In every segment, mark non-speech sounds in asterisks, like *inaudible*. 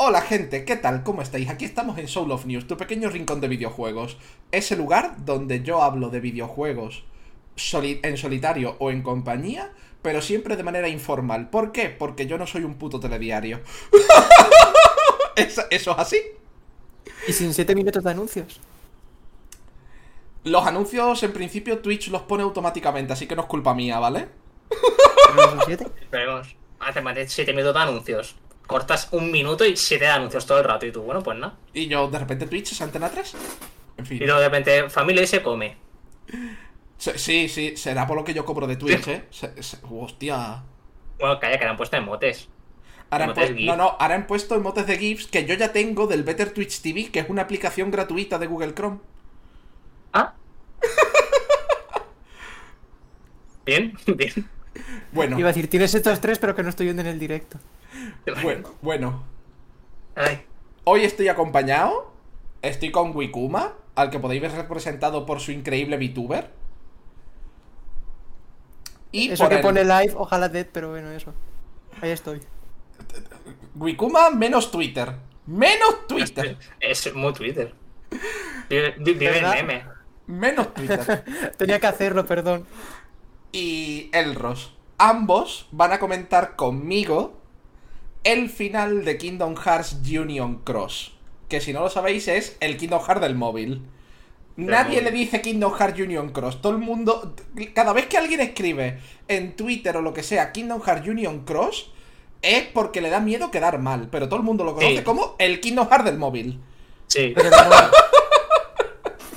Hola gente, ¿qué tal? ¿Cómo estáis? Aquí estamos en Soul of News, tu pequeño rincón de videojuegos. Ese lugar donde yo hablo de videojuegos soli- en solitario o en compañía, pero siempre de manera informal. ¿Por qué? Porque yo no soy un puto telediario. *laughs* eso, eso es así. Y sin 7 minutos de anuncios. Los anuncios, en principio, Twitch los pone automáticamente, así que no es culpa mía, ¿vale? ¿Pero no son 7? Esperemos. Hace más de 7 minutos de anuncios. Cortas un minuto y 7 de anuncios todo el rato. Y tú, bueno, pues nada. Y yo, de repente, Twitch es Antena 3. En fin. Y luego de repente, familia y se come. Se- Sí, sí, será por lo que yo cobro de Twitch, *laughs* ¿eh? Se- se- hostia. Bueno, calla, que le han puesto emotes. Ahora Emotes no, no, ahora han puesto emotes de GIFs que yo ya tengo del Better Twitch TV, que es una aplicación gratuita de Google Chrome. Ah. *laughs* Bien, *laughs* bien. Bueno, Iba a decir, tienes estos tres, pero que no estoy viendo en el directo. bueno, bueno. Ay, Hoy estoy acompañado. Estoy con Wikuma, al que podéis ver representado por su increíble VTuber. Y Eso que el- pone live, ojalá dead, pero bueno, eso. Ahí estoy. Wikuma menos Twitter. Menos Twitter. es muy Twitter. Vive, meme. Menos Twitter. *laughs* Tenía que hacerlo, perdón. Y Elros. Ambos van a comentar conmigo el final de Kingdom Hearts Union Cross. Que si no lo sabéis es el Kingdom Hearts del móvil. Nadie le dice Kingdom Hearts Union Cross. Todo el mundo. Cada vez que alguien escribe en Twitter o lo que sea Kingdom Hearts Union Cross, es porque le da miedo quedar mal. Pero todo el mundo lo conoce Sí. como el Kingdom Hearts del móvil. Sí. Pero no,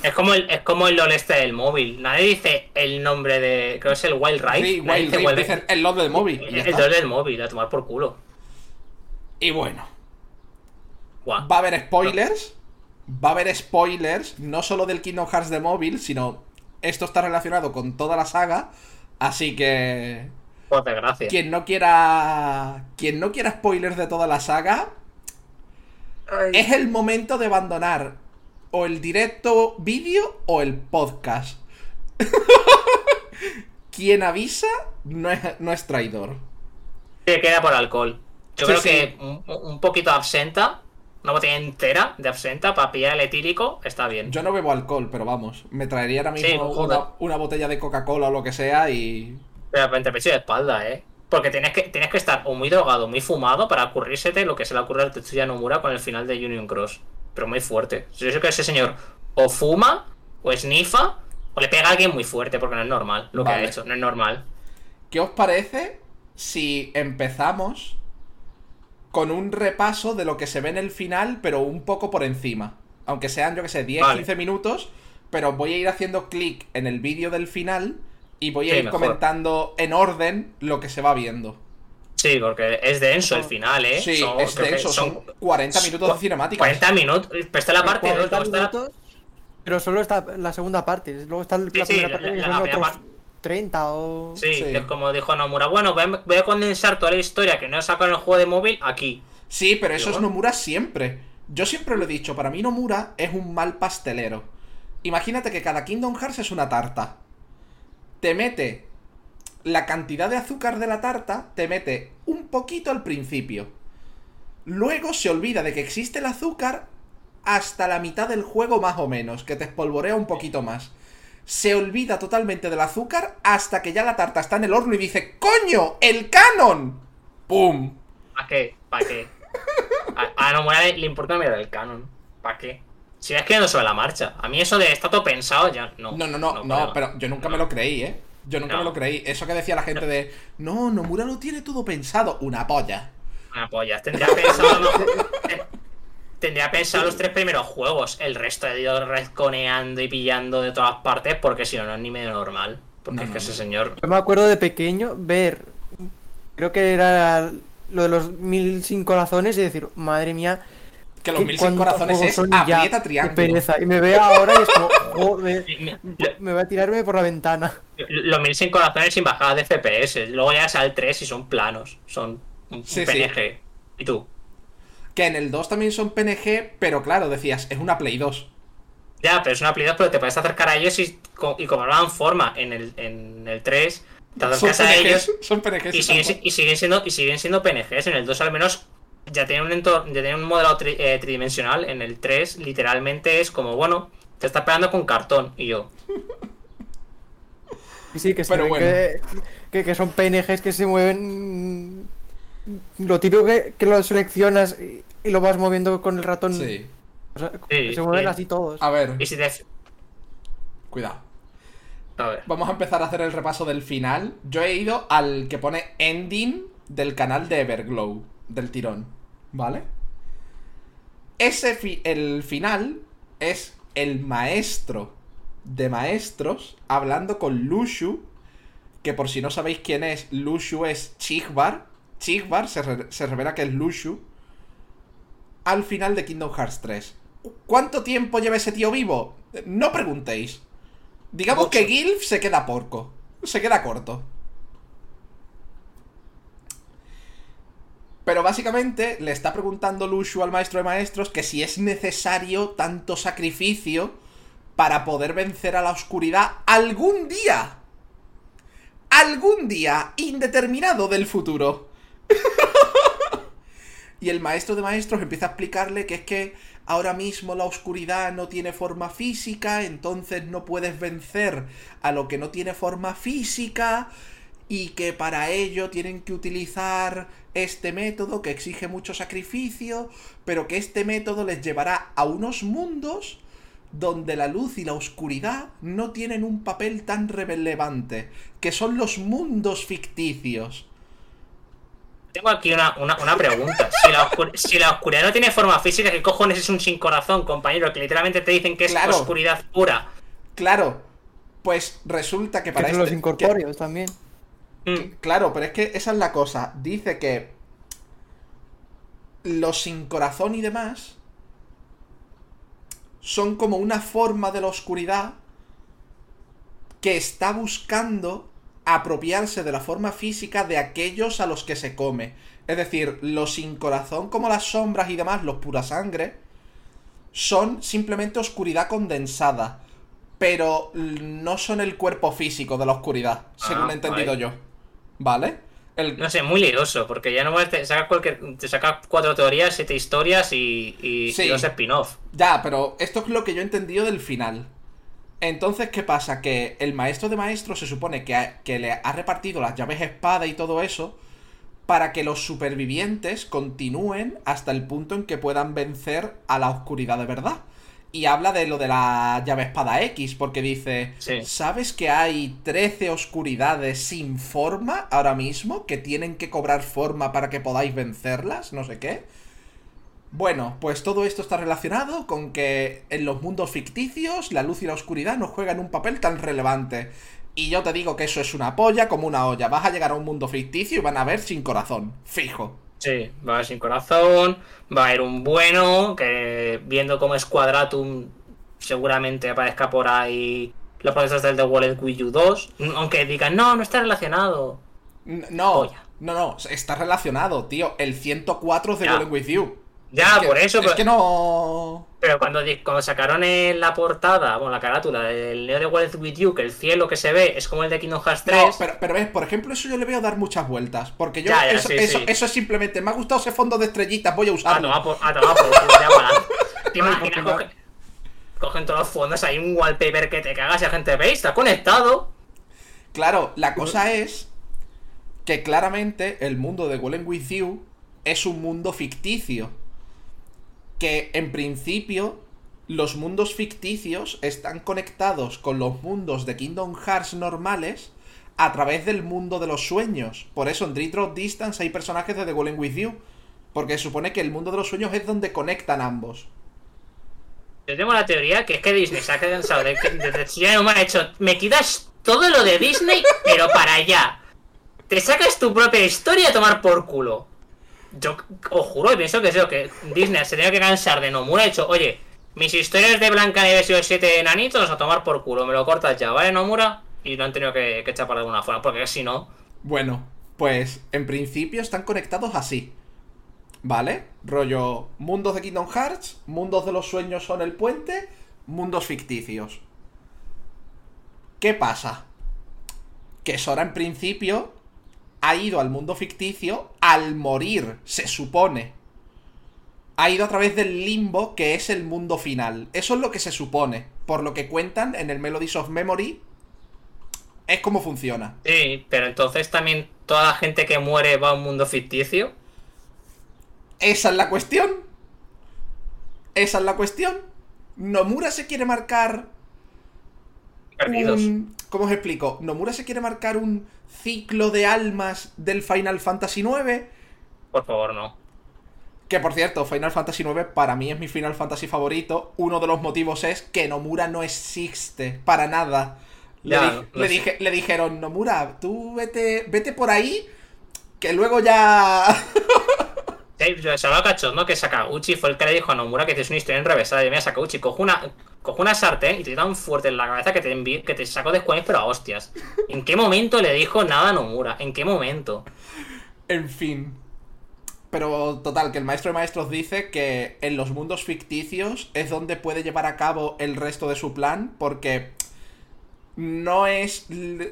Es como el, es como el este del móvil. Nadie dice el nombre de. Creo que es el Wild. Sí, Nadie Wild dice Wild dicen el LOL del móvil. El. LOL del móvil, a tomar por culo. Y bueno. Guau. Va a haber spoilers. Va a haber spoilers, no solo del Kingdom Hearts de móvil, sino esto está relacionado con toda la saga. Así que. Por desgracia. Quien no quiera. Quien no quiera spoilers de toda la saga. Es el momento de abandonar o el directo vídeo o el podcast. *laughs* Quien avisa no es, no es traidor. Se queda por alcohol. Yo Sí, creo sí. que un, un poquito absenta, una botella entera de absenta para pillar el etílico, está bien. Yo no bebo alcohol, pero vamos, me traería ahora mismo Sí, una, una botella de Coca-Cola o lo que sea y. Pero entre pecho y espalda, ¿eh? Porque tienes que, tienes que estar o muy drogado muy fumado para ocurrírsete lo que se le ocurre al Tetsuya Nomura con el final de Union Cross. Pero muy fuerte. Yo sé que ese señor o fuma, o esnifa, o le pega a alguien muy fuerte, porque no es normal lo que ha hecho, no es normal. ¿Qué os parece si empezamos con un repaso de lo que se ve en el final, pero un poco por encima? Aunque sean, yo que sé, 10, Vale. 15 minutos, pero voy a ir haciendo clic en el vídeo del final y voy a Sí, ir mejor. comentando en orden lo que se va viendo. Sí, porque es denso el final, ¿eh? Sí, Son- es denso, son 40 minutos de cinemáticas. 40 minutos. Pero está la parte 2, 40 luego está la- pero solo está la segunda parte. Luego está la Sí, sí, primera la- parte la- la otros parte. 30 o... Sí, Sí. es como dijo Nomura. Bueno, voy a, condensar toda la historia que no he sacado en el juego de móvil aquí. Sí, pero eso Pero es. Nomura siempre. Yo siempre lo he dicho, para mí Nomura es un mal pastelero. Imagínate que cada Kingdom Hearts es una tarta. Te mete la cantidad de azúcar de la tarta, te mete un poquito al principio. Luego se olvida de que existe el azúcar hasta la mitad del juego más o menos, que te espolvorea un poquito más. Se olvida totalmente del azúcar hasta que ya la tarta está en el horno y dice, ¡Coño! ¡El canon! ¡Pum! ¿Para qué? ¿Para qué? A, a Nomura le, le importa mirar el canon. ¿Para qué? Si es que no sobre la marcha. A mí eso de está todo pensado ya no. No, no, no, no, pero yo nunca me lo creí, ¿eh? Yo nunca No. me lo creí. Eso que decía la gente de, no, Nomura lo tiene todo pensado. Una polla. Una polla. Tendría pensado. *laughs* tendría pensado los tres primeros juegos. El resto he ido resconeando y pillando de todas partes porque si no, no es ni medio normal. Porque No, es no, que ese no. señor. Yo me acuerdo de pequeño ver, creo que era lo de los mil sin corazones y decir, madre mía, Que los ¿qué- mil corazones es ya? aprieta Qué triángulo. pereza. Y me ve ahora y es como, *laughs* joder, me- voy a tirarme por la ventana. Los mil sin corazones sin bajadas de FPS. Luego ya sale el 3 y son planos. Son un, Sí, sí. PNG. ¿Y tú? Que en el 2 también son PNG, pero claro, decías, es una Play 2. Ya, pero es una Play 2, pero te puedes acercar a ellos y, y como no dan forma en el, en el 3, te Son acercas a ellos PNGs, son PNGs. y sí, siguen, y, siguen siendo, y siguen siendo PNGs. En el 2 al menos ya tiene un entorno, ya tiene un modelo tri- eh, tridimensional. En el 3, literalmente es como, bueno, te está pegando con cartón. Y yo, Y sí, que, bueno. que, que, que son PNGs que se mueven. mm, Lo típico que, que lo seleccionas y, y lo vas moviendo con el ratón. Sí. O sea, Sí, se mueven sí. así todos. A ver, y si te. cuidado. A ver. Vamos a empezar a hacer el repaso del final. Yo he ido al que pone ending del canal de Everglow, del tirón, ¿vale? Ese fi- el final es el maestro de maestros hablando con Lushu, que por si no sabéis quién es, Lushu es Chigbar. Chigbar se, re- se revela que es Lushu al final de Kingdom Hearts 3. ¿Cuánto tiempo lleva ese tío vivo? No preguntéis. Digamos que Gilf se queda porco. Se queda corto. Pero básicamente le está preguntando Lushu al maestro de maestros que si es necesario tanto sacrificio para poder vencer a la oscuridad algún día. Algún día indeterminado del futuro. *laughs* Y el maestro de maestros empieza a explicarle que es que ahora mismo la oscuridad no tiene forma física, entonces no puedes vencer a lo que no tiene forma física y que para ello tienen que utilizar este método que exige mucho sacrificio, pero que este método les llevará a unos mundos donde la luz y la oscuridad no tienen un papel tan relevante, que son los mundos ficticios. Tengo aquí una, una, una pregunta. Si la, oscur- si la oscuridad no tiene forma física, ¿qué cojones es un sin corazón, compañero? Que literalmente te dicen que es Claro. oscuridad pura. Claro, pues resulta que que para son los este- incorpóreos también. Mm. claro, pero es que esa es la cosa. Dice que los sin corazón y demás son como una forma de la oscuridad que está buscando apropiarse de la forma física de aquellos a los que se come. Es decir, los sin corazón como las sombras y demás, los pura sangre, son simplemente oscuridad condensada. Pero no son el cuerpo físico de la oscuridad, según Ah, he entendido guay. yo. ¿Vale? El, No sé, muy lioso, porque ya no te saca cualquier. Te saca cuatro teorías, siete historias y, y, Sí. y dos spin-off. Ya, pero esto es lo que yo he entendido del final. Entonces, ¿qué pasa? Que el maestro de maestros se supone que, ha- que le ha repartido las llaves espada y todo eso para que los supervivientes continúen hasta el punto en que puedan vencer a la oscuridad de verdad. Y habla de lo de la llave espada X, porque dice, Sí. ¿sabes que hay 13 oscuridades sin forma ahora mismo que tienen que cobrar forma para que podáis vencerlas? No sé qué. Bueno, pues todo esto está relacionado con que en los mundos ficticios la luz y la oscuridad no juegan un papel tan relevante. Y yo te digo que eso es una polla como una olla. Vas a llegar a un mundo ficticio y van a ver sin corazón. Fijo. Sí, va a haber sin corazón, va a haber un bueno, que viendo cómo es Quadratum, seguramente aparezca por ahí los procesos del The Wallet Wii U 2. Aunque digan, no, no está relacionado. No, no, no, está relacionado, tío. El 104 es de Ya. Golden With You. Ya, Es que- por eso, Es pero, que no. pero cuando, cuando sacaron en la portada, bueno, la carátula del Neo de Wallet With You, que el cielo que se ve es como el de Kingdom Hearts 3. No, pero, pero ves, por ejemplo, eso yo le veo dar muchas vueltas. Porque yo, Ya, ya, eso, sí, eso, sí. eso es simplemente, me ha gustado ese fondo de estrellitas, voy a usarlo. tomar por, a tomar por culo, ya para. *laughs* ¿Te imaginas? porque no- Cogen, cogen todos los fondos, hay un wallpaper que te cagas y la gente ve, está conectado. Claro, la cosa es que claramente el mundo de Golden With You es un mundo ficticio. Que en principio los mundos ficticios están conectados con los mundos de Kingdom Hearts normales a través del mundo de los sueños. Por eso en Dream Distance hay personajes de The Golden With You. Porque supone que el mundo de los sueños es donde conectan ambos. Yo tengo la teoría que es que Disney se ha cansado de que no me ha hecho. Me quitas todo lo de Disney, pero para allá. Te sacas tu propia historia a tomar por culo. Yo os juro y pienso que es lo que Disney se tenía que cansar de Nomura. Ha dicho, oye, mis historias de Blanca Nieves y los siete enanitos a tomar por culo. Me lo cortas ya, ¿vale, Nomura? Y lo han tenido que, que chapar de alguna forma, porque si no. Bueno, pues en principio están conectados así. ¿Vale? Rollo mundos de Kingdom Hearts, mundos de los sueños son el puente, mundos ficticios. ¿Qué pasa? Que Sora en principio ha ido al mundo ficticio al morir, se supone. ha ido a través del limbo que es el mundo final. Eso es lo que se supone. Por lo que cuentan en el Melodies of Memory. Es como funciona. Sí, pero entonces también toda la gente que muere va a un mundo ficticio. Esa es la cuestión. Esa es la cuestión. Nomura se quiere marcar Perdidos. un... ¿Cómo os explico? Nomura se quiere marcar un ciclo de almas del Final Fantasy IX. Por favor, no. Que por cierto, Final Fantasy IX para mí es mi Final Fantasy favorito. Uno de los motivos es que Nomura no existe para nada. Le, Ya, di- lo le sé. dije- le dijeron, Nomura, tú vete, vete por ahí, que luego ya... *laughs* Se hablaba cachondo que Sakaguchi fue el que le dijo a Nomura que tienes una historia enrevesada. Y mira, Sakaguchi, cojo una, cojo una sartén y te da un fuerte en la cabeza que te, que te saco de escuadrones, pero a hostias. ¿En qué momento le dijo nada a Nomura? ¿En qué momento? En fin. Pero total, que el maestro de maestros dice que en los mundos ficticios es donde puede llevar a cabo el resto de su plan, porque no es.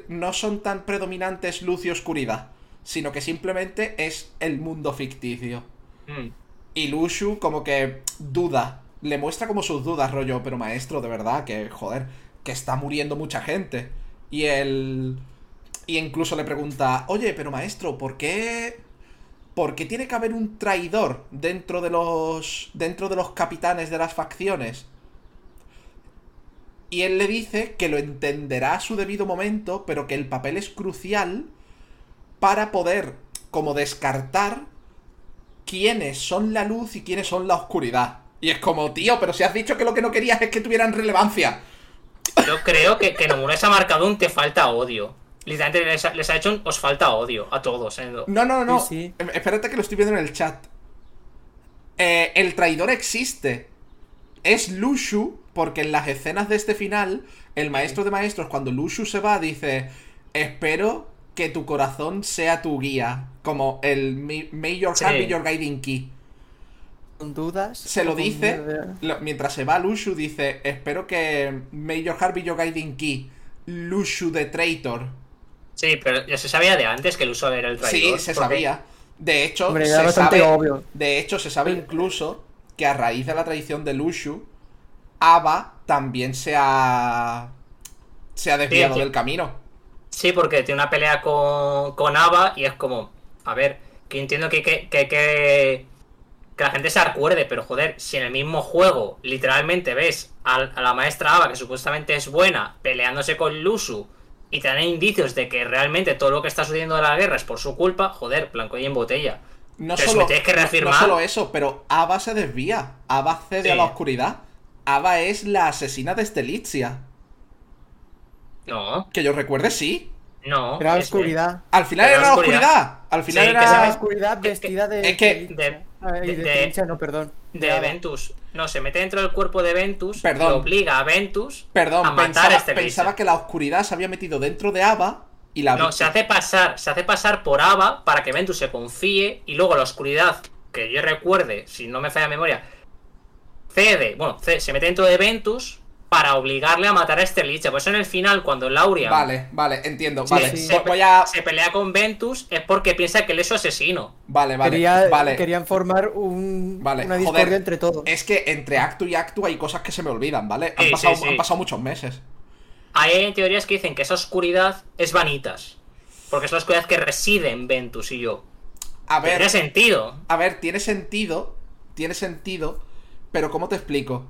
no son tan predominantes luz y oscuridad, sino que simplemente es el mundo ficticio. Mm. Y Lushu como que duda. Le muestra como sus dudas, rollo, pero maestro, de verdad, que joder, que está muriendo mucha gente. Y él... Y incluso le pregunta, oye, pero maestro, ¿por qué... ¿Por qué tiene que haber un traidor dentro de los... dentro de los capitanes de las facciones? Y él le dice que lo entenderá a su debido momento, pero que el papel es crucial para poder como descartar quiénes son la luz y quiénes son la oscuridad. Y es como, tío, pero si has dicho que lo que no querías es que tuvieran relevancia. Yo creo que, que Nomura se ha marcado un te falta odio. Literalmente les ha, les ha hecho un os falta odio a todos. ¿eh? No, no, no. Sí, sí. Eh, Espérate que lo estoy viendo en el chat. Eh, el traidor existe. Es Lushu, porque en las escenas de este final, el maestro de maestros, cuando Lushu se va, dice: Espero que tu corazón sea tu guía. Como el May your heart Sí. be your guiding key. Con dudas. Se lo dice, lo- mientras se va Lushu, dice: Espero que heart be your guiding key. Lushu the traitor. Sí, pero ya se sabía de antes que el uso era el Sí, traidor. se porque- sabía. De hecho, Hombre, se sabe, obvio. de hecho, se sabe incluso que a raíz de la tradición de Lushu, Ava también se ha. se ha desviado Sí, sí. del camino. Sí, porque tiene una pelea con, con Ava y es como, a ver, que entiendo que, que, que, que, que la gente se acuerde, pero joder, si en el mismo juego literalmente ves a, la maestra Ava, que supuestamente es buena, peleándose con Lusu y te dan indicios de que realmente todo lo que está sucediendo de la guerra es por su culpa, joder, blanco y en botella. No Pero si solo, me tienes que no- no, reafirmar- solo eso, pero Ava se desvía. Ava cede a Sí. la oscuridad. Ava es la asesina de Stelitzia. No, Que yo recuerde, sí. no. Era la es- Al oscuridad. final era la oscuridad. oscuridad. Al final Sí, era. La oscuridad vestida de. es que- de- De- no, perdón. De. Ventus. No, se mete dentro del cuerpo de Ventus. Perdón. Y obliga a Ventus Perdón, a matar pensaba, a este pensaba que la oscuridad se había metido dentro de Ava y la No, se hace pasar, se hace pasar por Ava para que Ventus se confíe y luego la oscuridad, que yo recuerde, si no me falla la memoria, cede, bueno, se mete dentro de Ventus para obligarle a matar a este Liche. Por eso en el final, cuando Laurian Vale, vale, entiendo. Sí, vale, sí. Voy- voy a. se pelea con Ventus, es porque piensa que él es su asesino. Vale, vale. Quería- vale. Querían formar un, Vale, una joder. discordia entre todos. Es que entre acto y acto hay cosas que se me olvidan, ¿vale? Han, Sí, pasado, sí, sí. han pasado muchos meses. Hay teorías que dicen que esa oscuridad es vanitas. Porque es la oscuridad que reside en Ventus y yo. A ver, Tiene sentido. a ver, tiene sentido. Tiene sentido. Pero ¿cómo te explico?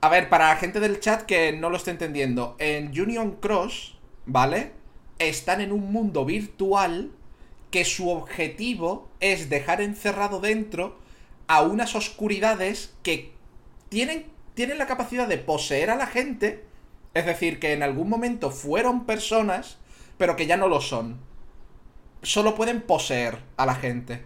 A ver, para gente del chat que no lo esté entendiendo, en Union Cross, ¿vale? Están en un mundo virtual que su objetivo es dejar encerrado dentro a unas oscuridades que tienen, tienen la capacidad de poseer a la gente. Es decir, que en algún momento fueron personas, pero que ya no lo son. Solo pueden poseer a la gente.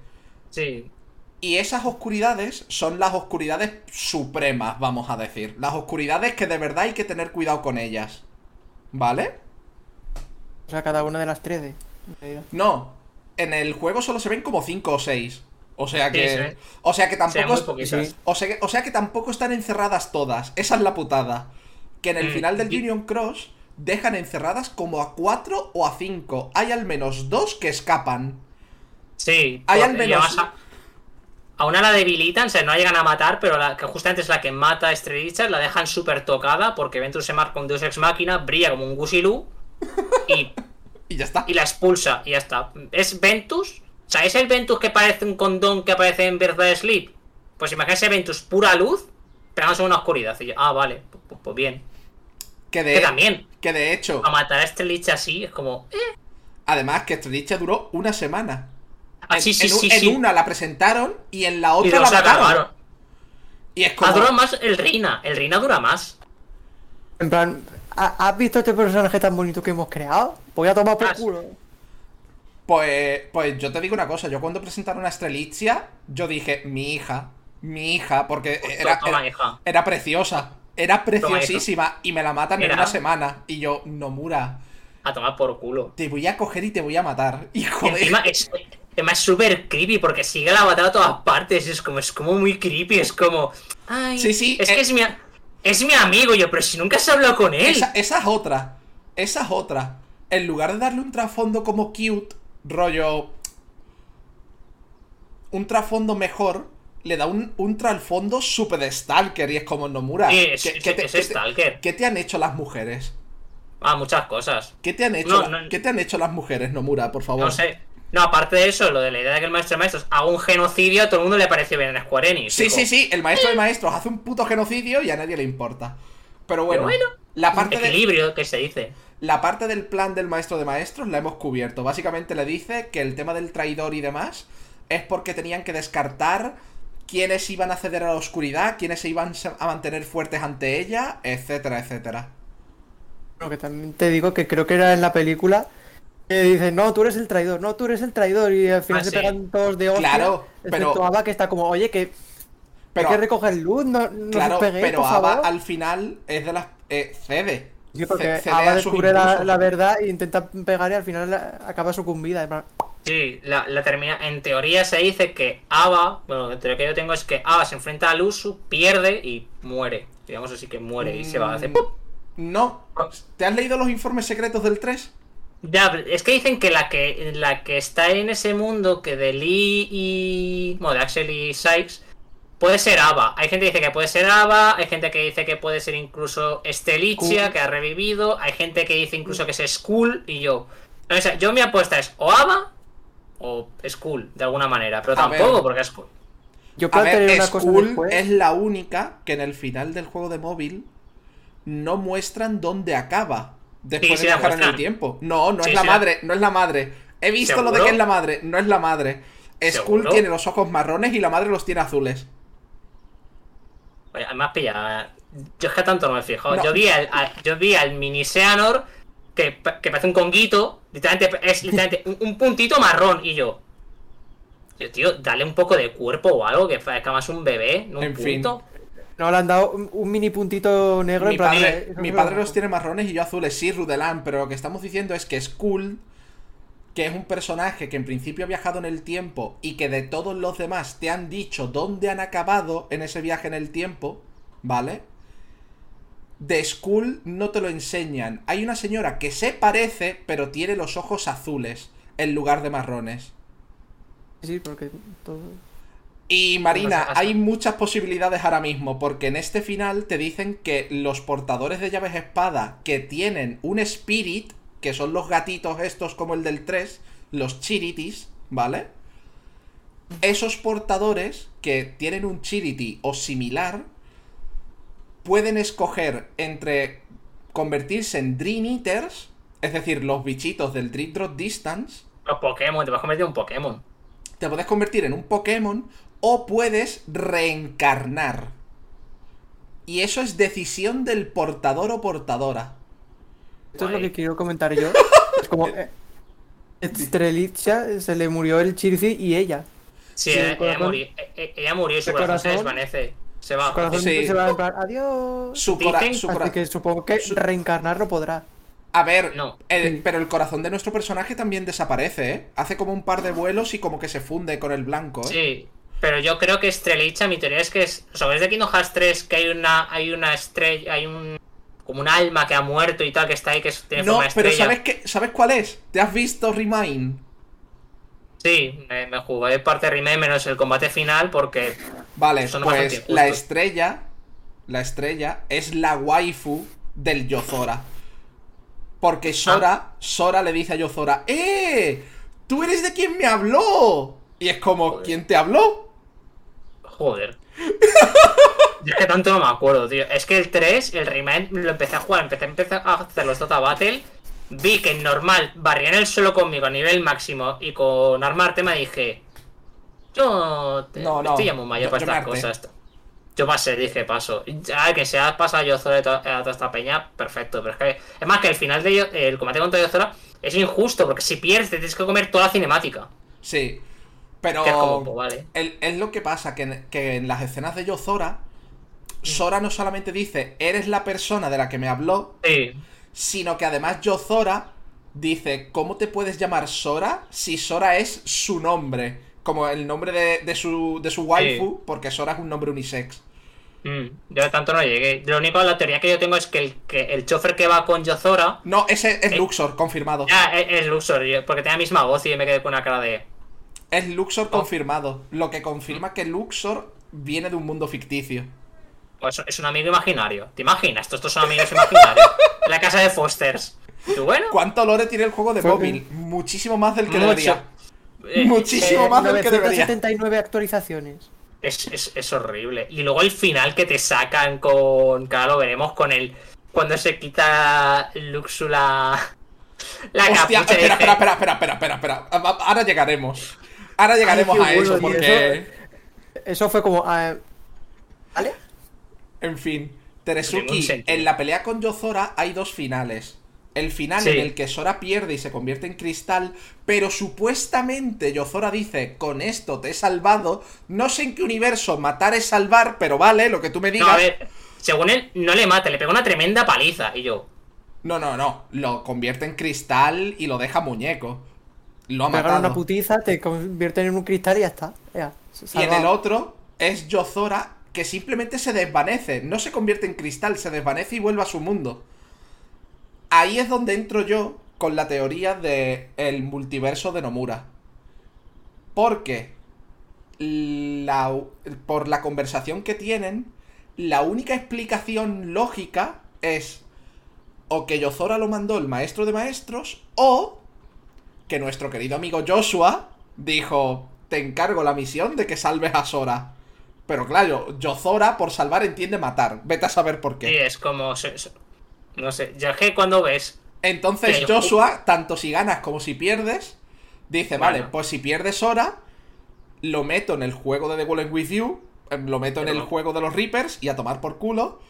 Sí. Y esas oscuridades son las oscuridades supremas, vamos a decir. Las oscuridades que de verdad hay que tener cuidado con ellas. ¿Vale? O sea, cada una de las 13. No, en el juego solo se ven como 5 o 6. O sea que. Sí, sí. O sea que O sea, tampoco. o, sea que, o sea que tampoco están encerradas todas. Esa es la putada. Que en el Mm, final del y- Union Cross dejan encerradas como a 4 o a 5. Hay al menos dos que escapan. Sí. Hay por- al y menos- además, a una la debilitan, o sea, no la llegan a matar, pero la que justamente es la que mata a Estrellicha, la dejan súper tocada porque Ventus se marca un Deus Ex Máquina, brilla como un Gusilú y, *laughs* Y ya está. y la expulsa y ya está. ¿Es Ventus? O sea, ¿es el Ventus que parece un condón que aparece en Birth Sleep? Pues imagínese Ventus pura luz, pegándose en una oscuridad. Y yo, ah, vale, pues, pues bien. Que de, Que también, que de hecho, a matar a Estrellicha así es como... eh. además que Estrella duró una semana. Ah, En- sí, sí, en, un- sí, en sí. una la presentaron y en la Y otra luego la se mataron. acabaron. Y es Ha como. durado más el Reina. El Reina dura más. En plan, ¿ha- ¿has visto este personaje tan bonito que hemos creado? Voy a tomar por Ah, culo. Pues, pues yo te digo una cosa, yo cuando presentaron a Estrelitzia, yo dije, mi hija, mi hija, porque era, Toma, era, hija. era preciosa, era preciosísima y me la matan en una semana. Y yo, Nomura, A tomar por culo. te voy a coger y te voy a matar. Hijo Y de... encima es, es súper creepy porque sigue la batalla a todas partes. Es como, es como muy creepy. Es como. Ay, Sí, sí, Es eh. que es mi, es mi amigo, yo, pero si nunca has hablado con él. Esa, esa es otra, esa es otra. En lugar de darle un trasfondo como cute, rollo... Un trasfondo mejor, le da un, un trasfondo super stalker y es como Nomura. Sí, es- ¿qué- es- qué te- es qué te- stalker. ¿Qué te han hecho las mujeres? Ah, muchas cosas. ¿Qué te han hecho, No, la- no. ¿qué te han hecho las mujeres, Nomura, por favor? No sé. No, aparte de eso, lo de la idea de que el maestro de maestros haga un genocidio, a todo el mundo le pareció bien en Square Enix. Sí, sí, sí, el maestro de maestros hace un puto genocidio y a nadie le importa. Pero bueno, Pero bueno, la, parte de- Equilibrio, que se dice. la parte del plan del maestro de maestros la hemos cubierto. Básicamente le dice que el tema del traidor y demás es porque tenían que descartar quiénes iban a ceder a la oscuridad, quiénes se iban a mantener fuertes ante ella, etcétera, etcétera. Bueno, que también te digo que creo que era en la película que dicen, no, tú eres el traidor, no, tú eres el traidor, y al final Ah, se sí. pegan todos de hostia. Claro, pero- Ava que está como, oye, que Pero, hay que recoger luz, no, no claro, os peguéis, pero favor. al final es de las... eh, cede. Sí, porque cede Ava a sus descubre la, verdad e intenta pegar y al final la- acaba sucumbida. Sí, la, la termina. En teoría se dice que Ava, bueno, la teoría que yo tengo es que Ava se enfrenta a Lusu, pierde y muere. Digamos así que muere y se va a hacer. Mm, No. ¿Te has leído los informes secretos del 3? Ya, es que dicen que la que la que está en ese mundo, que de Lee y. Bueno, de Axel y Sykes, puede ser Ava. Hay gente que dice que puede ser Ava, hay gente que dice que puede ser incluso Estelicia, Skull. que ha revivido, hay gente que dice incluso que es Skull, y yo. O sea, yo mi apuesta es o Ava o Skull, de alguna manera, pero A ver. tampoco porque es. Yo A ver, plantearía una cosa Skull es la única que en el final del juego de móvil no muestran dónde acaba después Sí, de viajar en el tiempo. No, no Sí, es la madre, no es la madre. He visto lo de que es la madre, no es la madre. Skull tiene los ojos marrones y la madre los tiene azules. Oye, además pilla. Yo es que tanto no me he fijado. No. Yo vi al, al- yo vi al mini Seanor que, que parece un conguito. Literalmente es literalmente un, un puntito marrón. Y yo. Tío, dale un poco de cuerpo o algo, que parezca más un bebé, no un En fin. No, le han dado un, un mini puntito negro Mi en plan, padre, eh, mi es padre lo- los tiene marrones y yo azules, sí, Rudelán, pero lo que estamos diciendo es que Skull, que es un personaje que en principio ha viajado en el tiempo y que de todos los demás te han dicho dónde han acabado en ese viaje en el tiempo, ¿vale? De Skull no te lo enseñan. Hay una señora que se parece, pero tiene los ojos azules en lugar de marrones. Sí, porque todo... Y Marina, hay muchas posibilidades ahora mismo, porque en este final te dicen que los portadores de llaves espada que tienen un spirit, que son los gatitos estos como el del 3, los chiritis, ¿vale? Esos portadores que tienen un chirity o similar, pueden escoger entre convertirse en Dream Eaters, es decir, los bichitos del Dream Drop Distance, Los Pokémon, te vas a convertir en un Pokémon. te puedes convertir en un Pokémon o puedes reencarnar. Y eso es decisión del portador o portadora. Esto es lo que quiero comentar yo. *laughs* Es como... eh, Estrelicha se le murió el Chirci y ella. Sí, Sí, el ella, corazón- murió, e- e- ella murió y su el corazón, se corazón- desvanece. Se va. Su corazón Sí. se va en plan, adiós. Su, cora- Dicen- su Así que supongo que su- reencarnar no podrá. A ver, No. el- Sí. pero el corazón de nuestro personaje también desaparece, ¿eh? Hace como un par de vuelos y como que se funde con el blanco, ¿eh? Sí, pero yo creo que Estrelicha, mi teoría es que es. O sea, ¿ves de Kingdom Hearts 3 que hay una, hay una estrella, hay un. como un alma que ha muerto y tal, que está ahí, que tiene No, forma de pero estrella? ¿sabes qué? ¿Sabes cuál es? ¿Te has visto Remind? Sí, me, me jugué parte remake menos el combate final porque Vale, Son pues la estrella, la estrella es la waifu del Yozora. Porque Sora, Ah. Sora le dice a Yozora, ¡Eh! ¡Tú eres de quien me habló! Y es como. ¿quién te habló? Joder. Yo *laughs* es que tanto no me acuerdo, tío. Es que el 3, el remake, lo empecé a jugar, empecé, empecé a hacer los Dota Battle. Vi que en normal barrían el suelo conmigo a nivel máximo y con armarte me dije. Yo te, No, no, estoy ya muy mayor yo- para yo estas cosas. Yo pasé, dije paso. Ya que se ha pasado Yozora y to- a toda esta peña, perfecto. Pero es que. Es más que el final de Yo- el combate contra Yozora es injusto, porque si pierdes te tienes que comer toda la cinemática. Sí. Pero Que es como, vale. el- es lo que pasa, que en, que en las escenas de Yozora, Sora no solamente dice, eres la persona de la que me habló, Sí. sino que además Yozora dice, ¿cómo te puedes llamar Sora si Sora es su nombre? Como el nombre de, de su, de su waifu, porque Sora es un nombre unisex. Mm, yo tanto no llegué. Lo único, la teoría que yo tengo es que el, que el chofer que va con Yozora No, ese es Eh. Luxor, confirmado. ya es, es Luxor, porque tiene la misma voz y me quedé con una cara de. Es Luxor Oh. confirmado. Lo que confirma que Luxor viene de un mundo ficticio. Pues es un amigo imaginario. ¿Te imaginas? Estos, estos son amigos imaginarios. la casa de Fosters. ¿Y tú, bueno? ¿Cuánto lore tiene el juego de móvil? Muchísimo más del que Mucho. debería. Eh, Muchísimo más del que debería. 979 actualizaciones. Es, es, es horrible. Y luego el final que te sacan con. Que ahora lo veremos con el. Cuando se quita Luxula. La Hostia, capucha espera, espera, espera, espera, espera, espera, Ahora llegaremos. Ahora llegaremos a eso, bueno, porque. Eso fue como. ah, ¿Vale? En fin, Teresuki, en la pelea con Yozora hay dos finales. El final Sí. en el que Sora pierde y se convierte en cristal, pero supuestamente Yozora dice, con esto te he salvado. No sé en qué universo matar es salvar, pero vale, lo que tú me digas. No, a ver. Según él, no le mata, le pega una tremenda paliza. Y yo. No, no, no. Lo convierte en cristal y lo deja muñeco. Lo ha matado. una putiza, te convierten en un cristal y ya está. Ya, Y en el otro es Yozora que simplemente se desvanece. No se convierte en cristal, se desvanece y vuelve a su mundo. Ahí es donde entro yo con la teoría de el multiverso de Nomura. Porque la, por la conversación que tienen, la única explicación lógica es o que Yozora lo mandó el maestro de maestros o que nuestro querido amigo Joshua dijo, te encargo la misión de que salves a Sora. Pero claro, Yozora por salvar entiende matar. Vete a saber por Sí, qué. es como. No sé, ya que cuando ves. Entonces que- Joshua, tanto si ganas como si pierdes, dice, Bueno. vale, pues si pierdes Sora, lo meto en el juego de The Golden With You, eh, lo meto en el juego de los Reapers y a tomar por culo.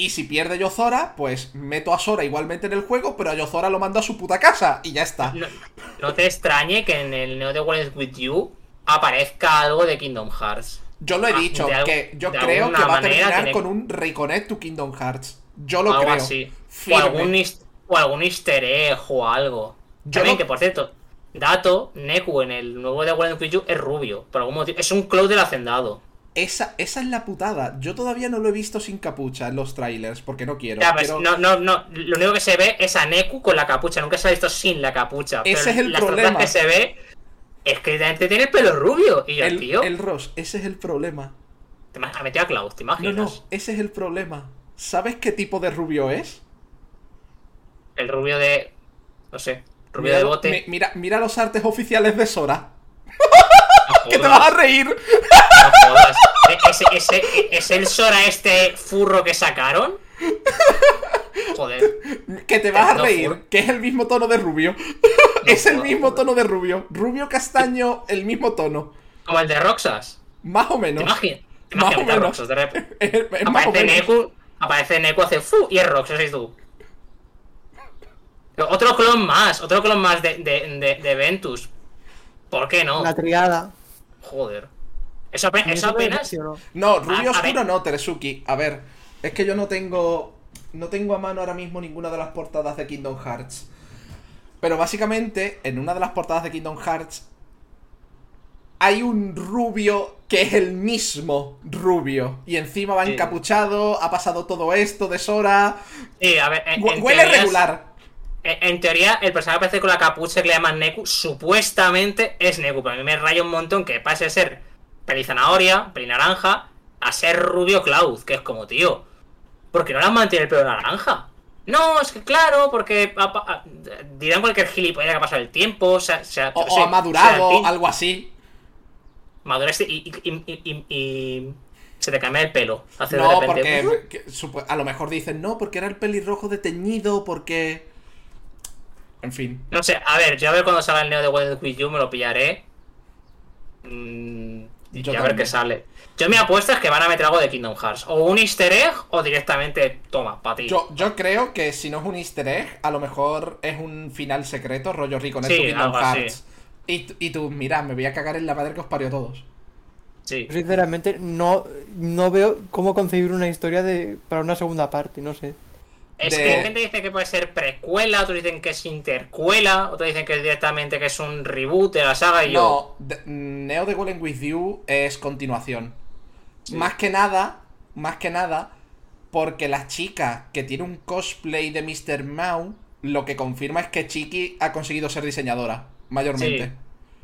Y si pierde Yozora, pues meto a Sora igualmente en el juego, pero a Yozora lo mando a su puta casa y ya está. No, no te extrañe que en el Neo de World With You aparezca algo de Kingdom Hearts. Yo lo he Ah, dicho, que yo creo que va a terminar tiene- con un Reconnect to Kingdom Hearts. Yo lo algo creo. así. O algún, o algún easter egg o algo. Yo También no- que, por cierto, Dato, Neku en el nuevo de World With You es rubio. Por algún motivo. Es un Cloud del Hacendado. Esa, esa es la putada. Yo todavía no lo he visto sin capucha en los trailers, porque no quiero. Ya, pues, Quiero- no, no, no. Lo único que se ve es a Neku con la capucha. Nunca se ha visto sin la capucha. Ese Pero es el las problema. que se ve es que gente tiene el pelo rubio. Y yo, el, tío, el Ross, ese es el problema. te ha metido a Cloud, ¿te No, imaginas? no, ese es el problema. ¿Sabes qué tipo de rubio es? El rubio de. No sé. Rubio Mira, de bote. mi- mira, mira los artes oficiales de Sora. *laughs* Que te vas a reír. no *laughs* jodas. E- Ese, ese, ¿Es el Sora este furro que sacaron? Joder. Que te vas a No, reír. Que es el mismo tono de rubio. *laughs* es el mismo tono de rubio. Rubio castaño, el mismo tono. Como el de Roxas. Más o ¿Te menos. imaginas? ¿Te Más o menos. Roxas de repente? *laughs* Es, es Aparece. Neku, aparece Neku, hace fu y es Roxas y tú. Otro clon más, otro clon más de, de, de, de Ventus. ¿Por qué no? La triada. Joder. Eso, ape- eso apenas. No, rubio A- a oscuro no, Teresuki. A ver, es que yo no tengo. No tengo a mano ahora mismo ninguna de las portadas de Kingdom Hearts. Pero básicamente, en una de las portadas de Kingdom Hearts. Hay un rubio que es el mismo rubio. Y encima va Sí. encapuchado, ha pasado todo esto de Sora. Sí, a ver, en, en Huele teorías- regular. En en teoría, el personaje que aparece con la capucha que le llaman Neku, supuestamente es Neku. Pero a mí me raya un montón que pase de ser pelizanahoria, pelinaranja, a ser rubio Cloud, que es como, tío, ¿por qué no le han mantenido el pelo naranja? No, es que claro, porque a- a- dirán cualquier gilipollas que ha pasado el tiempo, O, yo qué o sé, ha madurado, se ha pin- algo así. maduraste y, y, y- se te cambia el pelo. Hace de No, repente, porque que a lo mejor dicen, no, porque era el pelirrojo de teñido, porque... En fin. No sé, a ver, yo a ver cuando salga el Neo de With You me lo pillaré. Mm, y Yo a ver qué sale. Yo mi apuesta es que van a meter algo de Kingdom Hearts. O un easter egg o directamente, toma, para ti. Yo, yo creo que si no es un easter egg, a lo mejor es un final secreto, rollo rico en Sí, Kingdom algo así. Hearts. Y, y tú, mira, me voy a cagar en la madre que os parió a todos. Sí. Yo sinceramente no, no veo cómo concebir una historia de para una segunda parte, no sé. Es de- que gente dice que puede ser precuela, otros dicen que es intercuela, otros dicen que es directamente que es un reboot de la saga y yo. No, de- Neo de Golden With You es continuación. Más que nada, más que nada, porque la chica que tiene un cosplay de Mr. Mau, lo que confirma es que Chiki ha conseguido ser diseñadora, mayormente. Sí.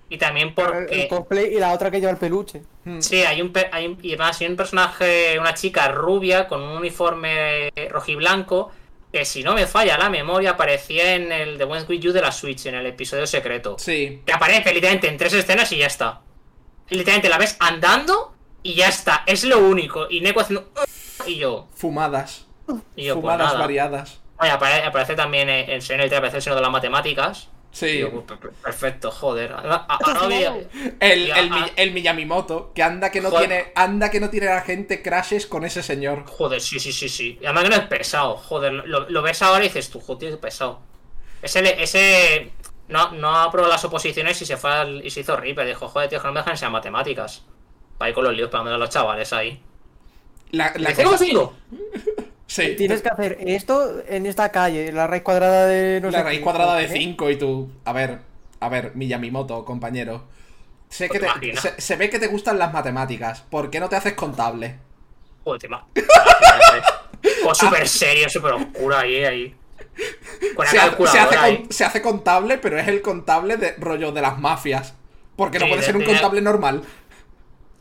Y también porque. el cosplay y la otra que lleva el peluche. Hmm. Sí, hay un, pe- hay un- y además hay un personaje, una chica rubia con un uniforme rojiblanco que si no me falla la memoria aparecía en el The West With You de la Switch, en el episodio secreto. Sí. Que aparece literalmente en tres escenas y ya está. Y literalmente la ves andando y ya está. Es lo único. Y Neko haciendo... Y yo... Fumadas. Y yo, pues Fumadas variadas. Oye, apare- aparece también en el aparece el seno de las matemáticas. Sí. yo, pues, per- perfecto, joder. A- El, el, el Miyamimoto, que anda que no Joder. tiene. Anda que no tiene la gente crashes con ese señor. Joder, sí, sí, sí, sí. Y además que no es pesado. Joder, lo, lo ves ahora y dices tú, joder, es pesado. Ese, ese no, no aprobó las oposiciones y se fue al- y se hizo Reaper. Dijo, joder, tío, que no me dejan enseñar matemáticas. Para ir con los líos pegando a los chavales ahí. La, la ¿Qué cosa- consigo? Sí. Tienes que hacer esto en esta calle, la raíz cuadrada de no la sé raíz qué. cuadrada de ¿Eh? 5 y tú. A ver, a ver, Miyamimoto, compañero. Sé que ¿Te te, imaginas? se, se ve que te gustan las matemáticas. ¿Por qué no te haces contable? Joder, te ma- Pues *laughs* súper serio, súper oscuro ahí, ahí. Con la Se, hace- se hace, ahí. con- se hace contable, pero es el contable de rollo de las mafias. Porque no Sí, puede de- ser un contable normal.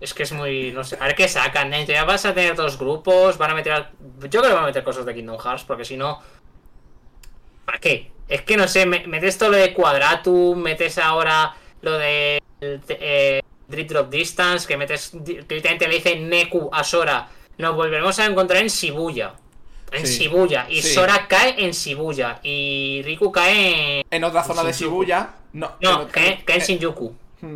Es que es muy. No sé. A ver qué sacan. ¿eh? Ya vas a tener dos grupos. Van a meter. Yo creo que van a meter cosas de Kingdom Hearts. Porque si no. ¿Para qué? Es que no sé. me- Metes todo lo de Quadratum. Metes ahora lo de. Eh, Drip Drop Distance. Que metes. Que literalmente le dice Neku a Sora. Nos volveremos a encontrar en Shibuya. En Sí, Shibuya. Y sí. Sora cae en Shibuya. Y Riku cae en. En otra zona de. Shibuya. No, No, en- cae, cae en eh, Shinjuku. hmm.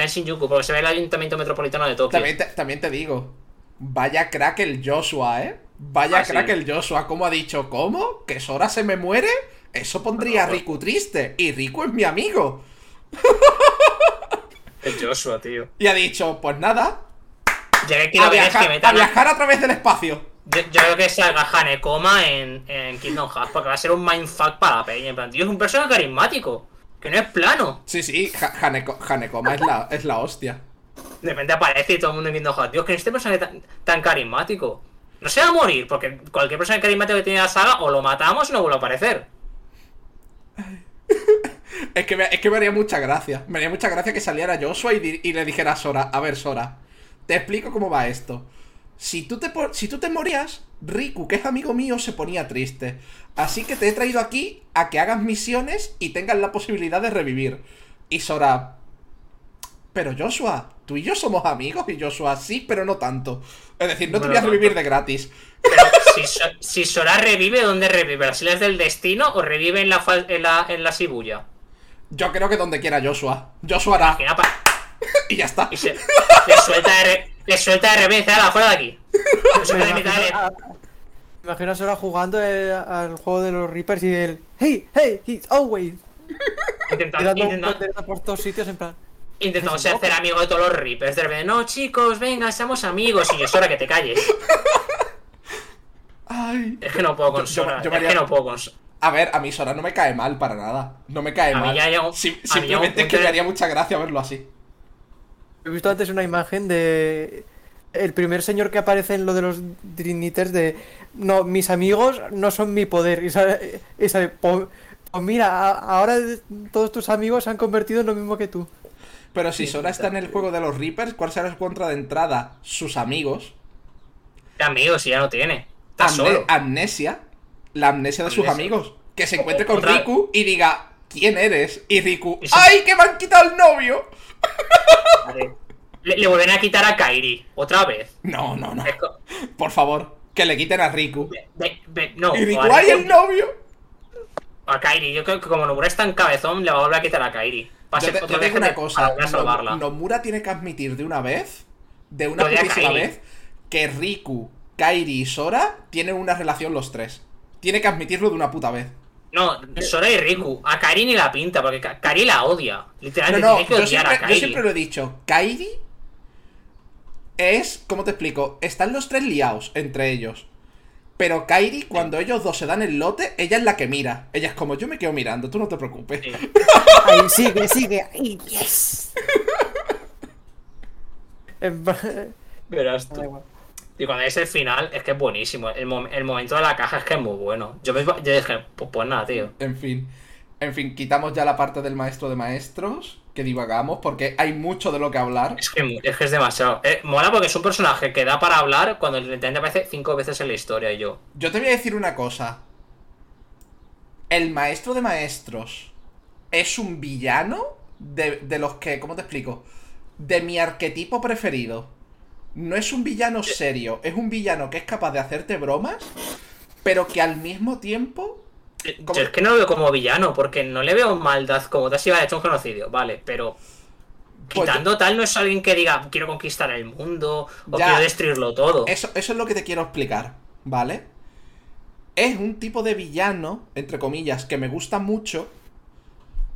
Cae en Shinjuku. Porque se ve el ayuntamiento metropolitano de Tokio. También te, también te digo. Vaya crack el Joshua, ¿eh? Vaya Ah, sí. crack el Joshua. ¿Cómo ha dicho? ¿Cómo? ¿Que Sora se me muere? Eso pondría a. Riku triste. Y Riku es mi amigo. El Joshua, tío. Y ha dicho, pues nada. Ya que A quiero es que viajar, a metan a- viajar a través del espacio. Yo, yo creo que salga Hanekoma en, en Kingdom Hearts porque va a ser un mindfuck para la peña. En plan, tío, es un personaje carismático. Que no es plano. Sí, sí, Ha- Haneko- Hanekoma es la, es la hostia. De repente aparece y todo el mundo en Kingdom Hearts. Tío, que este personaje tan, tan carismático. No se va a morir, porque cualquier personaje carismático que tiene la saga o lo matamos o no vuelve a aparecer. *laughs* Es que, me, es que me haría mucha gracia. Me haría mucha gracia que saliera Joshua y, y le dijera a Sora, a ver Sora, te explico cómo va esto. Si tú, te, si tú te morías, Riku, que es amigo mío, se ponía triste. Así que te he traído aquí a que hagas misiones y tengas la posibilidad de revivir. Y Sora... Pero Joshua, tú y yo somos amigos y Joshua sí, pero no tanto. Es decir, no te Bueno, voy a revivir de gratis. Pero si, So- si Sora revive, ¿dónde revive? ¿Las Islas del Destino o revive en la, en la, en la Shibuya? Yo creo que donde quiera Joshua. Joshua hará. *laughs* Y ya está. Y se, suelta de, le suelta de repente, "Hala, fuera de aquí. *laughs* De Me imagino a- me imagino a Sora jugando eh, al juego de los Reapers y el Hey, hey, he's always. Intentando, intentando, por todos sitios en plan. intentando hacer amigo de todos los Reapers. De repente, no, chicos, venga, seamos amigos. Y yo, Sora, que te calles. *laughs* Ay. Es que no puedo con Yo- yo- Sora. yo es que no puedo con. A ver, a mí Sora no me cae mal para nada. No me cae A mí mal. ya mí un simplemente es que me haría mucha gracia verlo así. He visto antes una imagen de. El primer señor que aparece en lo de los Dream Eaters de. no, mis amigos no son mi poder. Y sale, y sale, pues, pues mira, ahora todos tus amigos se han convertido en lo mismo que tú. Pero si Sora está en el juego de los Reapers, ¿cuál será su contra de entrada? Sus amigos. ¿Qué amigos si ya no tiene? Está Amne- solo. amnesia. La amnesia de sus amigos. Que se encuentre con Riku y diga, ¿quién eres? Y Riku, Y ¡ay, que me han quitado el novio! Le, le vuelven a quitar a Kairi. Otra vez. No, no, no. Por favor, que le quiten a Riku. no, Y Riku, o a ¡ay, Riku- el novio! A Kairi. Yo creo que como Nomura está en cabezón, le va a volver a quitar a Kairi. A Yo te, otra yo vez digo una cosa, para salvarla. Nomura tiene que admitir de una vez, de una putísima vez, que Riku, Kairi y Sora tienen una relación los tres. Tiene que admitirlo de una puta vez. No, Sora y Riku. A Kairi ni la pinta, porque Ka- Kairi la odia. No, Literalmente no, tiene que yo odiar siempre, a yo Kairi. siempre lo he dicho. Kairi es, ¿cómo te explico? Están los tres liados entre ellos. Pero Kairi, cuando ellos dos se dan el lote, ella es la que mira. Ella es como, yo me quedo mirando, tú no te preocupes. Sí. *laughs* Ahí sigue, sigue. Ahí, yes. Verás tú. Y cuando es el final, es que es buenísimo. El, mom- el momento de la caja es que es muy bueno. Yo, me, yo dije, pues, pues nada, tío. En fin. En fin, quitamos ya la parte del maestro de maestros, que divagamos, porque hay mucho de lo que hablar. Es que es, que es demasiado. Eh, mola porque es un personaje que da para hablar cuando literalmente aparece cinco veces en la historia y yo. Yo te voy a decir una cosa. El maestro de maestros es un villano de, de los que, ¿cómo te explico? De mi arquetipo preferido. No es un villano serio, es un villano que es capaz de hacerte bromas, pero que al mismo tiempo... Eh. Yo es que no lo veo como villano, porque no le veo maldad como te si hubiera hecho un genocidio, vale, pero. Pues Quitando tal, no es alguien que diga quiero conquistar el mundo o Ya. quiero destruirlo todo. Eso, eso es lo que te quiero explicar, ¿vale? Es un tipo de villano, entre comillas, que me gusta mucho,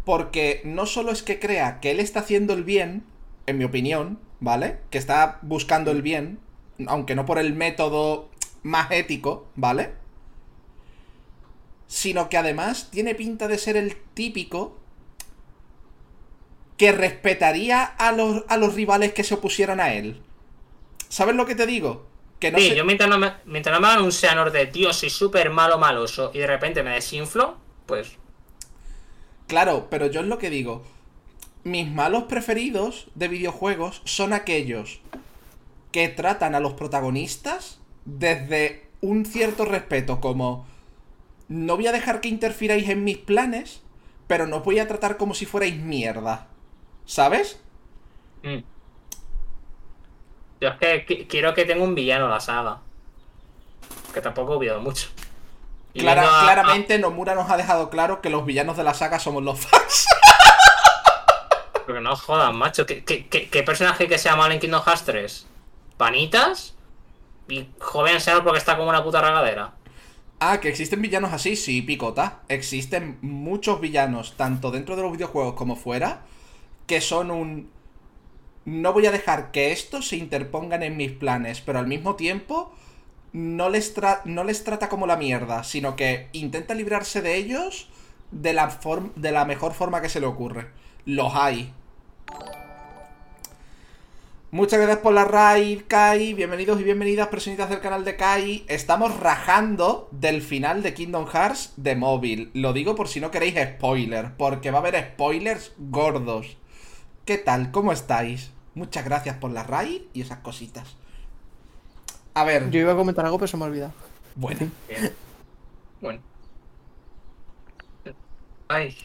porque no solo es que crea que él está haciendo el bien, en mi opinión, ¿vale? Que está buscando el bien, aunque no por el método más ético, ¿vale? Sino que además tiene pinta de ser el típico que respetaría a los, a los rivales que se opusieran a él. ¿Sabes lo que te digo? Que no sí, se- yo mientras no, me, mientras no me hagan un Seanor de tío, soy súper malo, maloso y de repente me desinflo, pues. Claro, pero yo es lo que digo. Mis malos preferidos de videojuegos son aquellos que tratan a los protagonistas desde un cierto respeto, como no voy a dejar que interfiráis en mis planes, pero no os voy a tratar como si fuerais mierda. ¿Sabes? mm. Yo es que qui- quiero que tenga un villano la saga. Que tampoco he olvidado mucho. Clara- a- claramente Nomura nos ha dejado claro que los villanos de la saga somos los *laughs* fans. Pero no jodas, macho. ¿Qué, qué, qué- personaje que sea malo en Kingdom Hearts 3? ¿Panitas? Y joven Seanor porque está como una puta regadera. Ah, que existen villanos así, sí, picota. Existen muchos villanos, tanto dentro de los videojuegos como fuera, que son un... No voy a dejar que estos se interpongan en mis planes, pero al mismo tiempo no les, tra- no les trata como la mierda, sino que intenta librarse de ellos de la, de la mejor forma que se le ocurre. Los hay. Muchas gracias por la raid, Kai. Bienvenidos y bienvenidas, personitas del canal de Kai. Estamos rajando del final de Kingdom Hearts de móvil. Lo digo por si no queréis spoiler, porque va a haber spoilers gordos. ¿Qué tal? ¿Cómo estáis? Muchas gracias por la raid y esas cositas. A ver, Yo iba a comentar algo, pero se me ha olvidado. bueno. Bien. Bueno. Ay.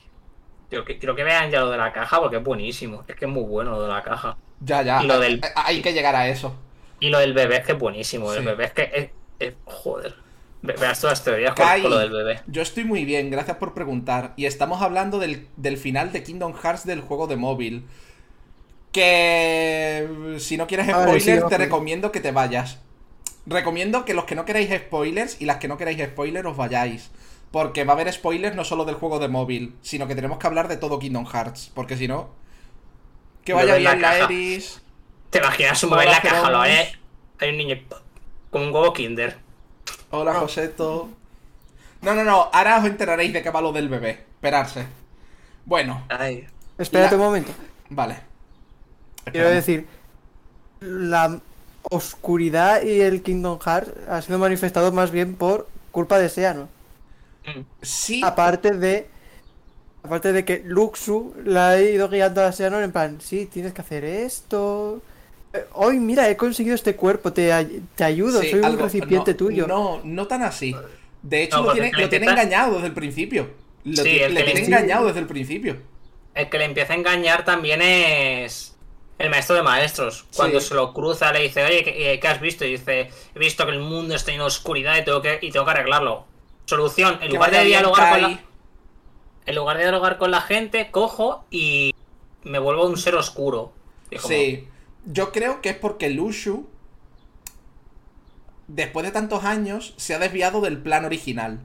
Yo que- quiero que vean ya lo de la caja porque es buenísimo. Es que es muy bueno lo de la caja. Ya, ya. Y lo del- Eh, Hay que llegar a eso. Y lo del bebé es que es buenísimo. El bebé es que es. es- joder. Ve- Veas todas las teorías con, Kai, con lo del bebé. yo estoy muy bien, gracias por preguntar. Y estamos hablando del, del final de Kingdom Hearts del juego de móvil. Que si no quieres spoilers, sí, te recomiendo que te vayas. Recomiendo que los que no queráis spoilers y las que no queráis spoilers os vayáis. Porque va a haber spoilers no solo del juego de móvil, sino que tenemos que hablar de todo Kingdom Hearts. Porque si no. Que vaya la bien la caja. Eris. ¿Te imaginas un bebé en la caja? Lo haré. Hay un niño con un huevo Kinder. Hola, Joseto. No, no, no. Ahora os enteraréis de qué va lo del bebé. Esperarse. Bueno, Espérate La- un momento. vale. Quiero decir, la oscuridad y el Kingdom Hearts ha sido manifestado más bien por culpa de Seano. Sí, Aparte de. Aparte de que Luxu la ha ido guiando a Seanon en plan, sí, tienes que hacer esto. Eh, Hoy, mira, he conseguido este cuerpo, te, te ayudo, sí, soy un recipiente no, tuyo. No, no tan así. De hecho, No, lo porque tiene, lo engañado desde el principio. Lo Sí, el le que le- tiene sí. engañado desde el principio. El que le empieza a engañar también es el maestro de maestros. Cuando Sí. se lo cruza le dice, oye, ¿qué, eh, qué has visto? Y dice, he visto que el mundo está de oscuridad y tengo que, y tengo que arreglarlo. Solución, en lugar de dialogar con la, en lugar de dialogar con la gente, cojo y me vuelvo un ser oscuro. Como, Sí, yo creo que es porque Lushu, después de tantos años, se ha desviado del plan original.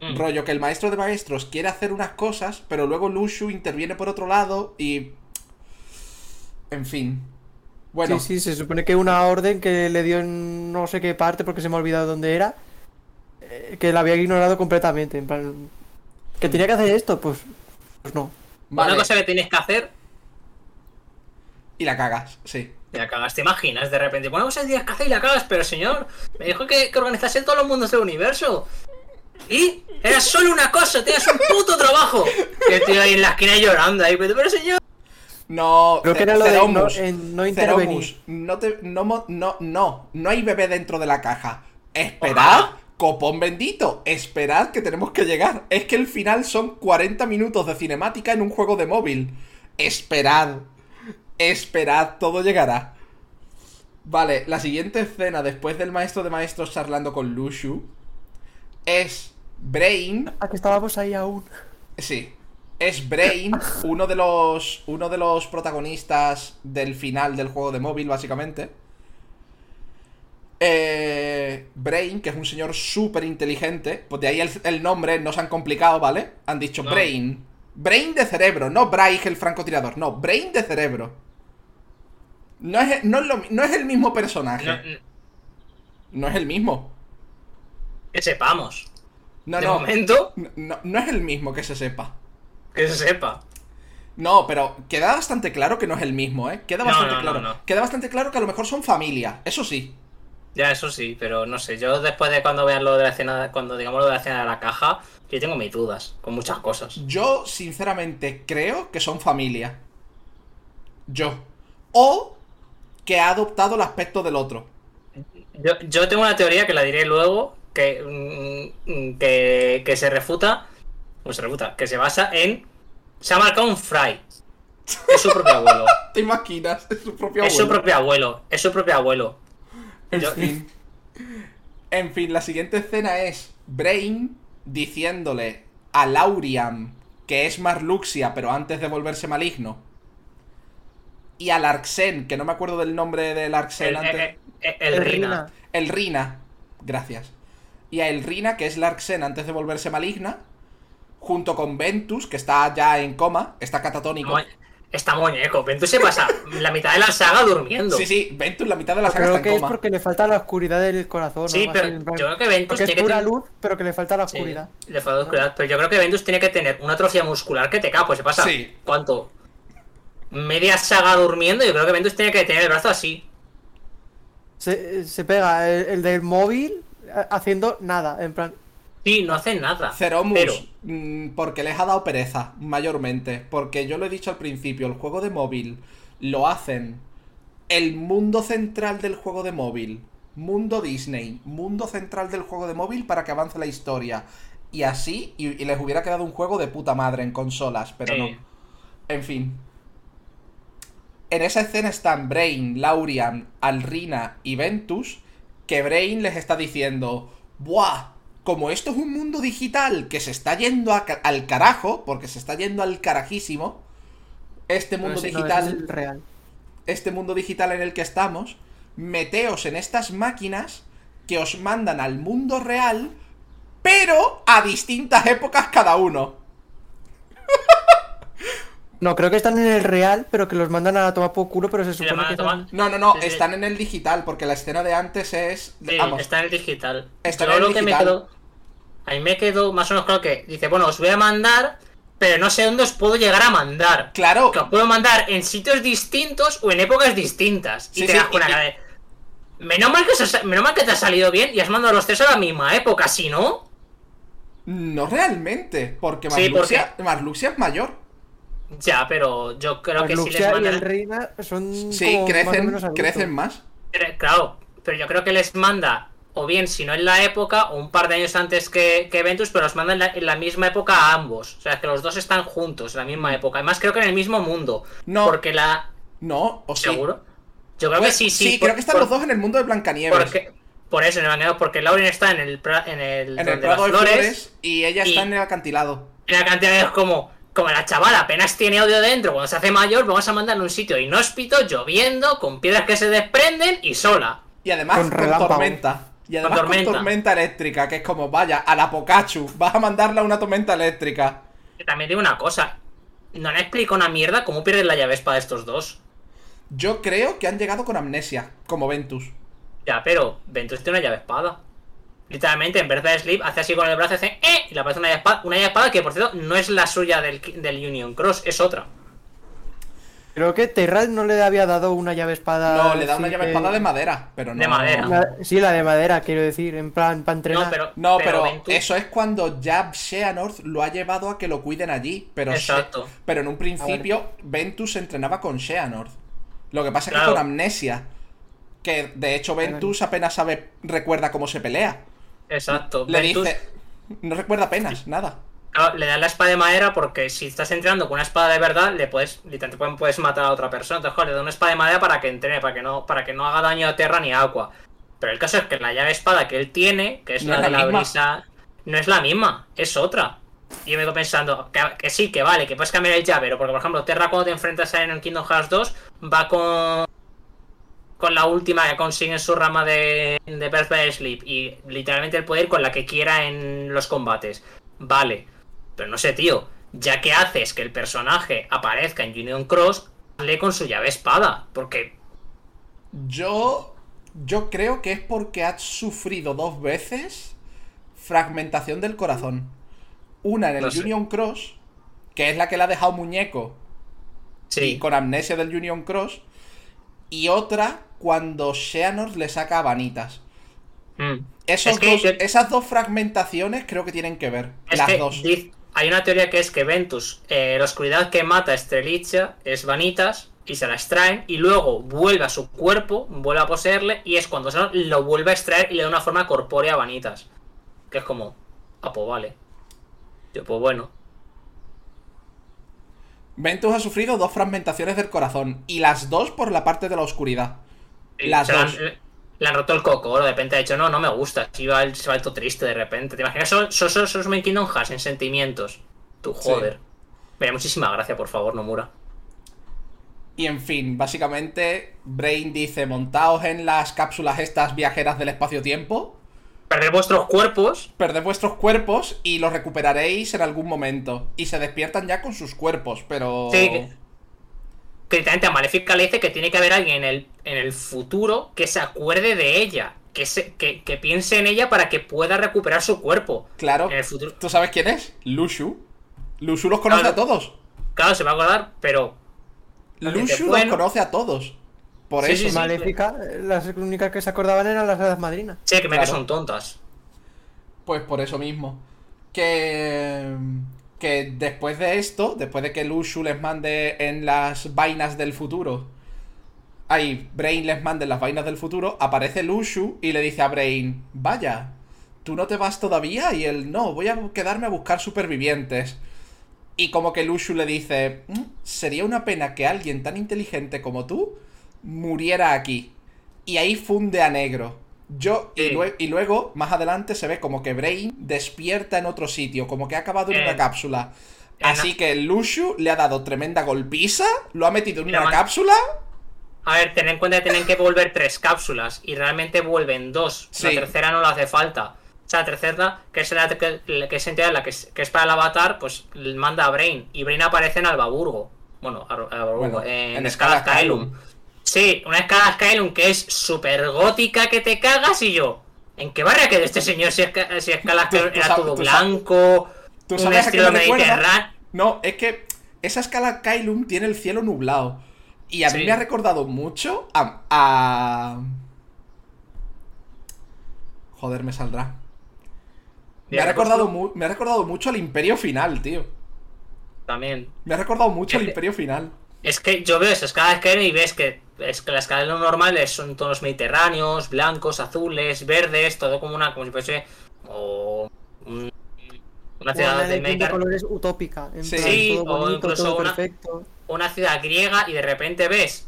mm, Rollo que el maestro de maestros quiere hacer unas cosas, pero luego Lushu interviene por otro lado y... En fin. Bueno, Sí, sí, se supone que una orden que le dio en no sé qué parte porque se me ha olvidado dónde era, que la había ignorado completamente. En plan, que tenía que hacer esto, pues, pues no. vale. Una cosa que tienes que hacer, Y la cagas, sí. y la cagas, ¿te imaginas? De repente, bueno, pues tienes que hacer y la cagas, pero señor, me dijo que, que organizase todos los mundos del universo. Y era solo una cosa, tenías un puto trabajo. Que estoy ahí en la esquina llorando ahí, pero, pero señor. No, Creo que era lo de no, en no Ceromus, intervenir. no te, no, mo- no, no, no hay bebé dentro de la caja. Esperad, Ojalá. Copón bendito, esperad que tenemos que llegar. Es que el final son 40 minutos de cinemática en un juego de móvil. Esperad, esperad, todo llegará. Vale, la siguiente escena después del maestro de maestros charlando con Lushu es Brain A que estábamos ahí aún. Sí. Es Brain, uno de los. uno de los protagonistas del final del juego de móvil, básicamente. Eh, Brain, que es un señor súper inteligente. Pues de ahí el, el nombre no se han complicado, ¿vale? Han dicho No. Brain. Brain de cerebro, no Brain el francotirador, no, Brain de cerebro. No es, no es, lo- no es el mismo personaje. No, es el mismo. que sepamos. No, de no, momento, no. No, es el mismo que se sepa. que se sepa. No, pero queda bastante claro que no es el mismo, ¿eh? Queda bastante claro. no. Queda bastante claro que a lo mejor son familia, eso sí. Ya, eso sí, pero no sé. Yo después de cuando vean lo de la escena, cuando digamos lo de la escena de la caja, yo tengo mis dudas con muchas cosas. Yo, sinceramente, creo que son familia. Yo. O que ha adoptado el aspecto del otro. Yo, yo tengo una teoría que la diré luego, que, mm, mm, que, que se refuta, no se refuta, que se basa en... Se ha marcado un Fry. Es su propio abuelo. *laughs* ¿Te imaginas? Es su propio Es su abuelo. propio abuelo. Es su propio abuelo. En Yo- fin. En fin, la siguiente escena es Brain diciéndole a Lauriam que es Marluxia, pero antes de volverse maligno. Y al Larxen, que no me acuerdo del nombre del Larxen El, antes. el- el- el El Rina. El Rina, gracias. Y a El Rina, que es Larxen antes de volverse maligna. Junto con Ventus, que está ya en coma, está catatónico. Está muñeco. Ventus se pasa la mitad de la saga durmiendo. Sí, sí, Ventus la mitad de la saga Creo está que en es porque le falta la oscuridad del corazón. Sí, pero así, yo creo que Ventus Porque es tiene que pura tener- luz, pero que le falta la Sí, oscuridad. le falta oscuridad. Pero yo creo que Ventus tiene que tener una atrofia muscular que te cago. Pues se pasa. Sí. ¿Cuánto? Media saga durmiendo. Yo creo que Ventus tiene que tener el brazo así. Se, se pega el, el del móvil eh, haciendo nada, en plan. Sí, no hace nada. Ceromus, Pero, mm, porque les ha dado pereza, mayormente. Porque yo lo he dicho al principio, el juego de móvil lo hacen el mundo central del juego de móvil, mundo Disney, mundo central del juego de móvil para que avance la historia. Y así, y, y les hubiera quedado un juego de puta madre en consolas, pero Sí. no. En fin. En esa escena están Brain, Laurian, Alrina y Ventus, que Brain les está diciendo, ¡buah! Como esto es un mundo digital que se está yendo a ca- al carajo, porque se está yendo al carajísimo, este mundo no, digital ese es el real. este mundo digital en el que estamos, meteos en estas máquinas que os mandan al mundo real, pero a distintas épocas cada uno. *laughs* No, creo que están en el real, pero que los mandan a tomar por culo, pero se supone que están... No, no, no, Sí, sí. están en el digital, porque la escena de antes es... sí, vamos, está en el digital. Está Yo en el lo que me digital. A mí me quedó más o menos claro que dice, bueno, os voy a mandar, pero no sé dónde os puedo llegar a mandar. claro, Que os puedo mandar en sitios distintos o en épocas distintas. Y Sí, te sí, das con y- la cara de. Menos mal, que menos mal que te ha salido bien y has mandado a los tres a la misma época, si no. No realmente, porque Sí, Marluxia, Marluxia es mayor. Ya, pero yo creo que si les Luxia y mandan. el Reina son Sí, como más o crecen, menos crecen más. Pero, Claro, pero yo creo que les manda, o bien si no en la época, o un par de años antes que, que Ventus, pero los manda en la, en la misma época a ambos. O sea, que los dos están juntos en la misma época. Además, creo que en el mismo mundo. No. Porque la. No, o sí. ¿Seguro? Yo creo Pues, que sí, sí. creo por- que están por- los dos en el mundo de Blancanieves. Porque, por eso, en el bañado, porque Lauren está en el, en el, en el Prado las de flores, Flores y ella está y- en el acantilado. y la cantidad de como, como la chavala apenas tiene odio dentro, cuando se hace mayor, vamos a mandarle a un sitio inhóspito, lloviendo, con piedras que se desprenden y sola. Y además Con con, tormenta. Y además con tormenta. tormenta. eléctrica, que es como, vaya, a la Pikachu, vas a mandarle a una tormenta eléctrica. Y también digo una cosa, no le explico una mierda cómo pierden la llave espada estos dos. Yo creo que han llegado con amnesia, como Ventus. Ya, pero Ventus tiene una llave espada. Literalmente, en vez de Sleep, hace así con el brazo, hace ¡eh! Y le aparece una llave espada, una llave espada que, por cierto, no es la suya del, del Union Cross, es otra. Creo que Terra no le había dado una llave espada. No, le da una llave que- espada de madera, pero no. De madera. La- sí, la de madera, quiero decir, en plan, para entrenar. No, pero, No, pero, Ventus- eso es cuando ya Xehanort lo ha llevado a que lo cuiden allí. Pero, Exacto. pero en un principio, Ventus entrenaba con Xehanort. Lo que pasa es Claro. que con amnesia. Que de hecho Ventus apenas sabe, recuerda cómo se pelea. Exacto. Le Ventus- dice. No recuerda apenas, nada. Le dan la espada de madera porque si estás entrenando con una espada de verdad, le puedes, literalmente pueden- puedes matar a otra persona. Entonces, joder, le da una espada de madera para que entrene, para que no, para que no haga daño a Terra ni a Aqua. Pero el caso es que la llave espada que él tiene, que es No la de la brisa, no es la misma, es otra. Y yo me quedo pensando que, que sí, que vale, que puedes cambiar el llavero, porque por ejemplo, Terra cuando te enfrentas a él en Kingdom Hearts 2 va con con la última que consigue en su rama de, de Birth by Sleep y literalmente él puede ir con la que quiera en los combates. Vale, pero no sé, tío, ya que haces que el personaje aparezca en Union Cross, hazle con su llave espada, porque Yo. Yo creo que es porque has sufrido dos veces fragmentación del corazón. Una en el No sé. Union Cross, que es la que le ha dejado muñeco sí, y con amnesia del Union Cross. Y otra cuando Xehanort le saca a Vanitas. Mm. Esos Es que dos- yo- Esas dos fragmentaciones creo que tienen que ver. Es las que dos. diz- hay una teoría que es que Ventus, eh, la oscuridad que mata a Estrelicha es Vanitas y se la extraen y luego vuelve a su cuerpo, vuelve a poseerle y es cuando se lo vuelve a extraer y le da una forma corpórea a Vanitas. Que es como, ah, pues vale. Yo, pues bueno. Ventus ha sufrido dos fragmentaciones del corazón. Y las dos por la parte de la oscuridad. Las dos. han, le han roto el coco, de repente ha dicho, no, no me gusta. Se va, el- se va el todo triste de repente. ¿Te imaginas? Eso- eso es main Kingdom Hearts en sentimientos. Tú, Sí. joder. Mira, muchísima gracia, por favor, Nomura. Y en fin, básicamente, Brain dice: montaos en las cápsulas estas viajeras del espacio-tiempo. Perder vuestros cuerpos Perded vuestros cuerpos y los recuperaréis en algún momento. Y se despiertan ya con sus cuerpos, pero. Sí, que- que literalmente a Maléfica le dice que tiene que haber alguien en el, en el futuro que se acuerde de ella, que, se, que, que piense en ella para que pueda recuperar su cuerpo. Claro. En el futuro. ¿Tú sabes quién es? Lushu. Lushu los conoce Claro. a todos. Claro, se va a acordar, pero. Lushu los conoce a todos. Por Sí, eso. sí, sí. Maléfica, las únicas que se acordaban eran las hadas madrinas. Sí, que me que Claro. son tontas. Pues por eso mismo. Que. Que después de esto, después de que Lushu les mande en las vainas del futuro. Ahí, Brain les mande en las vainas del futuro. Aparece Lushu y le dice a Brain: Vaya, ¿tú no te vas todavía? Y él: No, voy a quedarme a buscar supervivientes. Y como que Lushu le dice: "Mm, Sería una pena que alguien tan inteligente como tú muriera aquí. Y ahí funde a negro. Yo, y, luego, más adelante, se ve como que Brain despierta en otro sitio, como que ha acabado en Eh, una cápsula. en Así que Lushu le ha dado tremenda golpiza, lo ha metido en Mira, una man. cápsula. A ver, ten en cuenta que tienen que volver tres cápsulas y realmente vuelven dos. Sí. La tercera no le hace falta. O sea, la tercera, que es la que, que es en teoría la que es, que es para el avatar, pues manda a Brain. Y Brain aparece en Albaburgo. Bueno, Albaburgo, Bueno, en, en escala Skylum. Sí, una escala Skylum que es súper gótica que te cagas y yo. ¿En qué barrio quedó este señor si, esca- si escala Tú- Skylum era todo tú blanco? ¿Tú un sabes a qué estilo mediterráneo? No, es que esa escala Kailum tiene el cielo nublado. Y a mí me ha recordado mucho a, a, Joder, me saldrá. Me ha, recordado mu- me ha recordado mucho al Imperio Final, tío. También. Me ha recordado mucho al Imperio Final. Es que yo veo esa escala de Skyrim y ves que, es que la escala de lo normal es- son tonos mediterráneos, blancos, azules, verdes, todo como una, como si fuese o un- una Una ciudad de de Mediterráneo. colores utópica. En Sí. plan, Sí, todo o bonito, incluso todo una- perfecto. una ciudad griega y de repente ves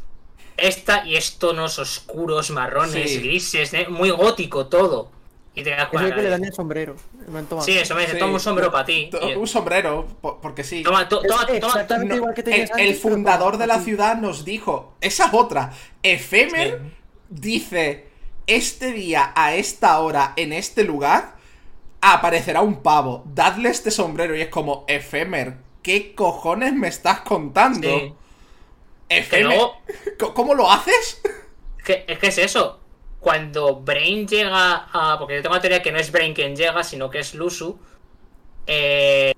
esta y es tonos oscuros, marrones, Sí. grises, ¿eh? muy gótico todo. Y te das Es el cuenta. que le dan el sombrero. el Sí, eso me dice, Sí. toma un sombrero para ti. Un sombrero, po- porque sí. Toma, to- Es toma, toma. exactamente No, igual que el, fundador de la ciudad nos dijo, esa es otra, Efemer Sí. dice, este día, a esta hora, en este lugar, aparecerá un pavo, dadle este sombrero y es como, Efemer, ¿qué cojones me estás contando? Sí. Que Efemer, luego, ¿c- ¿cómo lo haces? que- es que es eso. Cuando Brain llega a. Porque yo tengo la teoría que no es Brain quien llega, sino que es Lusu. Eh,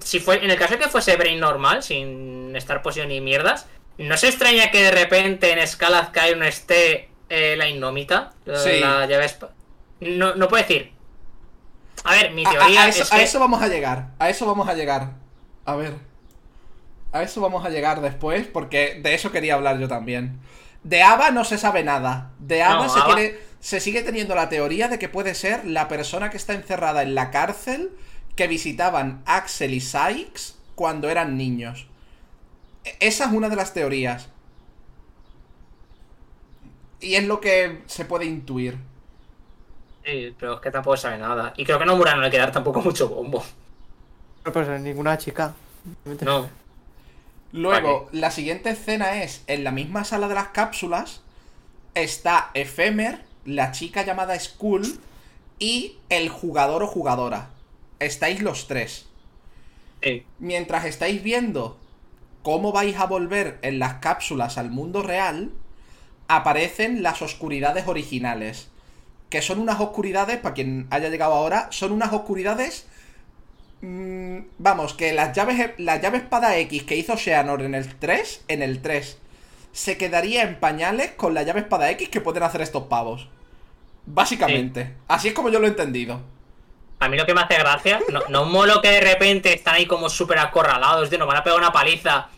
si fue, en el caso de que fuese Brain normal, sin estar posición ni mierdas, ¿no se extraña que de repente en Scala Skyrim esté eh, la Innomita? La, Sí. la llave No, no puedo decir. A ver, mi A, a- teoría a eso, es a eso vamos a llegar, a eso vamos a llegar. A ver. A eso vamos a llegar después, porque de eso quería hablar yo también. De Ava no se sabe nada. De Ava, No, se, Ava- tiene- se sigue teniendo la teoría de que puede ser la persona que está encerrada en la cárcel que visitaban Axel y Sykes cuando eran niños. E- Esa es una de las teorías. Y es lo que se puede intuir. Sí, pero es que tampoco sabe nada. Y creo que no le queda tampoco *laughs* mucho bombo. No, pues ninguna chica. No. Luego, la siguiente escena es en la misma sala de las cápsulas. Está Efemer, la chica llamada Skull y el jugador o jugadora. Estáis los tres. Mientras estáis viendo cómo vais a volver en las cápsulas al mundo real, aparecen las oscuridades originales. Que son unas oscuridades, para quien haya llegado ahora, son unas oscuridades. Mm, vamos, que las llaves, la llave espada X que hizo Xehanort en el 3, en el 3, se quedaría en pañales con la llave espada X que pueden hacer estos pavos. Básicamente. Así es como yo lo he entendido. A mí lo que me hace gracia, no, no molo que de repente están ahí como súper acorralados, de nos van a pegar una paliza.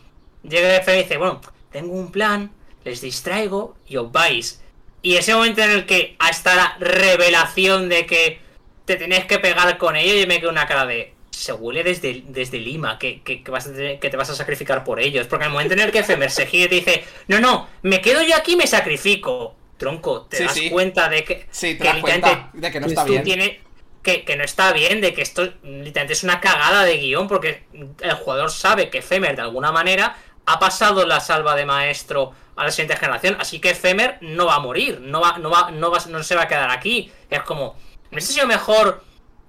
Llega el y dice, bueno, tengo un plan, les distraigo y os vais. Y ese momento en el que hasta la revelación de que te tenías que pegar con ellos, yo me quedo una cara de. Se huele desde, desde Lima que, que, que vas a tener- que te vas a sacrificar por ellos. Porque el momento en el que Efemer se gira y te dice, no, no, me quedo yo aquí y me sacrifico. Tronco, te Sí, das sí. cuenta de que. Sí, te que das literalmente cuenta de que no pues está bien. que, que no está bien, de que esto literalmente es una cagada de guion, porque el jugador sabe que Femer de alguna manera ha pasado la salva de maestro a la siguiente generación, así que Femer no va a morir, no va, no va, no va, no se va a quedar aquí. Es como, ¿no hubiese sido mejor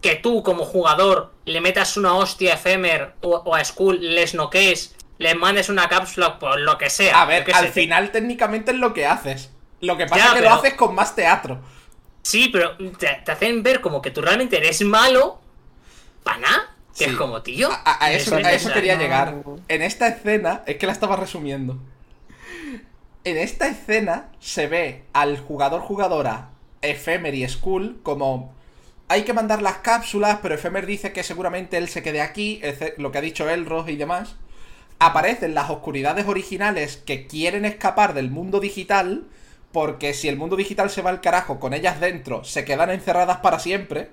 que tú como jugador le metas una hostia a Femer o, o a Skull, les noquees, les mandes una cápsula, por lo que sea? A ver, qué al sé, final técnicamente es lo que haces. Lo que pasa Ya, es que pero- lo haces con más teatro. Sí, pero te, te hacen ver como que tú realmente eres malo. ¿Para nada? Que Sí. es como, tío. A, a- a es eso, a eso quería llegar. En esta escena, es que la estaba resumiendo. En esta escena se ve al jugador-jugadora Ephemer y Skull como... Hay que mandar las cápsulas, pero Ephemer dice que seguramente él se quede aquí, lo que ha dicho Elros y demás. Aparecen las oscuridades originales que quieren escapar del mundo digital, porque si el mundo digital se va al carajo con ellas dentro, se quedan encerradas para siempre.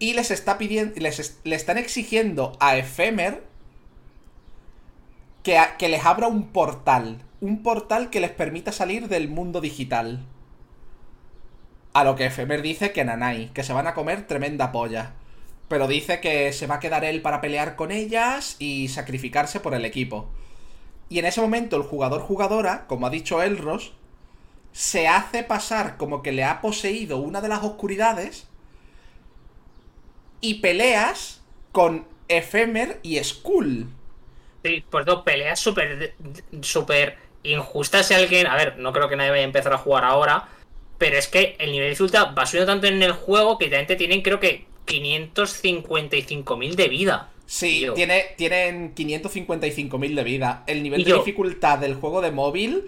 Y les está pidiendo. Les es- le están exigiendo a Ephemer que, que les abra un portal. Un portal que les permita salir del mundo digital. A lo que Ephemer dice que Nanai, que se van a comer tremenda polla. Pero dice que se va a quedar él para pelear con ellas y sacrificarse por el equipo. Y en ese momento el jugador-jugadora, como ha dicho Elros, se hace pasar como que le ha poseído una de las oscuridades y peleas con Ephemer y Skull. Sí, pues dos peleas súper súper injustas si alguien. A ver, no creo que nadie vaya a empezar a jugar ahora. Pero es que el nivel de dificultad va subiendo tanto en el juego que realmente tienen, creo que 555.000 de vida. Sí, Tío. tiene, tienen 555.000 de vida. El nivel de yo- dificultad del juego de móvil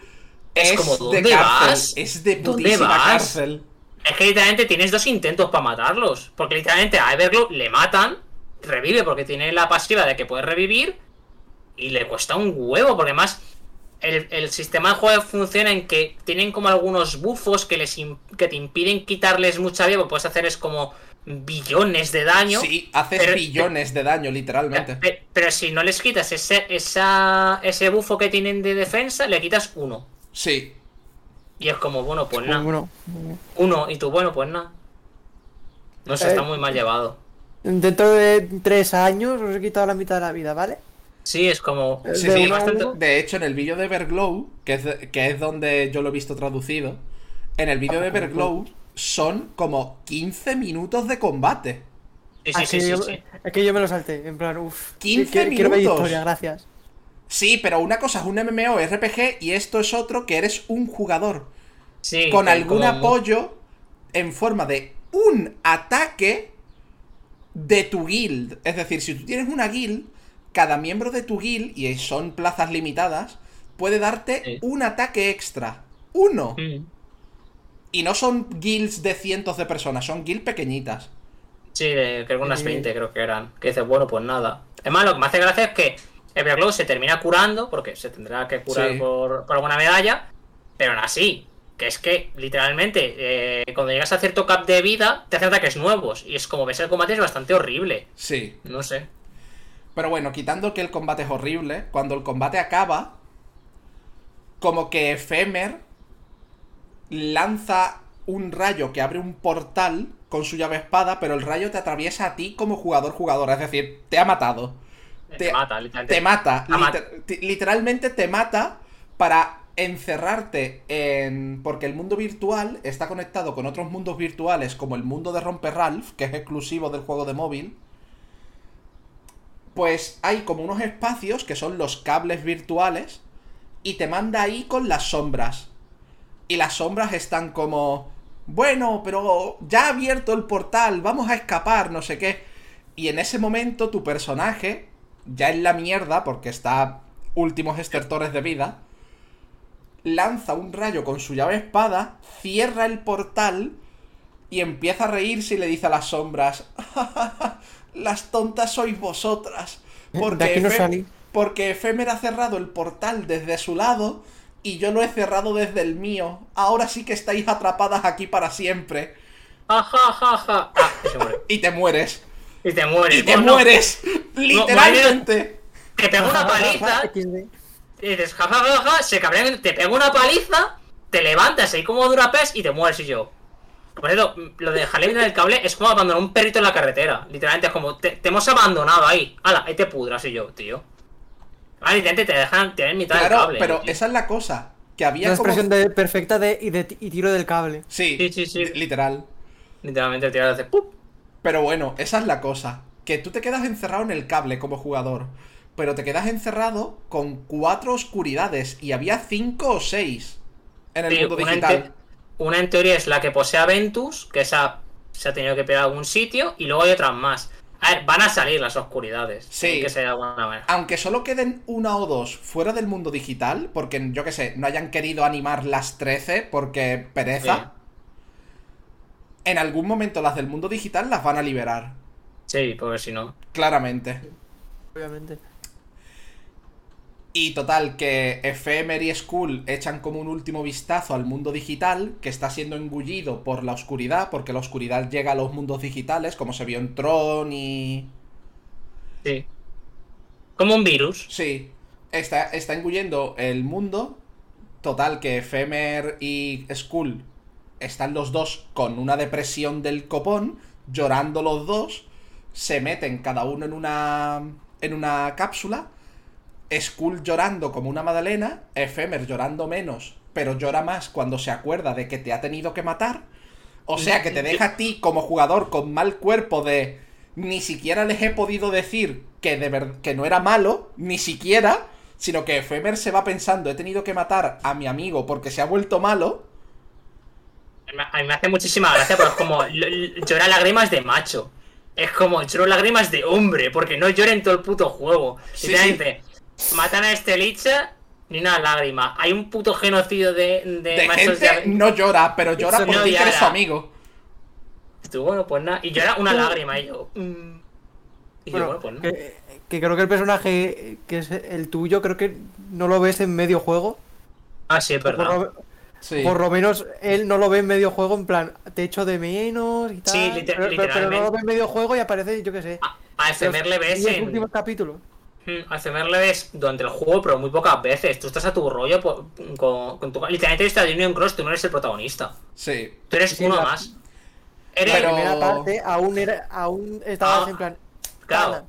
Es, como, de ¿dónde cárcel, vas? Es de ¿Dónde putísima vas? cárcel. Es que literalmente tienes dos intentos para matarlos. Porque literalmente a Everglow le matan, revive porque tiene la pasiva de que puede revivir. Y le cuesta un huevo, porque además el, el sistema de juego funciona en que tienen como algunos bufos que, les que te impiden quitarles mucha vida. Porque puedes hacer es como billones de daño. Sí, haces pero- billones de daño, literalmente. Pe- Pero, si no les quitas ese, esa, ese bufo que tienen de defensa, le quitas uno. Sí. Y es como, bueno, pues nada. Bueno, Uno, y tú, bueno, pues nada. No sé, Eh, está muy mal llevado. dentro de tres años os he quitado la mitad de la vida, ¿vale? Sí, es como. Sí, de sí, bastante-. De hecho, en el vídeo de Everglow, que es, de- que es donde yo lo he visto traducido, en el vídeo de Everglow son como 15 minutos de combate. Sí, Ah, sí, sí, que sí, yo- sí. Es que yo me lo salté, en plan, uff. 15 quiero ver minutos. historia, gracias. Sí, pero una cosa es un MMORPG y esto es otro que eres un jugador Sí, con algún como- apoyo en forma de un ataque de tu guild. Es decir, si tú tienes una guild, cada miembro de tu guild, y son plazas limitadas, puede darte Sí. un ataque extra. Uno. Y no son guilds de cientos de personas, son guilds pequeñitas. Sí, de- creo que unas Eh. 20 creo que eran. Que dices, bueno, pues nada. Es más, lo que me hace gracia es que Everglow se termina curando, porque se tendrá que curar Sí. por, por alguna medalla, pero aún así, que es que literalmente eh, cuando llegas a cierto cap de vida, te hacen ataques nuevos. Y es como ves el combate es bastante horrible. Sí. No sé. Pero bueno, quitando que el combate es horrible, cuando el combate acaba, como que Efemer lanza un rayo que abre un portal con su llave espada, pero el rayo te atraviesa a ti como jugador-jugadora, es decir, te ha matado. Te, mata, literalmente. Te mata, liter- literalmente te mata para encerrarte en... Porque el mundo virtual está conectado con otros mundos virtuales como el mundo de Romper Ralph, que es exclusivo del juego de móvil. Pues hay como unos espacios que son los cables virtuales y te manda ahí con las sombras. Y las sombras están como... Bueno, pero ya ha abierto el portal, vamos a escapar, no sé qué. Y en ese momento tu personaje, ya en la mierda, porque está últimos estertores de vida, lanza un rayo con su llave espada, cierra el portal y empieza a reírse y le dice a las sombras, *laughs* las tontas sois vosotras. Porque, no salí. porque Efemer ha cerrado el portal desde su lado y yo lo he cerrado desde el mío. Ahora sí que estáis atrapadas aquí para siempre. Ja, ja, ja, ja. Ah, y se muere. Y te mueres. Y te mueres. Y te no, mueres. Literalmente. Te pega una paliza. Y dices, ja, ja, ja, ja, se cabrean, te pega una paliza, te levantas ahí como durapes y te mueres y yo. Por cierto, lo de dejarle vida del cable es como abandonar un perrito en la carretera. Literalmente es como, te, te hemos abandonado ahí. Hala, ahí te pudras y yo, tío. Ah, literalmente te dejan tener mitad del Claro, cable. pero tío. esa es la cosa. Que había Una como... expresión de- perfecta de y, de y tiro del cable. Sí, Sí, sí, sí. li- literal. Literalmente el tío hace ¡pup! Pero bueno, esa es la cosa. Que tú te quedas encerrado en el cable como jugador. Pero te quedas encerrado con cuatro oscuridades. Y había cinco o seis en el Sí, mundo digital. Una en teoría es la que posee a Ventus, que esa se ha tenido que pegar a algún sitio, y luego hay otras más. A ver, van a salir las oscuridades. Sí. tiene Que ser de alguna manera. Aunque solo queden una o dos fuera del mundo digital, porque yo que sé, no hayan querido animar las 13 porque pereza, en algún momento las del mundo digital las van a liberar. Sí, porque si no. Claramente. Obviamente. Y total, que Ephemer y Skull echan como un último vistazo al mundo digital, que está siendo engullido por la oscuridad, porque la oscuridad llega a los mundos digitales, como se vio en Tron y... Sí. Como un virus. Sí, está, está engullendo el mundo. Total, que Ephemer y Skull están los dos con una depresión del copón, llorando los dos, se meten cada uno en una, en una cápsula, Skull llorando como una magdalena, Ephemer llorando menos, pero llora más cuando se acuerda de que te ha tenido que matar. O sea que te deja a ti como jugador con mal cuerpo de ni siquiera les he podido decir que de ver- que no era malo, ni siquiera, sino que Ephemer se va pensando, he tenido que matar a mi amigo porque se ha vuelto malo. A mí me hace muchísima gracia, pero es como llora lágrimas de macho. Es como lloro lágrimas de hombre, porque no llora en todo el puto juego. Sí, matan a este Licha, Ni una lágrima. Hay un puto genocidio de, de, De gente de- no llora, pero llora Eso por no ti que eres llora. su amigo. Tú, bueno, pues nada. Y yo era una lágrima y yo. mm. Y yo, Bueno, pues no. que, que creo que el personaje que es el tuyo, creo que no lo ves en medio juego. Ah, sí, es Por verdad. lo, Sí. por lo menos él no lo ve en medio juego, en plan, te echo de menos y tal. Sí, liter- pero, pero- pero no literalmente. lo ve en medio juego y aparece, yo qué sé. A, a Efemer le ves en los en. últimos capítulos. Mm, A Efemer le ves durante el juego, pero muy pocas veces. Tú estás a tu rollo por- con, con tu. Literalmente está de Union Cross, tú no eres el protagonista. Sí. Tú eres Sí, uno la- más. Eres. Pero- La primera parte aún, era, aún estabas Ah, en plan. Claro.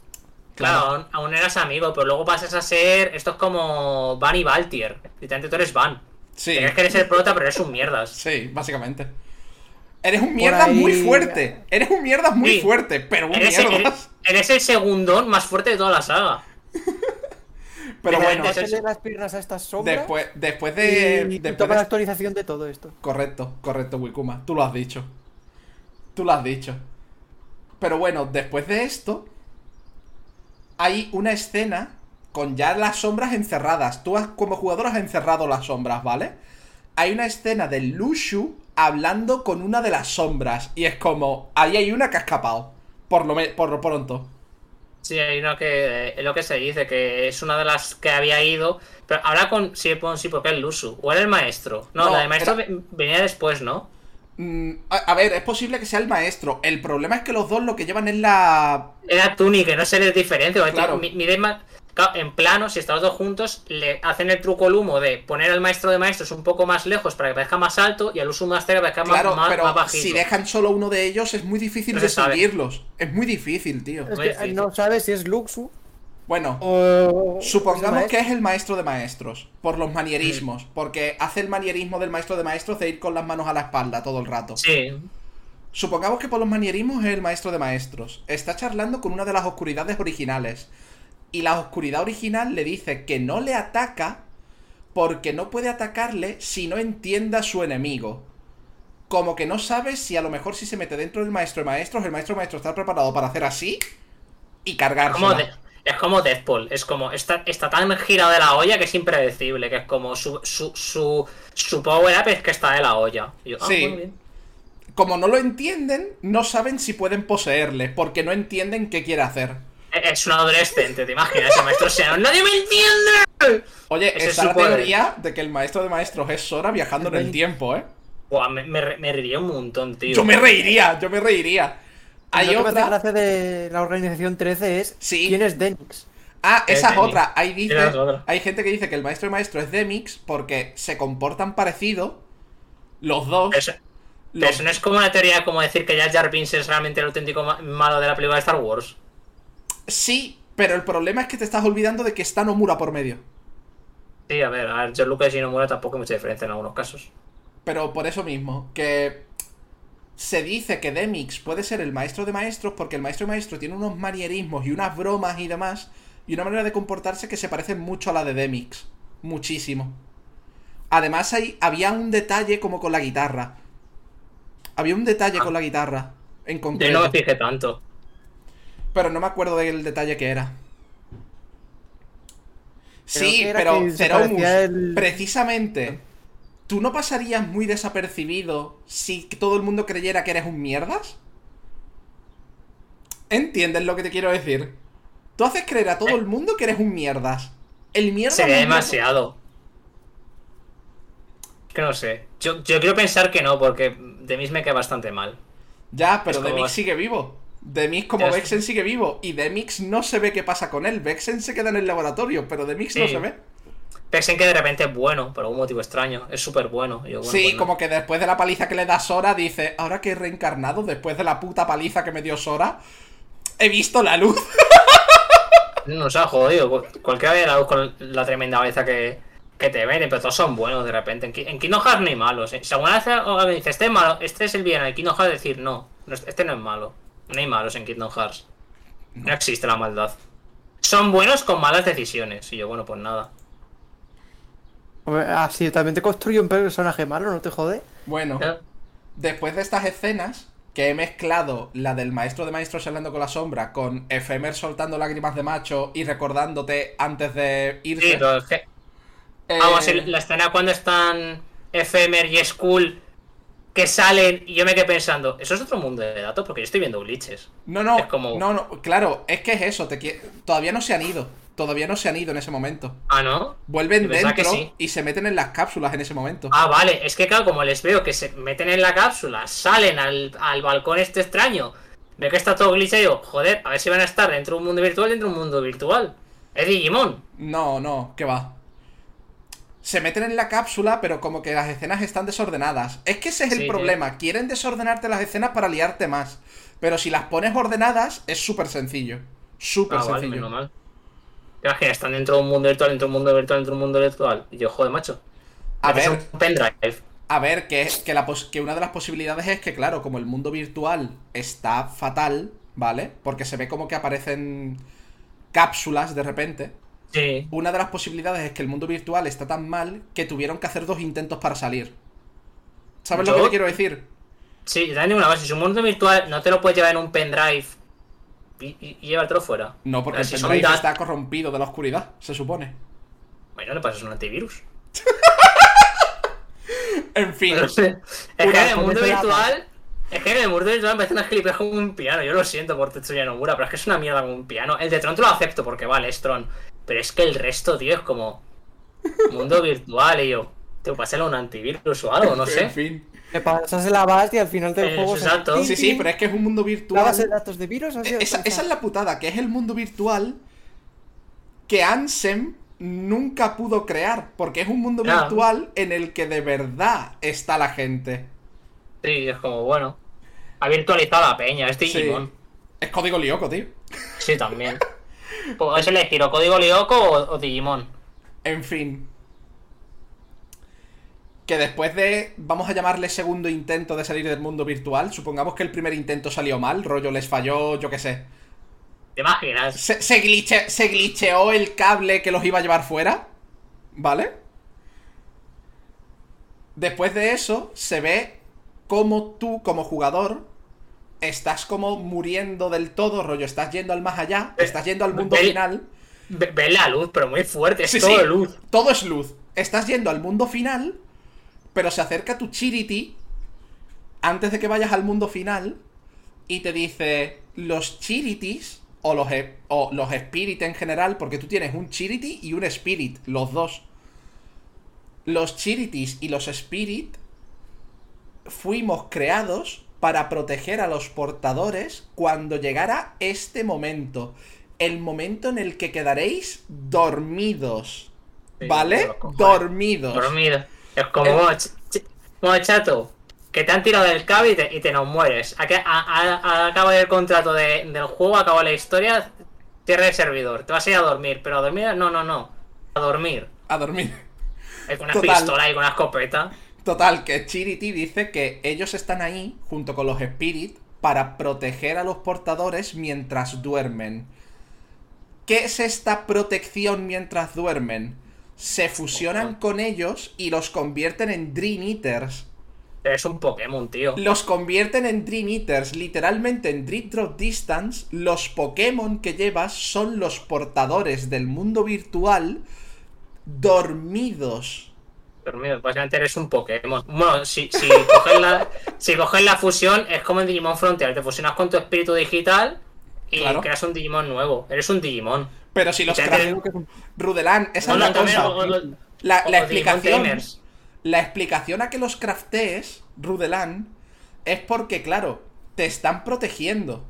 Claro, aún, aún eras amigo, pero luego pasas a ser. Esto es como Van y Valtier. Literalmente tú eres Van. Sí. Crees que eres el prota, pero eres un mierdas. Sí, básicamente. Eres un mierdas ahí- muy fuerte. Eres un mierdas muy Sí. fuerte, pero un Eres, eres, mierdas. eres el segundón más fuerte de toda la saga. *laughs* Pero bueno, es- Pásale las piernas a estas sombras. después, después de. y, y después toma de- la actualización de todo esto. Correcto, correcto, Wikuma. Tú lo has dicho. Tú lo has dicho. Pero bueno, después de esto, hay una escena con ya las sombras encerradas. Tú has- como jugador has encerrado las sombras, ¿vale? Hay una escena de Lushu hablando con una de las sombras. Y es como, ahí hay una que ha escapado. Por lo, me- por lo pronto. Sí, hay una que es lo que se dice, que es una de las que había ido. Pero ahora con. Sí, pon sí, porque es Lusu. O era el maestro. No, No, la del maestro era- venía después, ¿no? Mm, a, a ver, es posible que sea el maestro. El problema es que los dos lo que llevan es la... Era Tuni, que no se les diferencia. porque Claro. más- en plano, si están los dos juntos, le hacen el truco lumo de poner al maestro de maestros un poco más lejos para que parezca más alto y al Usu Master para que parezca Claro, más, más, pero más bajito. si dejan solo uno de ellos es muy difícil No sabe. distinguirlos. Es muy difícil, tío. Es que difícil. no sabes si es Luxu Bueno, o. supongamos que es el maestro de maestros, por los manierismos, porque hace el manierismo del maestro de maestros de ir con las manos a la espalda todo el rato. Sí. Supongamos que por los manierismos es el maestro de maestros. Está charlando con una de las oscuridades originales. Y la oscuridad original le dice que no le ataca porque no puede atacarle si no entienda a su enemigo. Como que no sabe si a lo mejor si se mete dentro del maestro de maestros, el maestro de maestros está preparado para hacer así y de- es como Deadpool, es como está, está tan girado de la olla que es impredecible, que es como su, su, su, su power up es que está de la olla. Yo, ah, Sí. bien. Como no lo entienden, no saben si pueden poseerle, porque no entienden qué quiere hacer. Es un adolescente, ¿te imaginas? Ese maestro sea, ¡nadie me entiende! Oye, Ese es está su la poder. teoría de que el maestro de maestros es Sora viajando en el tiempo, ¿eh? Buah, me, me, re- me reiría un montón, tío. Yo me reiría, yo me reiría. Hay Lo que me hace otra. gracia de la organización 13 es Sí. quién es Denix. Ah, esa es otra. Ahí dice, Esa es otra. hay gente que dice que el maestro de maestro es Demix porque se comportan parecido los dos. Eso, los- eso no es como una teoría como decir que Jar Jar Binks es realmente el auténtico ma- malo de la película de Star Wars. Sí, pero el problema es que te estás olvidando de que está Nomura por medio. Sí, a ver, a ver, Lucas y Nomura tampoco hay mucha diferencia en algunos casos. Pero por eso mismo, que se dice que Demix puede ser el maestro de maestros porque el maestro de maestros tiene unos manierismos y unas bromas y demás y una manera de comportarse que se parece mucho a la de Demix. Muchísimo. Además hay, había un detalle como con la guitarra. Había un detalle con la guitarra. En Yo concreto. no me fijé tanto. Pero no me acuerdo del detalle que era. Creo Sí, que era pero Ceromus, el- precisamente, ¿tú no pasarías muy desapercibido si todo el mundo creyera que eres un mierdas? ¿Entiendes lo que te quiero decir? Tú haces creer a todo el mundo que eres un mierdas. El mierda Sería demasiado. Que no sé. Yo, yo quiero pensar que no, porque de mí me cae bastante mal. Ya, pero Demix sigue vivo. Demix como. Vexen sigue vivo. Y Demix no se ve qué pasa con él. Vexen se queda en el laboratorio, pero Demix no se ve. Pensen que de repente es bueno, por algún motivo extraño. Es súper bueno. Sí, pues no. como que después de la paliza que le da Sora, dice, ahora que he reencarnado, después de la puta paliza que me dio Sora, he visto la luz. *laughs* No se ha jodido. Cu- Cualquiera ve la luz con la tremenda cabeza que, que te ven, pero todos son buenos de repente. En, en Kingdom Hearts no hay malos. ¿eh? Si alguna vez alguien dice, este es malo, este es el bien, en Kingdom Hearts decir, no, no es- este no es malo. No hay malos en Kingdom Hearts. No existe la maldad. Son buenos con malas decisiones. Y yo, bueno, pues nada. Así también te construye un personaje malo, ¿no te jode? Bueno, ¿Eh? después de estas escenas, que he mezclado la del maestro de maestros hablando con la sombra con Efemer soltando lágrimas de macho y recordándote antes de irse, Sí, pero es que Eh, Vamos, la escena cuando están Efemer y Skull que salen y yo me quedé pensando, eso es otro mundo de datos porque yo estoy viendo glitches. No, no, es como- no, no, claro, es que es eso, te qui- todavía no se han ido, todavía no se han ido en ese momento. Ah, ¿no? Vuelven dentro sí. y se meten en las cápsulas en ese momento. Ah, vale, es que claro, como les veo que se meten en la cápsula, salen al, al balcón este extraño, veo que está todo glitch y digo, joder, a ver si van a estar dentro de un mundo virtual, dentro de un mundo virtual. Es Digimon. No, no, que va. Se meten en la cápsula, pero como que las escenas están desordenadas. Es que ese es el Sí, sí. problema. Quieren desordenarte las escenas para liarte más. Pero si las pones ordenadas, es súper sencillo. Súper Ah, vale, sencillo. menos mal. Están dentro de un mundo virtual, dentro de un mundo virtual, dentro de un mundo virtual. Y yo, joder, macho. A ver, un pendrive. a ver, que, que, la pos- que una de las posibilidades es que, claro, como el mundo virtual está fatal, ¿vale? Porque se ve como que aparecen cápsulas de repente. Sí. Una de las posibilidades es que el mundo virtual está tan mal que tuvieron que hacer dos intentos para salir. ¿Sabes lo que te quiero decir? Sí, yo también una base. Si un mundo virtual, no te lo puedes llevar en un pendrive y, y- y llevártelo fuera. No, porque Pero el si pendrive está corrompido de la oscuridad, se supone. Bueno, le pasas un antivirus. *laughs* En fin, Pero *laughs* es que en el mundo virtual. Es que en el mundo virtual me parece una gilipollas como un piano. Yo lo siento por Tetsuya Nomura, pero es que es una mierda como un piano. El de Tron te lo acepto porque vale, es Tron. Pero es que el resto, tío, es como. Mundo virtual y yo. Te pasarle un antivirus o algo, no *laughs* en sé. fin. Le pasas la base y al final del Eh, juego se- exacto. Tin, Sí, sí, pero es que es un mundo La virtual. base de datos de virus sido Esa, esa es la putada, que es el mundo virtual que Ansem nunca pudo crear. Porque es un mundo virtual en el que de verdad está la gente. Sí, es como, bueno. Ha virtualizado la peña, es Digimon. Es código lioco, tío. Sí, también. *laughs* Puedes elegir o Código Lyoko o, o Digimon. En fin. Que después de, vamos a llamarle segundo intento de salir del mundo virtual, supongamos que el primer intento salió mal, rollo les falló, yo qué sé. ¿Te imaginas? Se, se, glitche- se glitcheó el cable que los iba a llevar fuera, ¿vale? Después de eso, se ve como tú, como jugador, estás como muriendo del todo, rollo, estás yendo al más allá, estás yendo al mundo ve- final. Ve, ve la luz, pero muy fuerte, es Sí, todo sí, luz. Todo es luz. Estás yendo al mundo final, pero se acerca tu Chirity antes de que vayas al mundo final y te dice los Chirities o los, e- o los Spirit en general, porque tú tienes un Chirity y un Spirit, los dos. Los Chirities y los Spirit fuimos creados para proteger a los portadores cuando llegara este momento. El momento en el que quedaréis dormidos. ¿Vale? Dormidos. Dormido. Es como, bueno, ch- ch- bueno, chato, que te han tirado del cable y te, y te nos mueres. A, a, el contrato de- del juego, acaba la historia, cierra el servidor. Te vas a ir a dormir, pero a dormir, no, no, no. A dormir. A dormir. Con una Total. pistola y con una escopeta. Total, que Chirity dice que ellos están ahí, junto con los Spirit, para proteger a los portadores mientras duermen. ¿Qué es esta protección mientras duermen? Se fusionan con ellos y los convierten en Dream Eaters. Es un Pokémon, tío. Los convierten en Dream Eaters, literalmente en Dream Drop Distance. Los Pokémon que llevas son los portadores del mundo virtual dormidos. Dormido, básicamente eres un Pokémon. Bueno, si, si, *laughs* coges la, si coges la fusión, es como en Digimon Frontier. Te fusionas con tu espíritu digital y Claro. creas un Digimon nuevo. Eres un Digimon. Pero si los Ya te Rudelán, esa No, es la cosa. o- o- La, o la Digimon explicación. La explicación a que los craftees, Rudelán, es porque, claro, te están protegiendo.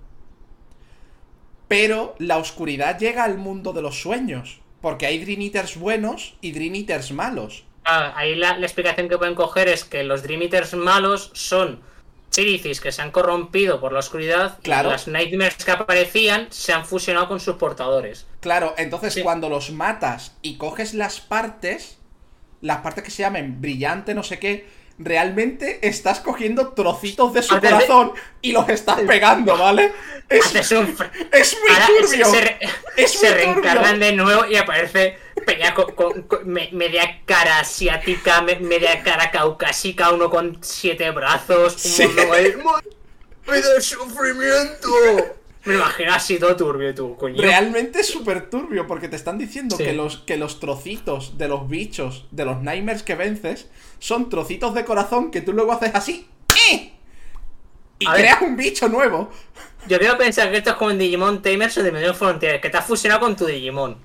Pero la oscuridad llega al mundo de los sueños. Porque hay Dream Eaters buenos y Dream Eaters malos. Ah, ahí la, la explicación que pueden coger es que los Dream Eaters malos son Chiricis que se han corrompido por la oscuridad Claro. y las Nightmares que aparecían se han fusionado con sus portadores. Claro, entonces Sí. cuando los matas y coges las partes, las partes que se llamen brillante, no sé qué, realmente estás cogiendo trocitos de su de- corazón y los estás pegando, ¿vale? Es, un es muy Ahora se, turbio. se re- Es se muy turbio. reencarnan de nuevo y aparece Peña con, con- con me- media cara asiática, me- media cara caucásica, uno con siete brazos, Sí. un mundo ahí, *laughs* "Me da sufrimiento. Me imagino así todo turbio tú, coño. Realmente es súper turbio porque te están diciendo Sí. que, los, que los trocitos de los bichos, de los nightmares que vences, son trocitos de corazón que tú luego haces así. ¡eh! Y A ver. creas un bicho nuevo. Yo quiero pensar que esto es como en Digimon Tamers o Dimension Frontier, que te has fusionado con tu Digimon.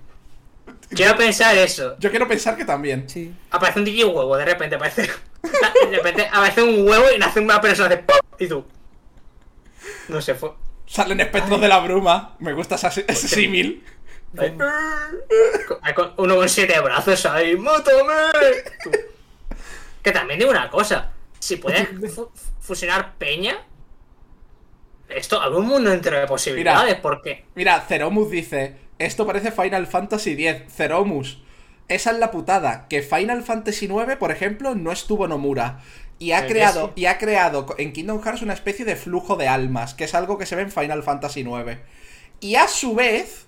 Quiero pensar eso. Yo quiero pensar que también. Sí. Aparece un Digi huevo, de repente aparece. *laughs* De repente aparece un huevo y nace una persona de ¡pum! y tú. No sé, fue. Salen espectros de la bruma. Me gusta ese, ese símil. Ahí. Hay con- Uno con siete brazos ahí, ¡mátame! Tú. Que también digo una cosa: si puedes *laughs* fu- fusionar peña, esto un mundo entero de posibilidades, porque. Mira, Ceromus dice: Esto parece Final Fantasy X. Ceromus. Esa es la putada. Que Final Fantasy IX, por ejemplo, no estuvo Nomura. Y ha que creado, y ha creado en Kingdom Hearts una especie de flujo de almas, que es algo que se ve en Final Fantasy IX. Y a su vez,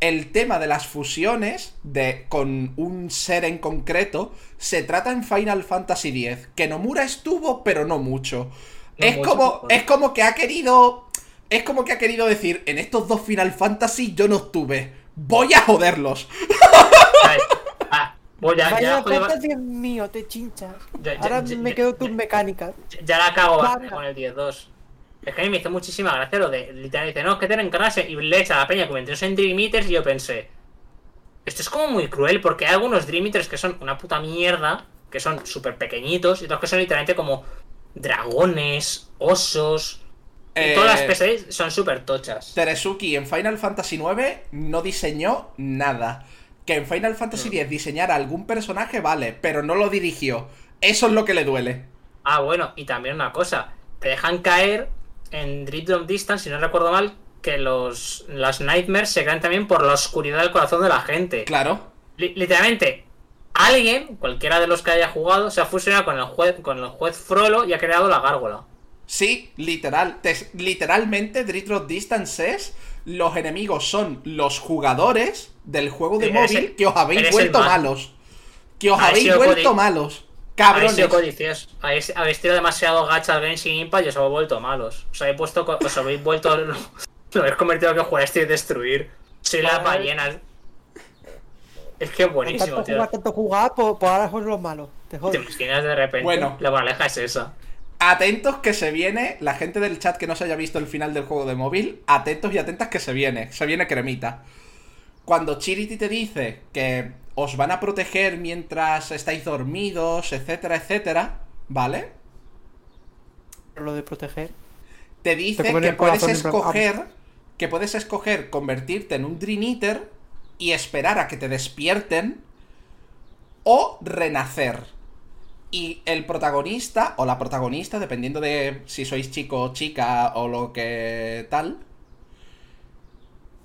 el tema de las fusiones de, con un ser en concreto se trata en Final Fantasy X. Que Nomura estuvo, pero no mucho. No es, mucho, como, es como que ha querido. Es como que ha querido decir: En estos dos Final Fantasy yo no estuve. Voy a joderlos. Ay, ah, ya, Vaya ya, joder, puta, Dios mío, te chinchas. Ya- ya- Ahora ya- me ya- quedo tus mecánicas. ya la cago con el 10-2. Es que a mí me hizo muchísima gracia lo de literal dice, no, es que tienen clase y le echa a la peña como entre en Dream Eaters y yo pensé, esto es como muy cruel porque hay algunos Dream Eaters que son una puta mierda, que son súper pequeñitos y otros que son literalmente como dragones, osos. Eh, todas las pesadillas son súper tochas. Teresuki en Final Fantasy IX no diseñó nada. Que en Final Fantasy Mm. X diseñara algún personaje, vale, pero no lo dirigió. Eso es lo que le duele. Ah, bueno, y también una cosa, te dejan caer en Dream Drop Distance, si no recuerdo mal, que los, las Nightmares se crean también por la oscuridad del corazón de la gente. Claro. Li- literalmente, alguien, cualquiera de los que haya jugado, se ha fusionado con el juez, con el juez Frollo y ha creado la gárgola. Sí, literal. te- literalmente, Dream Drop Distance es. Los enemigos son los jugadores del juego de móvil el- que os habéis vuelto malos. Que os Habéis habéis sido vuelto codi- malos. Habéis Cabrones. sido codiciosos. Habéis, habéis tirado demasiado gacha al Genshin Impact y os habéis vuelto malos. Os habéis puesto. Os habéis vuelto. *laughs* Lo habéis convertido en lo que jugaste y destruir. Soy las Vale. ballenas. Es que buenísimo, Tanto tío. jugar, tanto jugar, pues, pues ahora son los malos. Te imaginas de repente. Bueno. La moraleja es esa. Atentos que se viene, la gente del chat que no se haya visto el final del juego de móvil, atentos y atentas que se viene, se viene cremita. Cuando Chirity te dice que os van a proteger mientras estáis dormidos, etcétera, etcétera, ¿vale? Lo de proteger. Te dice Te que puedes escoger, que puedes escoger convertirte en un Dream Eater y esperar a que te despierten o renacer. Y el protagonista, o la protagonista, dependiendo de si sois chico o chica o lo que tal,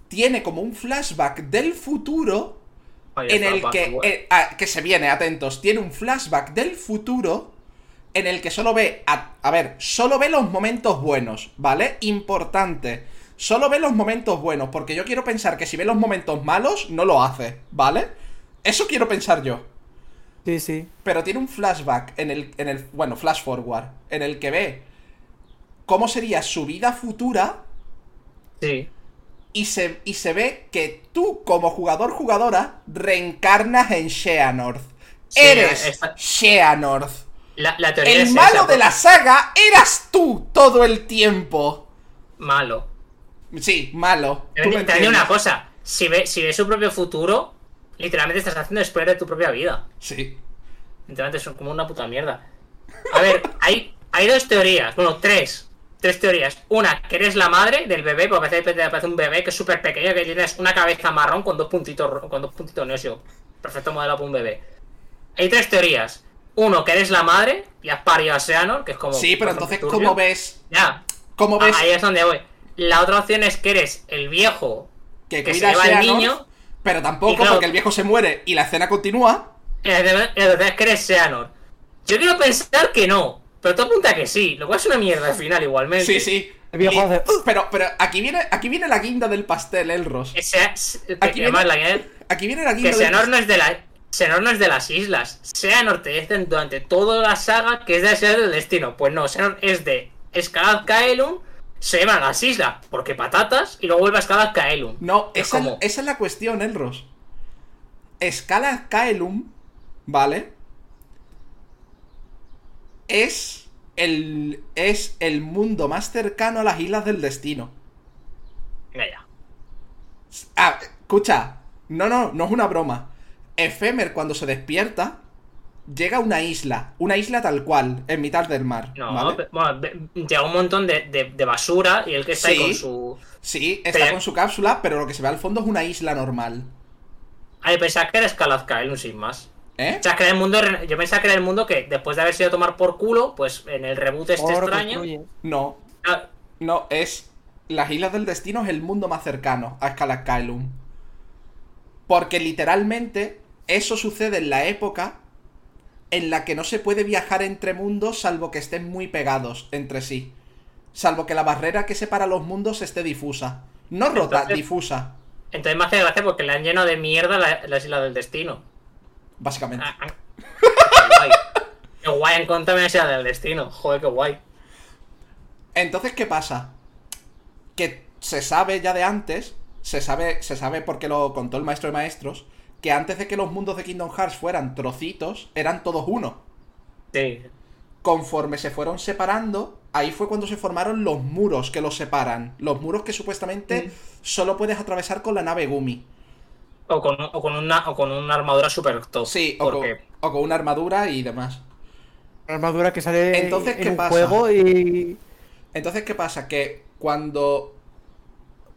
tiene como un flashback del futuro en el que, eh, ah, que se viene, atentos, tiene un flashback del futuro en el que solo ve, a, a ver, solo ve los momentos buenos, ¿vale? Importante, solo ve los momentos buenos, porque yo quiero pensar que si ve los momentos malos, no lo hace, ¿vale? Eso quiero pensar yo. Sí, sí. Pero tiene un flashback en el, en el, bueno, flash forward, en el que ve cómo sería su vida futura Sí. y se, y se ve que tú, como jugador-jugadora, reencarnas en Xehanort. Sí, Eres esta- Xehanort. La, la teoría El es malo esa, de la saga eras tú todo el tiempo. Malo. Sí, malo. Te digo entiendes. una cosa. Si ve, si ve su propio futuro, literalmente estás haciendo spoiler de tu propia vida. Sí. Literalmente es como una puta mierda. A ver, *laughs* hay, hay dos teorías. Bueno, tres. Tres teorías. Una, que eres la madre del bebé, porque parece, parece un bebé que es súper pequeño, que tienes una cabeza marrón con dos puntitos, con dos puntitos neosio. Perfecto modelo para un bebé. Hay tres teorías. Uno, que eres la madre y has parido a Seanor, que es como. Sí, pero entonces, turbio. ¿cómo ves? Ya. ¿Cómo Ah, ves Ahí es donde voy. La otra opción es que eres el viejo que que se a lleva al niño. Pero tampoco, claro- porque el viejo se muere y la escena continúa. Y la tercera y la tercera es que eres Seanor. Yo quiero pensar que no, pero tú apunta que sí, lo cual es una mierda al final igualmente. Sí, sí. El viejo Y- hace. Pero, pero aquí viene, aquí viene la guinda del pastel, Elros. Que Aquí viene- la guinda- Aquí viene la guinda que del Seanor pastel. no es de la Seanor no es de las islas. Seanor te dicen durante toda la saga que es de Seanor del destino. Pues no, Seanor es de Escalad Kaelum se llaman las islas porque patatas y luego vuelve a escalar Kaelum. No, Es esa, como- esa es la cuestión, Elros. Escala Kaelum, ¿vale? Es el, es el mundo más cercano a las Islas del Destino. Ya. Ah, escucha. No, no, no es una broma. Efemer, cuando se despierta, llega a una isla. Una isla tal cual, en mitad del mar. No, ¿vale? bueno, llega un montón de, de- de basura y el que está ahí con su. Sí, está Pero- con su cápsula, pero lo que se ve al fondo es una isla normal. Ay, pensaba que era Escalad Kaelum sin más. ¿Eh? O sea, que era el mundo. Yo pensaba que era el mundo que después de haber sido a tomar por culo, pues en el reboot este extraño. No, ah, no, es. Las Islas del Destino es el mundo más cercano a Scalacaelum. Porque literalmente eso sucede en la época en la que no se puede viajar entre mundos salvo que estén muy pegados entre sí. Salvo que la barrera que separa los mundos esté difusa. No rota, Entonces- difusa, Entonces me hace gracia porque le han llenado de mierda la- las islas del destino. básicamente. Ah, ah. Qué guay. Qué guay, encontrarme la isla del destino. Joder, qué guay. Entonces, ¿qué pasa? Que se sabe ya de antes, se sabe, se sabe porque lo contó el maestro de maestros, que antes de que los mundos de Kingdom Hearts fueran trocitos, eran todos uno. Sí. Conforme se fueron separando, ahí fue cuando se formaron los muros que los separan. Los muros que supuestamente Mm. solo puedes atravesar con la nave Gumi. O con, o con una, o con una armadura super top. Sí, o con, o con una armadura y demás. Una armadura que sale Entonces, en ¿qué un pasa? juego y. Entonces, ¿qué pasa? Que cuando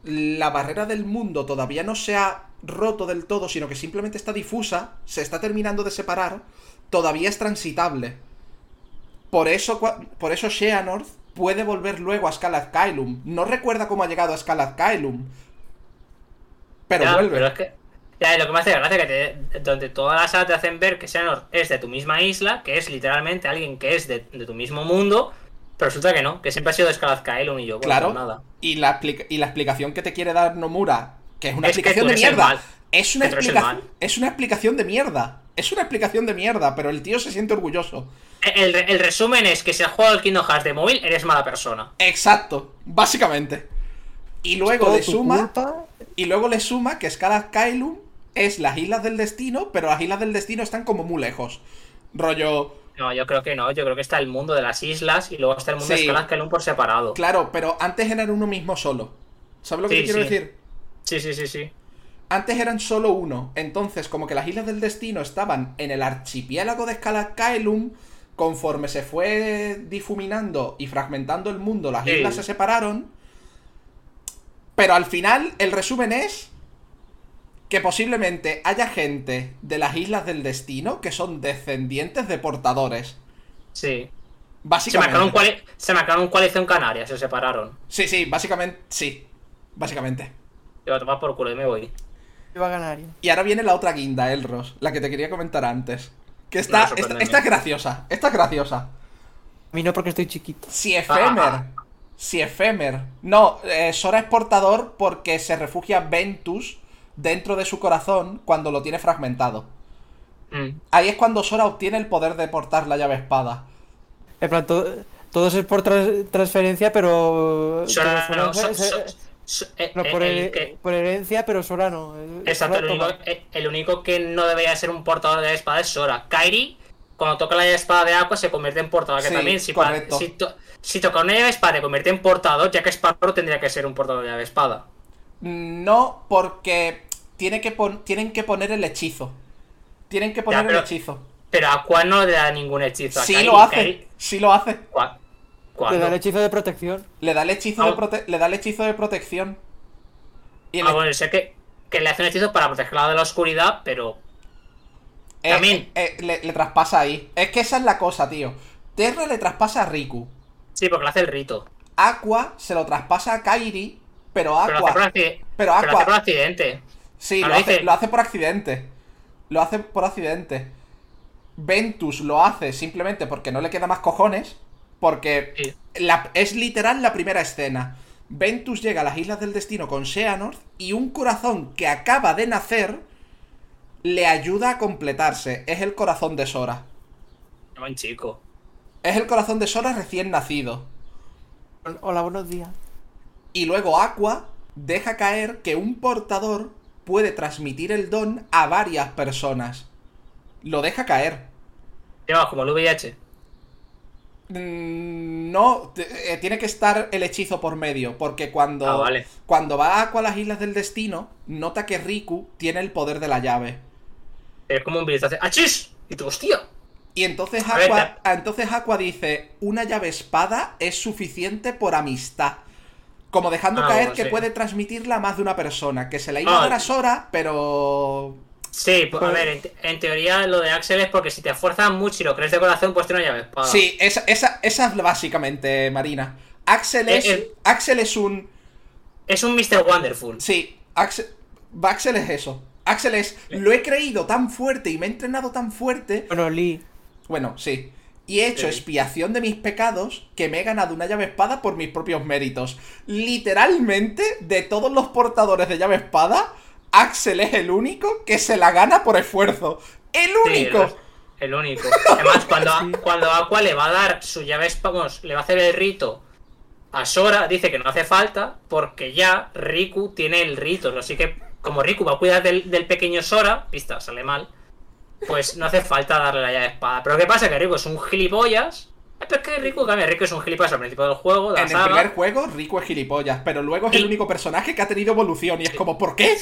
la barrera del mundo todavía no se ha roto del todo, sino que simplemente está difusa, se está terminando de separar, todavía es transitable. Por eso, por eso puede volver luego a Kaelum. No recuerda cómo ha llegado a Kaelum. Pero Ya, vuelve. pero es que. Ya, lo que me hace gracia es que te- donde todas las salas te hacen ver que Xehanort es de tu misma isla, que es literalmente alguien que es de, de tu mismo mundo, pero resulta que no, que siempre ha sido de y yo, bueno, Claro. pues nada. Y la, y la explicación que te quiere dar Nomura, que es una Es explicación de mierda. Es una. Es una explicación de mierda. Es una explicación de mierda, pero el tío se siente orgulloso. El, el resumen es que si has jugado el Kingdom Hearts de móvil, eres mala persona. Exacto, básicamente. Y luego le suma. culpa. Y luego le suma que Scala Kaelum es las islas del destino, pero las islas del destino están como muy lejos. Rollo. No, yo creo que no, yo creo que está el mundo de las islas y luego está el mundo Sí. de Escalaz Kaelum por separado. Claro, pero antes eran uno mismo solo. ¿Sabes lo que Sí, te quiero sí. decir? Sí, sí, sí, sí. Antes eran solo uno. Entonces, como que las islas del destino estaban en el archipiélago de Scalacaelum, conforme se fue difuminando y fragmentando el mundo, las Sí. islas se separaron. Pero al final, el resumen es que posiblemente haya gente de las islas del destino que son descendientes de portadores. Sí. Se Básicamente. se marcaron coalición canaria, se separaron. Sí, sí, básicamente. Sí. Básicamente. Yo a tomar por culo y me voy. Iba a ganar. Y ahora viene la otra guinda, Elros, la que te quería comentar antes. Que No, está, sorpréndeme. esta, esta es graciosa, esta es graciosa. A mí no porque estoy chiquito. Si Efemer, Ah. si Efemer, no, eh, Sora es portador porque se refugia Ventus dentro de su corazón cuando lo tiene fragmentado. Mm. Ahí es cuando Sora obtiene el poder de portar la llave espada. En plan, todo, todo es por transferencia, pero. Sora- no, Sora- so- se- so- so- eh, no, eh, por, el her- que- por herencia, pero Sora no. Exacto, Sora el único, toma. eh, el único que no debería ser un portador de la espada es Sora. Kairi, cuando toca la llave espada de agua, se convierte en portador. Que Sí, también, si, pa- correcto. si, to- si toca una llave espada y convierte en portador, ya que Sparrow tendría que ser un portador de llave espada. No, porque tiene que pon- tienen que poner el hechizo. Tienen que poner pero- el hechizo. Pero a Aqua no le da ningún hechizo. A Sí Kairi, lo hace, Kairi- sí lo hace. ¿Cuá- Le ¿Cuándo? da el hechizo de protección. Le da el hechizo, Ah. de, prote- le da el hechizo de protección. Y el Ah, bueno, sé que, que le hace un hechizo para protegerla de la oscuridad, pero Eh, También. eh, eh, le, le traspasa ahí. Es que esa es la cosa, tío. Terra le traspasa a Riku. sí, porque le hace el rito. Aqua se lo traspasa a Kairi, pero Pero lo hace por, Aqua. Pero hace Aqua. por accidente. Sí, Ah, lo lo hace, lo hace por accidente. Lo hace por accidente. Ventus lo hace simplemente porque no le queda más cojones. Porque Sí. la- es literal la primera escena. Ventus llega a las Islas del Destino con Xehanort y un corazón que acaba de nacer le ayuda a completarse. Es el corazón de Sora. Buen chico. Es el corazón de Sora recién nacido. Hola, buenos días. Y luego Aqua deja caer que un portador puede transmitir el don a varias personas. Lo deja caer. Lleva como el VIH. No, eh, tiene que estar el hechizo por medio, porque cuando, Ah, vale. cuando va Aqua a las Islas del Destino, nota que Riku tiene el poder de la llave. Es como un virus. Hace ¡Achis! Y tú, hostia. Y entonces ver, Aqua, entonces Aqua dice, una llave espada es suficiente por amistad. Como dejando Ah, caer bueno, que sí. puede transmitirla a más de una persona. Que se la iba Ah. a dar a Sora, pero... Sí, pues, a ver, en, te- en teoría lo de Axel es porque si te esfuerzas mucho y lo crees de corazón, pues tiene una llave espada. Sí, esa, esa, esa es básicamente, Marina. Axel Eh, es, eh. Axel es un... Es un Mr. Wonderful. Sí, Axel, Axel es eso. Axel es, lo he creído tan fuerte y me he entrenado tan fuerte Bueno, Lee. Bueno, sí. Y he hecho Sí. expiación de mis pecados que me he ganado una llave espada por mis propios méritos. Literalmente, de todos los portadores de llave espada, Axel es el único que se la gana por esfuerzo. ¡El Sí, único! el, el único. Además, cuando, *laughs* cuando Aqua le va a dar su llave espada, vamos, le va a hacer el rito a Sora, dice que no hace falta porque ya Riku tiene el rito. Así que, como Riku va a cuidar del, del pequeño Sora, pista, sale mal, pues no hace falta darle la llave espada. Pero ¿qué pasa? Que Riku es un gilipollas. Pero es que Riku cambia, Riku es un gilipollas al principio del juego, de la En el primer juego, Rico es gilipollas, pero luego es el único personaje que ha tenido evolución y es como, ¿por qué?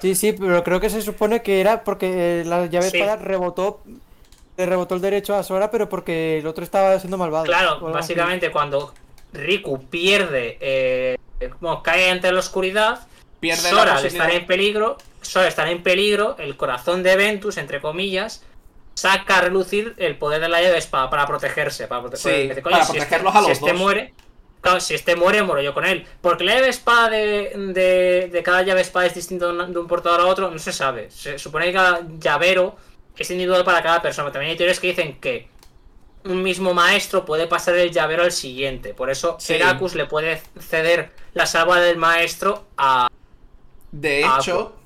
Sí, sí, pero creo que se supone que era porque la llave Sí. espada rebotó. Le rebotó el derecho a Sora, pero porque el otro estaba siendo malvado. Claro, así. básicamente cuando Riku pierde, eh, como cae ante la oscuridad, Pierde la Sora al posibilidad. estar en peligro, Sora estar en peligro, el corazón de Ventus, entre comillas, saca a relucir el poder de la llave espada para protegerse, para, prote- Sí, dice, "Coño, para si protegerlos este, a los si este dos". muere, claro, si este muere, muero yo con él. Porque la llave espada de, de, de cada llave espada es distinto de un- portador a otro, no se sabe. Se supone que cada llavero es individual para cada persona. También hay teorías que dicen que un mismo maestro puede pasar el llavero al siguiente. Por eso Sí. Heracus le puede ceder la salva del maestro a, De hecho,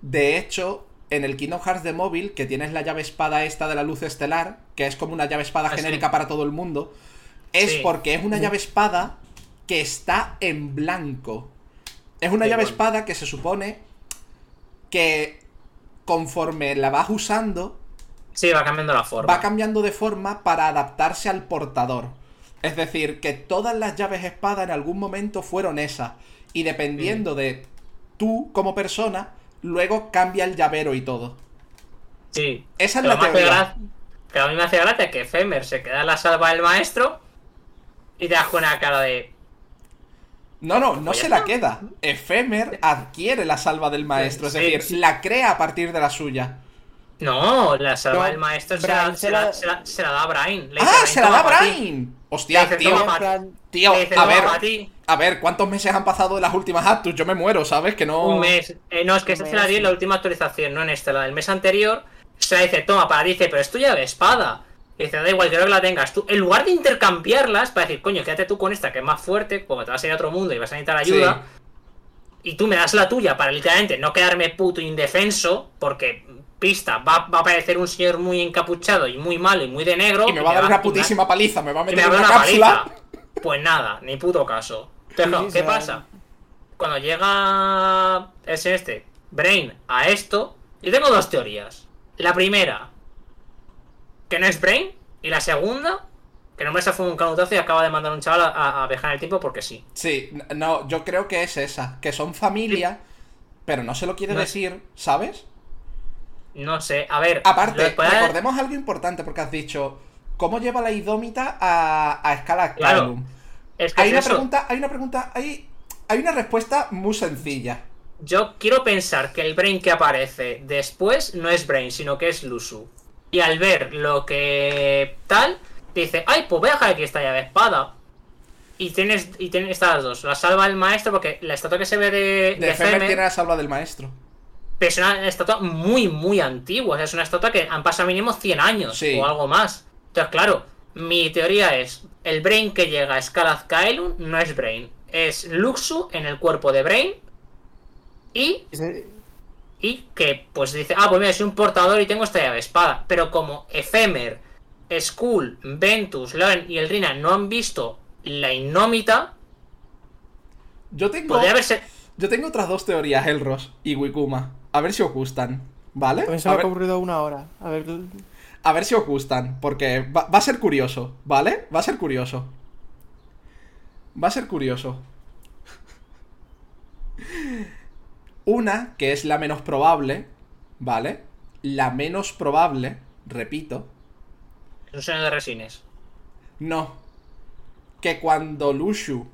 de hecho, en el Kingdom Hearts de móvil, que tienes la llave espada esta de la luz estelar, que es como una llave espada Ah, genérica para todo el mundo, es Sí. porque es una llave espada que está en blanco. Es una Sí, llave bueno. espada que se supone que conforme la vas usando, Sí, va cambiando la forma. va cambiando de forma para adaptarse al portador. Es decir, que todas las llaves espada en algún momento fueron esas. Y Mm. dependiendo de tú como persona, luego cambia el llavero y todo. Sí. Esa es Pero la teoría. Pero a mí me hace gracia que Femer se queda en la salva del maestro y te das con una cara de. No, no, no Pues se la queda. Efemer adquiere la salva del maestro, es decir, sí. la crea a partir de la suya. No, la salva No, del maestro se la, Brian se, se la, la- se la- se la da a. Le dice, ¡Ah, "Brian, se la da pa' ti". Brian! Hostia, tío. "Toma En pa' plan, Tío, a "Toma ver, pa' ti". A ver, ¿cuántos meses han pasado de las últimas Actus? Yo me muero, ¿sabes? Que no... Un mes. Eh, no, es que esta se la di mes, en la última actualización, no en esta. La del mes anterior se la dice, toma, para, dice, pero es tuya de espada. Y dice, da igual, quiero que la tengas tú. En lugar de intercambiarlas, para decir, coño, quédate tú con esta que es más fuerte, porque te vas a ir a otro mundo y vas a necesitar ayuda. Y tú me das la tuya para literalmente no quedarme puto indefenso, porque, pista, va, va a aparecer un señor muy encapuchado y muy malo y muy de negro. Y me va a dar una me- putísima paliza, me va a y me meter abre una una cápsula. paliza. Pues nada, ni puto caso. Entonces, Sí, sí, ¿qué pasa? Cuando llega ese este, Brain, a esto, yo tengo dos teorías. La primera, que no es Brain, y la segunda, que no me se fue un canutazo y acaba de mandar a un chaval a, a viajar en el tiempo porque sí. Sí, no, yo creo que es esa, que son familia, pero no se lo quiere No. decir, ¿sabes? No sé, a ver. Aparte, recordemos algo importante porque has dicho, ¿cómo lleva la idómita a, a escala Claro, Calum? Es que Hay es una eso. pregunta, hay una pregunta, hay, hay una respuesta muy sencilla. Yo quiero pensar que el Brain que aparece después no es Brain, sino que es Lusu. Y al ver lo que tal, dice, ay, pues voy a dejar aquí esta llave espada. Y tienes, y tienes estas dos. La salva el maestro porque la estatua que se ve de, De de Femer Femer tiene la salva del maestro. es una estatua muy, muy antigua. O sea, es una estatua que han pasado mínimo 100 años Sí. o algo más. Entonces, claro, mi teoría es, el Brain que llega a Scalaz Kaelun no es Brain. Es Luxu en el cuerpo de Brain. Y y que pues dice, ah, pues mira, soy un portador y tengo esta llave espada. Pero como Efemer, Skull, Ventus, Loren y el Rina no han visto la Innómita, Yo tengo, Podría haberse. yo tengo otras dos teorías, Elros y Wikuma. A ver si os gustan, ¿vale? A mí se me ha ver, ocurrido una hora. A ver. A ver si os gustan, porque va, va a ser curioso, ¿vale? Va a ser curioso. Va a ser curioso. Una, que es la menos probable, ¿vale? La menos probable, repito, Es un sueño de resines. No. Que cuando Lushu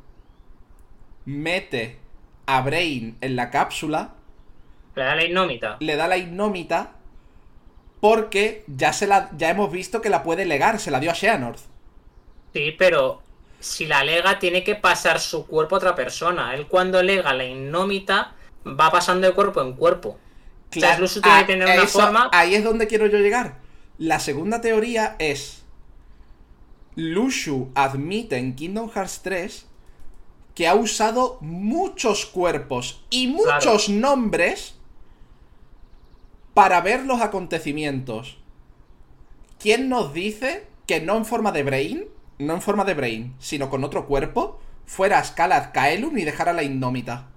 mete a Brain en la cápsula, Le da la inómita. le da la ignómita porque ya se la ya hemos visto que la puede legar, se la dio a Xehanort. Sí, pero si la lega, tiene que pasar su cuerpo a otra persona. Él cuando lega la inómita, va pasando de cuerpo en cuerpo. Claro, Lushu tiene a- que tener una eso- forma- Ahí es donde quiero yo llegar. La segunda teoría es. Lushu admite en Kingdom Hearts 3 que ha usado muchos cuerpos y muchos nombres para ver los acontecimientos. ¿Quién nos dice que no en forma de Brain, no en forma de Brain, sino con otro cuerpo, fuera Skalad Kaelum y dejara la Indómita?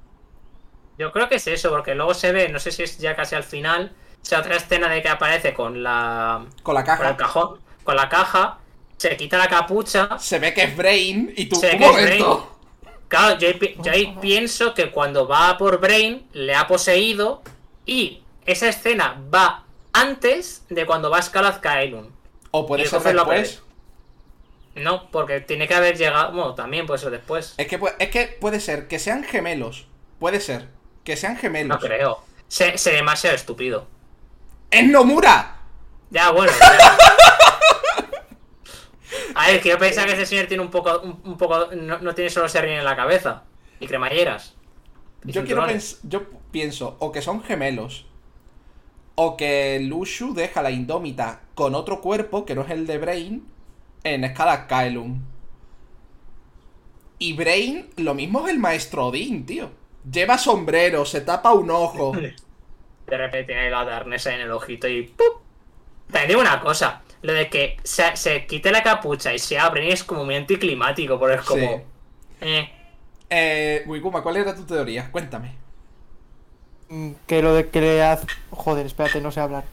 Yo creo que es eso, porque luego se ve, no sé si es ya casi al final, esa otra escena de que aparece con la. Con la con caja. el cajón, con la caja, se quita la capucha. Se ve que es Brain y tú. Se ve que es momento. Claro, yo, yo ahí pienso que cuando va por Brain, le ha poseído y esa escena va antes de cuando va a Skalaz Kaelum. O puede ser después. No, porque tiene que haber llegado. Bueno, también puede ser después. Es que, es que puede ser que sean gemelos. Puede ser. Que sean gemelos. No creo. Sé, sé demasiado estúpido. ¡Es Nomura! Ya, bueno. ya. *laughs* A ver, que yo pensaba que ese señor tiene un poco. Un, un poco no, no tiene solo serrín en la cabeza. Y cremalleras. Y Yo quiero Yo pienso o que son gemelos. O que Lushu deja la indómita con otro cuerpo que no es el de Brain en escala Kaelum. Y Brain, lo mismo es el maestro Odin, tío. Lleva sombrero, se tapa un ojo. *laughs* De repente tiene la arnesa en el ojito y ¡pup! Te digo una cosa. Lo de que se, se quite la capucha y se abren es como muy anticlimático, porque es como. Sí. Eh, Eh, Wikuma, ¿cuál era tu teoría? Cuéntame. Que lo de que le hace. Joder, espérate, no sé hablar.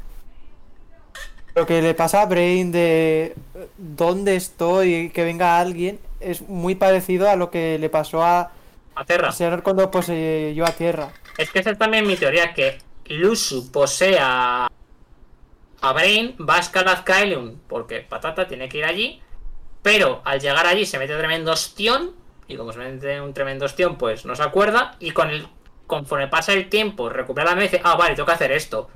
Lo que le pasa a Brain de eh, dónde estoy y que venga alguien es muy parecido a lo que le pasó a a Terra. Xehanort cuando poseyó a Tierra. Es que esa es también mi teoría, que Lusu posee a, a Brain, va a Scarlet Kaelum, porque Patata tiene que ir allí, pero al llegar allí se mete tremendo ostión, y como se mete un tremendo ostión, pues no se acuerda, y con el, conforme pasa el tiempo, recupera la mente y dice, ah, vale, tengo que hacer esto.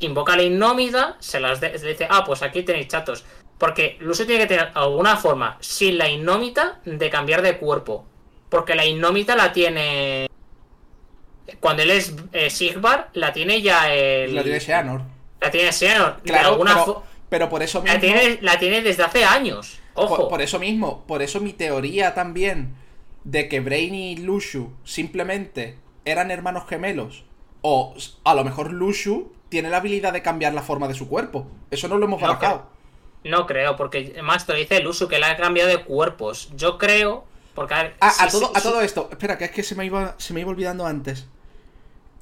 Invoca a la Innómida, se las de- se dice, ah, pues aquí tenéis chatos. Porque Lusu tiene que tener alguna forma, sin la Innómita, de cambiar de cuerpo. Porque la Innómita la tiene cuando él es eh, Sigvar, la tiene ya el. Lo tiene Xehanort. La tiene Xehanort. De Claro, alguna pero, por eso mismo. la, tiene, la tiene desde hace años. Ojo. Por, por eso mismo, por eso mi teoría también de que Brain y Lushu simplemente eran hermanos gemelos. O a lo mejor Lushu tiene la habilidad de cambiar la forma de su cuerpo. Eso no lo hemos barajado. No creo, porque lo dice uso que le ha cambiado de cuerpos. Yo creo. Porque a ver. Ah, si- a, todo, si- a todo esto, espera, que es que se me iba, se me iba olvidando antes.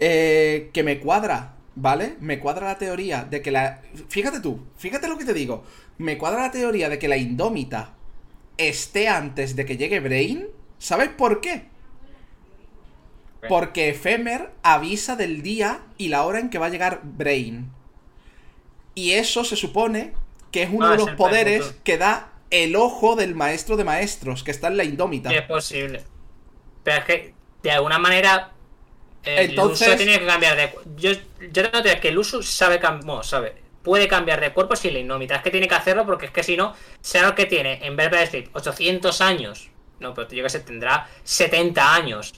Eh, que me cuadra, ¿vale? Me cuadra la teoría de que la. Fíjate tú, fíjate lo que te digo. Me cuadra la teoría de que la Indómita esté antes de que llegue Brain. ¿Sabes por qué? Porque Efemer avisa del día y la hora en que va a llegar Brain. Y eso se supone que es uno Ah, de los poderes permuto. que da el ojo del maestro de maestros, que está en la Indómita. es posible. Pero es que, de alguna manera. El Entonces- uso tiene que cambiar de. Yo, yo tengo teoría que el uso sabe. Bueno, sabe. Puede cambiar de cuerpo sin la inómita. Es que tiene que hacerlo porque es que si no, sea lo que tiene en Verbal Sleep 800 años. No, pero yo que sé, tendrá 70 años.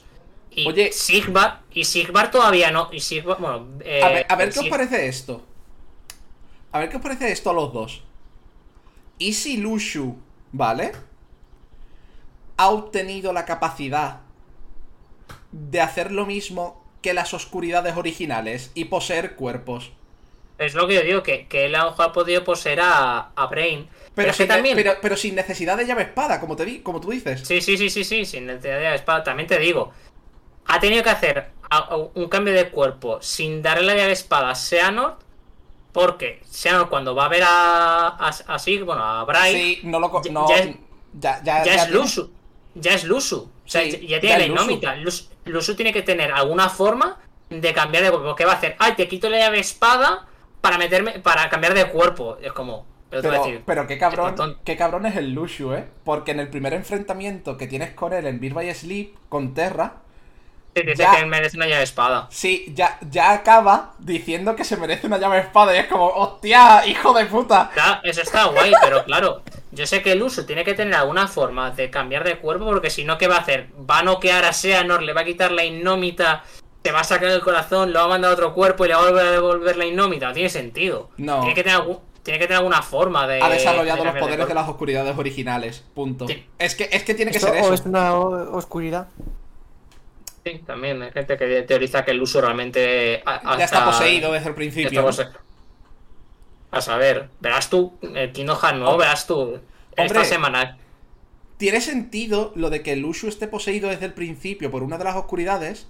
Y Oye. Sigvar. Y Sigvar todavía no. Y Sigvar. Bueno. eh, A ver, a ver qué os parece esto. A ver qué os parece esto a los dos. ¿Y si Lushu, ¿vale? Ha obtenido la capacidad de hacer lo mismo que las oscuridades originales y poseer cuerpos. Es lo que yo digo, que, que él ha podido poseer a, a Brain. Pero, Pero, que sin, también. pero, pero sin necesidad de llave espada, como, te di, como tú dices. Sí, sí, sí, sí, sí, sin necesidad de espada. También te digo, ha tenido que hacer un cambio de cuerpo sin darle la llave espada a Xehanort. Porque Xehanort cuando va a ver a, a, a Sig, bueno, a Bray, Sí, no lo. Ya- No, ya es- ya, ya, ya es Lusu. Ya es Lusu. O sea, Sí, ya- tiene la inómita. Lusu, Lusu tiene que tener alguna forma de cambiar de cuerpo. ¿Qué va a hacer? Ay, te quito la llave espada para meterme. para cambiar de cuerpo. Es como. Pero, decir, qué cabrón, qué cabrón es el Lushu, ¿eh? Porque en el primer enfrentamiento que tienes con él en Beat by Sleep, con Terra, te dice ya. que merece una llave espada. sí, ya, ya acaba diciendo que se merece una llave espada y es como, hostia, hijo de puta. Claro, eso está guay, pero *laughs* claro, yo sé que el uso tiene que tener alguna forma de cambiar de cuerpo, porque si no, ¿qué va a hacer? Va a noquear a Seanor, le va a quitar la innómita, te va a sacar el corazón, lo va a mandar a otro cuerpo y le va a volver a devolver la innómita. No tiene sentido. No. Tiene que tener, algún- tiene que tener alguna forma de. Ha desarrollado de los poderes de las oscuridades originales, punto. Sí. Es que, es que tiene que ser o eso. es una oscuridad. Sí, también hay gente que teoriza que el uso realmente. Ya está poseído desde el principio. ¿no? A saber, verás tú, el Kingdom Hearts nuevo, Hombre. verás tú. Esta Hombre. semana Tiene sentido lo de que el Lushu esté poseído desde el principio por una de las oscuridades,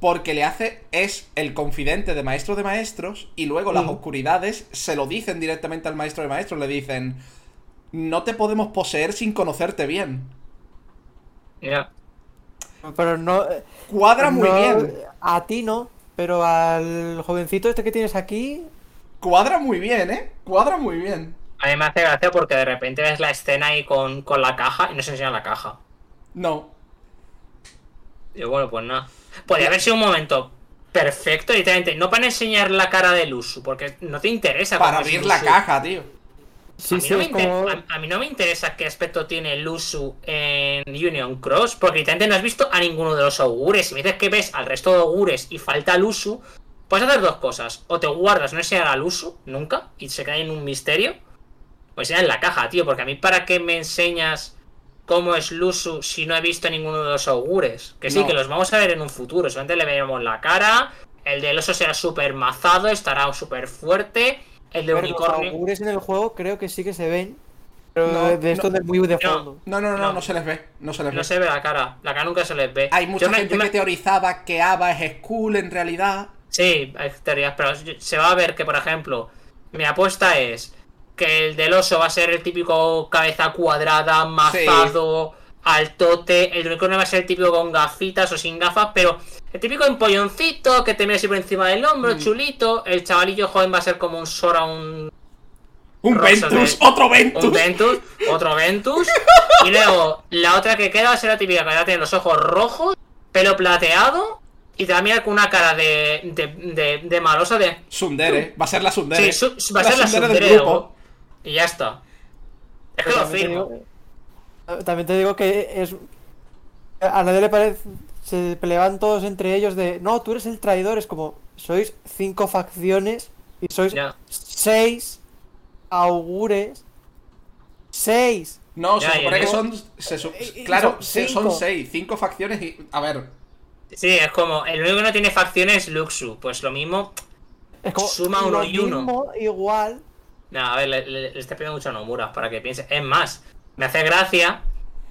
porque le hace, es el confidente de maestro de maestros, y luego las Mm. oscuridades se lo dicen directamente al maestro de maestros, le dicen, no te podemos poseer sin conocerte bien. Ya. Pero no. Cuadra muy no- bien, A ti no, pero al jovencito este que tienes aquí. cuadra muy bien, ¿eh? Cuadra muy bien. A mí me hace gracia porque de repente ves la escena ahí con, con la caja y no se enseña la caja. No. Y yo, bueno, pues nada. Podría haber sido un momento perfecto, literalmente. No para enseñar la cara del uso, porque no te interesa. Para abrir la Lusu. caja, tío. Sí, a, mí sí, no me es inter- como. a- a mí no me interesa qué aspecto tiene Lusu en Union Cross, porque literalmente no has visto a ninguno de los augures. Si me dices que ves al resto de augures y falta Lusu, puedes hacer dos cosas. O te guardas no enseñar a Lusu, nunca, y se queda en un misterio. O enseñar en la caja, tío, porque a mí para qué me enseñas cómo es Lusu si no he visto a ninguno de los augures. Que sí, No. que los vamos a ver en un futuro. Solamente le veremos la cara. El del oso será súper mazado, estará súper fuerte. El de Pero los unicornio. augures en el juego creo que sí que se ven. Pero No, de, de esto no. de muy de fondo. No, no, no, no, se les ve. No se les ve. No se ve la cara. La cara nunca se les ve. Hay mucha Yo gente me- que teorizaba que Ava es Skull en realidad. Sí, hay teorías, pero se va a ver que, por ejemplo, mi apuesta es que el del oso va a ser el típico cabeza cuadrada, mazado, altote. El unicornio va a ser el típico con gafitas o sin gafas, pero el típico empolloncito que te mira así por encima del hombro, Mm. chulito. El chavalillo joven va a ser como un Sora, un Un Rosa Ventus, de- otro Ventus. Un Ventus, otro Ventus. *laughs* Y luego, la otra que queda va a ser la típica que va a tener los ojos rojos, pelo plateado, y te va a mirar con una cara de, de, de, de malosa de. Sundere, va a ser la Sundere. Sí, su- va a ser la tsundere Sundere del grupo. Y ya está. Es que lo firmo. También te digo que es. A nadie le parece. Se peleaban todos entre ellos de. No, tú eres el traidor. Es como. Sois cinco facciones y sois Ya. seis augures. Seis. No, Ya, se supone que son. se su- Y- y claro, son seis, cinco facciones y. A ver. Sí, es como. El único que no tiene facciones es Luxu. Pues lo mismo. Es como. Suma uno lo y uno. mismo, igual. No, a ver, le, le- le estoy pidiendo mucho a Nomura para que piense. Es más, me hace gracia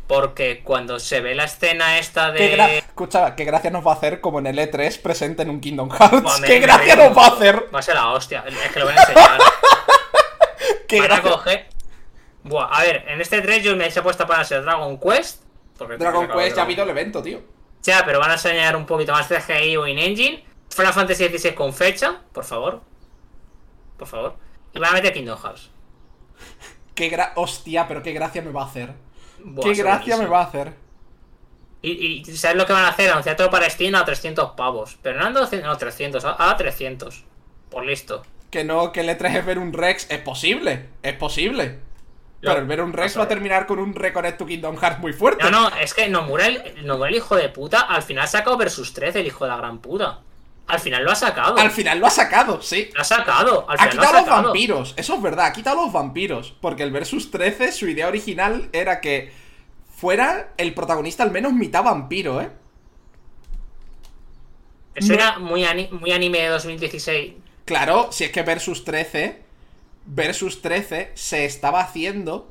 porque cuando se ve la escena esta de. Qué gra- Escucha, qué gracia nos va a hacer como en el E3 presente en un Kingdom Hearts. Me- qué me gracia nos va a hacer. Va a ser la hostia. Es que lo voy a enseñar. *laughs* Qué Van a gracia. coger. Buah, a ver, en este 3 yo me he puesto para ser Dragon Quest. Porque Dragon Quest ya ha habido el evento, tío. Ya, pero van a enseñar un poquito más CGI o in-engine. Final Fantasy XVI con fecha, por favor. Por favor. Y van a meter Kingdom Hearts. Qué gra... Hostia, pero qué gracia me va a hacer. Buah, qué gracia me va a hacer. Y, y ¿sabes lo que van a hacer? Anunciar todo para Steam a 300 pavos. Pero no a 200, no, 300, a, a 300. Por listo. Que no, que el E3 es ver un Rex. Es posible, es posible. Yo- Pero el ver un Rex va a terminar con un Reconnect to Kingdom Hearts muy fuerte. No, no, es que Nomura el, Nomura el hijo de puta al final ha sacado Versus 13, el hijo de la gran puta. Al final lo ha sacado. Al final lo ha sacado, sí. Lo ha sacado. Al Ha final lo ha quitado los sacado. vampiros, eso es verdad, ha quitado los vampiros. Porque el Versus 13, su idea original era que fuera el protagonista al menos mitad vampiro, ¿eh? Eso No. era muy, ani- muy anime de 2016. Claro, si es que Versus 13, Versus 13 se estaba haciendo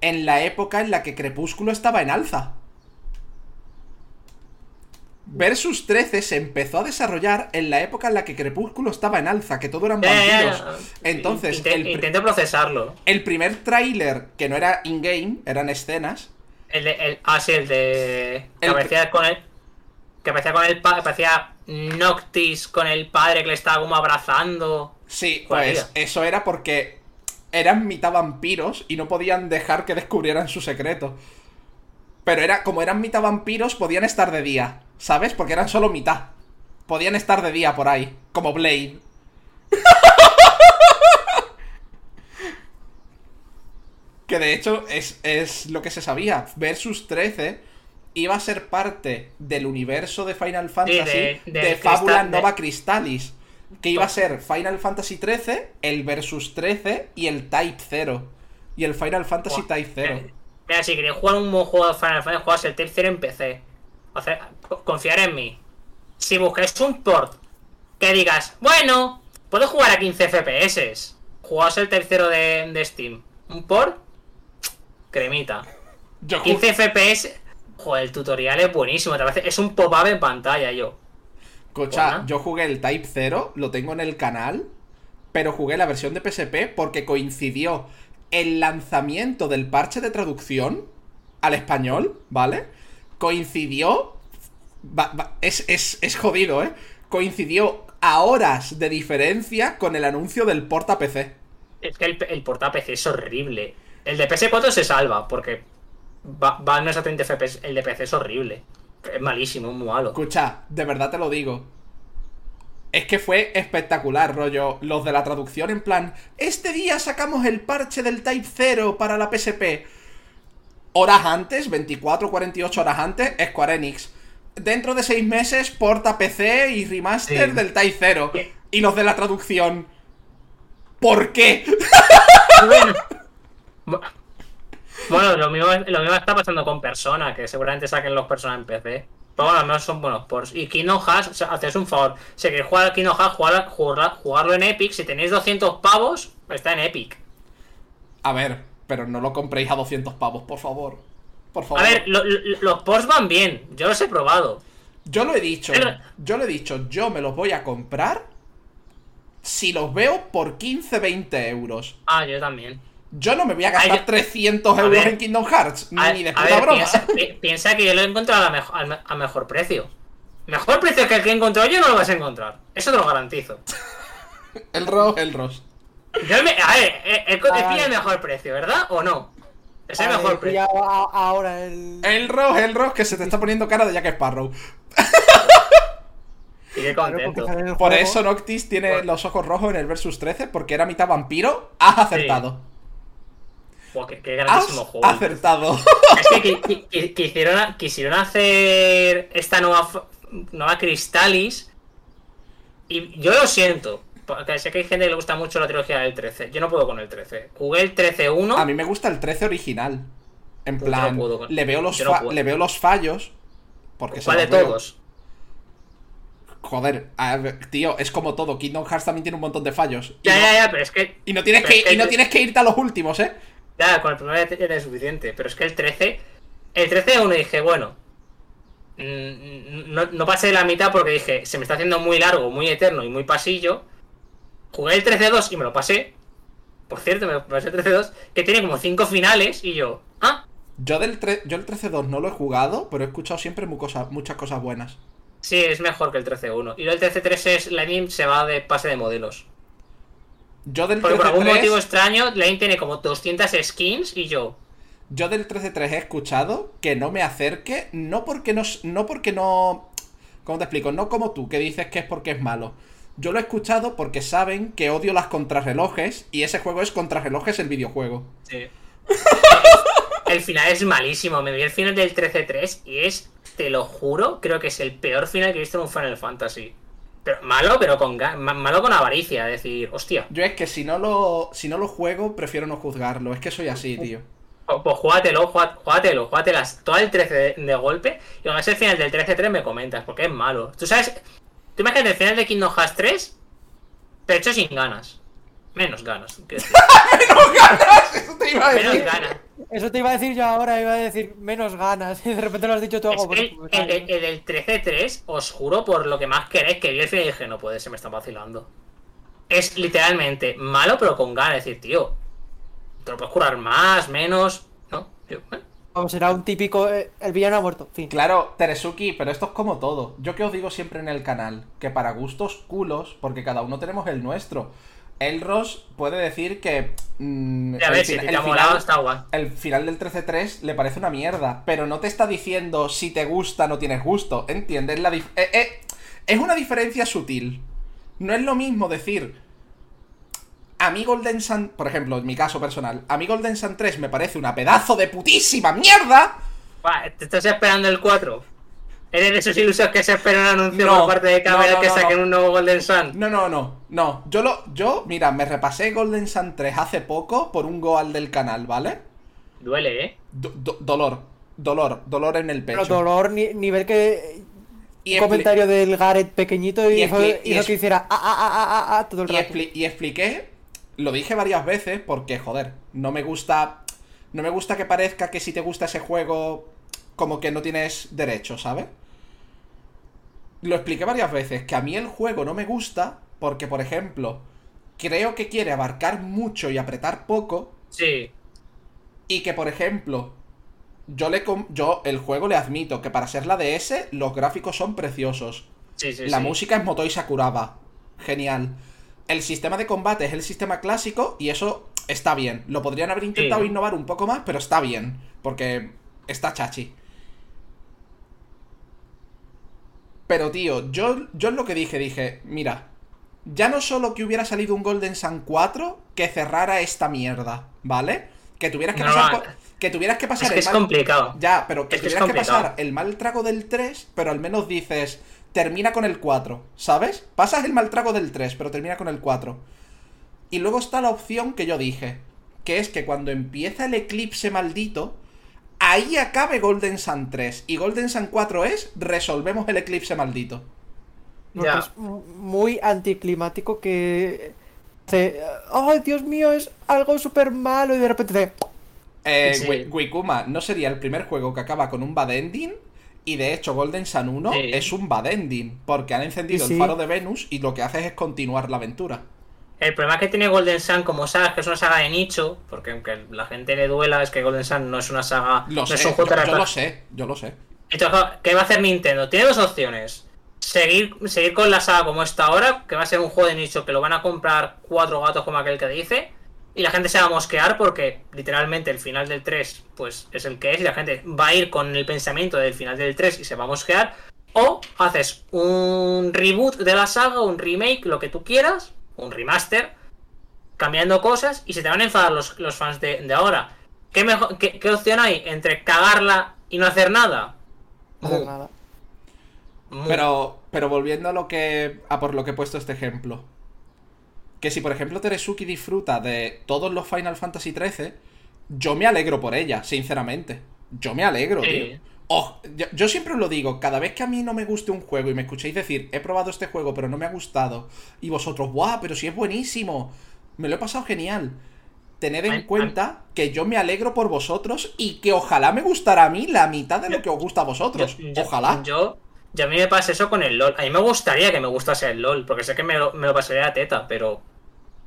en la época en la que Crepúsculo estaba en alza. Versus 13 se empezó a desarrollar en la época en la que Crepúsculo estaba en alza, que todo eran vampiros. Entonces, el, procesarlo. el primer tráiler, que no era in-game, eran escenas, El de, el, ah, sí, el de. Que El- aparecía con el. Que aparecía con el. Aparecía Noctis con el padre que le estaba como abrazando. Sí, ¿Cuál pues eso era porque eran mitad vampiros y no podían dejar que descubrieran su secreto. Pero era como eran mitad vampiros, podían estar de día, ¿sabes? Porque eran solo mitad. Podían estar de día por ahí, como Blade. *laughs* que de hecho es, es lo que se sabía. Versus 13 iba a ser parte del universo de Final Fantasy de- de, Fábula cristal- Nova Crystallis. Que iba a ser Final Fantasy 13, el Versus 13 y el Type 0. Y el Final Fantasy Type 0. eh, Mira, si queréis jugar un juego de Final Fantasy, jugaos el tercero en PC. O sea, confiar en mí. Si buscáis un port que digas, bueno, puedo jugar a 15 FPS. Jugaos el tercero de, de Steam. Un port, cremita. Yo, ju- 15 FPS. Joder, el tutorial es buenísimo. Es un pop-up en pantalla, yo. Buena. yo jugué el Type 0, lo tengo en el canal, pero jugué la versión de PSP porque coincidió el lanzamiento del parche de traducción al español, ¿vale? Coincidió... va- va- es, es, es jodido, ¿eh? Coincidió a horas de diferencia con el anuncio del porta PC. Es que el, el porta PC es horrible. El de PS4 se salva porque va, va a menos a 30 FPS. El de PC es horrible. Es malísimo, es muy malo. Escucha, de verdad te lo digo. Es que fue espectacular, rollo. Los de la traducción en plan, este día sacamos el parche del Type 0 para la PSP. Horas antes, 24 48 horas antes, Square Enix. Dentro de 6 meses, porta PC y remaster Sí. del Type 0. Y los de la traducción. ¿Por qué? Bueno, Bu- bueno, lo mismo, lo mismo está pasando con Persona, que seguramente saquen los Persona en PC. Pero bueno, al menos son buenos ports. Y Kingdom Hearts, o sea, haced un favor. Si queréis jugar a Kingdom Hearts, jugar- jugar- jugarlo en Epic. Si tenéis 200 pavos, está en Epic. A ver, pero no lo compréis a 200 pavos, por favor. Por favor. A ver, lo- lo- los ports van bien. Yo los he probado. Yo lo he dicho, Pero- yo lo he dicho, yo me los voy a comprar si los veo por 15, 20 euros. Ah, yo también. Yo no me voy a gastar Ay, yo- 300 A euros ver. en Kingdom Hearts, A, ni de puta ver, broma. piensa, pi- piensa que yo lo he encontrado a, mejo- mejor precio. Mejor precio que el que he encontrado yo no lo vas a encontrar. Eso te lo garantizo. *laughs* El Ros, el Ros. Yo me- a ver, eh, el, el, pilla el mejor precio, ¿verdad? ¿O no? Es el mejor a- ahora el. El Ros, el Ros, que se te está poniendo cara de Jack Sparrow. *laughs* Y qué contento. Por eso Noctis tiene Por- los ojos rojos en el Versus 13, porque era mitad vampiro. Has acertado. Buah, qué, qué Has grandísimo juego. acertado. *laughs* Es que qui- qui- qui- *laughs* quisieron, quisieron hacer esta nueva, nueva Cristalis. Y yo lo siento. Porque sé que hay gente que le gusta mucho la trilogía del 13. Yo no puedo con el 13. Jugué el 13-1. A mí me gusta el 13 original. En Pues no plan, con- le, veo los no fa- le veo los fallos. Porque ¿Cuál de veo. todos? Joder, a ver, tío, es como todo. Kingdom Hearts también tiene un montón de fallos. Ya, no, ya, ya, pero es que. y no tienes que, es que y no tienes que irte a los últimos, ¿eh? Ya, con el primero ya suficiente. Pero es que el 13. El 13 uno dije, bueno. mm, No, no pasé de la mitad porque dije, se me está haciendo muy largo, muy eterno y muy pasillo. Jugué el 13-2 y me lo pasé. Por cierto, me pasé el 13-2, que tiene como 5 finales y yo. Ah, Yo del yo el 13-2 no lo he jugado, pero he escuchado siempre cosa- muchas cosas buenas. sí, es mejor que el 13-1. Y el 13-3 es. Lightning se va de pase de modelos. Yo del Porque por algún 13-3 motivo extraño, Lightning tiene como 200 skins y yo. yo del 13-3 he escuchado que no me acerque, no porque no, no porque no... ¿Cómo te explico? No como tú, que dices que es porque es malo. Yo lo he escuchado porque saben que odio las contrarrelojes y ese juego es contrarrelojes el videojuego. Sí. el final es malísimo. Me vi el final del 13-3 y es, te lo juro, creo que es el peor final que he visto en un Final Fantasy. Pero malo, pero con malo con avaricia. Es decir, hostia, Yo es que si no lo, si no lo juego, prefiero no juzgarlo. Es que soy así, tío. pues pues júgatelo, júgat- júgatelo, júgatelas todo el 13 de, de golpe. Y cuando es el final del 13-3 me comentas, porque es malo. Tú sabes, tú imagínate el final de Kingdom Hearts 3, te hecho sin ganas. Menos ganas. *laughs* ¡Menos ganas! Eso te iba a Menos decir. ganas. Eso te iba a decir yo ahora, iba a decir menos ganas. *laughs* Y de repente lo has dicho tú algo por que el, el, el- el del 13-3, os juro por lo que más queréis, que vi el final y dije, no puede, se me está vacilando. Es literalmente malo, pero con ganas. Es decir, tío, te lo puedes curar más, menos. ¿No? Yo, eh. Vamos, será un típico. eh, el villano ha muerto, fin. Claro, Teresuki, pero esto es como todo. Yo que os digo siempre en el canal, que para gustos culos, porque cada uno tenemos el nuestro. Elros puede decir que. mm, A el ver, si te el ha molado, final- está guay. el final del 13-3 le parece una mierda, pero no te está diciendo si te gusta no tienes gusto, ¿entiendes? La dif- eh, eh, es una diferencia sutil. No es lo mismo decir, a mí Golden Sun, por ejemplo, en mi caso personal, a mí Golden Sun 3 me parece una pedazo de putísima mierda. Va, ¿Te estás esperando el 4? ¿Eres de esos ilusos que se esperan un anuncio No, por parte de no, KBL no, que no, saquen no. un nuevo Golden Sun? No, no, no, no. Yo lo, yo, mira, me repasé Golden Sun 3 hace poco por un goal del canal, ¿vale? Duele, ¿eh? Do- do- dolor, dolor, dolor en el pecho. Pero dolor, ni- nivel que. Y comentario del Gareth pequeñito y, y hizo, expli- y hizo es- que hiciera ah, ah, ah, ah, ah, ah, todo el Y, rato. expli- y expliqué, lo dije varias veces porque, joder, no me gusta. No me gusta que parezca que si te gusta ese juego, como que no tienes derecho, ¿sabes? Lo expliqué varias veces, que a mí el juego no me gusta porque, por ejemplo, creo que quiere abarcar mucho y apretar poco. Sí. Y que, por ejemplo, yo le com- yo el juego le admito que para ser la DS, los gráficos son preciosos. Sí, sí, La sí. música es Motoi Sakuraba. Genial. El sistema de combate es el sistema clásico y eso está bien. Lo podrían haber intentado Sí. innovar un poco más, pero está bien. Porque está chachi. Pero tío, yo, yo es lo que dije, dije, mira, ya no solo que hubiera salido un Golden Sun 4 que cerrara esta mierda, ¿vale? Que tuvieras que No, pasar no, que tuvieras que pasar Es que el es mal- complicado. ya, pero que Es que tuvieras que complicado. pasar el mal trago del 3, pero al menos dices, termina con el 4, ¿sabes? Pasas el mal trago del 3, pero termina con el 4. Y luego está la opción que yo dije, que es que cuando empieza el eclipse maldito, ahí acabe Golden Sun 3. Y Golden Sun 4 es, resolvemos el eclipse maldito. Ya. es muy anticlimático que. hace, ¡Ay, Dios mío! Es algo súper malo y de repente te. Eh, Sí. Wikuma no sería el primer juego que acaba con un bad ending. Y de hecho, Golden Sun 1 Sí. es un bad ending. Porque han encendido Sí, el faro de Venus y lo que hace es continuar la aventura. El problema que tiene Golden Sun como saga es que es una saga de nicho, porque aunque la gente le duela, es que Golden Sun no es una saga. Lo no sé, es un juego yo, yo lo sé, yo lo sé. Entonces, ¿qué va a hacer Nintendo? Tiene dos opciones. Seguir, seguir con la saga como está ahora, que va a ser un juego de nicho que lo van a comprar cuatro gatos como aquel que dice, y la gente se va a mosquear porque literalmente el final del 3 pues es el que es y la gente va a ir con el pensamiento del final del 3 y se va a mosquear. O haces un reboot de la saga, un remake, lo que tú quieras, un remaster, cambiando cosas y se te van a enfadar los, los fans de, de ahora. ¿Qué, mejor, qué, qué opción hay entre cagarla y no hacer nada? No hacer nada. Pero, pero volviendo a lo que. a por lo que he puesto este ejemplo. Que si por ejemplo Teresuki disfruta de todos los Final Fantasy XIII, yo me alegro por ella, sinceramente. Yo me alegro, Sí. tío. Oh, yo, yo siempre os lo digo, cada vez que a mí no me guste un juego y me escuchéis decir, he probado este juego pero no me ha gustado, y vosotros, ¡guau! Pero si es buenísimo, me lo he pasado genial. Tened en cuenta que yo me alegro por vosotros y que ojalá me gustara a mí la mitad de lo que os gusta a vosotros. Yo- yo- ojalá. Yo, yo a mí me pasa eso con el LOL. A mí me gustaría que me gustase el LOL, porque sé que me lo, me lo pasaría a teta, pero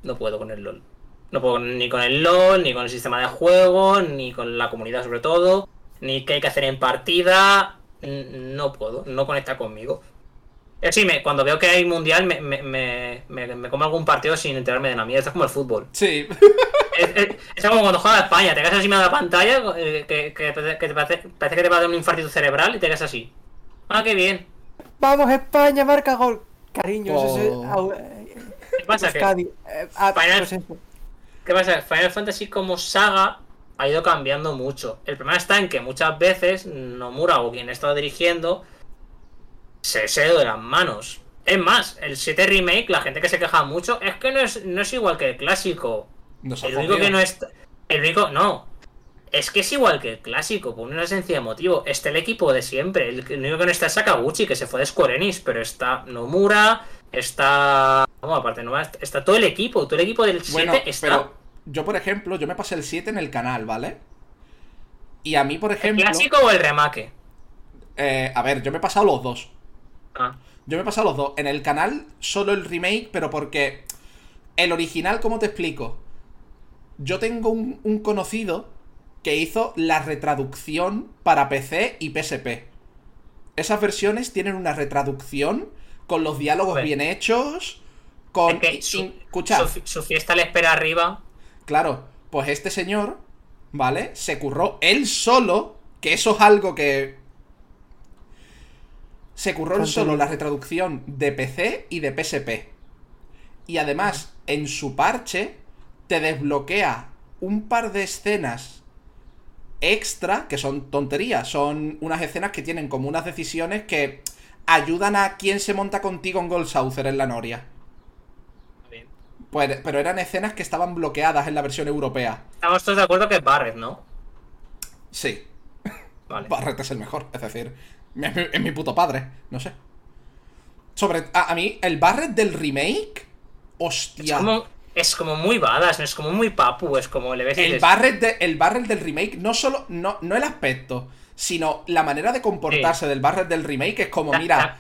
no puedo con el LOL. No puedo ni con el LOL, ni con el sistema de juego, ni con la comunidad sobre todo, ni qué hay que hacer en partida. No puedo, no conecta conmigo. Es sí, me, cuando veo que hay mundial me, me, me, me- me como algún partido sin enterarme de la mierda. Esto es como el fútbol. Sí. *laughs* Es, es- es como cuando juega a España, te quedas encima de la pantalla, eh, que, que, que te parece, parece que te va a dar un infarto cerebral y te quedas así. Ah, qué bien. ¡Vamos, España! ¡Marca gol! Cariños, ese. Oh. au- eh, ¿Qué pasa? Que, Euskadi. Eh, ah, Final- pues. ¿Qué pasa? Final Fantasy como saga ha ido cambiando mucho. El problema está en que muchas veces Nomura o quien está dirigiendo se se de las manos. Es más, el 7 Remake, la gente que se queja mucho, es que no es, no es igual que el clásico. Nos El único que no está. El único. No. Es que es igual que el clásico, por una esencia de motivo. Está el equipo de siempre. El, el único que no está es Sakaguchi, que se fue de Square Enix, pero está Nomura, está. Vamos, aparte, no está, está todo el equipo. Todo el equipo del 7 Bueno, está. pero yo, por ejemplo, yo me pasé el 7 en el canal, ¿vale? Y a mí, por ejemplo. ¿Clásico o el remake? eh, a ver, yo me he pasado los dos. Ah, Yo me he pasado los dos. En el canal, solo el remake, pero porque. El original, ¿cómo te explico? Yo tengo un, un conocido que hizo la retraducción para PC y PSP. Esas versiones tienen una retraducción con los diálogos bien hechos. Con. es que su, escucha, su- su fiesta le espera arriba. Claro, pues este señor, ¿vale? Se curró él solo, que eso es algo que... Se curró él Contenido. solo la retraducción de PC y de PSP. Y además, en su parche, te desbloquea un par de escenas extra, que son tonterías, son unas escenas que tienen como unas decisiones que ayudan a quien se monta contigo en Gold Saucer en la Noria. Pues, pero eran escenas que estaban bloqueadas en la versión europea. Estamos todos de acuerdo que es Barret, ¿no? Sí, Vale. Barret es el mejor, es decir, es mi, es mi puto padre, no sé. Sobre. A, a mí, el Barret del remake. Es Hostia. como, es como muy badass, es como muy papu, es como le ves El Barret, de- el Barret del remake, no solo. No, no el aspecto, sino la manera de comportarse del Barret del remake es como, mira.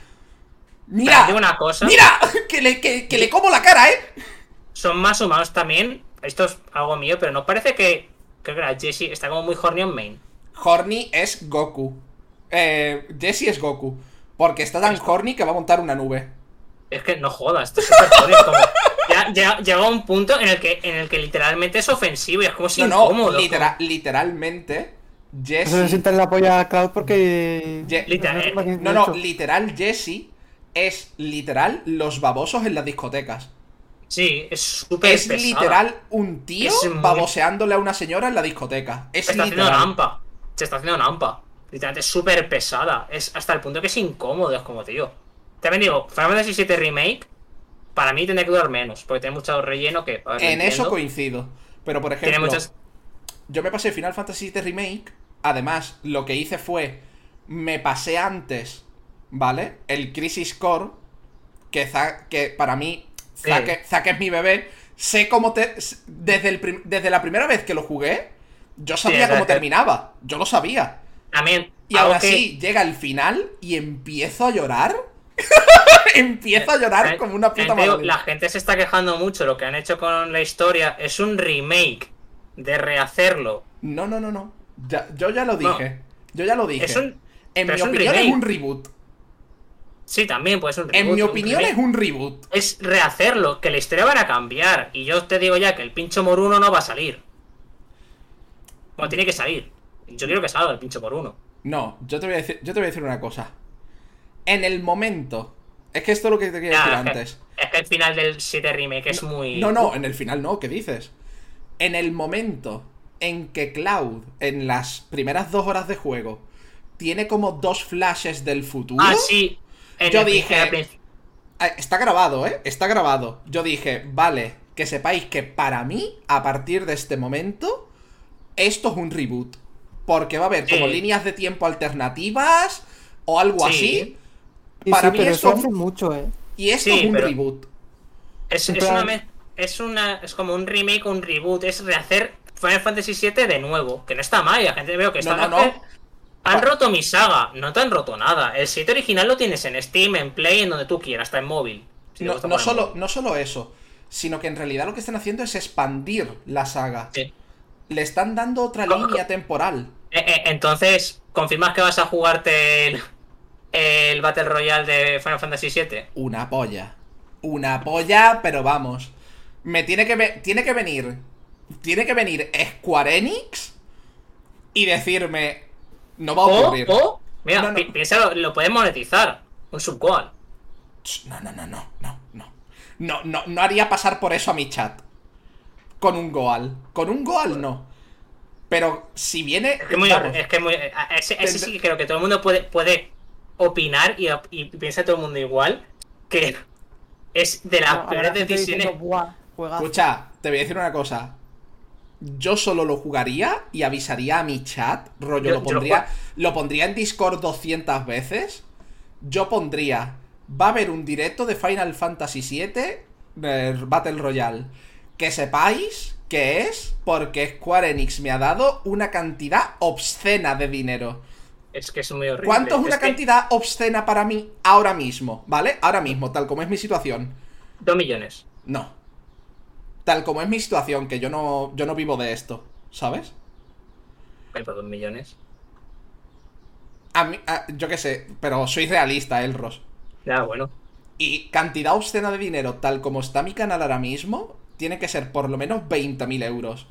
¡Mira! digo una cosa. ¡Mira! *laughs* Que le, que, que le como la cara, ¿eh? son más humanos también. Esto es algo mío, pero ¿no parece que. Creo que era Jesse está como muy horny en main? Horny es Goku. Eh, Jesse es Goku. Porque está tan horny que va a montar una nube. Es que no jodas, esto es es como- *laughs* ya, ya llega un punto en el que en el que literalmente es ofensivo y es como si No, no, incómodo. litera- literalmente, Jesse. Eso le sienta en la polla a Cloud porque. Literal- No, no, literal, Jesse es literal los babosos en las discotecas. Sí, es súper Es pesada. literal un tío muy- baboseándole a una señora en la discoteca. Es Se está haciendo literal. nampa. Se está haciendo nampa. Literalmente es súper pesada. Es hasta el punto que es incómodo, es como tío. También digo, Final Fantasy VII Remake, para mí tendría que durar menos, porque tiene mucho relleno que. ver, En eso coincido. Pero por Tiene ejemplo, muchas. yo me pasé Final Fantasy VII Remake. Además, lo que hice fue. Me pasé antes, ¿vale? El Crisis Core. Que, para mí, Sí. Zack, es mi bebé. Sé cómo te. Desde, el desde la primera vez que lo jugué, yo sabía cómo terminaba. Yo lo sabía. También. Y aún que- así, llega el final y empiezo a llorar. *laughs* empiezo a llorar Eh, como una puta madre. La gente se está quejando mucho. Lo que han hecho con la historia es un remake de rehacerlo. No, no, no, no. Ya- yo ya lo No. dije. Yo ya lo dije. Un- en mi opinión es un reboot. Sí, también puede ser un En reboot, mi un opinión es un reboot. Es rehacerlo, que la historia van a cambiar. Y yo te digo ya que el pincho moruno no va a salir. Bueno, tiene que salir. Yo quiero que salga el pincho moruno. No, yo te voy a decir, yo te voy a decir una cosa. En el momento. Es que esto es lo que te quería decir es, que, antes. es que el final del 7 remake es muy. No, no, en el final no, ¿qué dices? En el momento en que Cloud, en las primeras dos horas de juego, tiene como dos flashes del futuro. Ah, sí. En Yo dije- Ah, Está grabado, ¿eh? Está grabado. Yo dije, vale, que sepáis que para mí, a partir de este momento, esto es un reboot. Porque va a haber como Sí. líneas de tiempo alternativas o algo Sí. así. Sí, Para sí, mí pero esto eso es hace mucho, eh. Y esto Sí, es un pero- reboot. Es, una me- es una es como un remake o un reboot, es rehacer Final Fantasy VII de nuevo, que no está mal, la gente veo que está No, no. Han roto mi saga, no te han roto nada. El 7 original lo tienes en Steam, en Play, en donde tú quieras, hasta en móvil. Si No, solo, móvil. no solo eso, sino que en realidad lo que están haciendo es expandir la saga. Sí. Le están dando otra línea temporal. Eh, eh, entonces, ¿confirmas que vas a jugarte el, el Battle Royale de Final Fantasy VII? Una polla. Una polla, pero vamos. Me tiene que, tiene que venir. Tiene que venir Square Enix y decirme. No va a O, ocurrir. o, mira, No, no. pi- piénsalo, lo puedes monetizar. Un subcoal. No, no, no, no, no, no. No, no, no haría pasar por eso a mi chat. Con un Goal. Con un Goal no. Pero si viene. Es que muy, vamos, es que muy, ese, ese Tendré- sí que creo que todo el mundo puede, puede opinar y, y piensa todo el mundo igual. Que es de las Habrá peores decisiones. Escucha, te voy a decir una cosa. Yo solo lo jugaría y avisaría a mi chat. Rollo, Yo- lo yo lo pondría. Lo pondría en Discord 200 veces. Yo pondría va a haber un directo de Final Fantasy VII eh, Battle Royale. Que sepáis que es porque Square Enix me ha dado una cantidad obscena de dinero. Es que es muy horrible. ¿Cuánto es una cantidad obscena para mí ahora mismo? ¿Vale? Ahora mismo, tal como es mi situación. Dos millones. No. Tal como es mi situación, que yo no, yo no vivo de esto, ¿sabes? Ay, por dos millones. A mí, a- yo qué sé, pero soy realista, Elros. Ya, bueno. Y cantidad obscena de dinero, tal como está mi canal ahora mismo, tiene que ser por lo menos 20.000 euros.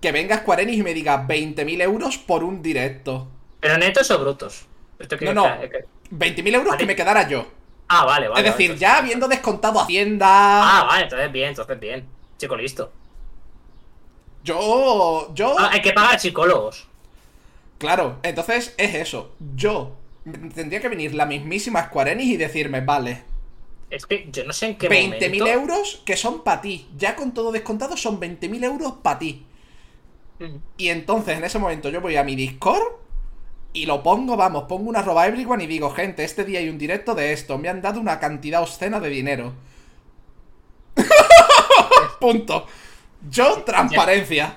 Que venga Square Enix y me diga 20.000 euros por un directo. ¿Pero netos o brutos? Esto que- No, no. que- que- 20.000 euros Vale. que me quedara yo. Ah, vale, vale. es decir, vale, ya habiendo descontado Hacienda. Ah, vale, entonces bien, entonces bien. Chico, listo. Yo. Yo. Ah, hay que pagar psicólogos. Claro, entonces es eso. Yo. Tendría que venir la mismísima Square Enix y decirme, vale, Es que yo no sé en qué 20.000 momento... euros que son para ti. Ya con todo descontado son 20.000 euros para ti. Mm. Y entonces en ese momento yo voy a mi Discord y lo pongo, vamos, pongo una arroba everyone y digo, gente, este día hay un directo de esto, me han dado una cantidad obscena de dinero. *laughs* Punto. Yo, transparencia.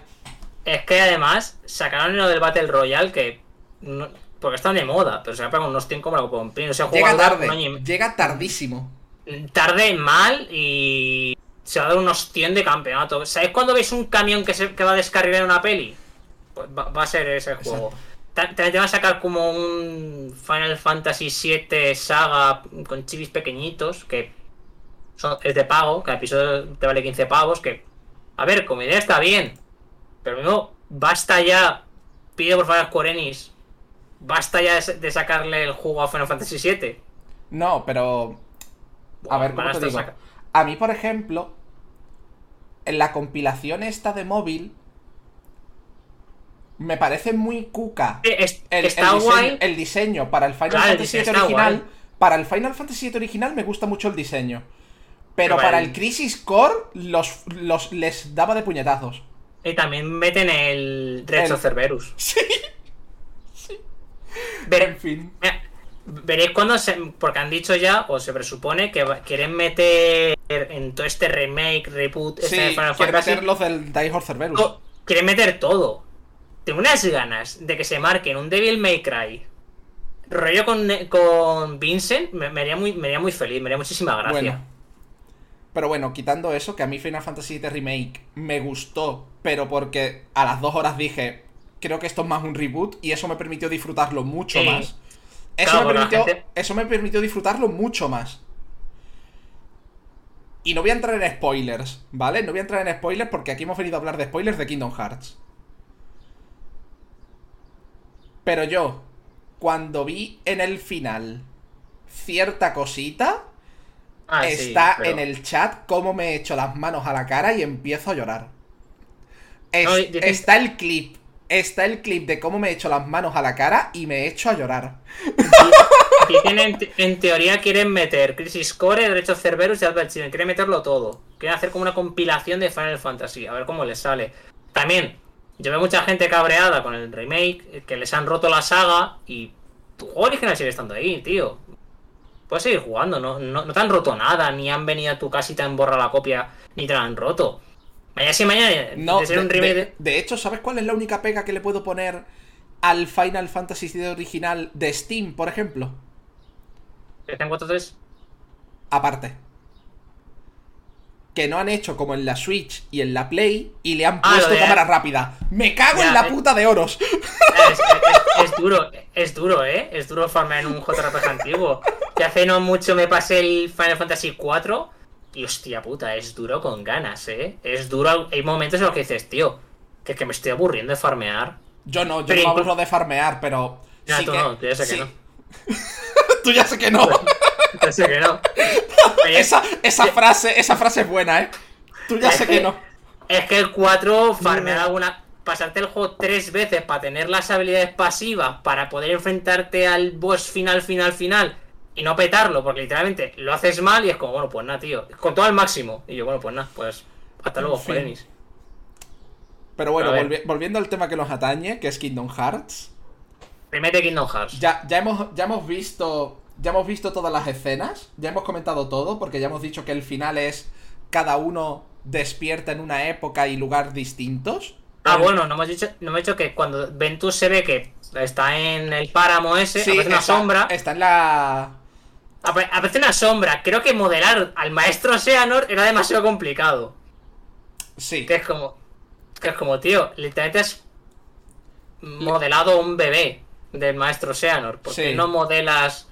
Es que además sacaron lo del Battle Royale que... no- porque están de moda, pero se ha unos 5 como la Copa No se ha Llega tarde, y- llega tardísimo. tarde mal y se va a dar un ostión de campeonato. ¿Sabéis cuando veis un camión que, se, que va a descarrilar una peli? Pues va, va a ser ese juego. Ta- También te van a sacar como un Final Fantasy VII saga con chivis pequeñitos que son, es de pago, cada episodio te vale 15 pavos, que a ver, como idea está bien, pero no, basta ya, pide por favor a Square Enix, basta ya de, de sacarle el juego a Final Fantasy VII. No, pero. A ver, ¿cómo te estar digo? saca- A mí, por ejemplo, en la compilación esta de móvil, me parece muy cuca Eh, es- el, el está diseño, guay. el diseño para el Final Claro, el Fantasy diseño VII original. guay. Para el Final Fantasy VII original me gusta mucho el diseño. Pero Pero para el- el Crisis Core los, los les daba de puñetazos. Y también meten el El- of Cerberus. *laughs* Sí, Ver- en fin. mira, veréis cuando se. Porque han dicho ya, o se presupone, que quieren meter en todo este remake, reboot, este Sí, de Final Fantasy, meter los del Die Hard Cerberus. quieren meter todo. Tengo unas ganas de que se marquen un Devil May Cry. Rollo con, con Vincent, me, me haría muy, me haría muy feliz, me haría muchísima gracia. Bueno. Pero bueno, quitando eso, que a mí Final Fantasy VII Remake me gustó, pero porque a las dos horas dije, creo que esto es más un reboot y eso me permitió disfrutarlo mucho Sí. más. Eso, Claro, me porque la permitió, gente- eso me permitió disfrutarlo mucho más. Y no voy a entrar en spoilers, ¿vale? No voy a entrar en spoilers porque aquí hemos venido a hablar de spoilers de Kingdom Hearts. Pero yo, cuando vi en el final cierta cosita, Ah, sí, está pero- en el chat cómo me echo las manos a la cara y empiezo a llorar. Es- No, dicen- Está el clip. Está el clip de cómo me echo las manos a la cara y me echo a llorar. Aquí tienen, en teoría quieren meter Crisis Core, Derecho Cerberus y Albert Children. Quieren meterlo todo. Quieren hacer como una compilación de Final Fantasy. A ver cómo les sale. También, yo veo mucha gente cabreada con el remake, que les han roto la saga y tu juego original sigue estando ahí, tío. Puedes seguir jugando, no, no, no te han roto nada, ni han venido a tu casa y te han borrado la copia, ni te la han roto. Mañana sí, mañana, No, de ser un remake de- hecho, ¿sabes cuál es la única pega que le puedo poner al Final Fantasy VII original de Steam, por ejemplo? de 4.3. Aparte. Que no han hecho como en la Switch y en la Play y le han Ah, puesto de- cámara rápida. ¡Me cago Ya, en la eh. puta de oros! Es, es- es duro, es duro, ¿eh? Es duro farmear en un JRPG antiguo. Que hace no mucho me pasé el Final Fantasy IV y hostia puta, es duro con ganas, ¿eh? Es duro, hay momentos en los que dices, tío, que que me estoy aburriendo de farmear. Yo no, yo Pero no me inclu- aburro de farmear, pero. Ya, sí tú que- no, *laughs* tú ya sé que no. tú ya sé que no. Yo sé que no. *laughs* Oye, esa, esa frase, esa frase es buena, ¿eh? Tú ya sé que que- no. Es que el 4, farmear alguna. Pasarte el juego tres veces para tener las habilidades pasivas, para poder enfrentarte al boss final, final, final, y no petarlo, porque literalmente lo haces mal y es como, bueno, pues nada, tío. Con todo al máximo. Y yo, bueno, pues nada, pues hasta luego, Enix. Pero bueno, volvi- volviendo al tema que nos atañe, que es Kingdom Hearts. Remete Kingdom Hearts. Ya, ya, hemos, ya hemos visto ya hemos visto todas las escenas, ya hemos comentado todo, porque ya hemos dicho que el final es cada uno despierta en una época y lugar distintos. Ah, El- bueno, no hemos dicho, no hemos dicho que cuando Ventus se ve que está en el páramo ese, Sí, aparece una está- sombra. Está en la. Apa- Aparece una sombra. Creo que modelar al maestro Seanor era demasiado complicado. Sí. Que es como. Que es como, tío, literalmente has modelado un bebé del maestro Seanor. ¿Por qué Sí. no modelas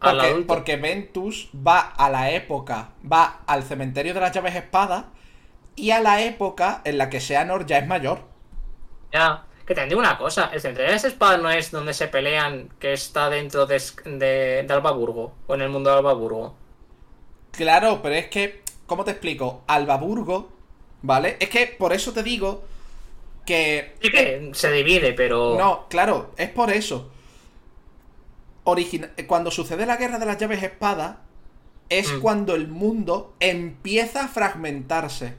Porque, adulto? porque Ventus va a la época, va al cementerio de las llaves espada y a la época en la que Seanor ya es mayor. Ya. Que te digo una cosa, el centro de las espadas no es donde se pelean, que está dentro de, de, de Albaburgo, o en el mundo de Albaburgo. Claro, pero es que, ¿cómo te explico? Albaburgo, ¿vale? Es que por eso te digo que... Sí que se divide, pero. No, claro, es por eso. Origina- Cuando sucede la guerra de las llaves espada, es Mm. cuando el mundo empieza a fragmentarse.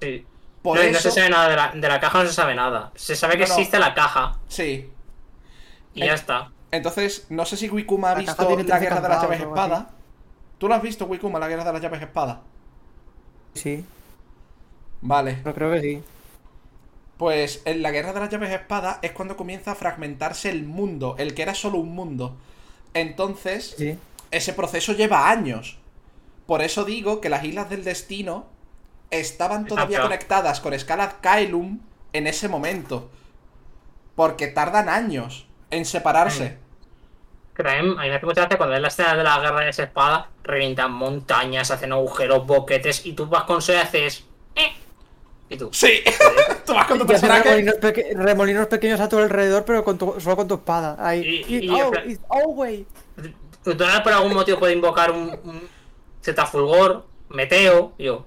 Sí. Por no, y no eso... se sabe nada de la, de la caja, no se sabe nada. Se sabe que No, no. existe la caja Sí. y Eh, ya está. Entonces, no sé si Wikuma ha La visto la 13 guerra de las llaves o algo así. espada. ¿Tú lo has visto, Wikuma, la guerra de las llaves espada? Sí, Vale. pero creo que sí. Pues en la guerra de las llaves espada es cuando comienza a fragmentarse el mundo, el que era solo un mundo. Entonces, Sí. ese proceso lleva años. Por eso digo que las Islas del Destino estaban todavía Exacto. conectadas con Scalad Kaelum en ese momento. Porque tardan años en separarse. También a mí me hace mucha gracia cuando ves la escena de la guerra de esa espada, revientan montañas, hacen agujeros, boquetes, y tú vas con eso y haces. Y tú. Sí, *laughs* tú vas con tu personaje. remolinos, peque- remolinos pequeños a tu alrededor, pero con tu- solo con tu espada. Ahí. Y- y- y- oh, it's always. Tú no por algún motivo puede invocar un, un Zetafulgor, Meteo, y yo.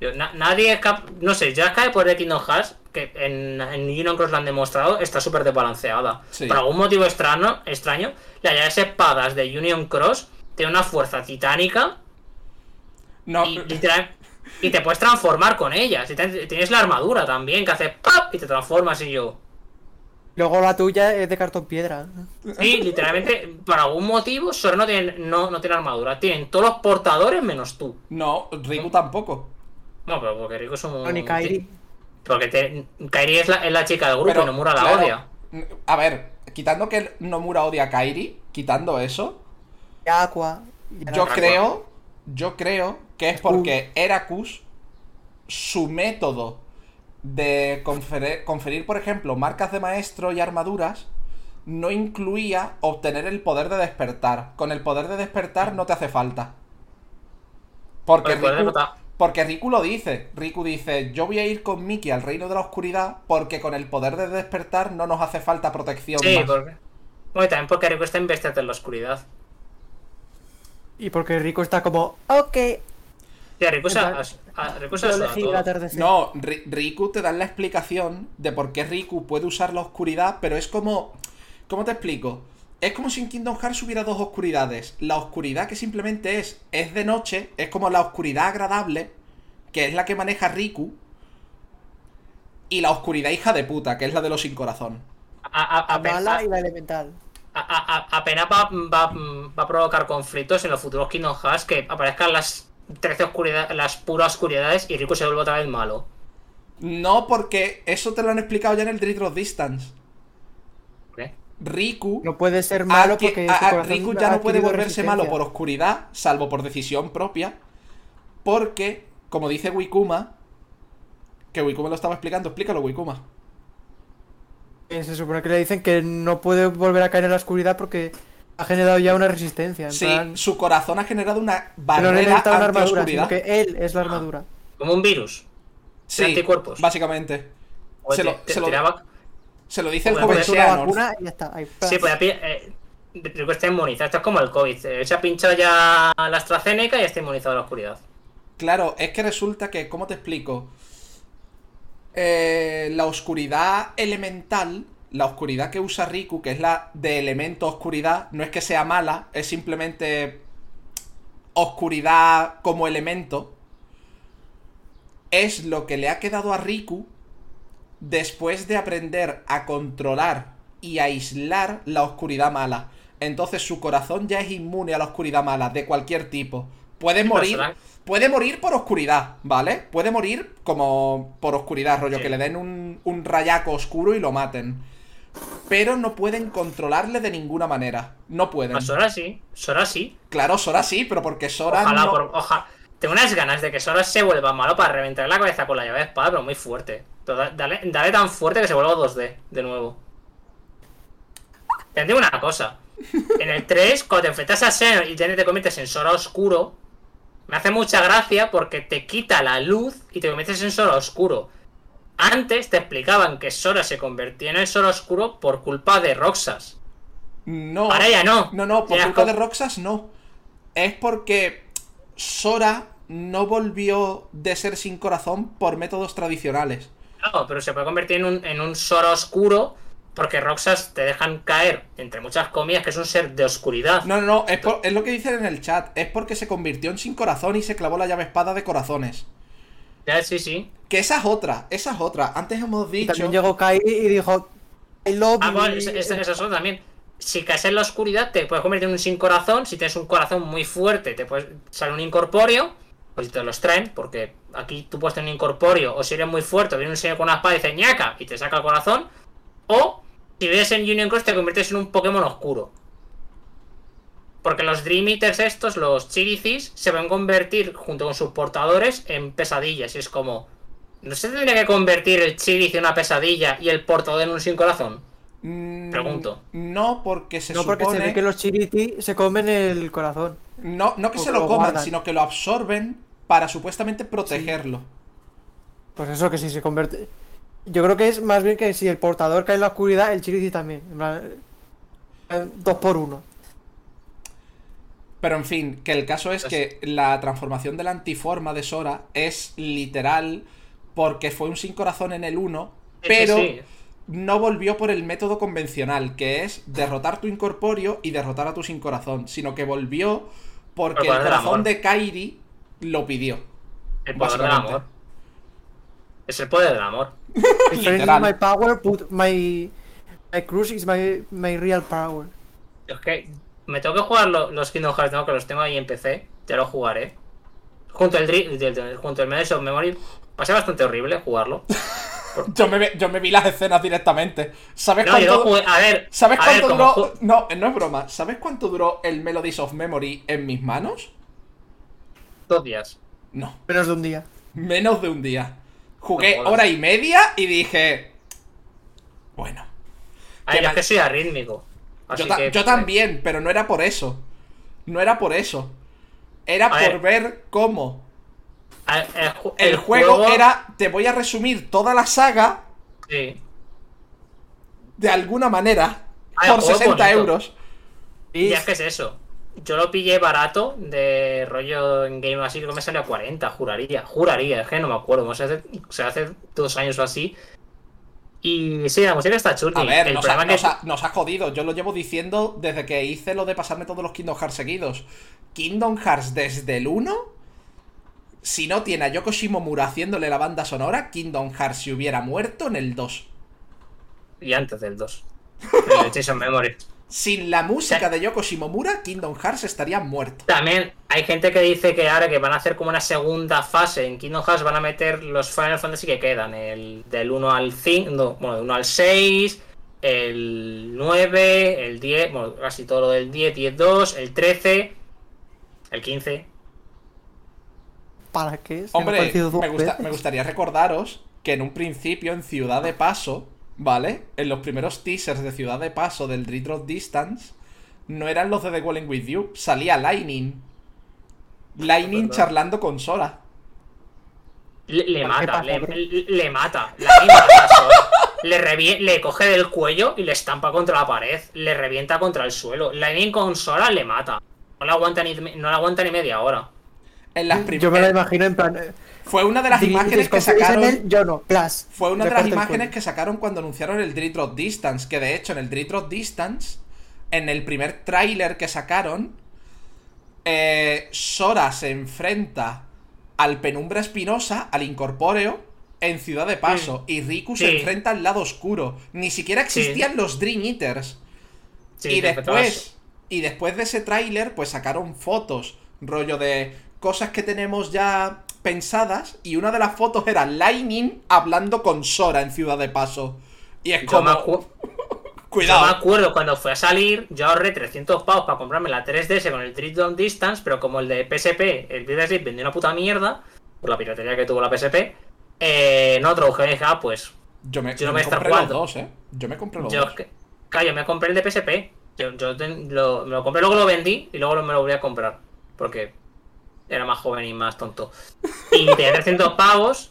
yo, na- nadie es cap- No sé, ya cae por el Kingdom Hearts, que en, en Union Cross lo han demostrado, está súper desbalanceada. Sí. Por algún motivo extraño, extraño, las llaves espadas de Union Cross tienen una fuerza titánica No, y, literal- y te puedes transformar con ellas. Y te- tienes la armadura también, que hace ¡pap! y te transformas y yo. Luego la tuya es de cartón piedra. Sí, literalmente, por algún motivo, Sora no tiene, no, no tiene armadura. Tienen todos los portadores menos tú. no, Riku tampoco. No, pero porque Rico es un. No, ni Kairi. Porque te- Kairi es la, es la chica del grupo Pero, y Nomura la claro, odia. A ver, quitando que Nomura odia a Kairi, quitando eso, Y Aqua. y yo Aqua. creo, yo creo que es porque Heracus, su método de conferir, conferir, por ejemplo, marcas de maestro y armaduras, no incluía obtener el poder de despertar. Con el poder de despertar no te hace falta. Porque Riku, porque Riku lo dice. Riku dice, yo voy a ir con Miki al reino de la oscuridad porque con el poder de despertar no nos hace falta protección. Sí, más". porque. Bueno, también porque Rico está investido en la oscuridad. Y porque Rico está como. Ok. A-. No, Ri- Riku te dan la explicación de por qué Riku puede usar la oscuridad, pero es como... ¿Cómo te explico? Es como si en Kingdom Hearts hubiera dos oscuridades. La oscuridad que simplemente es, es de noche, es como la oscuridad agradable, que es la que maneja Riku. Y la oscuridad hija de puta, que es la de los sin corazón. A- a- mala y la elemental. a- a- a- apenas va, va- va a provocar conflictos en los futuros Kingdom Hearts que aparezcan las 13 oscuridades, las puras oscuridades y Riku se vuelve otra vez malo. No, porque eso te lo han explicado ya en el Dread of Distance. ¿Qué? Riku... No puede ser malo que- porque. a- a Riku ya no puede volverse malo por oscuridad, salvo por decisión propia, porque, como dice Wikuma, que Wikuma lo estaba explicando, explícalo Wikuma. Eh, Se supone que le dicen que no puede volver a caer en la oscuridad porque ha generado ya una resistencia. En Sí, plan, su corazón ha generado una no barrera necesita una armadura, sino que él es la armadura. Como un virus. Sí, anticuerpos. básicamente. O Se te- lo, te se lo- tiraba- se lo dice el joven pues vacuna y ya está. Ahí, Sí, pues eh, Riku está inmunizado. Esto es como el COVID. eh, Se ha pinchado ya la AstraZeneca y está inmunizado a la oscuridad. Claro, es que resulta que, ¿cómo te explico? Eh, la oscuridad elemental, la oscuridad que usa Riku, que es la de elemento oscuridad, no es que sea mala, es simplemente oscuridad como elemento, es lo que le ha quedado a Riku después de aprender a controlar y aislar la oscuridad mala. Entonces su corazón ya es inmune a la oscuridad mala, de cualquier tipo. Puede morir. Puede morir por oscuridad, ¿vale? Puede morir como por oscuridad, rollo, Sí. que le den un, un rayaco oscuro y lo maten. Pero no pueden controlarle de ninguna manera. No pueden. A Sora sí, Sora sí. Claro, Sora sí, pero porque Sora Ojalá, no... por, oja- Tengo unas ganas de que Sora se vuelva malo para reventar la cabeza con la llave de espada, pero muy fuerte. Dale, dale tan fuerte que se vuelva 2D de nuevo. Te digo una cosa. En el 3, cuando te enfrentas a Xehanort y te conviertes en Sora oscuro, me hace mucha gracia porque te quita la luz y te conviertes en Sora oscuro. Antes te explicaban que Sora se convertía en el Sora oscuro por culpa de Roxas. No. Ahora ya no. No, no, por culpa de Roxas no. Es porque Sora no volvió de ser sin corazón por métodos tradicionales. No, pero se puede convertir en un, en un Sora oscuro porque Roxas te dejan caer, entre muchas comillas, que es un ser de oscuridad. No, no, no, es, por- es lo que dicen en el chat. Es porque se convirtió en sin corazón y se clavó la llave espada de corazones. Ya, sí, sí. Que esa es otra, esa es otra. Antes hemos Y dicho. también llegó Kai y dijo, I love Ah, bueno, you". es- otro también. Si caes en la oscuridad, te puedes convertir en un sin corazón. Si tienes un corazón muy fuerte, te puedes sale un incorpóreo. Pues si te los traen, porque aquí tú puedes tener un incorpóreo. O si eres muy fuerte, viene un señor con una espada y dice ñaca y te saca el corazón. O si vives en Union Cross, te conviertes en un Pokémon oscuro. Porque los Dream Eaters estos, los Chiricis, se van a convertir junto con sus portadores en pesadillas. Y es como. ¿No se tendría que convertir el Chirici en una pesadilla y el portador en un sin corazón? mm, Pregunto. No, porque se No, porque supone. se ve que los chiriti se comen el corazón. No, no que o se lo lo coman, guardan. sino que lo absorben para supuestamente protegerlo. Pues eso, que si se convierte... Yo creo que es más bien que si el portador cae en la oscuridad, el chiriti también. En plan, Dos por uno. Pero en fin, que el caso es que la transformación de la antiforma de Sora es literal porque fue un sin corazón en el 1, Sí, pero sí, no volvió por el método convencional, que es derrotar tu incorpóreo y derrotar a tu sin corazón, sino que volvió porque El corazón amor. de Kairi lo pidió. El poder del amor. Es el poder del amor. *laughs* Literal. my power, put my... My cruise is my, my real power. Es que me tengo que jugar lo- los Kingdom Hearts, ¿no? que los tengo ahí en PC. Ya lo jugaré. Junto al, del- junto al of Memory. Ser bastante horrible jugarlo. *laughs* Yo me, yo me vi las escenas directamente. ¿Sabes No, cuánto, jugué. A ver. ¿sabes a cuánto duró? No, no es broma. ¿Sabes cuánto duró el Melodies of Memory en mis manos? Dos días. No. Menos de un día. Menos de un día. Jugué No hora y media y dije. Bueno. A ver, ¿Qué yo más? es que soy arrítmico. Así Yo, ta- que, yo también, pero no era por eso. No era por eso. Era por ver. ver cómo El, ju- el, juego, era. Te voy a resumir toda la saga Sí. de alguna manera. Ah, por juego 60 bonito. euros. Y Ya es que es eso. Yo lo pillé barato de rollo en Game así, creo que me salió a 40, juraría. Juraría, es que no me acuerdo. O sea, hace, o sea, hace dos años o así. Y sí, la música está chula. A ver, el nos ha, problema que nos ha- nos ha jodido. Yo lo llevo diciendo desde que hice lo de pasarme todos los Kingdom Hearts seguidos. Kingdom Hearts desde el 1. Si no tiene a Yoko Shimomura haciéndole la banda sonora, Kingdom Hearts se hubiera muerto en el 2. Y antes del 2. *laughs* El Jason Memory. Sin la música de Yoko Shimomura, Kingdom Hearts estaría muerto. También hay gente que dice que ahora que van a hacer como una segunda fase en Kingdom Hearts van a meter los Final Fantasy que quedan, el del 1 al 5, no, bueno, del 1 al 6, el 9, el 10, bueno, casi todo lo del 10, 10, 2, el 13, el 15. ¿Para qué? Se me ha Hombre, parecido dos me, gusta- me gustaría recordaros que en un principio en Ciudad de Paso, ¿vale? En los primeros teasers de Ciudad de Paso del Dread Drop Distance, no eran los de The Walling With You, salía Lightning. Lightning charlando con Sora. Le, le ¿Qué mata, le, le- le mata. La misma mata a Sora. Le, revie- le coge del cuello y le estampa contra la pared. Le revienta contra el suelo. Lightning con Sora le mata. No le aguanta ni, no le aguanta ni media hora. En las Yo me la eh, imagino en plan... Fue una de las imágenes que sacaron. yo no, plus. Fue una de las imágenes que sacaron cuando anunciaron el Drop Distance. Que de hecho, en el Drop Distance, en el primer tráiler que sacaron, eh, Sora se enfrenta al Penumbra Espinosa, al Incorpóreo, en Ciudad de Paso. Y Riku se enfrenta al lado oscuro. Ni siquiera existían los Dream Eaters. Sí, y después, Y después de ese tráiler, pues sacaron fotos, rollo de cosas que tenemos ya pensadas. Y una de las fotos era Lightning hablando con Sora en Ciudad de Paso. Y es Yo como... me, acu- *laughs* yo me Cuidado. acuerdo cuando fue a salir, yo ahorré 300 pavos para comprarme la 3DS con el Treat Long Distance, pero como el de PSP, el Sleep vendió una puta mierda, por la piratería que tuvo la PSP, eh, no trabajé y dije, ah, pues Yo me, yo no me estar compré los dos, ¿eh? Yo me compré los yo, dos. claro, yo me compré el de PSP, yo, yo ten- lo, me lo compré, luego lo vendí y luego me lo volví a comprar, porque era más joven y más tonto. Y tenía 300 pavos.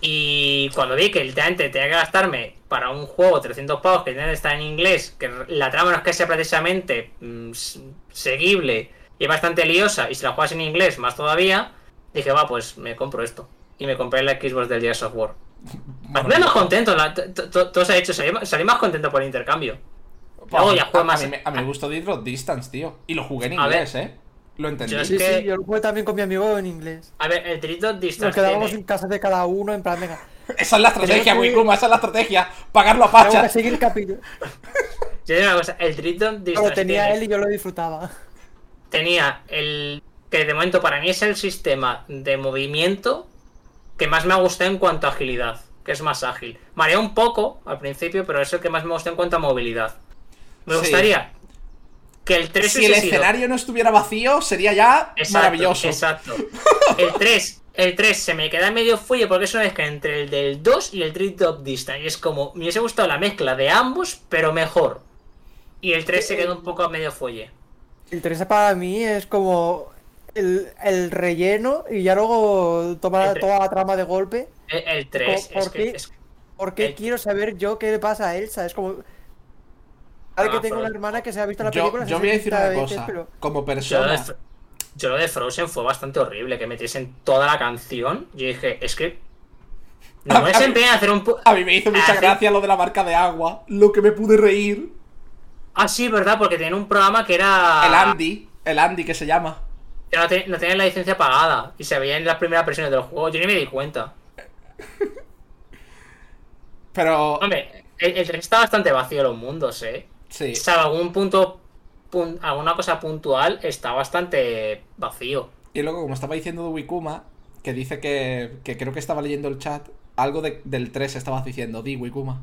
Y cuando vi que literalmente tenía que gastarme para un juego 300 pavos que tiene que estar en inglés, que la trama no es que sea precisamente mm, s- seguible y es bastante liosa, y si la juegas en inglés más todavía, dije, va, pues me compro esto. Y me compré la Xbox del Gears of War. Bueno, más contento, la- todo se ha hecho, salí, salí más contento por el intercambio. Luego ya a, juego a más- mí, me- a mí me gustó Distance, tío. Y lo jugué en A inglés, ¿eh? Lo entendí. Yo es Sí, que- sí, yo lo jugué también con mi amigo en inglés. A ver, el Trito Nos Distance quedábamos en casa de cada uno, en plan, venga, Esa es la estrategia, que- Wikuma, esa es la estrategia. Pagarlo a tengo que seguir el capítulo. Yo digo una cosa, el Trito Distance Lo tenía él y yo lo disfrutaba. tenía el que de momento para mí es el sistema de movimiento que más me ha gustado en cuanto a agilidad, que es más ágil. Marea un poco al principio, pero es el que más me gusta en cuanto a movilidad. Me Sí. gustaría que el 3 Si el sido- escenario no estuviera vacío, sería ya Exacto, maravilloso. Exacto. *laughs* El 3, el 3 se me queda medio fuelle porque es una mezcla entre el del 2 y el Treat Top Distance. Y es como, me hubiese gustado la mezcla de ambos, pero mejor. Y el 3 se queda un poco a medio fuelle. El 3 para mí es como el, el relleno y ya luego toma toda la trama de golpe. El, el 3 ¿Por es que. qué? es- ¿Por qué El- quiero saber yo qué le pasa a Elsa? Es como... Ahora que Ah, tengo pero- una hermana que se ha visto la Yo, película yo voy a decir 60 una veces, cosa. pero... Como Yo de, persona. Yo lo de Frozen fue bastante horrible. Que metiesen toda la canción. Yo dije, es que. No me empeñan a hacer un. A mí me hizo mucha Hace- gracia lo de la marca de agua. Lo que me pude reír. Ah, sí, verdad, porque tenían un programa que era. El Andy. El Andy que se llama. Que no, te- no tenían la licencia pagada. Y se veía en las primeras versiones del juego. Yo ni me di cuenta. *laughs* Pero. Hombre, el, el 3 está bastante vacío los mundos, eh. Sí. O sea, algún punto. pun- alguna cosa puntual está bastante vacío. Y luego, como estaba diciendo de Wikuma, que dice que, que creo que estaba leyendo el chat, algo de- del 3 estabas diciendo, di Wikuma.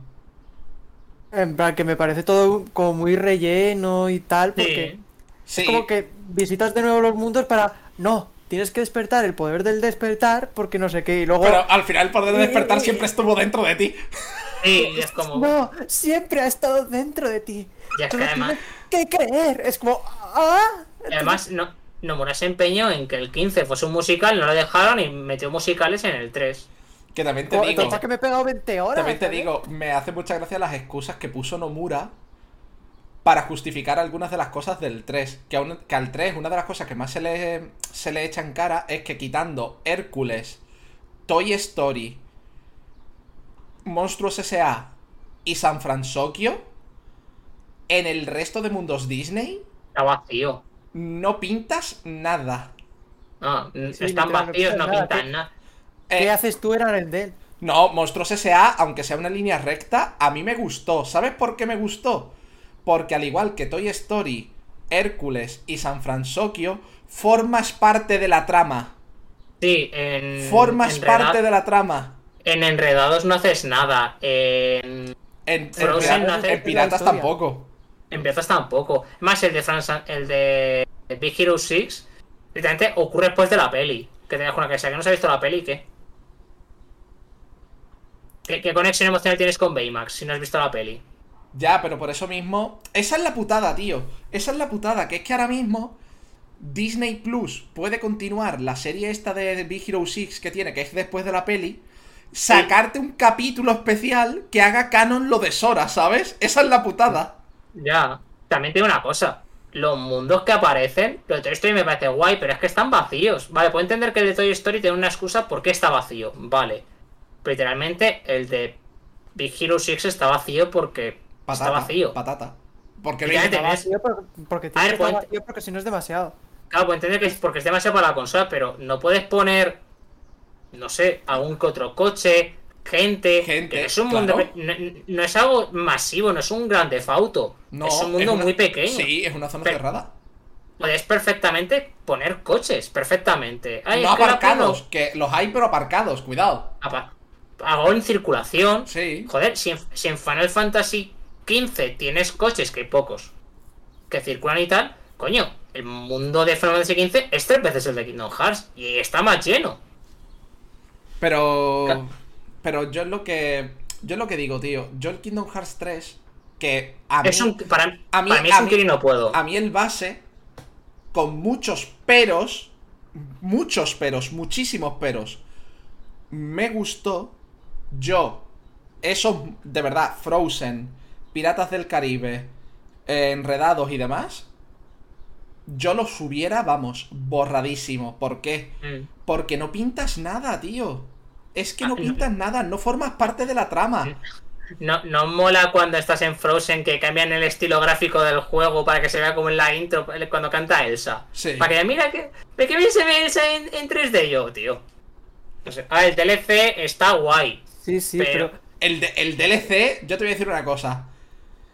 En plan, que me parece todo como muy relleno y tal, porque Sí, es como que visitas de nuevo los mundos para... No, tienes que despertar el poder del despertar porque no sé qué, y luego... pero al final el poder de despertar siempre estuvo dentro de ti. Sí, y es como. No, siempre ha estado dentro de ti. Ya es que además. que creer. Es como... Ah, y además, no, Nomura se empeñó en que el 15 fuese un musical, no lo dejaron y metió musicales en el 3. Que también te Oh, digo, que me he pegado 20 horas. también te digo, me hace mucha gracia las excusas que puso Nomura para justificar algunas de las cosas del 3. Que, a un- que al 3 una de las cosas que más se le, se le echa en cara es que quitando Hércules, Toy Story, Monstruos S.A. y San Fransokyo, en el resto de mundos Disney Está vacío. no pintas nada. No, Sí, están no vacíos, no pintan nada, nada. ¿Qué Eh, haces tú en Arendelle? No, Monstruos S.A., aunque sea una línea recta, a mí me gustó. ¿Sabes por qué me gustó? Porque al igual que Toy Story, Hércules y San Fransokyo, formas parte de la trama. Sí, en. Formas parte de la trama. En Enredados no haces nada. En. En, Frozen en no hace- en Piratas tampoco. En Piratas tampoco. Más el de France, el de Big Hero 6, literalmente ocurre después de la peli. Que te una que sea que no se ha visto la peli, ¿qué? ¿Qué, qué conexión emocional tienes con Baymax si no has visto la peli? Ya, pero por eso mismo. Esa es la putada, tío. Esa es la putada. Que es que ahora mismo. Disney Plus puede continuar la serie esta de Big Hero 6 que tiene, que es después de la peli. Sacarte un capítulo especial que haga canon lo de Sora, ¿sabes? Esa es la putada. Ya. También tiene una cosa. Los mundos que aparecen, lo de Toy Story me parece guay, pero es que están vacíos. Vale, puedo entender que el de Toy Story tiene una excusa porque está vacío. Vale. Pero literalmente el de Big Hero 6 está vacío porque Patata. está vacío. Patata. Porque te- Está vacío por- porque A tiene ver, que estar vacío porque si no es demasiado. Claro, puedo entender que es porque es demasiado para la consola, pero no puedes poner, no sé, algún que otro coche, gente, Gente, es un mundo, claro. no, no es algo masivo, no es un gran auto, No, es un mundo una- muy pequeño. Sí, es una zona Pero- cerrada. Puedes perfectamente poner coches, perfectamente. Ay, no aparcados, que los hay pero aparcados, cuidado. Apa- Hago en circulación. Sí. Joder, si en, si en Final Fantasy XV tienes coches, que hay pocos, que circulan y tal, coño, el mundo de Final Fantasy XV es tres veces el de Kingdom Hearts y está más lleno. Pero. Pero yo es lo que. Yo es lo que digo, tío. Yo el Kingdom Hearts 3. Que a mí. Es un, para, a mí- para mí a es un mí- no puedo. A mí el base. Con muchos peros. Muchos peros, muchísimos peros. Me gustó. Yo. Esos, de verdad, Frozen, Piratas del Caribe, eh, Enredados y demás. Yo los hubiera, vamos, borradísimo. ¿Por qué? Mm. Porque no pintas nada, tío. Es que Ah, no pintas nada, no formas parte de la trama. No, no mola cuando estás en Frozen que cambian el estilo gráfico del juego para que se vea como en la intro cuando canta Elsa. Sí. Para que mira que, que bien se ve Elsa en, en 3D yo, tío. No sé. Ah, el DLC está guay. Sí, sí, Pero- pero, El, de- el DLC, yo te voy a decir una cosa.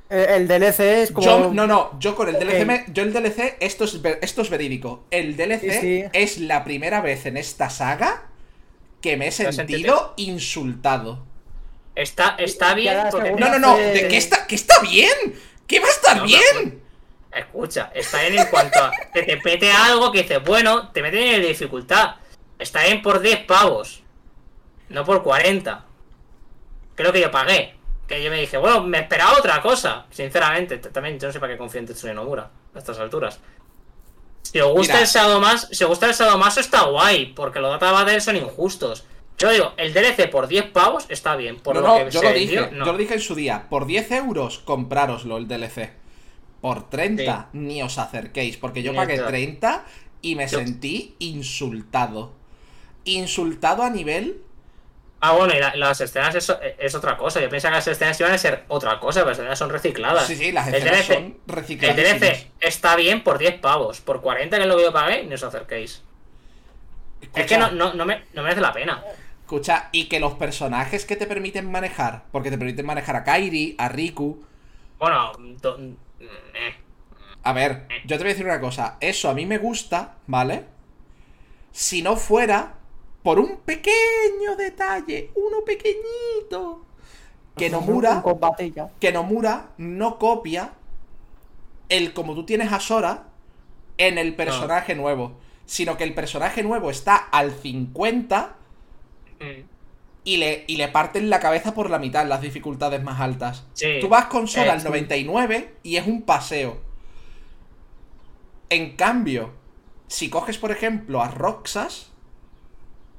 eh, el DLC es como... Yo, no, no, yo con el DLC, me- yo el DLC, esto es, esto es verídico. El DLC Sí, sí. es la primera vez en esta saga que me he sentido insultado. Está, está bien porque... No, no, no, de que está, que está bien. Que va a estar No, no, bien. Escucha, está bien en cuanto a que te mete algo que dices, bueno, te meten en dificultad. Está bien por 10 pavos. No por 40. Creo que yo pagué. Que yo me dije, bueno, me esperaba otra cosa. Sinceramente, también yo no sé para qué confío en Tetsuya Nomura a estas alturas. Si os gusta Mira. el Sadomaso, si os gusta el Sadomaso está guay, porque los data battles son injustos. Yo digo, el DLC por 10 pavos está bien. Por no, lo no, que yo lo dije, dio, no. yo lo dije en su día. Por 10 euros, comprároslo el DLC. Por 30, ni os acerquéis, porque yo Ni pagué entrar. 30 y me Yo- sentí insultado. Insultado a nivel... Ah, bueno, y la- las escenas es, es otra cosa. Yo pensaba que las escenas iban a ser otra cosa, pero las escenas son recicladas. Sí, sí, las El escenas DLC son El recicladísimas. DLC está bien por 10 pavos. Por 40 que es lo que yo pagué, ni os acerquéis. Escucha, Es que no, no, no, me, no merece la pena. escucha, y que los personajes que te permiten manejar, porque te permiten manejar a Kairi, a Riku... Bueno, eh, A ver, yo te voy a decir una cosa. Eso a mí me gusta, ¿vale? Si no fuera por un pequeño detalle, uno pequeñito, que Nomura, que Nomura no copia el como tú tienes a Sora en el personaje nuevo, sino que el personaje nuevo está al 50 mm, y le, y le parten la cabeza por la mitad las dificultades más altas. Sí. Tú vas con Sora Eh, al sí. 99 y es un paseo. En cambio, si coges, por ejemplo, a Roxas.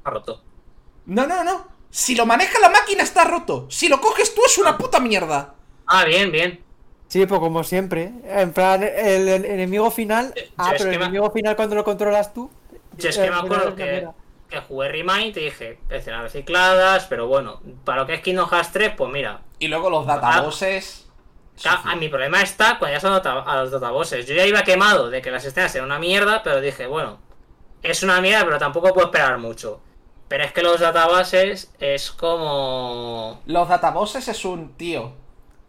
Ha roto. No, no, no. Si lo maneja la máquina está roto. Si lo coges tú es una puta mierda. Ah, bien, bien. Sí, pues como siempre. En plan, el, el enemigo final. Eh, Ah, pero el me- enemigo final cuando lo controlas tú. Yo es eh, que me acuerdo que, que jugué Remind y dije, escenas recicladas, pero bueno, para lo que es Kingdom Hearts 3, pues mira. Y luego los databosses. Ca- a mi problema está cuando ya son a los databosses. Yo ya iba quemado de que las escenas eran una mierda, pero dije, bueno, es una mierda, pero tampoco puedo esperar mucho. Pero es que los databases es como... Los databosses es un tío.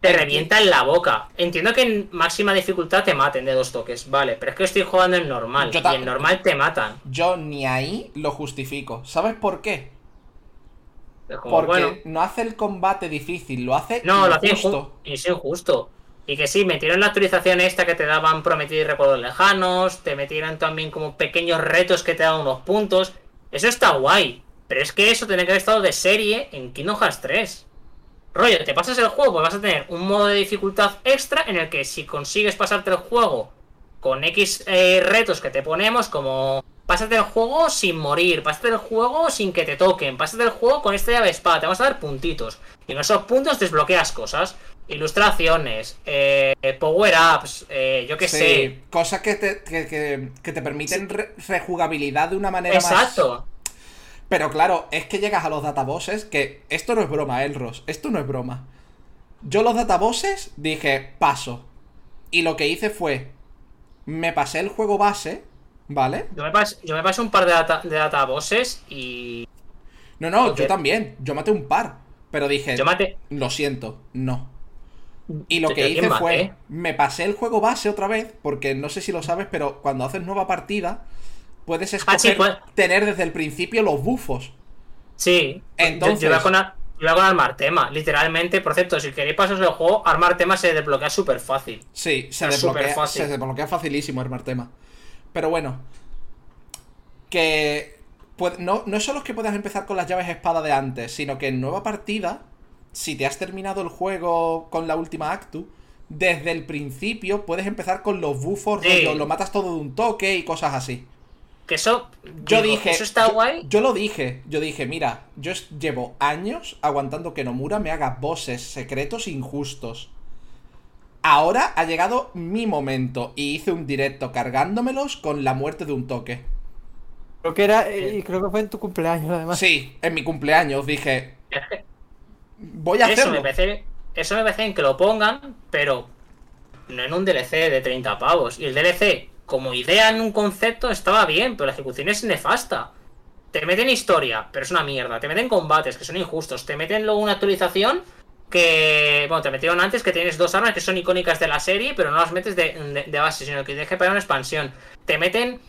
Te revienta en la boca. Entiendo que en máxima dificultad te maten de dos toques, vale, pero es que estoy jugando en normal. Yo y en normal te matan. Yo ni ahí lo justifico. ¿Sabes por qué? Como, Porque bueno, no hace el combate difícil, lo hace no, lo hacía injusto. injusto. Y es injusto. Y que sí, metieron la actualización esta que te daban prometidos recuerdos lejanos, te metieron también como pequeños retos que te daban unos puntos. Eso está guay. Pero es que eso tiene que haber estado de serie en Kingdom Hearts 3. Rollo, te pasas el juego, pues vas a tener un modo de dificultad extra en el que si consigues pasarte el juego con X eh, retos que te ponemos, como pásate el juego sin morir, pásate el juego sin que te toquen, pásate el juego con esta llave espada, te vamos a dar puntitos. Y en esos puntos desbloqueas cosas, ilustraciones, eh, power-ups, eh, yo qué Sí, sé. cosas que te, que, que- que te permiten re- rejugabilidad de una manera más. Exacto. Pero claro, es que llegas a los databosses que esto no es broma, Elros, esto no es broma. Yo los databosses dije, paso. Y lo que hice fue, me pasé el juego base, ¿vale? Yo me, pas- yo me pasé un par de, data, de y No, no, yo también, yo maté un par. Pero dije, Yo maté. lo siento, no. Y lo ¿Yo que hice fue, me pasé el juego base otra vez, porque no sé si lo sabes, pero cuando haces nueva partida, puedes escoger Ah, sí, pues. tener desde el principio los bufos. Sí. Entonces- Yo, yo iba con, a- armar tema. Literalmente, por cierto, si queréis pasaros el juego, armar tema se desbloquea súper fácil. Sí, se Es desbloquea, se desbloquea facilísimo armar tema. Pero bueno, que puede- no, no es solo que puedas empezar con las llaves espada de antes, sino que en nueva partida, si te has terminado el juego con la última actu, desde el principio puedes empezar con los bufos, Sí. rollo, lo matas todo de un toque y cosas así. Que eso. Yo digo, dije. Eso está yo, guay. Yo lo dije. Yo dije, mira, yo llevo años aguantando que Nomura me haga bosses secretos injustos. Ahora ha llegado mi momento y hice un directo cargándomelos con la muerte de un toque. Creo que era, eh, y creo que fue en tu cumpleaños además. Sí, en mi cumpleaños dije, voy a Eso me, hacerlo. parece, eso me parece en que lo pongan, pero no en un DLC de 30 pavos. Y el DLC, como idea en un concepto, estaba bien, pero la ejecución es nefasta. Te meten historia, pero es una mierda. Te meten combates, que son injustos. Te meten luego una actualización que... Bueno, te metieron antes que tienes dos armas que son icónicas de la serie, pero no las metes de, base, sino que tienes que pagar una expansión. Te meten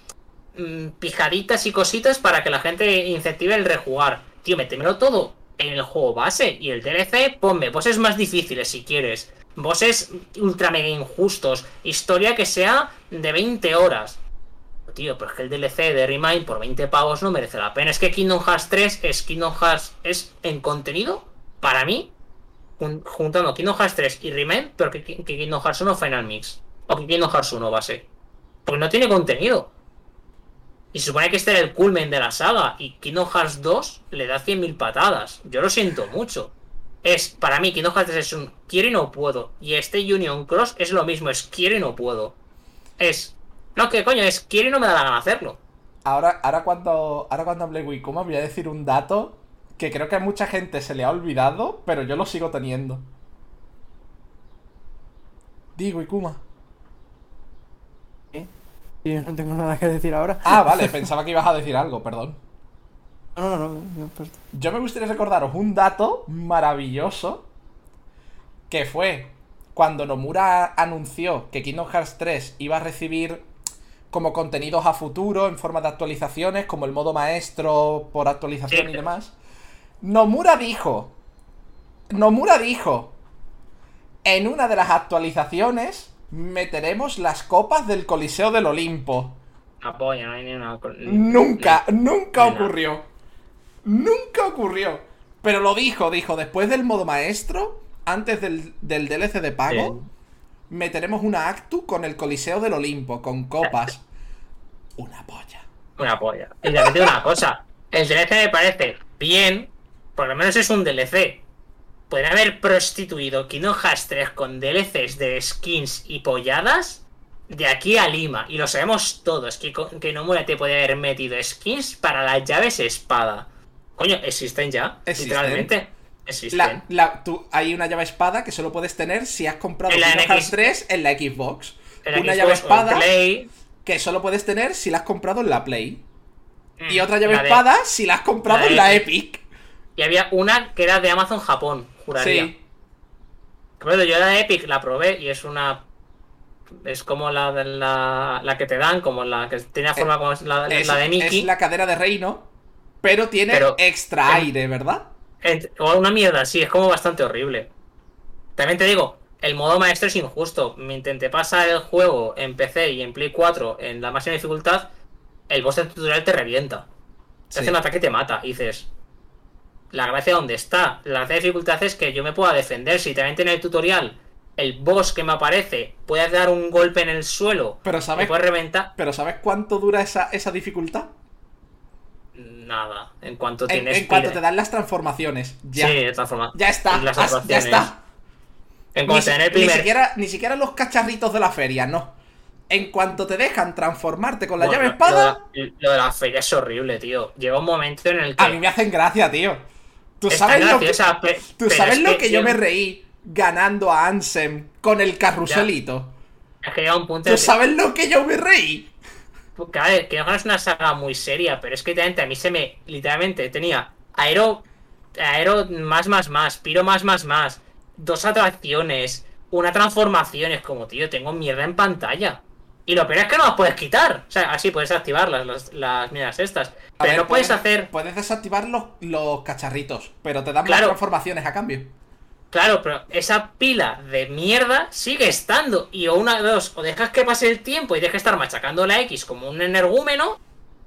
mm, pijaditas y cositas para que la gente incentive el rejugar. Tío, métemelo todo en el juego base. Y el DLC, ponme bosses más difíciles si quieres. Bosses ultra mega injustos. Historia que sea de 20 horas. Tío, pero es que el DLC de Remind por 20 pavos no merece la pena. Es que Kingdom Hearts 3 es Kingdom Hearts. Es en contenido, para mí, jun- juntando Kingdom Hearts 3 y Remind, pero que, que Kingdom Hearts 1 Final Mix. O que Kingdom Hearts 1 base. Porque no tiene contenido. Y se supone que este era el culmen de la saga. Y Kingdom Hearts 2 le da 100.000 patadas. Yo lo siento mucho. Es, para mí, Kingdom Hearts 3 es un quiero y no puedo. Y este Union Cross es lo mismo, es quiero y no puedo. Es. No, que coño, es quiero y no me da la gana hacerlo. Ahora, ahora cuando ahora cuando hable Wikuma voy a decir un dato que creo que a mucha gente se le ha olvidado, pero yo lo sigo teniendo. Di, Wikuma. Y yo no tengo nada que decir ahora. Ah, vale, *laughs* pensaba que ibas a decir algo, perdón. No, no, no. no, Yo me gustaría recordaros un dato maravilloso que fue cuando Nomura anunció que Kingdom Hearts 3 iba a recibir como contenidos a futuro en forma de actualizaciones, como el modo maestro por actualización y demás. Nomura dijo, Nomura dijo, en una de las actualizaciones meteremos las copas del Coliseo del Olimpo. Apoya, no hay ni una. Nunca, nunca ocurrió. Nunca ocurrió. Pero lo dijo, dijo, después del modo maestro, antes del, del DLC de pago, meteremos una actu con el Coliseo del Olimpo, con copas. *laughs* Una polla. Una polla. Y te digo una cosa. El DLC me parece bien. Por lo menos es un DLC. Podrían haber prostituido Kingdom Hearts 3 con DLCs de skins y polladas de aquí a Lima. Y lo sabemos todos. Que, que Nomura te puede haber metido skins para las llaves espada. Coño, existen ya. Existen. Literalmente. Existen. La, la- tú- hay una llave espada que solo puedes tener si has comprado En la Kingdom Hearts NX. 3 en la Xbox. En la una Xbox llave espada Play, que solo puedes tener si la has comprado en la Play. Y mm, otra llave de- espada si la has comprado la en la Epic. Y había una que era de Amazon Japón, juraría. Sí. Bueno, yo la de Epic la probé y es una. Es como la de la, la que te dan, como la que tenía forma como la, Es, la de es Mickey. la cadera de reino, pero tiene Pero- extra aire, ¿verdad? O una mierda, sí, es como bastante horrible. También te digo, el modo maestro es injusto. Me intenté pasar el juego en PC y en Play 4 en la máxima dificultad. El boss del tutorial te revienta. Te Sí. hace un ataque y te mata. Y dices. La gracia dónde está. La gracia de dificultad es que yo me pueda defender. Si también tiene el tutorial, el boss que me aparece puede dar un golpe en el suelo. Pero Me ¿sabes, puede reventar. pero ¿sabes cuánto dura esa, esa dificultad? Nada. En cuanto En, tienes. en cuanto pile- te dan las transformaciones. Ya. Sí, formas. ya está. Las has- ya está. En Ni, cuanto si- te den el ni siquiera, ni siquiera los cacharritos de la feria, no. En cuanto te dejan transformarte con la Bueno, llave espada, Lo, de- lo de la feria es horrible, tío. Llega un momento en el que. a mí me hacen gracia, tío. Tú sabes lo que, pe- tú sabes es lo que yo me reí ganando a Ansem con el carruselito. Es que llega un punto ¿Tú en que. sabes lo que yo me reí? Claro, que no es una saga muy seria, pero es que literalmente a mí se me. Literalmente tenía aero. aero más, más, más, piro más, más, más, dos atracciones, una transformación. Es como, tío, tengo mierda en pantalla. Y lo peor es que no las puedes quitar. O sea, así puedes activarlas, las, las mierdas estas. A Pero ver, no puedes hacer. Puedes desactivar los, los cacharritos, pero te dan más Claro. transformaciones a cambio. Claro, pero esa pila de mierda sigue estando. Y o una de dos, o dejas que pase el tiempo y dejes de estar machacando la X como un energúmeno,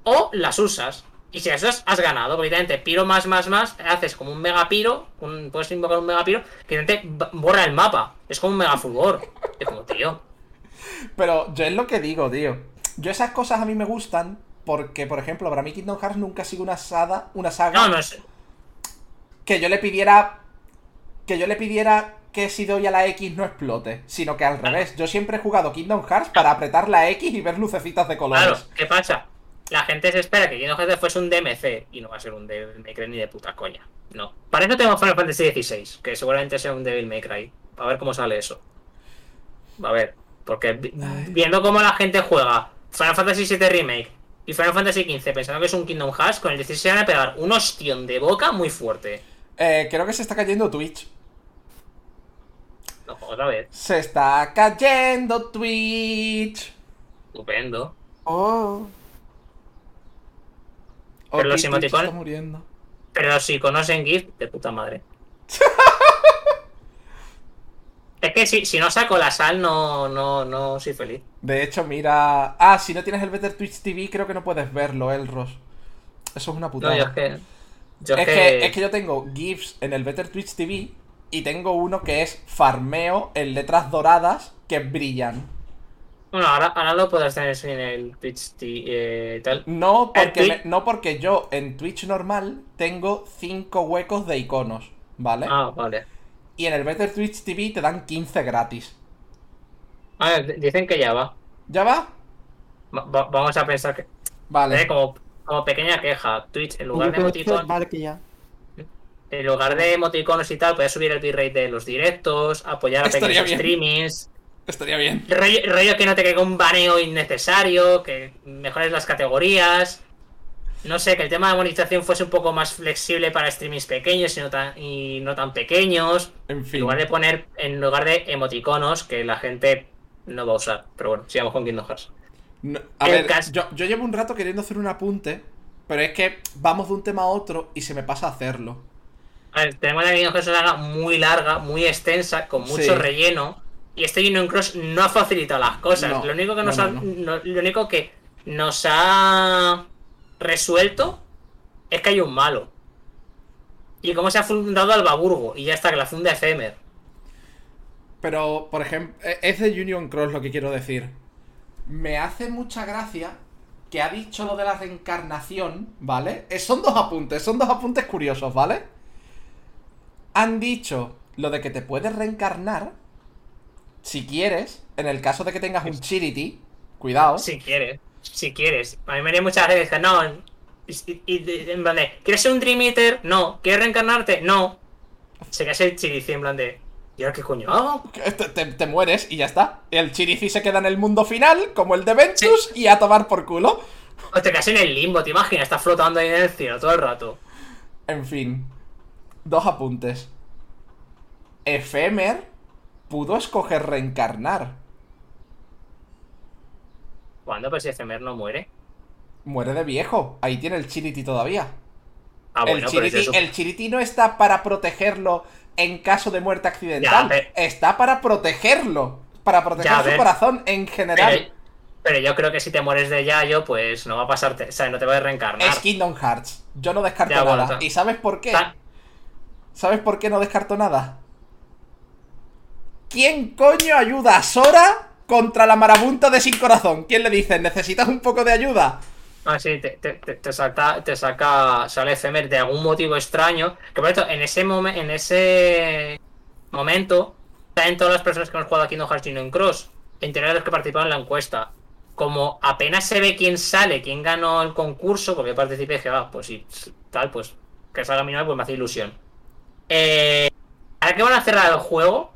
o las usas. Y si las usas, has ganado. Porque literalmente, piro más, más, más, haces como un megapiro, un, puedes invocar un megapiro, que b- borra el mapa. Es como un megafulgor. Es como, tío. Pero yo es lo que digo, tío. Yo esas cosas a mí me gustan porque, por ejemplo, para mí Kingdom Hearts nunca ha sido una saga, una saga No, no es. que yo le pidiera que yo le pidiera que si doy a la X no explote, sino que al revés. Yo siempre he jugado Kingdom Hearts para apretar la X y ver lucecitas de colores. Claro, ¿qué pasa? La gente se espera que Kingdom Hearts fuese un DMC y no va a ser un Devil May Cry ni de puta coña. No. Para eso tenemos Final Fantasy XVI, que seguramente sea un Devil May Cry. A ver cómo sale eso. A ver, porque vi- viendo cómo la gente juega Final Fantasy VII Remake y Final Fantasy XV pensando que es un Kingdom Hearts, con el 16 se van a pegar un ostión de boca muy fuerte. Eh, creo que se está cayendo Twitch. No, otra vez. Se está cayendo Twitch. Estupendo. Oh. Pero los emoticones- muriendo. Pero si conocen GIF, de puta madre. *laughs* es que si, si no saco la sal, no, no, no soy feliz. De hecho, mira. Ah, si no tienes el Better Twitch TV, creo que no puedes verlo, Elros. Eso es una No, putada. yo es que. Yo es, que, es que yo tengo GIFs en el Better Twitch TV y tengo uno que es farmeo en letras doradas que brillan. Bueno, ahora, ahora lo podrás tener en el Twitch T- eh, tal. No porque, me- no porque yo en Twitch normal tengo 5 huecos de iconos, ¿vale? Ah, vale. Y en el Better Twitch TV te dan 15 gratis. A ver, d- dicen que ya va. ¿Ya va? Va- va- vamos a pensar que. Vale. eh, como, como pequeña queja, Twitch, en lugar de Yo creo que emoticonos, Vale, que ya. En lugar de emoticonos y tal, puedes subir el bitrate de los directos, apoyar a Estaría pequeños bien. streamings. Estaría bien. Rollo, rollo que no te caiga un baneo innecesario, que mejores las categorías. No sé, que el tema de monetización fuese un poco más flexible para streamings pequeños y no tan, y no tan pequeños. En En fin. lugar de poner, en lugar de emoticonos que la gente no va a usar. Pero bueno, sigamos con Kingdom Hearts. No, a El ver, yo, yo llevo un rato queriendo hacer un apunte, pero es que vamos de un tema a otro y se me pasa hacerlo. A ver, tenemos una Kingdom Hearts saga muy larga, muy extensa, con mucho Sí. relleno. Y este Union Cross no ha facilitado las cosas. No, lo único que no, nos no, ha, no. lo único que nos ha resuelto es que hay un malo. Y cómo se ha fundado Albaburgo. Y ya está, que la funda Efemer. Pero, por ejemplo, e- es de Union Cross lo que quiero decir. Me hace mucha gracia que ha dicho lo de la reencarnación, ¿vale? Eh, son dos apuntes, son dos apuntes curiosos, ¿vale? Han dicho lo de que te puedes reencarnar, si quieres, en el caso de que tengas un Chirity, cuidado. Si quieres. Si quieres. A mí me haría muchas veces que no. Y, en plan de, ¿quieres ser un Dream Eater? No. ¿Quieres reencarnarte? No. Se queda el chirici en plan de. ¿Y ahora qué coño hago? Te, te- te mueres y ya está. El Chirici se queda en el mundo final, como el de Ventus, y a tomar por culo. O te quedas en el limbo, ¿te imaginas? Estás flotando ahí en el cielo todo el rato. En fin. Dos apuntes. Efemer pudo escoger reencarnar. ¿Cuándo? Pero si Efemer no muere. Muere de viejo. Ahí tiene el Chiriti todavía. Ah, el, bueno, Chiriti, eso- el Chiriti no está para protegerlo en caso de muerte accidental. Ya, pero- Está para protegerlo. Para proteger Ya, su corazón en general. pero, pero yo creo que si te mueres de Yayo, pues no va a pasarte. O sea, no te va a reencarnar. Es Kingdom Hearts. Yo no descarto Ya, bueno, nada. ¿Y sabes por qué? ¿Sabes por qué no descarto nada? ¿Quién coño ayuda a Sora contra la marabunta de sin corazón? ¿Quién le dice, necesitas un poco de ayuda? Ah, sí, te, te, te, saca, te saca, sale Efemer de algún motivo extraño. Que por cierto, en ese, momen- en ese momento, saben todas las personas que hemos jugado aquí en Hearts Union Cross, entre los que participaron en la encuesta. Como apenas se ve quién sale, quién ganó el concurso, porque participé dije, va, pues si tal, pues que salga mi nombre, pues me hace ilusión. Eh, ahora que van a cerrar el juego,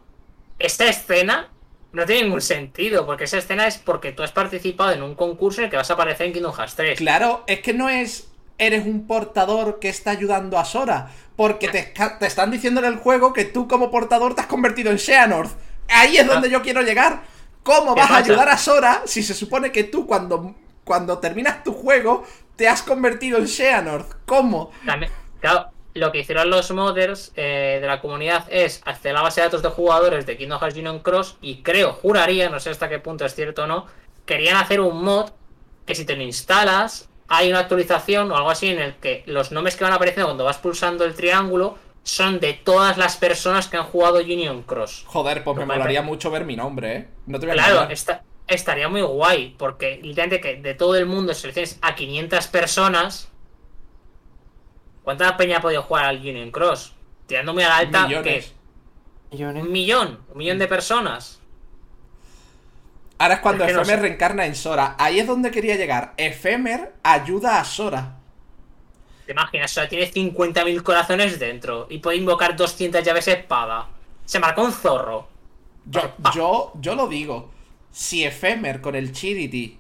esta escena no tiene ningún sentido, porque esa escena es porque tú has participado en un concurso en el que vas a aparecer en Kingdom Hearts 3. Claro, es que no es eres un portador que está ayudando a Sora. Porque te, están diciendo en el juego que tú como portador te has convertido en Xehanort. Ahí es donde yo quiero llegar. ¿Cómo ¿Qué vas a ayudar a Sora si se supone que tú cuando, cuando terminas tu juego te has convertido en Xehanort? ¿Cómo? También, claro, lo que hicieron los modders eh, de la comunidad es a la base de datos de jugadores de Kingdom Hearts Union Cross y creo, juraría, no sé hasta qué punto es cierto o no, querían hacer un mod que si te lo instalas hay una actualización o algo así en el que los nombres que van apareciendo cuando vas pulsando el triángulo son de todas las personas que han jugado Union Cross. Joder, pues me molaría mucho ver mi nombre, ¿eh? No te voy a Claro, esta- estaría muy guay, porque literalmente que de todo el mundo selecciones a 500 personas. ¿Cuánta peña ha podido jugar al Union Cross? Tirando muy a la alta, Millones. ¿qué? Millones. Un millón, un millón de personas. Ahora es cuando Es que no Efemer sé. reencarna en Sora. Ahí es donde quería llegar. Efemer ayuda a Sora. ¿Te imaginas? Sea, tiene 50.000 corazones dentro y puede invocar 200 llaves espada. Se marcó un zorro. Yo, Pa. yo, yo lo digo. Si Efemer con el Chirity,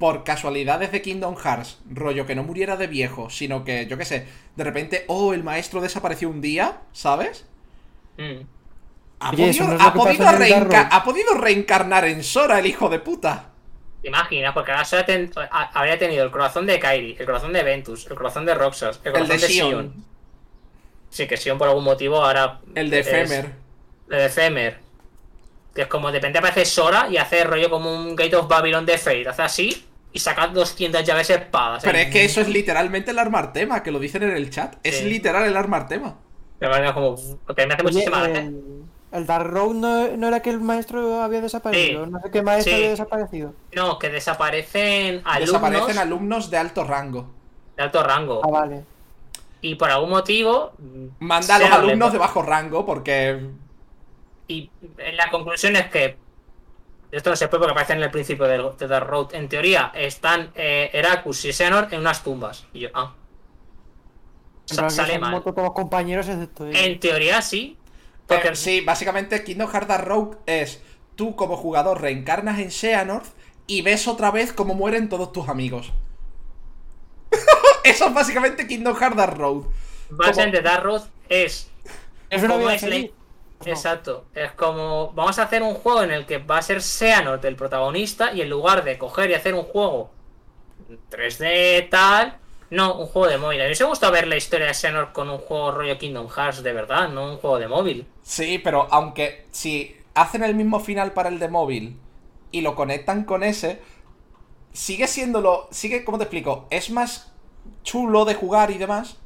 por casualidades de Kingdom Hearts, rollo que no muriera de viejo, sino que, yo qué sé, de repente, oh, el maestro desapareció un día, ¿sabes? Mm. Ha Oye, podido, no ha podido reenca- ha reencarnar en Sora, el hijo de puta. ¿Te imaginas? Porque ahora solo ten- a- habría tenido el corazón de Kairi, el corazón de Ventus, el corazón de Roxas, el El corazón de de Sion. Sion. Sí, que Sion por algún motivo ahora. El de Efemer. El de Femer. Que es como de repente aparece Sora y hace rollo como un Gate of Babylon de Fate. Hace así y saca 200 llaves espadas. Pero ahí. es que eso es literalmente el armar tema, que lo dicen en el chat. Es Sí. literal el armar tema. Me parece como. Porque me hace Oye, muchísima gracia. el, el Dark Road no, no era que el maestro había desaparecido. Sí. No sé qué maestro Sí. había desaparecido. No, que desaparecen alumnos Desaparecen alumnos de alto rango. de alto rango. Ah, vale. Y por algún motivo. Manda a los alumnos de bajo rango porque Y la conclusión es que. Esto no se puede porque aparece en el principio del, de Dark Road. En teoría, están eh, Heracus y Xehanort en unas tumbas. Y yo, ah. Sa- sale mal. todos los compañeros excepto. En teoría sí. Porque Eh, sí, básicamente Kingdom Hearts Road es tú como jugador reencarnas en Xehanort y ves otra vez cómo mueren todos tus amigos. *laughs* Eso es básicamente Kingdom Hearts Dark Road. básicamente Dark Road es Es una como vida feliz. No. Exacto. Es como. Vamos a hacer un juego en el que va a ser Xehanort el protagonista. Y en lugar de coger y hacer un juego 3D tal. No, un juego de móvil. A mí me gusta ver la historia de Xehanort con un juego rollo Kingdom Hearts de verdad, no un juego de móvil. Sí, pero aunque si hacen el mismo final para el de móvil y lo conectan con ese, sigue siéndolo, sigue, ¿cómo te explico? Es más chulo de jugar y demás,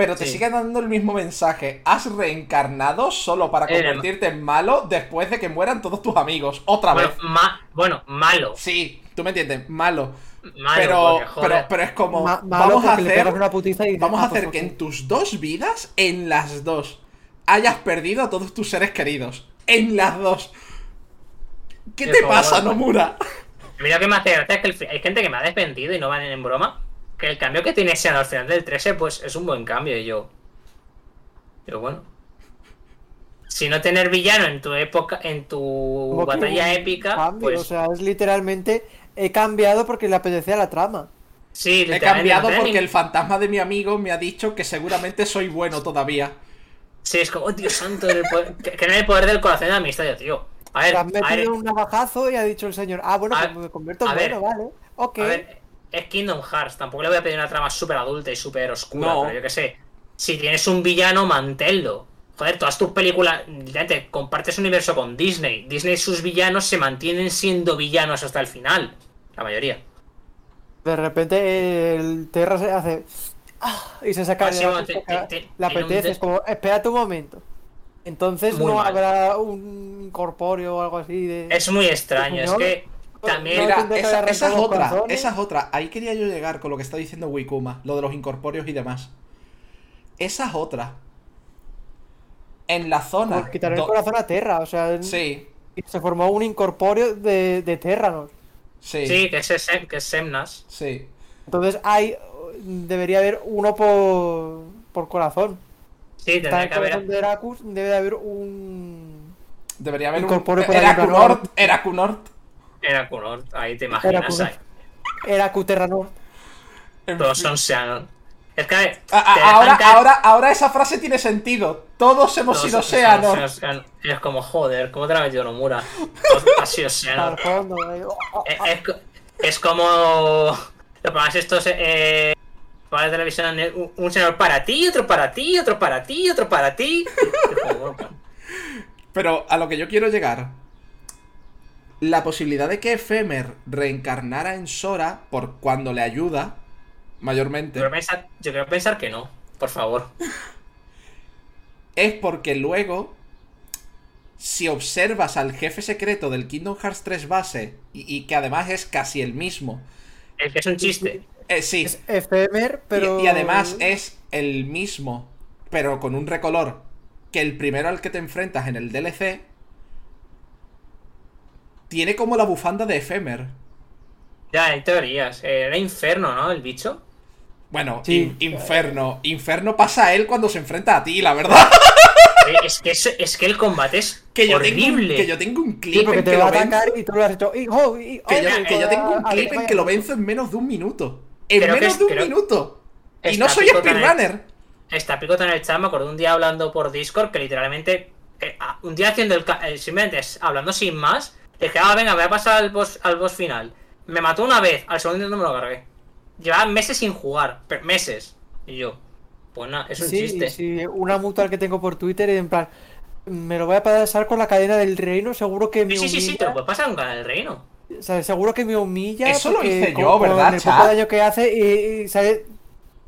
pero te Sí. sigue dando el mismo mensaje. Has reencarnado solo para Eh, convertirte en malo después de que mueran todos tus amigos. Otra Bueno, vez. ma- bueno, malo. Sí, tú me entiendes, malo. Malo, pero, porque, pero, pero es como, Ma- malo vamos a hacer, una putiza y vamos a "Ah, pues hacer que ok". en tus dos vidas, en las dos, hayas perdido a todos tus seres queridos. En las dos. ¿Qué Qué te pasa, Nomura? Mira que me hace gracia es que el hay gente que me ha despendido y no van en broma. Que el cambio que tiene Xehanort al final del 13, pues es un buen cambio. Y yo. Pero bueno. Si no tener villano en tu época, en tu batalla épica, cambio, pues O sea, es literalmente. He cambiado porque le apetecía la trama. sí, He cambiado no porque ni- el fantasma de mi amigo me ha dicho que seguramente soy bueno todavía. Sí, es como, oh, Dios santo, el poder- *laughs* que, que no hay el poder del corazón de la amistad, tío. A ver, Te has a ver, metido un navajazo y ha dicho el señor, ah, bueno, A- pues me convierto en ver, bueno, vale. Ok. A ver, es Kingdom Hearts. Tampoco le voy a pedir una trama súper adulta y súper oscura. No. Pero yo qué sé. Si tienes un villano, manténlo. Joder, todas tus películas. Literalmente, compartes universo con Disney. Disney, sus villanos se mantienen siendo villanos hasta el final. La mayoría. De repente el Terra se hace. ah, y se saca Ah, de sí, la bueno, te- te- te- un apetece, es como, espérate un momento. Entonces Muy no mal. habrá un corpóreo o algo así de. Es muy extraño. Es que también. Mira, esa, esa es otra, corazones. esa es otra. Ahí quería yo llegar con lo que está diciendo Wikuma, lo de los incorpóreos y demás. Esa es otra. En la zona. por quitar el corazón a Terra, o sea, Sí, y se formó un incorpóreo de, de Terranos. sí, Sí, que es, Sem- que es Semnas. sí. Entonces hay. Debería haber uno por, por corazón. Sí, tendría que haber. de Heracus, debe de haber un. Debería haber un. Incorpóreo por Era era. Era Cunort, ahí te imaginas. Heracu Terranor. En Todos son Xehanort. Es que, ver, A- a- ahora, caer- ahora, ahora esa frase tiene sentido. Todos hemos sido se- se- Seanor. se- se- Es como, joder, ¿cómo te la ha metido Nomura? Ha sido Seanor. Es, es co- es como. Lo pones estos. Eh, para la televisión, un, un señor para ti, otro para ti, otro para ti, otro para ti. *laughs* Pues, Pero a lo que yo quiero llegar. La posibilidad de que Efemer reencarnara en Sora por cuando le ayuda, mayormente, yo, quiero pensar, yo quiero pensar que no, por favor. es porque luego, si observas al jefe secreto del Kingdom Hearts 3 base, y, y que además es casi el mismo, Es que es un chiste. eh, sí, Es efemer, pero. y, y además es el mismo, pero con un recolor, que el primero al que te enfrentas en el DLC, tiene como la bufanda de Efemer. Ya, hay teorías. Eh, Era inferno, ¿no? El bicho. Bueno, Sí. in- Inferno. Inferno pasa a él cuando se enfrenta a ti, la verdad. *laughs* Eh, Es que, es, es que el combate es Que yo, tengo un, horrible. que yo tengo un Sí, clip porque en te que va a lo venzo. atacar y tú lo has hecho. y- y- Que yo, que yo tengo un ah, clip en que lo venzo en menos de un minuto. En Creo menos es- de un minuto. Y no soy speedrunner. Está Picota en el chat, me acuerdo un día hablando por Discord que literalmente. eh, un día haciendo el. ca- eh, simplemente hablando sin más. Dije, ah, venga, voy a pasar al boss, al boss final. Me mató una vez, al segundo intento me lo cargué. Llevaba meses sin jugar, pero meses. Y yo, pues nada, es un Sí, chiste. sí, una mutual que tengo por Twitter y en plan. Me lo voy a pasar con la cadena del reino, seguro que me Sí, sí, sí, sí, humilla. te lo puedes pasar en un canal del reino. O sea, seguro que me humilla. Eso lo hice con- yo, con ¿verdad, el chat? poco daño que hace y, y, ¿sabes?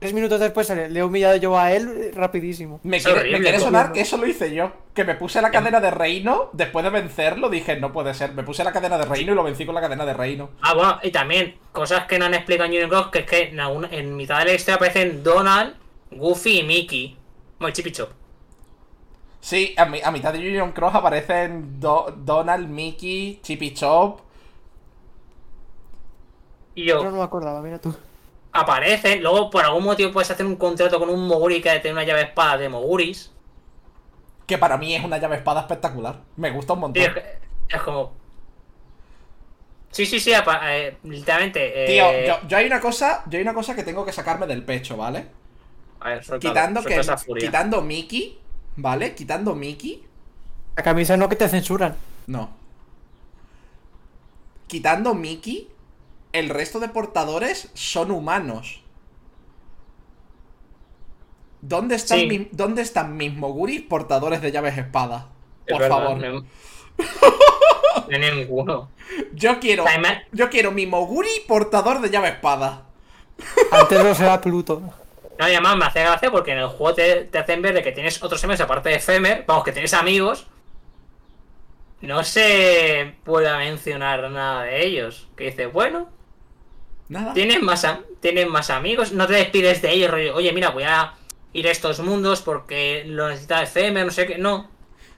Tres minutos después le he humillado yo a él eh, rapidísimo. Me quiere, horrible, me quiere ¿no? sonar que eso lo hice yo. Que me puse la cadena de reino. Después de vencerlo, dije, no puede ser. Me puse la cadena de reino y lo vencí con la cadena de reino. Ah, bueno, y también cosas que no han explicado en Union Cross, que es que en, alguna- en mitad de la historia aparecen Donald, Goofy y Mickey. Bueno, Chip y Chop. Sí, a, mi- a mitad de Union Cross aparecen Do- Donald, Mickey, Chippy Chop. Y yo, Yo no me acordaba, mira tú. Aparecen, luego por algún motivo puedes hacer un contrato con un Moguri que tiene una llave espada de Moguris. Que para mí es una llave espada espectacular. Me gusta un montón. es, es como. Sí, sí, sí, eh, literalmente. eh, Tío, yo, yo hay una cosa, yo hay una cosa que tengo que sacarme del pecho, ¿vale? A ver, Quitando suelta que esa furia. quitando Mickey, ¿vale? Quitando Mickey, La camisa no que te censuran. no. Quitando Mickey, el resto de portadores son humanos. ¿Dónde están, Sí. mi- ¿dónde están mis moguris portadores de llaves espada? Es Por verdad, favor. No, no hay ninguno. Yo quiero, Además- yo quiero mi moguri portador de llave espada. *laughs* Antes no será Pluto. No, y además me hace gracia porque en el juego te, te hacen ver de que tienes otros amigos aparte de Femer, vamos, que tienes amigos. No se puede mencionar nada de ellos. Que dice, bueno, Nada. tienes más, tienes más amigos, no te despides de ellos, rollo, oye, mira, voy a ir a estos mundos porque lo necesita Femer, no sé qué. No,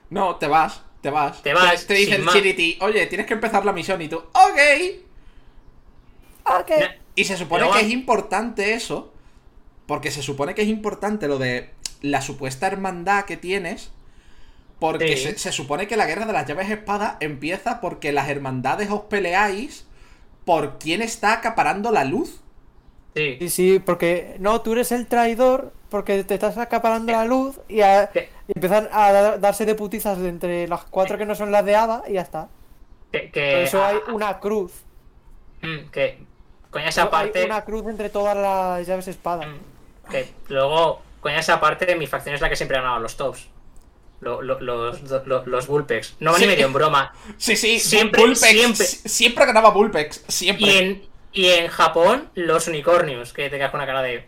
No, te vas, te vas. Te vas, Te, dice el más. Chiriti, oye, tienes que empezar la misión y tú, ok. Ok. Y se supone Pero que es importante eso, porque se supone que es importante lo de la supuesta hermandad que tienes, porque Sí. se, se supone que la guerra de las llaves espada empieza porque las hermandades os peleáis por quién está acaparando la luz. sí. Sí, sí, porque no, tú eres el traidor porque te estás acaparando la luz y, a- y empiezan a dar- darse de putizas de entre las cuatro que no son las de Ada y ya está. Que, Por eso hay una cruz. mm, que con esa parte. Hay una cruz entre todas las llaves espada. Mm, Que luego, con esa parte, mi facción es la que siempre ha ganado los tops. Lo- lo- los, los, los Bullpex. No Sí. ni medio en broma. *laughs* Sí, sí, Siempre, Bullpex, siempre. si- siempre ganaba Bullpex, siempre. Y en, y en Japón, los unicornios, que te quedas con una cara de.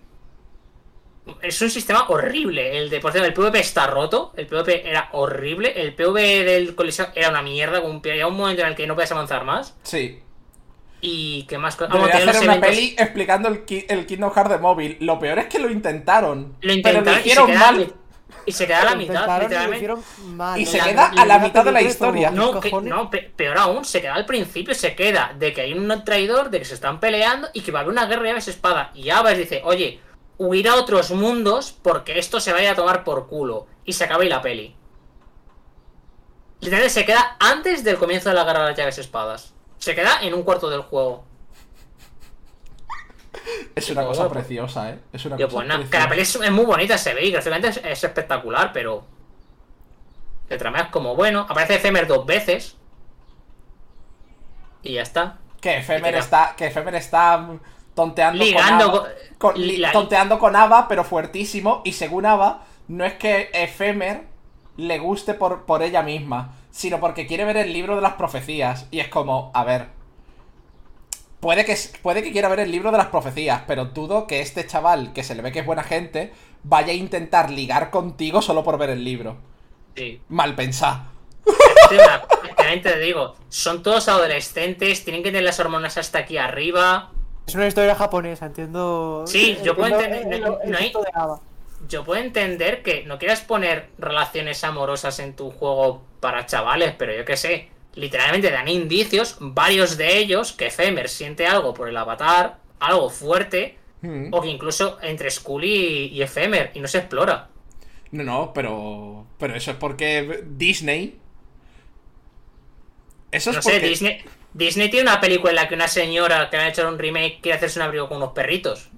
Es un sistema horrible. El de, por cierto, el PvP está roto. El PvP era horrible. El PvP del coliseo era una mierda. con un- Había un momento en el que no podías avanzar más. Sí. Y que más cosas. Vamos, hacer una eventos- peli explicando el, el Kingdom Hearts de móvil. Lo peor es que lo intentaron. Lo intentaron pero lo y se hicieron mal. Y se queda a la mitad, y literalmente. mal. Y ¿no? se La- queda a la mitad de la historia. No, ¿qué que- no, pe- peor aún, se queda al principio, se queda de que hay un traidor, de que se están peleando y que va a haber una guerra de llaves espada. Y Abbas dice, oye, huir a otros mundos porque esto se vaya a tomar por culo. Y se acaba ahí la peli. Literalmente se queda antes del comienzo de la guerra de las llaves espadas. Se queda en un cuarto del juego. Es una cosa preciosa, ¿eh? Es una Yo, cosa pues que la peli es, es muy bonita, se ve y gráficamente es, es espectacular, pero. El trama es como bueno. Aparece Efemer dos veces. Y ya está. Que Efemer está, que Efemer está tonteando Ligando con Ava, con- con- li- la- tonteando con Ava, pero fuertísimo. Y según Ava, no es que Efemer le guste por, por ella misma, sino porque quiere ver el libro de las profecías. Y es como, a ver. Puede que, puede que quiera ver el libro de las profecías, pero dudo que este chaval, que se le ve que es buena gente, vaya a intentar ligar contigo solo por ver el libro. Sí. Mal una- también te digo, son todos adolescentes, tienen que tener las hormonas hasta aquí arriba. Es una historia japonesa, entiendo. Sí, yo puedo entender- el- no- el no hay-. Yo puedo entender que no quieras poner relaciones amorosas en tu juego para chavales, pero yo qué sé. Literalmente dan indicios, varios de ellos, que Femer siente algo por el avatar, algo fuerte, Mm. o que incluso entre Scully y, y y no se explora. No, no, pero. Pero eso es porque Disney. Eso es No sé, porque. Disney, Disney tiene una película en la que una señora que le ha hecho un remake quiere hacerse un abrigo con unos perritos.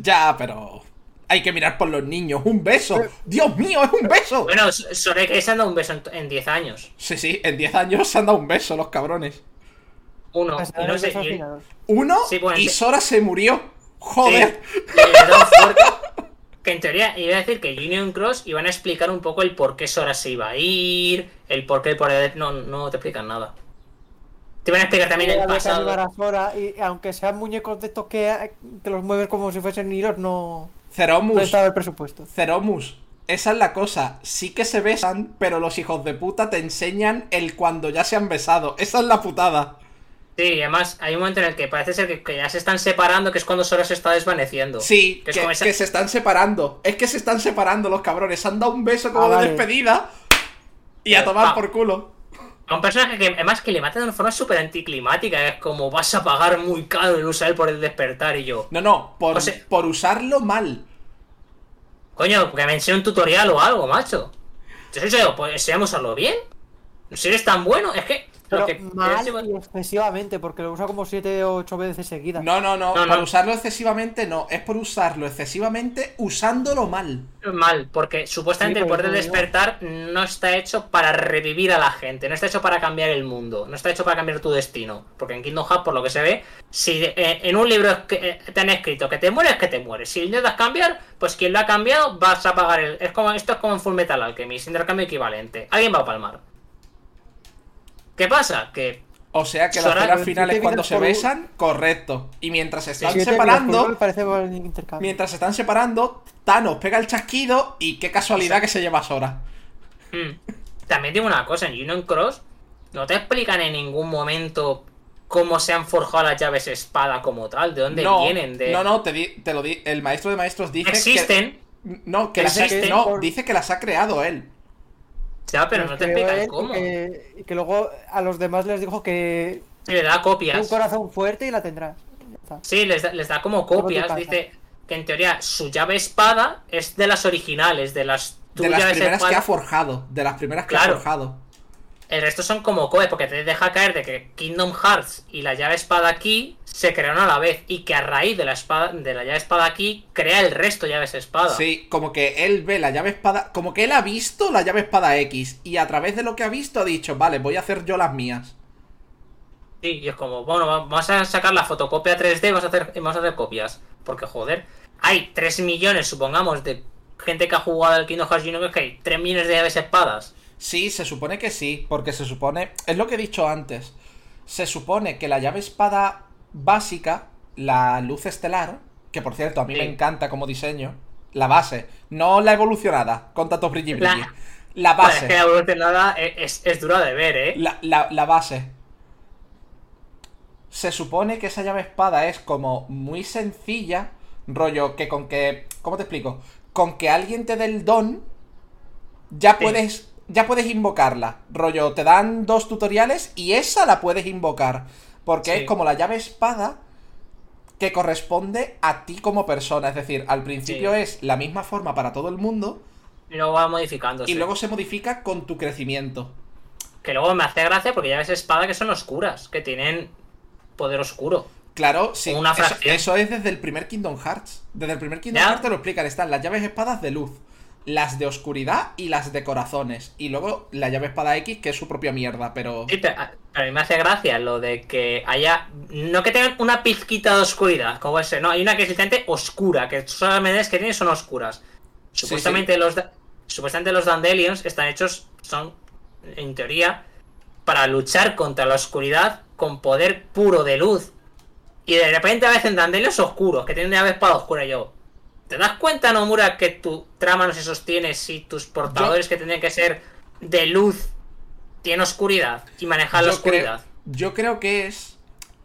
Ya, pero. Hay que mirar por los niños. ¡Un beso! ¡Dios mío, es un beso! Bueno, Sore que se han dado un beso en- en 10 años. Sí, sí, en 10 años se han dado un beso los cabrones. Uno, Pues, y no sé, y-. Uno Sí, bueno, y. Sora se murió. Joder. Sí. Que en teoría iba a decir que Union Cross iban a explicar un poco el por qué Sora se iba a ir, el por qué el poder. No, no te explican nada. Te iban a explicar también el pasado. a Sora, y aunque sean muñecos de estos que, que los mueves como si fuesen hilos, no, Ceromus. estaba el presupuesto. Ceromus. Esa es la cosa. Sí que se besan, pero los hijos de puta te enseñan el cuando ya se han besado. Esa es la putada. Sí, además hay un momento en el que parece ser que, que ya se están separando, que es cuando Sora se está desvaneciendo. Sí, Que que, es como esa- que se están separando. Es que se están separando los cabrones. Se han dado un beso como Ah, de vale. despedida. Y a tomar por culo. A un personaje que además que le matan de una forma súper anticlimática, es como vas a pagar muy caro el usar por el despertar y yo. No, no, por, O sea- por usarlo mal. Coño, que me enseñe un tutorial o algo, macho. Yo soy yo, pues enseñamos a usarlo bien. Si eres tan bueno, es que. Pero que mal y excesivamente, porque lo usa como 7 o 8 veces seguidas. No, no, no, No, no. usarlo excesivamente no. Es por usarlo excesivamente usándolo mal. Mal, porque supuestamente Sí, el poder de eso digo. despertar no está hecho para revivir a la gente, no está hecho para cambiar el mundo, no está hecho para cambiar tu destino. Porque en Kingdom Hearts, por lo que se ve, si eh, en un libro es que, eh, te han escrito que te mueres, que te mueres. Si intentas cambiar, pues quien lo ha cambiado vas a pagar el. Es como, esto es como en Full Metal Alchemist, intercambio equivalente. Alguien va a palmar. ¿Qué pasa? Que O sea que las escenas finales cuando se besan, correcto. Y mientras se están separando, mientras se están separando, Thanos pega el chasquido y qué casualidad que se lleva Sora. Mm. También digo una cosa, en Union Cross no te explican en ningún momento cómo se han forjado las llaves espada como tal, de dónde no, vienen, de... no, no, te, di- te lo di. El maestro de maestros dice existen, que. No, que las ha, Existen no, por- dice que las ha creado él. Ya, pero no te explican cómo. Y que, y que luego a los demás les dijo que Sí, le da un copias. corazón fuerte y la tendrás. Sí, les da, les da como copias. Dice que en teoría su llave espada es de las originales, de las De tuyas las primeras espada. que ha forjado. De las primeras que ha forjado. El resto son como copias, porque te deja caer de que Kingdom Hearts y la llave espada aquí se crearon a la vez. Y que a raíz de la espada, de la llave espada aquí, crea el resto llaves espada. Sí, como que él ve la llave espada. Como que él ha visto la llave espada X. Y a través de lo que ha visto ha dicho, vale, voy a hacer yo las mías. Sí, y es como, bueno, va- vamos a sacar la fotocopia 3D y vamos a hacer, vamos a hacer copias. Porque, joder, hay 3 millones, supongamos, de gente que ha jugado al Kingdom Hearts Union, que hay 3 millones de llaves espadas. Sí, se supone que sí, porque se supone, es lo que he dicho antes, se supone que la llave espada básica, la luz estelar, que por cierto a mí Sí. me encanta como diseño, la base, no la evolucionada, con tanto brilli La- brilli, la, Vale, base, es que la evolucionada es, es, es dura de ver, ¿eh? la, la- la base. Se supone que esa llave espada es como muy sencilla, rollo que con que, ¿cómo te explico? Con que alguien te dé el don, ya Sí. puedes ya puedes invocarla. Rollo, te dan dos tutoriales y esa la puedes invocar. Porque Sí. es como la llave espada que corresponde a ti como persona. Es decir, al principio Sí. es la misma forma para todo el mundo Y luego va modificándose. y luego se modifica con tu crecimiento. Que luego me hace gracia porque ya ves espada que son oscuras, que tienen poder oscuro. Claro, sí. Una eso, eso es desde el primer Kingdom Hearts. Desde el primer Kingdom Ya. Hearts te lo explican. Están las llaves espadas de luz, las de oscuridad y las de corazones. Y luego la llave espada X, que es su propia mierda, pero. Sí, pero a, a mí me hace gracia lo de que haya. No que tengan una pizquita de oscuridad, como ese, no, hay una que es literalmente oscura, que todas las medidas que tienen son oscuras. Supuestamente los da- supuestamente los Dandelions están hechos, son, en teoría, para luchar contra la oscuridad con poder puro de luz. Y de repente aparecen Dandelions oscuros, que tienen llave espada oscura y yo. ¿Te das cuenta, Nomura, que tu trama no se sostiene si tus portadores que tendrían que ser de luz tienen oscuridad y manejan la creo, oscuridad? yo creo que es.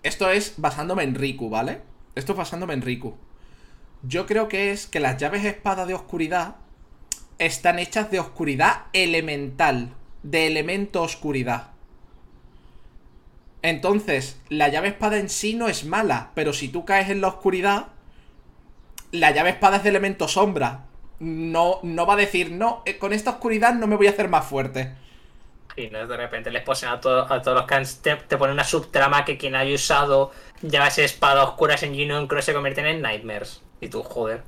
Esto es basándome en Riku, ¿vale? Esto es basándome en Riku. Yo creo que es que las llaves espada de oscuridad están hechas de oscuridad elemental, de elemento oscuridad. Entonces, la llave espada en sí no es mala, pero si tú caes en la oscuridad, la llave espada es de elemento sombra. No, no va a decir, no, eh, con esta oscuridad no me voy a hacer más fuerte. Y no, de repente les posen a, todo- a todos los que han- te, te ponen una subtrama que quien haya usado llaves espada oscuras en Union Cross se convierten en Nightmares. Y tú, joder.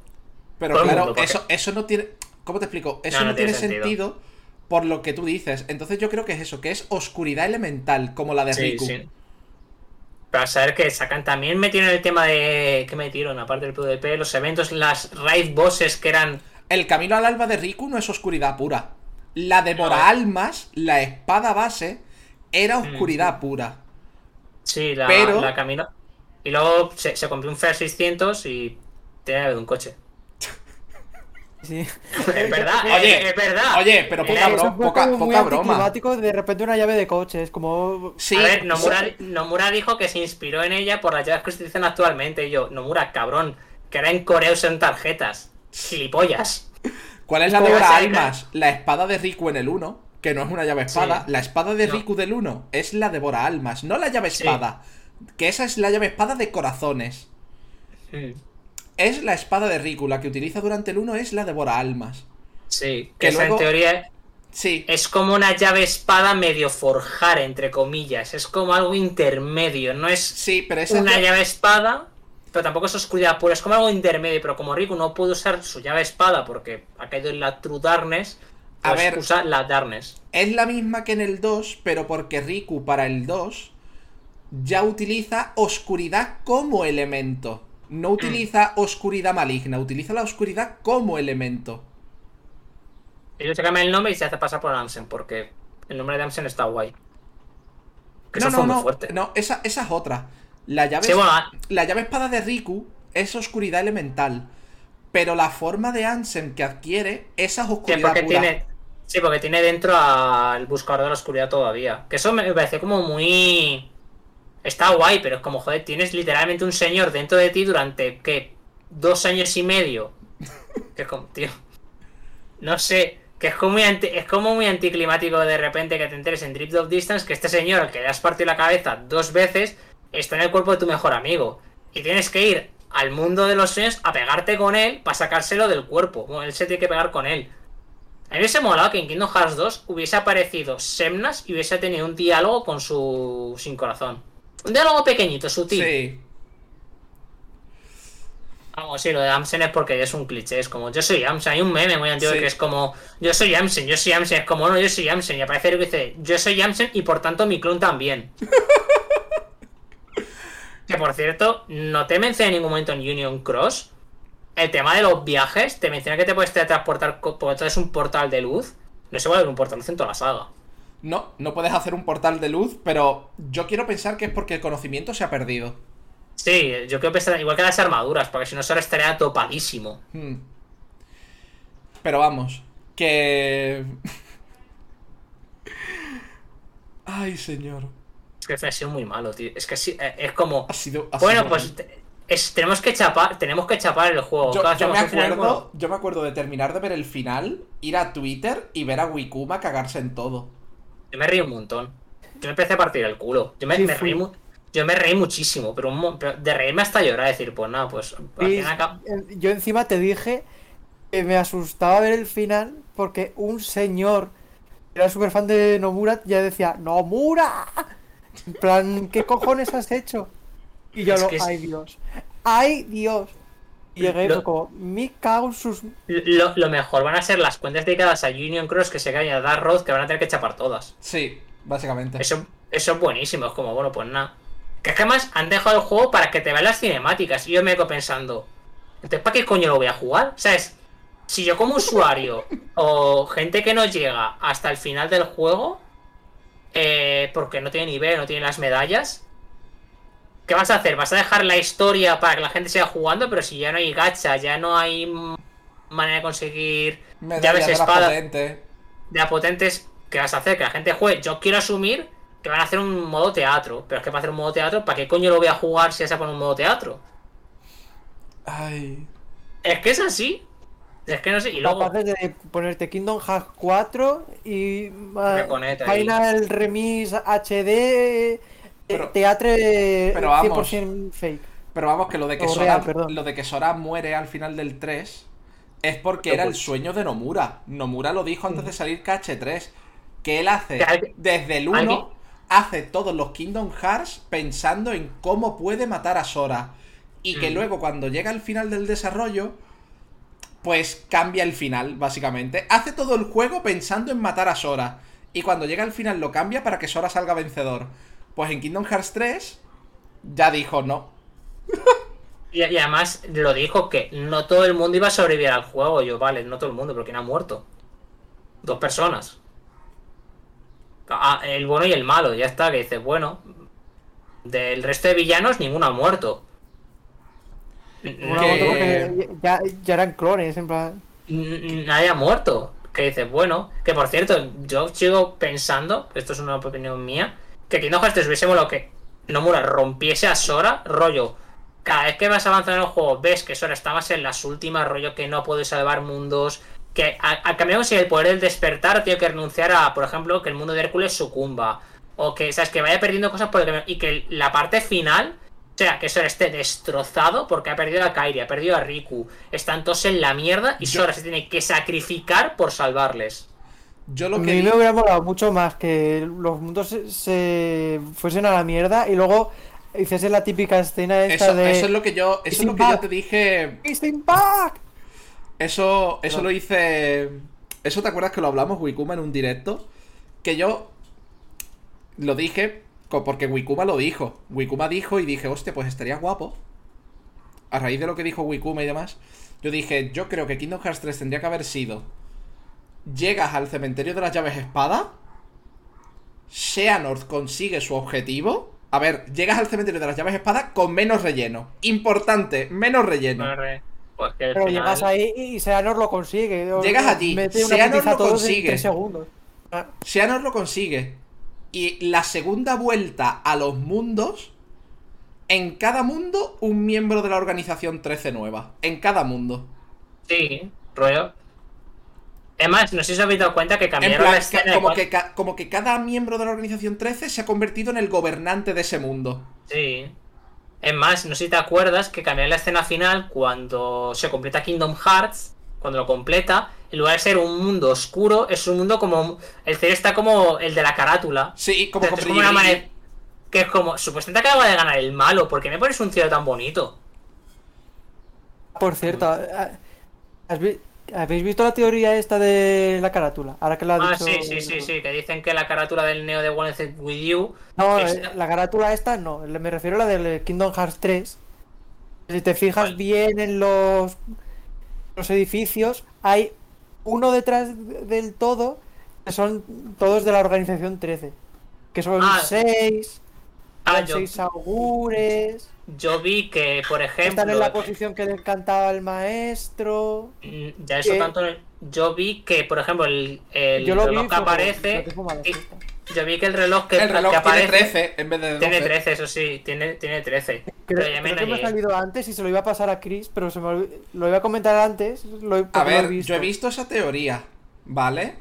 Pero Todo claro, mundo, eso, eso no tiene. ¿Cómo te explico? Eso No, no, no tiene tiene sentido. sentido. por lo que tú dices. Entonces yo creo que es eso, que es oscuridad elemental, como la de Sí, Riku. sí. Para saber que sacan también metieron el tema de. ¿Qué metieron? Aparte del PvP, los eventos, las raid bosses que eran. El camino al alba de Riku no es oscuridad pura. La de No. Almas, la espada base, era Mm, oscuridad pura. Sí, la, Pero- la camino. Y luego se, se compró un Fer 600 y tenía un coche. Sí. Es verdad, Oye, es, verdad. oye, pero poca Era- bro- poca- como muy poca broma. de repente una llave de coche, es como... Sí, a ver, Nomura, sí. Nomura dijo que se inspiró en ella por las llaves que se utilizan actualmente. Y yo, Nomura, cabrón, que ahora en Corea usan tarjetas. Gilipollas. ¿Cuál es la ¿Cómo de va a Mora ser? Almas? La espada de Riku en el 1, que no es una llave espada. Sí. La espada de No. Riku del 1 es la de Mora Almas, no la llave Sí. espada. Que esa es la llave espada de corazones. Mm, Es la espada de Riku, la que utiliza durante el 1 es la de Bora Almas. Sí, Que que esa luego- en teoría Sí, es como una llave espada medio forjar, entre comillas. Es como algo intermedio. No es sí, pero esa una llave- llave espada, pero tampoco es oscuridad pura. Es como algo intermedio. Pero como Riku no puede usar su llave espada porque ha caído en la True Darkness, A pues ver. usa la Darkness. es la misma que en el 2, pero porque Riku para el 2 ya utiliza oscuridad como elemento. No utiliza oscuridad maligna, utiliza la oscuridad como elemento. Ellos se cambian el nombre y se hace pasar por Amsen, porque el nombre de Amsen está guay. Que no, eso no, fue muy no, fuerte. no, esa, esa es otra. La llave, Sí, bueno, la llave espada de Riku es oscuridad elemental, pero la forma de Ansem que adquiere, esa es sí, oscuridad porque pura. tiene, sí, porque tiene dentro al buscador de la oscuridad todavía. Que eso me parece como muy. Está guay, pero es como, joder, tienes literalmente un señor dentro de ti durante, ¿qué? Dos años y medio. Que es como, tío. No sé. Que es como, muy es como muy anticlimático de repente que te enteres en Drift of Distance que este señor al que le has partido la cabeza dos veces está en el cuerpo de tu mejor amigo. Y tienes que ir al mundo de los sueños a pegarte con él para sacárselo del cuerpo. Bueno, él se tiene que pegar con él. A mí hubiese molado que en Kingdom Hearts 2 hubiese aparecido Semnas y hubiese tenido un diálogo con su sin corazón. Un diálogo pequeñito, sutil. Sí. Vamos, sí, lo de Amsen es porque es un cliché, es como yo soy Amsen, hay un meme muy antiguo Sí. que es como yo soy Amsen, yo soy Amsen, es como no, yo soy Amsen, y aparece el que dice yo soy Amsen y por tanto mi clon también. *laughs* que por cierto, no te mencioné en ningún momento en Union Cross el tema de los viajes, te menciona que te puedes teletransportar co- porque todo es un portal de luz. No se vuelve un portal de luz en toda la saga. No, no puedes hacer un portal de luz, pero yo quiero pensar que es porque el conocimiento se ha perdido. Sí, yo que está igual que las armaduras, porque si no solo estaría topadísimo. Hmm. Pero vamos, que... *laughs* Ay, señor. Es que ha sido muy malo, tío. Es que sí, eh, es como. Ha sido... ha Bueno, sido pues es- tenemos que chapar, tenemos que chapar el juego. Yo, yo me acuerdo, yo me acuerdo de terminar de ver el final, ir a Twitter y ver a Wikuma cagarse en todo. Yo me reí un montón. Yo me empecé a partir el culo. Yo me, Sí, me fui. reí mu- yo me reí muchísimo, pero, un pero de reírme hasta llorar, decir, pues nada, pues Sí, Yo encima te dije que me asustaba ver el final porque un señor que era súper fan de Nomura ya decía ¡Nomura! En plan, ¿qué cojones has hecho? Y yo Es lo, es- ay Dios, ay Dios. Y llegué y Lo- como, me cago en sus... Lo, lo mejor van a ser las cuentas dedicadas a Union Cross que se caen a Dark Road que van a tener que chapar todas. Sí, básicamente. Eso, eso es buenísimo, es como, bueno, pues nada. Que es que además han dejado el juego para que te vean las cinemáticas. Y yo me quedo pensando, entonces ¿para qué coño lo voy a jugar? ¿Sabes? Si yo como usuario *laughs* o gente que no llega hasta el final del juego, eh, porque no tiene nivel, no tiene las medallas, ¿qué vas a hacer? ¿Vas a dejar la historia para que la gente siga jugando? Pero si ya no hay gacha, ya no hay manera de conseguir llaves la espada potente. de a potentes, ¿qué vas a hacer? Que la gente juegue. Yo quiero asumir que van a hacer un modo teatro. Pero es que para hacer un modo teatro, ¿para qué coño lo voy a jugar si ya se pone un modo teatro? Ay. Es que es así. Es que no sé. Y luego. capaces de ponerte Kingdom Hearts 4 y ah. Final Remix HD Pero- Teatre pero vamos. 100% fake. Pero vamos, que lo de que Sora, real, lo de que Sora muere al final del 3 es porque Pero era el pues- sueño de Nomura. Nomura lo dijo antes de salir KH3. Que él hace, desde el 1, alguien- hace todos los Kingdom Hearts pensando en cómo puede matar a Sora. Y que Mm. luego cuando llega al final del desarrollo, pues cambia el final, básicamente. Hace todo el juego pensando en matar a Sora. Y cuando llega al final lo cambia para que Sora salga vencedor. Pues en Kingdom Hearts 3 ya dijo no. Y, y además lo dijo que no todo el mundo iba a sobrevivir al juego. Yo, vale, no todo el mundo, porque no ha muerto. Dos personas. Ah, el bueno y el malo, ya está. Que dices, bueno. Del resto de villanos, ninguno ha muerto. Que- ya, ya eran clones, en plan. Nadie ha muerto. Que dices, bueno, que por cierto, yo sigo pensando, esto es una opinión mía, que Kingdom Hearts 3 hubiese molado que Nomura rompiese a Sora, rollo. Cada vez que vas avanzando en el juego, ves que Sora está más en las últimas, rollo que no puede salvar mundos. Que a, a cambio si el poder del despertar tiene que renunciar a, por ejemplo, que el mundo de Hércules sucumba. O que, ¿sabes? Que vaya perdiendo cosas por el camino, Y que la parte final o sea, que Sora esté destrozado porque ha perdido a Kairi, ha perdido a Riku. Están todos en la mierda y Yo- Sora se tiene que sacrificar por salvarles. Yo A lo que mí di- me hubiera molado mucho más que los mundos se, se fuesen a la mierda y luego hiciese la típica escena esta Eso, de. eso es lo que yo, eso es lo que yo te dije. ¡It's Impact! Eso, eso No. lo hice. Eso te acuerdas que lo hablamos Wikuma en un directo. Que yo lo dije porque Wikuma lo dijo. Wikuma dijo y dije, hostia, pues estaría guapo. A raíz de lo que dijo Wikuma y demás, yo dije, yo creo que Kingdom Hearts 3 tendría que haber sido. Llegas al cementerio de las llaves espada. Xehanort consigue su objetivo. A ver, llegas al cementerio de las llaves espada con menos relleno. Importante, menos relleno. Pues que Pero final- llegas ahí y Seanor lo consigue. Llegas allí, Xehanort lo consigue. en 3 segundos. Ah, Xehanort lo consigue. Y la segunda vuelta a los mundos. En cada mundo, un miembro de la organización 13 nueva. En cada mundo. Sí, rollo. Es más, no sé si os habéis dado cuenta que cambiaron plan, la escena. como que, ca- como que cada miembro de la organización 13 se ha convertido en el gobernante de ese mundo. Sí. Es más, no sé si te acuerdas que cambiaron la escena final cuando se completa Kingdom Hearts. Cuando lo completa, en lugar de ser un mundo oscuro, es un mundo como. El cielo está como el de la carátula. Sí, como Es con como una manera- Que es como, supuestamente acaba de ganar el malo, ¿por qué me pones un cielo tan bonito? Por cierto, ¿has vi- ¿habéis visto la teoría esta de la carátula? Ahora que la ha Ah, dicho- sí, sí, sí, sí, que dicen que la carátula del Neo de One Night With You. No, eh, la carátula esta no, me refiero a la del Kingdom Hearts 3. Si te fijas bien en los, los edificios, hay uno detrás del todo que son todos de la organización 13. Que son Ah. seis, Ah, yo, seis augures, yo vi que, por ejemplo. están en la posición que le encantaba al maestro. Mm, Ya eso que- tanto. Yo vi que, por ejemplo, el, el Yo lo vi reloj que aparece. "Yo te fumo la y- fiesta". Yo vi que el reloj que, El reloj que tiene aparece. 13 en vez de 12. Tiene 13, eso sí, tiene, tiene 13. Creo, Pero ya creo me que me ha salido antes y se lo iba a pasar a Chris, pero se me lo iba a comentar antes. Lo, A porque lo he ver, visto. yo he visto esa teoría, ¿vale?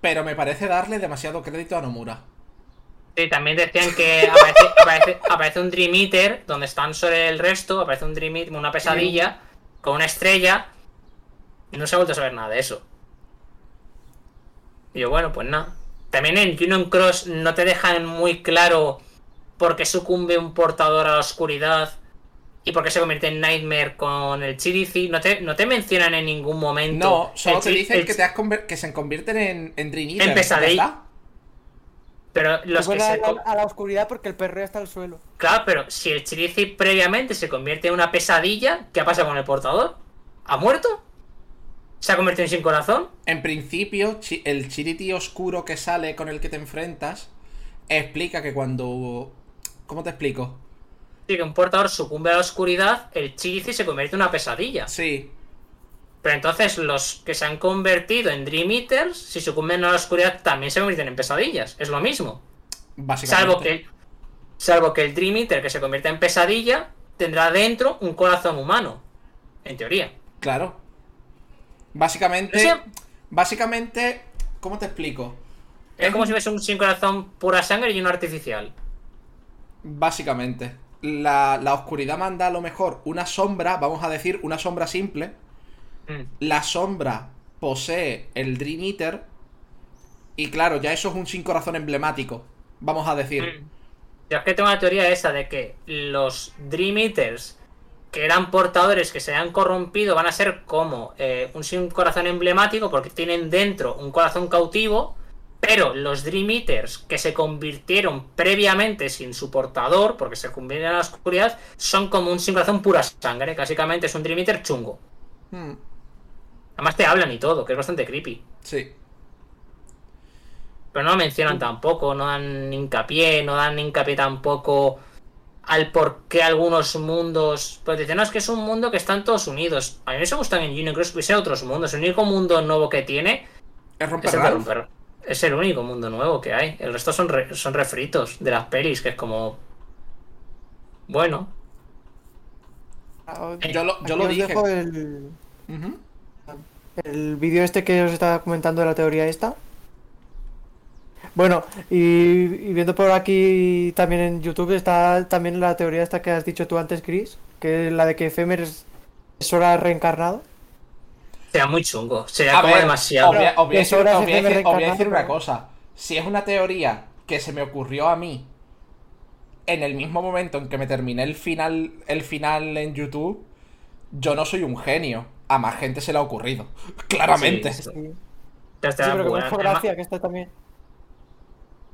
Pero me parece darle demasiado crédito a Nomura. Sí, también decían que aparece, *laughs* aparece, aparece un Dream Eater donde están sobre el resto, aparece un Dream Eater, una pesadilla, con una estrella. Y no se ha vuelto a saber nada de eso. Y yo, bueno, pues nada. También en Union Cross no te dejan muy claro por qué sucumbe un portador a la oscuridad y por qué se convierte en Nightmare con el Chirici. No te, no te mencionan en ningún momento. No, solo el te dicen el que, te has que se convierten en, en Dream Eaters, En pesadilla. Pero los que a, se. la- a la oscuridad porque el perreo está al suelo. Claro, pero si el Chirici previamente se convierte en una pesadilla, ¿qué pasa con el portador? ¿Ha muerto? ¿Se ha convertido en sin corazón? En principio, el Chiriti oscuro que sale con el que te enfrentas explica que cuando... ¿Cómo te explico? Si que un portador sucumbe a la oscuridad, el Chirici se convierte en una pesadilla. Sí, Pero entonces los que se han convertido en Dream Eaters, si sucumben a la oscuridad, también se convierten en pesadillas. Es lo mismo. básicamente. Salvo que, salvo que el Dream Eater que se convierta en pesadilla tendrá dentro un corazón humano. En teoría. Claro. Básicamente... Básicamente... ¿Cómo te explico? Es como si fuese un sin corazón pura sangre y uno artificial. Básicamente. La, la oscuridad manda a lo mejor una sombra, vamos a decir, una sombra simple. Mm. La sombra posee el Dream Eater. Y claro, ya eso es un sin corazón emblemático. Vamos a decir. Mm. Yo es que tengo la teoría esa de que los Dream Eaters que eran portadores que se han corrompido van a ser como eh, un sin corazón emblemático porque tienen dentro un corazón cautivo, pero los Dream Eaters que se convirtieron previamente sin su portador, porque se convierten a la oscuridad, son como un sin corazón pura sangre. Básicamente es un Dream Eater chungo. Hmm, Además te hablan y todo, que es bastante creepy. sí. Pero no lo mencionan tampoco, no dan hincapié, no dan hincapié tampoco al por qué algunos mundos. Pues dicen, no, es que es un mundo que están todos unidos. A mí me gustan en Union Cross hubiese otros mundos. El único mundo nuevo que tiene Es es romper el. Es el único mundo nuevo que hay. El resto son, re- son refritos de las pelis, que es como. Bueno. Ah, Yo lo, yo lo dije. dejo el, Ujú. El vídeo este que os estaba comentando de la teoría esta. Bueno, y, y viendo por aquí también en YouTube está también la teoría esta que has dicho tú antes, Chris, que es la de que Femer es, es hora reencarnado. Sería muy chungo. Sería A como ver, demasiado. os voy a- os voy a Es decir- hora os voy a de decir- os voy a reencarnar, decir una cosa. Si es una teoría que se me ocurrió a mí en el mismo momento en que me terminé el final, el final en YouTube, yo no soy un genio. A más gente se le ha ocurrido. *laughs* Claramente. Sí, sí. Sí, pero que me gracia que está también.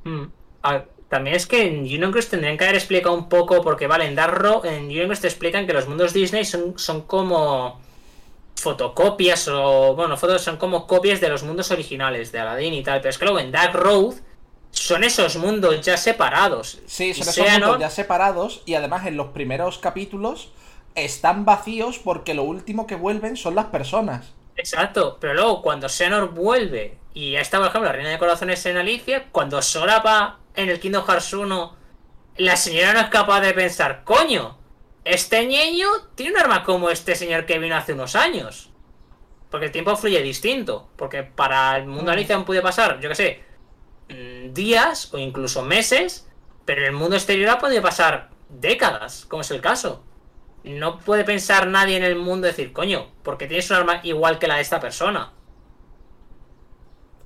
Mm. A ver, también es que en Union Cross tendrían que haber explicado un poco, porque vale, en Dark Row, en Union Cross te explican que los mundos Disney son, son como fotocopias o, bueno, fotos son como copias de los mundos originales de Aladdin y tal, pero es que luego en Dark Road son esos mundos ya separados. Sí, son esos mundos ya separados y además en los primeros capítulos están vacíos porque lo último que vuelven son las personas. Exacto, pero luego cuando Xehanort vuelve y ya está, por ejemplo, la Reina de Corazones en Alicia, cuando Sora va en el Kingdom Hearts 1, la señora no es capaz de pensar, coño, este niño tiene un arma como este señor que vino hace unos años. Porque el tiempo fluye distinto. Porque para el mundo de Alicia puede pasar, yo que sé, mm, días o incluso meses, pero en el mundo exterior ha podido pasar décadas, como es el caso. No puede pensar nadie en el mundo decir, coño, porque tienes un arma igual que la de esta persona.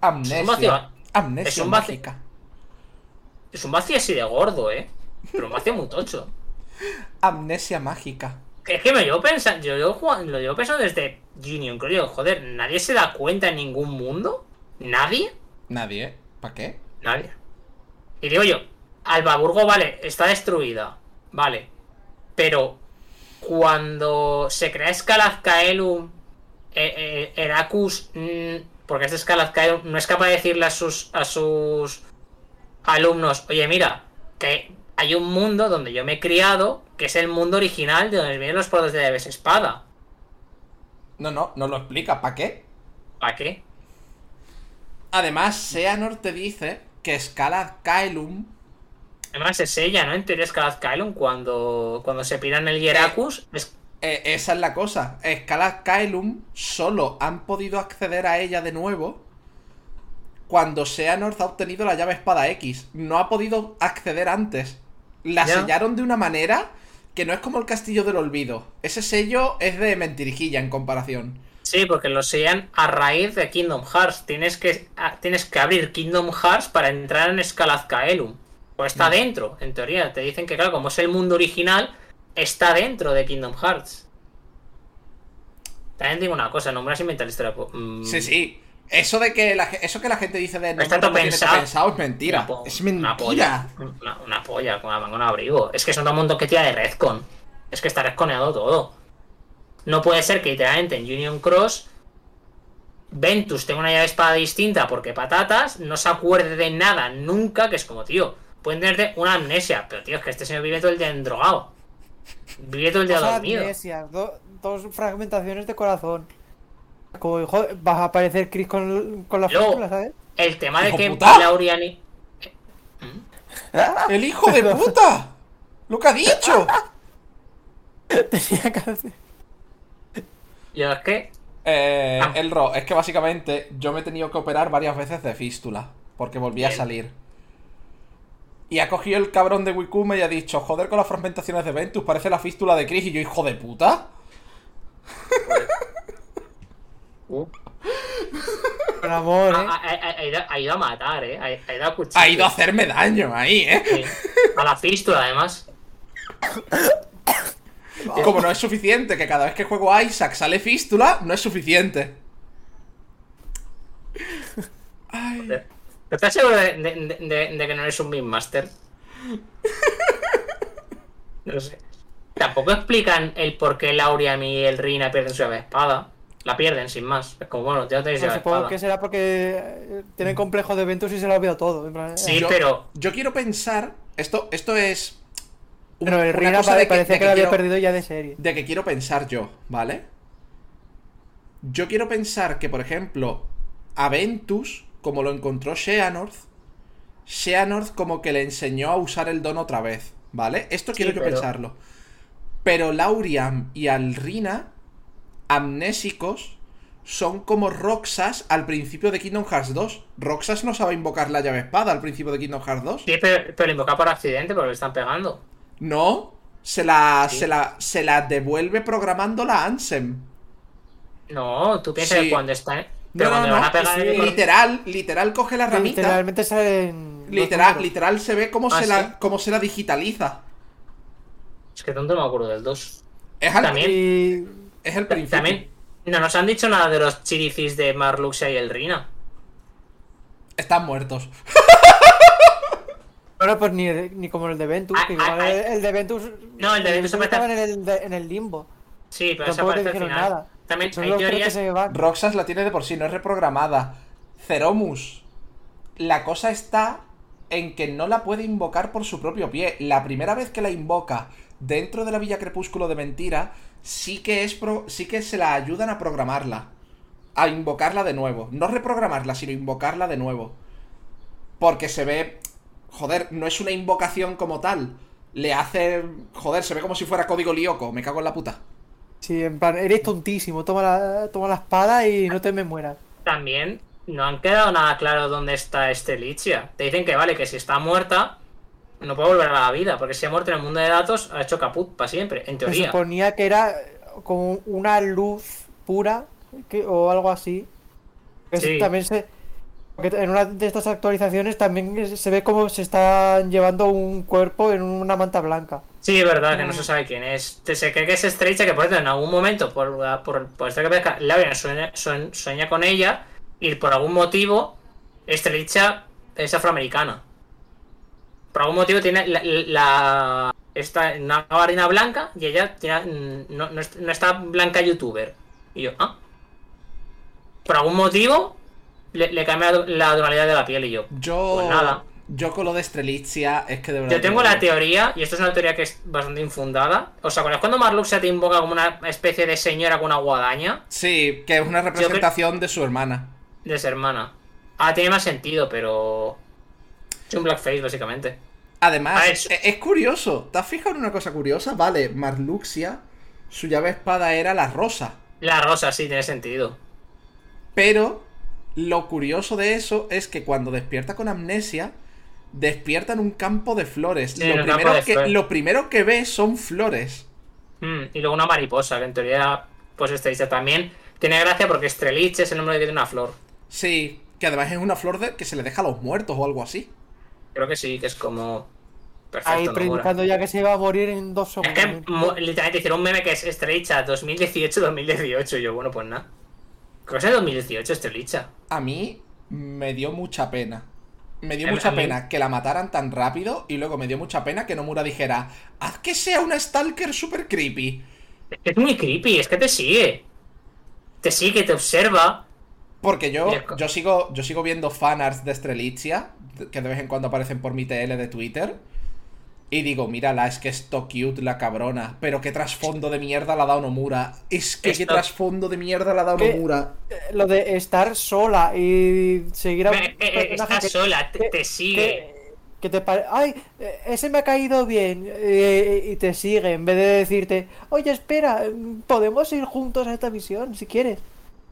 Amnesia. Es un vacío. Amnesia Es un vacío. mágica. Es un vacío así de gordo, ¿eh? Pero un vacío muy tocho. Amnesia mágica. Es que me llevo pensando, yo jugando- lo llevo pensando desde Union, creo, joder, ¿nadie se da cuenta en ningún mundo? ¿Nadie? Nadie, ¿eh? ¿Para qué? Nadie. Y digo yo, Albaburgo, vale, está destruida. Vale. Pero cuando se crea Scalazcaelum, eh, eh, Heracus, mm, porque este Scalazcaelum no es capaz de decirle a sus, a sus alumnos, oye, mira, que hay un mundo donde yo me he criado, que es el mundo original de donde vienen los poderes de Aves Espada. No, no, no lo explica. ¿Para qué? ¿Para qué? Además, Seanor te dice que Scalad Kaelum Además es ella, ¿no? En teoría Scalazcaelum, cuando, cuando se piran el Heracus, es Eh, esa es la cosa. Scalad Kaelum solo han podido acceder a ella de nuevo cuando Seanor ha obtenido la llave espada X. No ha podido acceder antes. La Ya. sellaron de una manera que no es como el castillo del olvido. Ese sello es de mentirijilla en comparación. Sí, porque lo sellan a raíz de Kingdom Hearts. Tienes que, tienes que abrir Kingdom Hearts para entrar en Scalazcaelum. Pues está dentro, en teoría. Te dicen que, claro, como es el mundo original, está dentro de Kingdom Hearts. También digo una cosa, no me vas a inventar la historia. po- mm, Sí, sí. Eso de que la, eso que la gente dice de no, tiene pensado. pensado es mentira. Una Es Una mentira. polla. Una, una polla con, un abrigo. Es que son todo el mundo que tira de Redcon. Es que está redconeado todo. No puede ser que literalmente en Union Cross Ventus tenga una llave espada distinta porque patatas no se acuerde de nada nunca, que es como, tío, pueden tenerte una amnesia, pero tío, es que este señor vive todo el día endrogado. Vive todo el día Dos dormido. amnesias, do- dos fragmentaciones de corazón. Como, joder, vas a aparecer Chris con, con la Luego- fórmula, ¿sabes? El tema de ¡Hijo que puta! Lauriani. ¡El hijo de *laughs* puta! ¡Lo que ha dicho! Tenía que hacer. Yo es que. Eh, Ah. Elro, es que básicamente yo me he tenido que operar varias veces de fístula. Porque volví a salir. Y ha cogido el cabrón de Wikume y ha dicho, joder con las fragmentaciones de Ventus, parece la fístula de Chris. Y yo, hijo de puta. Uh, Con amor, ha, ¿eh? ha- ha- ha ido, ha ido a matar, eh. Ha, ha ido a cuchillo. Ha ido a hacerme daño ahí, ¿eh? Sí. A la fístula, además. Y como no es suficiente que cada vez que juego a Isaac sale fístula, no es suficiente. Ay. ¿Pero ¿Estás seguro de, de- de- de que no eres un Beam Master? *laughs* No sé. Tampoco explican el por qué Lauriam y el Rina pierden su llave de espada. La pierden sin más. Es como, bueno, ya tenéis Pues llave de supongo espada. que será porque eh, tienen complejo de eventos y se lo ha olvidado todo. en plan, eh. Sí, Yo- pero. Yo quiero pensar. Esto, esto es. un- Pero el una Rina cosa pare- de que- que, lo había quiero- perdido ya de serie. de que quiero pensar yo, ¿vale? Yo quiero pensar que, por ejemplo, a Ventus, como lo encontró Xehanort, Xehanort como que le enseñó a usar el don otra vez, ¿vale? Esto quiero Sí, yo pero- pensarlo. Pero Lauriam y Alrina, amnésicos, son como Roxas al principio de Kingdom Hearts 2. Roxas no sabe invocar la llave espada al principio de Kingdom Hearts 2. Sí, pero, pero lo invoca por accidente porque le están pegando. No, se la, Sí. se la, se la devuelve programando la Ansem. No, tú piensas Sí. que cuando están. No, Pero no, cuando no, van a pegar sí, en el cor- literal, literal coge la ramita. Literalmente salen. Literal, literal se ve cómo, Ah, se ¿sí? la, cómo se la digitaliza. Es que tonto no me acuerdo del 2. Es, al- También- Y es el principio. También. No nos han dicho nada de los chiricis de Marluxia y el Rina. Están muertos. *laughs* Bueno, pues ni, ni como el de Ventus, Ah, que ah, igual ah. el, el de Ventus. No, el de Ventus aparece- estaba en el, de- en el limbo. Sí, pero Tampoco te aparece al final. nada. También hay que se. Roxas la tiene de por sí, no es reprogramada. Ceromus. La cosa está en que no la puede invocar por su propio pie. La primera vez que la invoca dentro de la Villa Crepúsculo de Mentira, sí que es pro- sí que se la ayudan a programarla. A invocarla de nuevo. No reprogramarla, sino invocarla de nuevo. Porque se ve. Joder, no es una invocación como tal. Le hace. Joder, se ve como si fuera código lioco. Me cago en la puta. Sí, en plan, eres tontísimo. Toma la, toma la espada y no te me mueras. También no han quedado nada claro dónde está Estelicia. Te dicen que vale, que si está muerta, no puede volver a la vida. Porque si ha muerto en el mundo de datos, ha hecho caput para siempre, en Se teoría. suponía que era como una luz pura que- o algo así. Sí. También se. Porque en una de estas actualizaciones también se ve como se están llevando un cuerpo en una manta blanca. Sí, es verdad que no se sabe quién es. Se cree que es Estrecha, que por cierto, en algún momento, por, por, por esta que pesca, Laurian sueña, sueña- sueña con ella y por algún motivo, Estrecha es afroamericana. Por algún motivo tiene la, la- esta una gabardina blanca y ella tiene- no, no no está blanca youtuber. Y yo, ah. Por algún motivo le, le cambia la, tonalidad de la piel y yo. Yo. Pues nada. Yo con lo de Estrelitzia es que de verdad. Yo tengo te la teoría, y esto es una teoría que es bastante infundada. ¿Os acordáis cuando Marluxia te invoca como una especie de señora con una guadaña Sí, que es una representación de su hermana. de su hermana? Ah, tiene más sentido, pero. Es un blackface, básicamente. Además, es, es- es curioso. ¿Te has fijado en una cosa curiosa? Vale, Marluxia, su llave espada era la rosa. La rosa sí tiene sentido. Pero lo curioso de eso es que cuando despierta con amnesia, despierta en un campo de flores. Sí, lo, primero de que, flores. lo primero que ve son flores. Mm, y luego una mariposa, que en teoría, pues Estrella también tiene gracia porque Estrelich es el nombre que tiene una flor. Sí, que además es una flor de, que se le deja a los muertos o algo así. Creo que sí, que es como. Perfecto, Ahí predicando ya que se iba a morir en dos Es segundos. que mo- literalmente hicieron un meme que es Estrella 2018-2018. Y yo, bueno, pues nada. Es de 2018 Estrella. A mí me dio mucha pena. Me dio A mucha a mí- pena que la mataran tan rápido y luego me dio mucha pena que Nomura dijera, haz que sea una Stalker super creepy. Es muy creepy, es que te sigue. Te sigue, te observa. Porque yo, yo sigo yo sigo viendo fanarts de Strelitzia, que de vez en cuando aparecen por mi TL de Twitter. Y digo, mírala, es que es to cute la cabrona. Pero qué trasfondo de mierda le ha dado Nomura. Es que qué trasfondo de mierda le ha dado ¿Qué? Nomura. Eh, Lo de estar sola y seguir a un Eh, eh, Estás que- sola, te, que- te sigue. que, que te pare... Ay, eh, ese me ha caído bien eh, y te sigue en vez de decirte, oye, espera, podemos ir juntos a esta misión si quieres.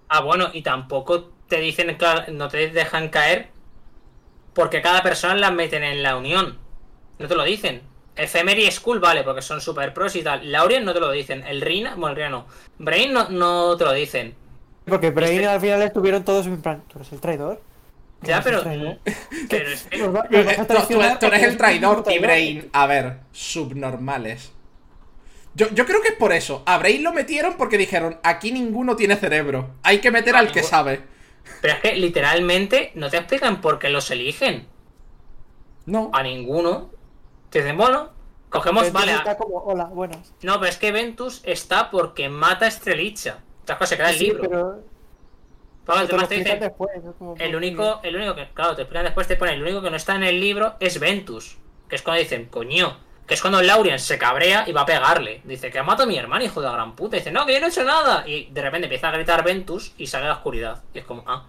Ah, bueno, y tampoco te dicen, claro, no te dejan caer porque cada persona la meten en la unión. No te lo dicen. Ephemery y Skull, vale, porque son super pros y tal. Laurien no te lo dicen. El Rina, bueno, el Rina no. Brain no, no te lo dicen. Porque Brain Este- al final estuvieron todos en plan, ¿tú eres el traidor? Ya, ¿Tú eres pero. *laughs* es que- va- tú- eres el traidor y Brain, a ver, subnormales. Yo, yo creo que es por eso. A Brain lo metieron porque dijeron, aquí ninguno tiene cerebro. Hay que meter No, al que sabe. Pero es que literalmente no te explican por qué los eligen. No. A ninguno. Te dicen, bueno, cogemos, vale. está a- como, hola, buenas. No, pero es que Ventus está porque mata a Estrelicha. Estas cosas se queda el Sí, libro. pero Claro, te te dicen, después. El ¿por único, el único que, claro, te explican después, te ponen, el único que no está en el libro es Ventus. Que es cuando dicen, coño. Que es cuando Laurien se cabrea y va a pegarle. Dice, que ha matado a mi hermano, hijo de la gran puta. dice, no, que yo no he hecho nada. Y de repente empieza a gritar Ventus y sale a la oscuridad. Y es como, ah.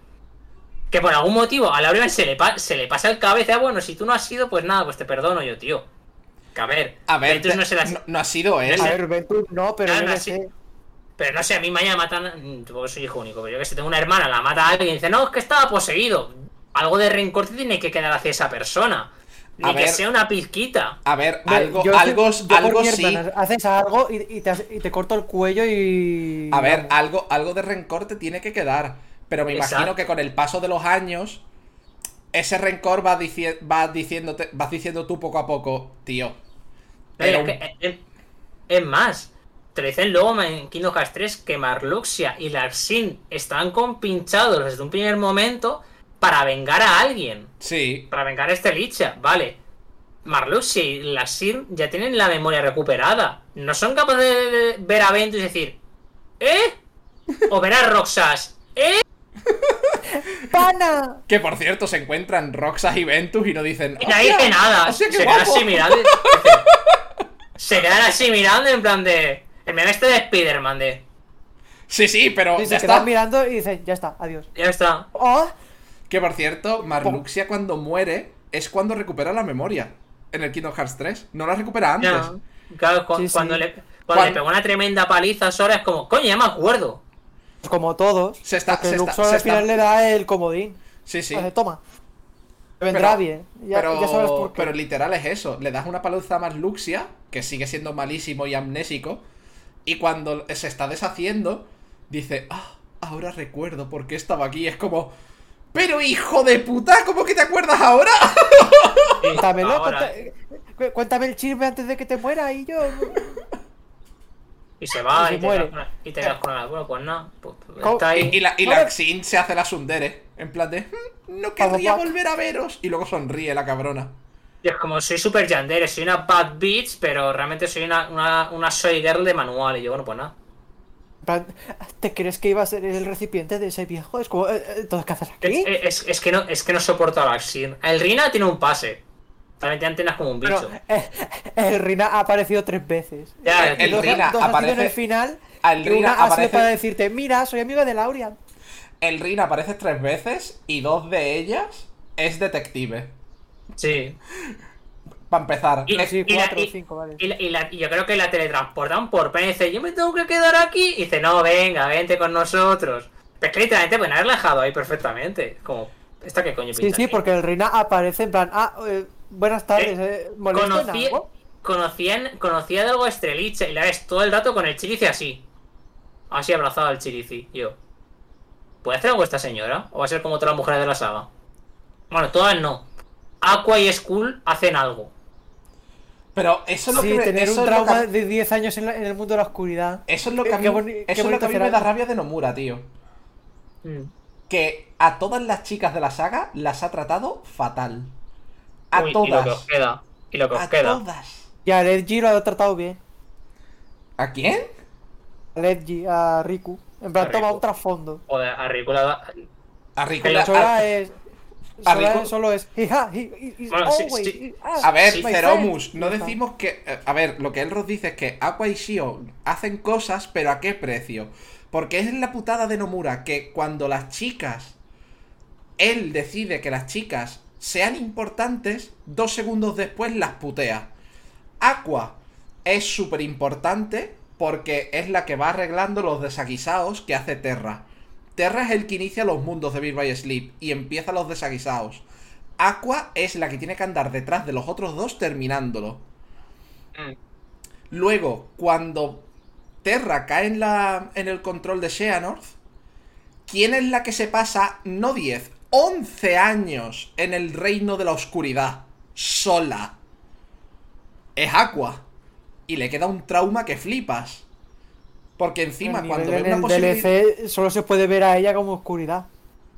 Que por algún motivo a Laurien se le, pa- se le pasa el cabeza. Bueno, si tú no has sido, pues nada, pues te perdono yo, tío. Que a ver, A ver, Ventus te- no se las... no, no ha sido él. A ver, Ventus no, pero yo no, sé. Pero no sé, a mí mañana matan. Que soy hijo único, pero yo que sé, tengo una hermana, la mata a alguien y dice, no, es que estaba poseído. Algo de rencor te tiene que quedar hacia esa persona. Ni A que ver. sea una pizquita. A ver, Ve, algo, yo- algo, yo algo sí. hermana, Haces algo y, y te, y te corto el cuello y. A ver, algo, algo de rencor te tiene que quedar. Pero me imagino Exacto. que con el paso de los años, ese rencor va, dici- va diciéndote, vas diciendo tú poco a poco, tío. Es, que, eh, eh, es más, te lo dicen luego en Kingdom Hearts 3 que Marluxia y Larsin están compinchados desde un primer momento para vengar a alguien. Sí, Para vengar a este Licha, vale. Marluxia y Larsin ya tienen la memoria recuperada. No son capaces de, de ver a Ventus y decir, ¿eh? O ver a Roxas, ¿eh? *laughs* ¡Pana! que por cierto se encuentran Roxas y Ventus y no dicen. Y nadie "Hostia, dice nada. se quedan guapo". así mirando. se quedan así mirando en plan de. El meme este de Spider-Man de. Sí, sí, pero Sí, ya se quedan está. mirando y dicen, ya está, adiós. Ya está. ¡Oh! Que por cierto, Marluxia cuando muere es cuando recupera la memoria. En el Kingdom Hearts 3. No la recupera antes. Claro, cu- Sí, sí. cuando, le, cuando Cuan- le pegó una tremenda paliza a Sora es como, coño, ya me acuerdo. Como todos. Se está- porque se Luke está- se al final está- le da el comodín. Sí, sí. Hace, toma. Vendrá Pero- bien. Ya, pero, ya sabes por qué. pero literal es eso. Le das una paliza a Marluxia, que sigue siendo malísimo y amnésico. Y cuando se está deshaciendo, dice, ah, ahora recuerdo por qué estaba aquí. Es como, pero hijo de puta, ¿cómo que te acuerdas ahora? *laughs* Sí, ahora. cuéntame el chisme antes de que te muera y yo. Y se va Y y, se te, muere. quedas con la- y te quedas con la. Bueno, pues nada. Pues, ¿Cómo? está ahí. Y, y la, y la Xin se hace la sundere. En plan de, "Mm, no querría volver a veros. Y luego sonríe la cabrona. Y es como, soy super yandere, soy una bad bitch, pero realmente soy una, una, una soy girl de manual. Y yo, bueno, pues nada. ¿Te crees que iba a ser el recipiente de ese viejo? Es como, eh, eh, ¿entonces qué haces aquí? Es, es- es que no, es que no soporto a Laxin. El Rina tiene un pase. También tiene antenas como un bicho. *laughs* eh, el Rina ha aparecido tres veces. Ya, el Rina dos sido en aparece- el final. al y Rina aparece- para decirte, mira, soy amigo de Laurian. El Rin aparece tres veces y dos de ellas es detective. Sí. Para empezar. Y- Es- Sí, y la- cuatro o y- cinco, vale. Y, la- y la- y yo creo que la teletransportan por pena y dice, yo me tengo que quedar aquí. Y dice, no, venga, vente con nosotros. Pero es que literalmente pueden haberla dejado ahí perfectamente. Como, ¿esta qué coño Sí, pinta sí, aquí? porque el Rina aparece en plan, ah, eh, buenas tardes, eh, ¿molesto en Conocía, algo? conocían, conocía de algo a Estrelicha y la ves todo el rato con el chirici así. Así abrazado al chirici. Yo. ¿Puede hacer algo esta señora? ¿O va a ser como todas las mujeres de la saga? Bueno, todas no. Aqua y Skull hacen algo. Pero eso es lo Sí, que me, tener eso un trauma que, de 10 años en, la- en el mundo de la oscuridad. eso es lo que a mí, Qué boni- qué eso es lo bonito que a mí me da rabia de Nomura, tío. Mm. Que a todas las chicas de la saga las ha tratado fatal. A Uy, Y lo que os todas. queda. Y lo que os A queda. todas. Y a Ledgy lo ha tratado bien. ¿A quién? A Ledgy, a Riku. En plan, A toma Riku. un trasfondo. Joder, a Riku la da- A Riku le- Sora a- es. a Riku- solo es. "Hija, he- he- he's Bueno, sí, always- sí. ah, A ver, Ceromus, friend". no decimos que. eh, A ver, lo que Elros dice es que Aqua y Shion hacen cosas, pero ¿a qué precio? Porque es la putada de Nomura que cuando las chicas. Él decide que las chicas sean importantes, dos segundos después las putea. Aqua es súper importante porque es la que va arreglando los desaguisados que hace Terra. Terra es el que inicia los mundos de Beat by Sleep y empieza los desaguisados. Aqua es la que tiene que andar detrás de los otros dos terminándolo. Mm. Luego, cuando Terra cae en, la, en el control de Xehanort, ¿quién es la que se pasa no 10, 11 años en el reino de la oscuridad? Sola. Es Aqua. Y le queda un trauma que flipas. Porque encima, cuando ve en una el posibilidad... DLC solo se puede ver a ella como oscuridad.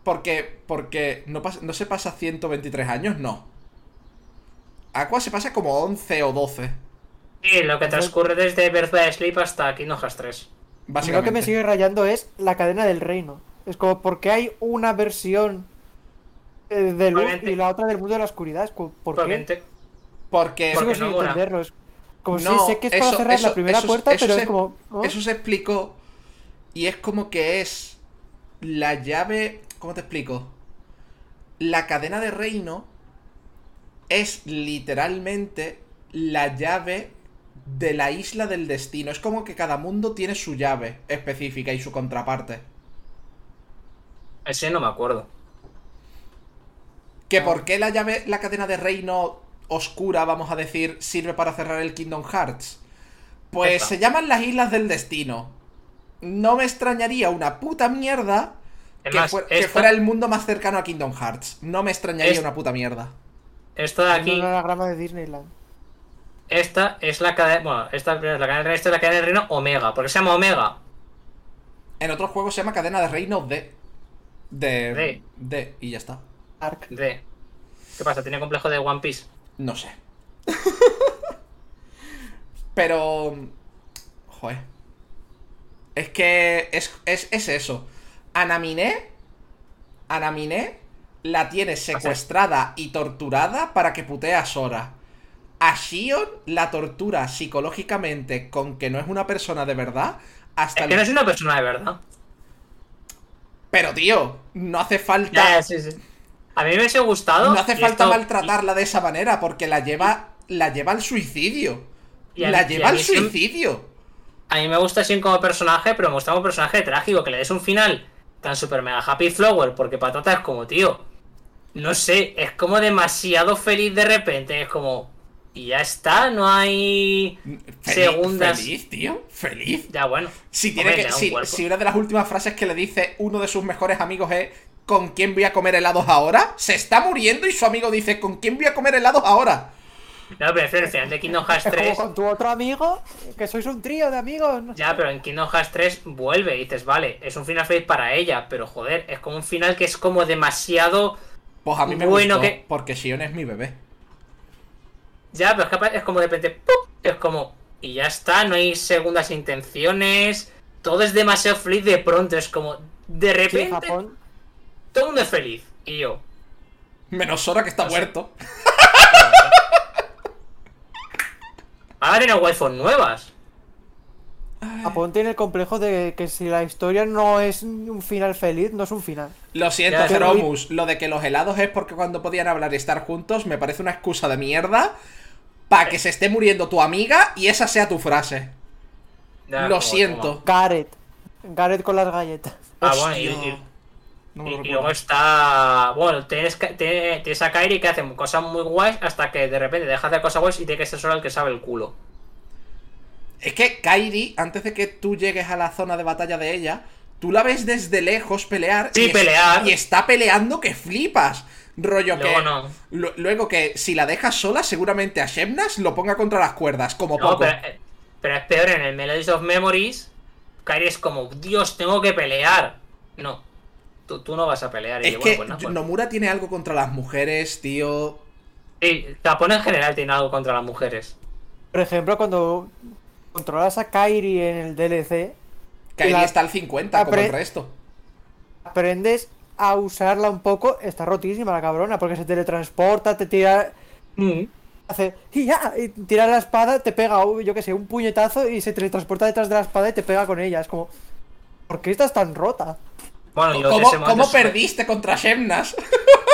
Porque, porque no, pas- no se pasa 123 años, no. Aqua se pasa como 11 o 12. Sí, lo que transcurre desde Birth by Sleep hasta Kingdom Hearts 3. A mí Lo Básicamente. que me sigue rayando es la cadena del reino. Es como, ¿por qué hay una versión eh, de luz y la otra del mundo de la oscuridad? Es como, ¿por Porque qué? Porque... Porque sin no entenderlo. Es como No, si sé que es para eso- cerrar eso- la primera eso- puerta, eso pero se- es como. Eso se explicó. Y es como que es la llave. ¿Cómo te explico? La cadena de reino es literalmente la llave de la isla del destino. Es como que cada mundo tiene su llave específica y su contraparte. Ese no me acuerdo. Que por qué la llave, la cadena de reino oscura, vamos a decir, sirve para cerrar el Kingdom Hearts. Pues Esta. se llaman las Islas del Destino. No me extrañaría una puta mierda que, más, fuera el mundo más cercano a Kingdom Hearts. No me extrañaría Es- una puta mierda. Esta de aquí, de Disneyland. esta es la cadena. Bueno, esta es la cadena esta es la cadena del reino Omega. ¿Por qué se llama Omega? En otros juegos se llama cadena de reino D. De. D. D. Y ya está. De. ¿Qué pasa? ¿Tiene complejo de One Piece? No sé. *laughs* Pero. Joder. Es que es, es, es eso. Anamine. Anamine la tiene secuestrada y torturada para que putee a Sora. A Shion la tortura psicológicamente con que no es una persona de verdad. Hasta Es el- que no es una persona de verdad. Pero tío, no hace falta. Sí, sí. A mí me hubiese gustado. No hace falta esto- maltratarla de esa manera porque la lleva. La lleva al suicidio. Y a- la lleva al suicidio. A mí me gusta Shin como personaje, pero me gusta como personaje trágico, que le des un final tan super mega happy flower, porque patata es como, tío. No sé, es como demasiado feliz de repente, es como. Y ya está, no hay. Feliz, Segundas. Feliz, tío. Feliz. Ya bueno. Si, tiene que, si, si una de las últimas frases que le dice uno de sus mejores amigos es ¿Con quién voy a comer helados ahora? Se está muriendo y su amigo dice ¿Con quién voy a comer helados ahora? No, pero el final de Kingdom Hearts Es como 3. con tu otro amigo, que sois un trío de amigos. no sé. Ya, pero en Kingdom Hearts 3 vuelve y dices, vale, es un final feliz para ella, pero joder, es como un final que es como demasiado. Pues a mí me Bueno, gustó que- porque Shion es mi bebé. Ya, pero es que es como de repente, ¡pum! es como, y ya está, no hay segundas intenciones, todo es demasiado feliz de pronto, es como, de Sí, repente, Japón. Todo el mundo es feliz, y yo, Menos Sora que está No sé. muerto. *laughs* ahora tiene waifus nuevas, Japón tiene el complejo de que si la historia no es un final feliz, no es un final. Lo siento, Ya, Jeromus. Lo de que los helados es porque cuando podían hablar y estar juntos me parece una excusa de mierda para que se esté muriendo tu amiga y esa sea tu frase. Ya, Lo como- siento. Gareth. Gareth con las galletas. Ah, bueno, y- Hostia. y- No me Y, lo y recuerdo. luego está. Bueno, tienes, tienes a Kairi que hace cosas muy guays hasta que de repente deja de hacer cosas guays y tiene que ser solo el que sabe el culo. Es que Kairi, antes de que tú llegues a la zona de batalla de ella, tú la ves desde lejos pelear. Sí, y es- pelear. y está peleando que flipas. Rollo Luego que. no. lu- Luego que si la dejas sola, seguramente a Shemnas lo ponga contra las cuerdas, como No, poco. pero, eh, pero es peor en el Melodies of Memories. Kairi es como, Dios, tengo que pelear. No. Tú, tú no vas a pelear. Y Es yo, que bueno, pues nada, pues. Nomura tiene algo contra las mujeres, tío. Sí, Japón en general tiene algo contra las mujeres. Por ejemplo, cuando controlas a Kairi en el DLC, Kairi La- está al 50, como el resto. aprendes a usarla un poco, está rotísima la cabrona, porque se teletransporta, te tira, hace y ya, y tira la espada, te pega, uh, yo que sé, un puñetazo y se teletransporta detrás de la espada y te pega con ella. Es como, ¿por qué estás tan rota? Bueno, y lo que ¿Cómo, momento cómo perdiste contra Shemnas?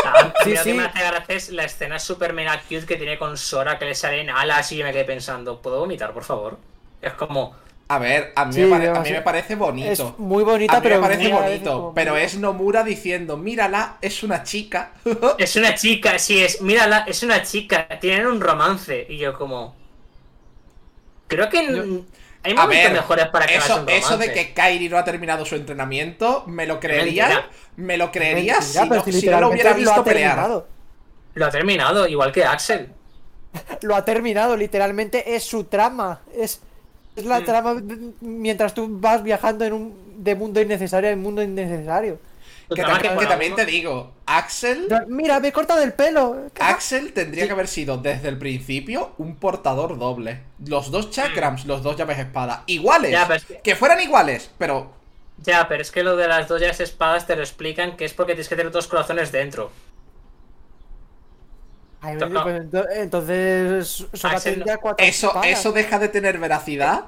Ah, *laughs* Sí, que me hace gracia es la escena super mega cute que tiene con Sora que le salen alas y yo me quedé pensando, ¿puedo vomitar, por favor? Es como, A ver, a mí, Sí, me, pare- a mí me parece bonito. Es muy bonita, a mí pero me parece bonito, como pero es Nomura diciendo, mírala, es una chica. *laughs* es una chica, sí, es, mírala, es una chica, tienen un romance. Y yo como... Creo que Yo- hay A ver, mejores para que eso, eso de que Kairi no ha terminado su entrenamiento, me lo creería. mentira. Me lo creería Mentira, si, pero no, si si no lo hubiera lo visto ha pelear. terminado. Lo ha terminado, igual que Axel. *laughs* Lo ha terminado, literalmente es su trama. Es, es la Mm. trama mientras tú vas viajando en un de mundo innecesario en mundo innecesario. Que, también, que te digo, Axel. Mira, me he cortado el pelo. ¿Qué Axel tendría que haber sido desde el principio un portador doble. Los dos chakrams, los dos llaves espada. Iguales. Ya, pero es que- que fueran iguales, pero Ya, pero es que lo de las dos llaves espadas te lo explican que es porque tienes que tener dos corazones dentro. Ay, pues ento- entonces Axel, cuatro Eso, espadas. eso deja de tener veracidad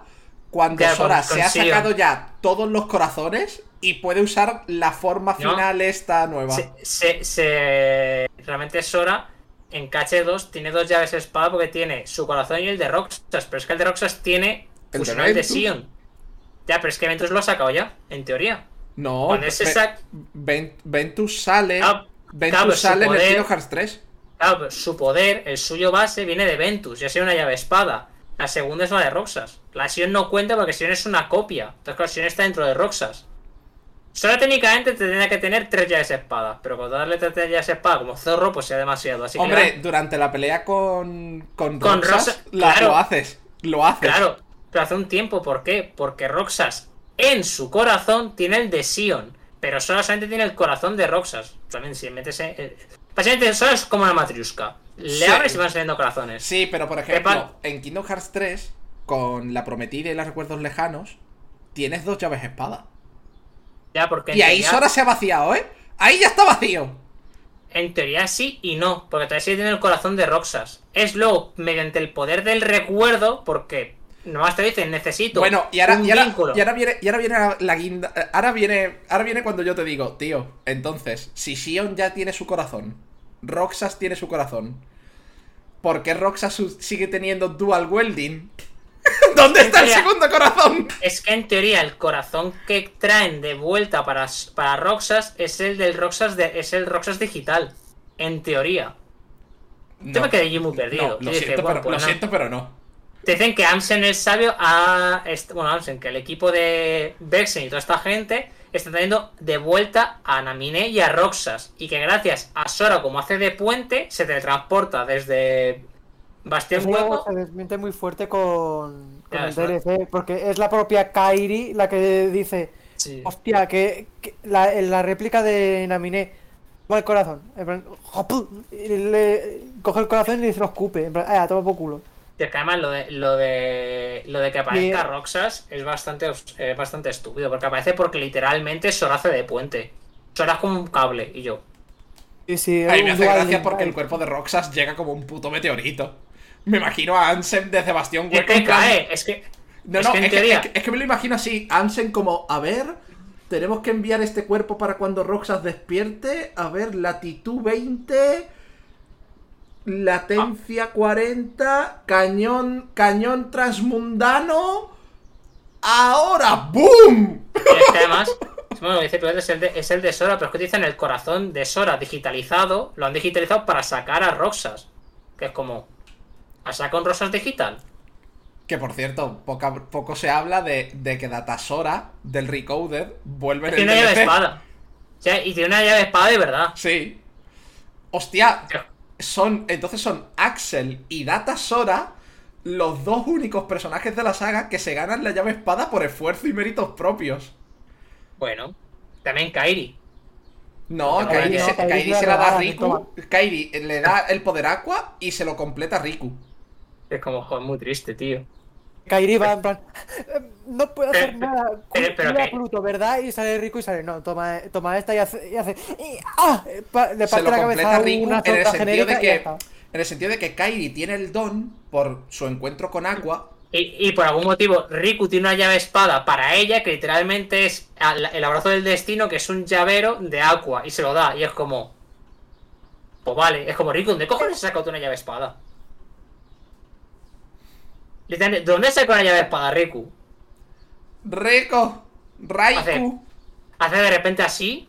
cuando Ya, Sora con- se ha sacado ya todos los corazones y puede usar la forma No. final esta nueva. Se, se, se- Realmente Sora en KH2 tiene dos llaves espada porque tiene su corazón y el de Roxas. Pero es que el de Roxas tiene El de el de. Sion. Ya, pero es que Ventus lo ha sacado ya, en teoría. No, Cuando ese Ve- sac- Ven- Ventus sale. Ah, Ventus claro, sale en el Kingdom Hearts 3. Claro, su poder, el suyo base, viene de Ventus, ya sea una llave espada. La segunda es la de Roxas. La Sion no cuenta porque Sion es una copia. Entonces, claro, Sion está dentro de Roxas. Solo técnicamente te tendría que tener tres llaves espada. Pero con darle tres llaves espada como zorro, pues sea demasiado. Así Hombre, durante la pelea con, con, Con Roxas, Rosa- la- claro. lo haces. Lo haces. Claro, pero hace un tiempo, ¿por qué? Porque Roxas en su corazón tiene el de Sion, pero solamente tiene el corazón de Roxas. También si metes en- eh, Básicamente Sora es como una matriusca. Le Sí. abres y van saliendo corazones. Sí, pero por ejemplo, en Kingdom Hearts 3, con la prometida y los recuerdos lejanos, tienes dos llaves espada. Ya, porque Y ahí Sora se ha vaciado, ¿eh? Ahí ya está vacío. En teoría sí y no, porque todavía sigue teniendo el corazón de Roxas. Es luego mediante el poder del recuerdo, porque nomás te dicen necesito Bueno, y ahora, un y ahora, vínculo. y ahora viene, y ahora viene la, la guinda. eh, Ahora viene, ahora viene cuando yo te digo, tío, entonces, si Sion ya tiene su corazón, Roxas tiene su corazón, ¿por qué Roxas sigue teniendo dual welding? *laughs* ¿Dónde está el segundo corazón? Es que en teoría el corazón que traen de vuelta para, para Roxas es el del Roxas de, es el Roxas digital. En teoría. Yo No, me quedé muy perdido. no, Yo lo, siento, pero, pues lo no. siento, pero no. Te dicen que Amsen el sabio ha. Bueno, Amsen, que el equipo de Vexen y toda esta gente está trayendo de vuelta a Namine y a Roxas. Y que gracias a Sora, como hace de puente, se teletransporta desde Bastión Hueco. se desmiente muy fuerte con, con el. DLC, porque es la propia Kairi la que dice, Sí. hostia, que, que la, réplica de Naminé, toma el corazón, en plan, ¡jopu! y le coge el corazón y se lo escupe, en plan, ah, toma por culo. Y es que además lo de, lo de, lo de que aparezca Roxas es bastante, eh, bastante estúpido, porque aparece porque literalmente Sora hace de puente. Sora es como un cable, y yo. Y sí, A mí me hace gracia porque el cuerpo de Roxas llega como un puto meteorito. Me imagino a Ansem de Sebastián Es que cae, es que. No, es no, que en es, que, teoría. es que- es que me lo imagino así. Ansem como, a ver, tenemos que enviar este cuerpo para cuando Roxas despierte. A ver, latitud 20, latencia 40, cañón, cañón transmundano. Ahora, ¡boom! Y es que además, bueno, dice Pedro es el, de, es el de Sora, pero es que utilizan el corazón de Sora digitalizado, lo han digitalizado para sacar a Roxas. Que es como. ¿A sacar un Roxas digital? Que por cierto, poca- poco se habla de, de que Datasora del Recoded vuelve en el Tiene una llave DLC. espada. O sea, y tiene una llave espada de verdad. Sí. Hostia, son. Entonces son Axel y Datasora los dos únicos personajes de la saga que se ganan la llave espada por esfuerzo y méritos propios. Bueno, también Kairi. No, No, Kairi, no, se, Kairi Kairi se se la da a. Riku. Kairi le da el poder Aqua y se lo completa a Riku. Es como, joder, muy triste, tío. Kairi va en plan. "Eh, No puedo hacer Pero- nada. pero- pero a que- Pluto, ¿verdad? Y sale Rico y sale. No, toma, toma esta y hace. Y hace y- ¡ah! Eh, pa- Le Se parte lo la completa cabeza a a Riku una en el sentido de que. En el sentido de que Kairi tiene el don por su encuentro con Aqua. Y, y por algún motivo, Riku tiene una llave espada para ella, que literalmente es el abrazo del destino, que es un llavero de agua, y se lo da, y es como. Pues vale, es como Riku, ¿dónde cojones has sacado tú una llave espada? ¿De dónde sacado una llave espada, Riku? Rico, Raiku. Hace de repente así,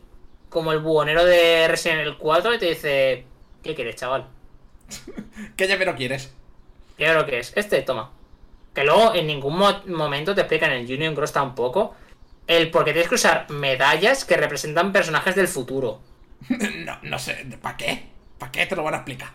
como el buhonero de Resident Evil 4, y te dice: ¿Qué quieres, chaval? *laughs* ¿Qué llavero quieres? ¿Qué lo que es? Este, toma. Que luego en ningún mo- momento te explican en el Union Cross tampoco el por qué tienes que usar medallas que representan personajes del futuro. *laughs* No, no sé, ¿para qué? ¿Para qué te lo van a explicar?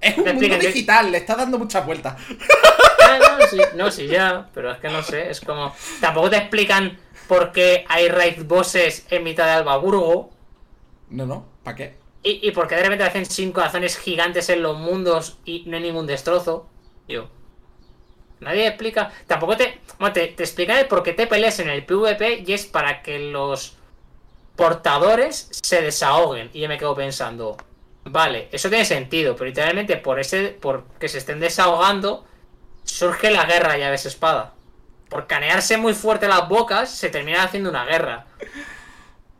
Es un mundo digital, le está dando muchas vueltas. *laughs* No, sí, no, sí, ya, pero es que no sé, es como. Tampoco te explican por qué hay raid bosses en mitad de Albaburgo No, no, ¿para qué? y, y por qué de repente hacen sin corazones gigantes en los mundos y no hay ningún destrozo. Yo. Nadie explica. Tampoco te. Bueno, te, te explican el por qué te peleas en el PvP y es para que los portadores se desahoguen. Y yo me quedo pensando. Vale, eso tiene sentido, pero literalmente por ese. por que se estén desahogando. Surge la guerra llaves espada. Por canearse muy fuerte las bocas, se termina haciendo una guerra.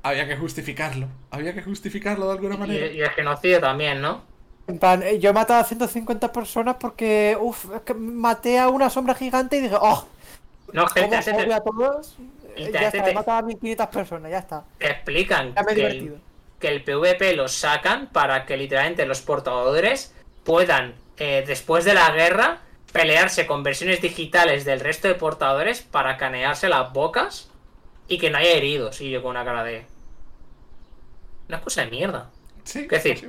Había que justificarlo. Había que justificarlo de alguna Y, manera. y el genocidio también, ¿no? En plan, eh, yo he matado a 150 personas porque. Uff, es que maté a una sombra gigante y dije, ¡oh! No, ¿Cómo gente, te, odio a todos? Y Eh, te- ya te- está, te- he matado a 1500 personas, ya está. te explican Ya me he que el, que el PvP lo sacan para que literalmente los portadores puedan, eh, después de la guerra, pelearse con versiones digitales del resto de portadores para canearse las bocas y que no haya heridos. Y yo con una cara de. Una cosa de mierda. Sí, ¿Qué decir?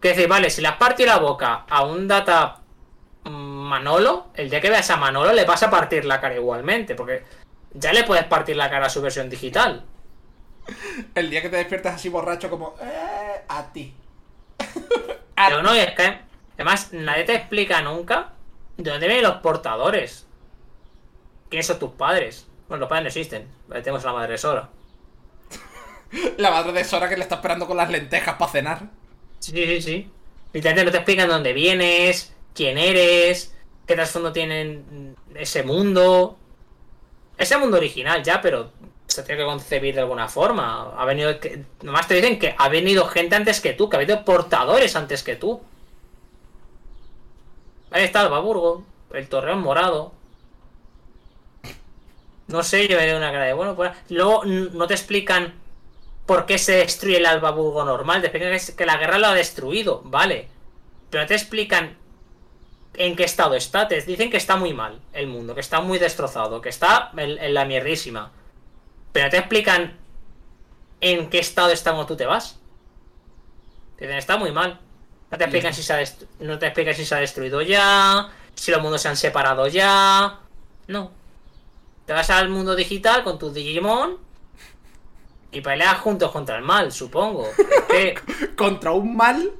Que decir, vale, si le has partido la boca a un data Manolo, el día que veas a Manolo le vas a partir la cara igualmente, porque ya le puedes partir la cara a su versión digital. *laughs* El día que te despiertas así borracho como... Eh, a ti. Pero *laughs* no, y es que además nadie te explica nunca de dónde vienen los portadores. ¿Quiénes son tus padres? Bueno, los padres no existen. Tenemos a la madre Sora. *laughs* La madre de Sora que le está esperando con las lentejas para cenar. Sí, sí, sí. Literalmente no te explican dónde vienes, quién eres, qué trasfondo tienen ese mundo. Ese mundo original ya, pero se tiene que concebir de alguna forma. Ha venido. Que, nomás te dicen que ha venido gente antes que tú, que ha habido portadores antes que tú. Ahí está el Baburgo, el Torreón Morado. No sé, yo veré una cara de bueno. Pues, luego no te explican por qué se destruye el Albaburgo normal. Te explican que la guerra lo ha destruido, vale. Pero no te explican en qué estado está. Te dicen que está muy mal el mundo, que está muy destrozado, que está en, en la mierdísima. Pero no te explican en qué estado está cuando tú te vas. Te dicen, está muy mal. No te explican si se ha no te explican si se ha destruido ya, si los mundos se han separado ya. No. Te vas al mundo digital con tu Digimon y peleas juntos contra el mal, supongo. Es que *laughs* Contra un mal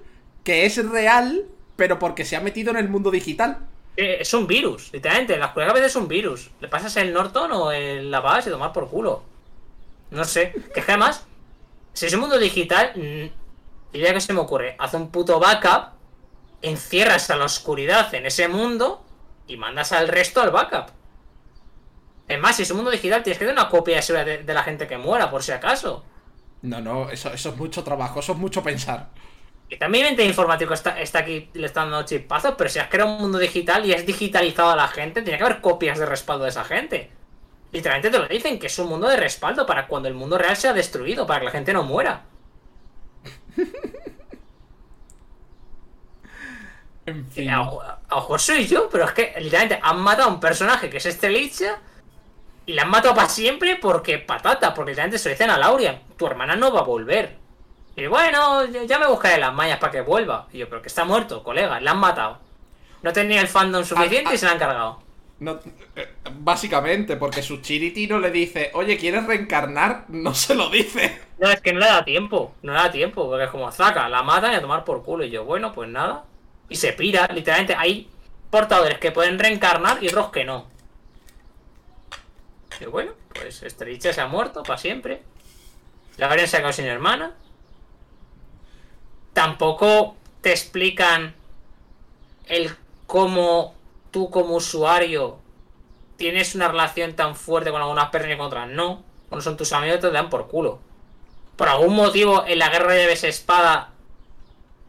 que es real, pero porque se ha metido en el mundo digital. eh, es un virus, literalmente. La oscuridad a veces es un virus. Le pasas el Norton o el la base y tomar por culo. No sé. Que es que además, si es un mundo digital, mm, idea que se me ocurre, haz un puto backup, encierras a la oscuridad en ese mundo y mandas al resto al backup. Es más, si es un mundo digital, tienes que dar una copia de seguridad de, la gente que muera, por si acaso. No, no, eso, eso es mucho trabajo, eso es mucho pensar. Y también el informático está, está aquí, le están dando chipazos, pero si has creado un mundo digital y has digitalizado a la gente, tiene que haber copias de respaldo de esa gente. Literalmente te lo dicen, que es un mundo de respaldo para cuando el mundo real sea destruido, para que la gente no muera. *laughs* En fin. A, a mejor soy yo, pero es que literalmente han matado a un personaje que es Estrelicha y la han matado para siempre porque patata, porque literalmente se lo dicen a Laurian, tu hermana no va a volver. Y bueno, ya me buscaré las mallas para que vuelva. Y yo, pero que está muerto, colega, la han matado. No tenía el fandom suficiente Ah, ah. y se la han cargado. Eh, básicamente, porque su Chiriti no le dice, oye, ¿quieres reencarnar? No se lo dice. No, es que no le da tiempo, no le da tiempo, porque es como Zaka, la matan y a tomar por culo. Y yo, bueno, pues nada. Y se pira, literalmente hay portadores que pueden reencarnar y otros que no. Y bueno, pues Estrella se ha muerto para siempre. La habrían sacado sin hermana. Tampoco te explican el cómo tú como usuario tienes una relación tan fuerte con algunas personas y con otras no. Cuando son tus amigos te dan por culo. Por algún motivo en la guerra de esa espada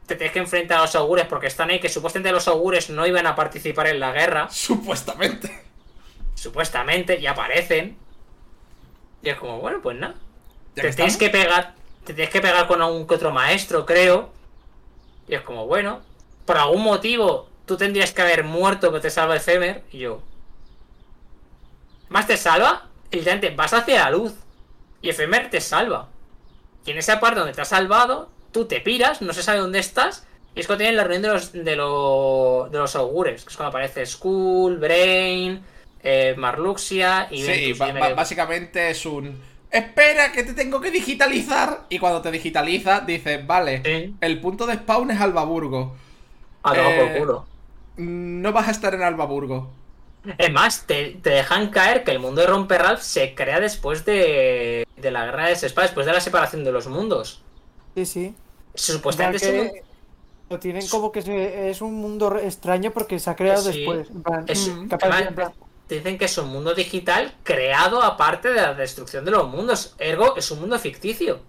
te tienes que enfrentar a los augures porque están ahí que supuestamente los augures no iban a participar en la guerra. Supuestamente. Supuestamente, y aparecen. Y es como, bueno, pues nada. Te tienes que pegar. Te tienes que pegar con algún que otro maestro, creo. Y es como, bueno. Por algún motivo, tú tendrías que haber muerto que te salva Efemer. Y yo. Más te salva. Y literalmente vas hacia la luz. Y Efemer te salva. Y en esa parte donde te ha salvado, tú te piras, no se sabe dónde estás. Y es cuando tienen la reunión de los, de, lo- de los augures. Que es cuando aparece Skull, Brain, eh, Marluxia y Sí, Ventus. básicamente es un... Espera, que te tengo que digitalizar. Y cuando te digitaliza, dices, vale, Sí. el punto de spawn es Albaburgo. A tomar Eh, por culo. No vas a estar en Albaburgo. Es más, te, te dejan caer que el mundo de Romperralph se crea después de, de la guerra de Sespa, después de la separación de los mundos. Sí, sí. Supuestamente Igual es un- que lo tienen como que se- es un mundo extraño porque se ha creado Sí. después. en plan, es- mm, capaz de- además, en plan, te dicen que es un mundo digital creado aparte de la destrucción de los mundos. Ergo, es un mundo ficticio.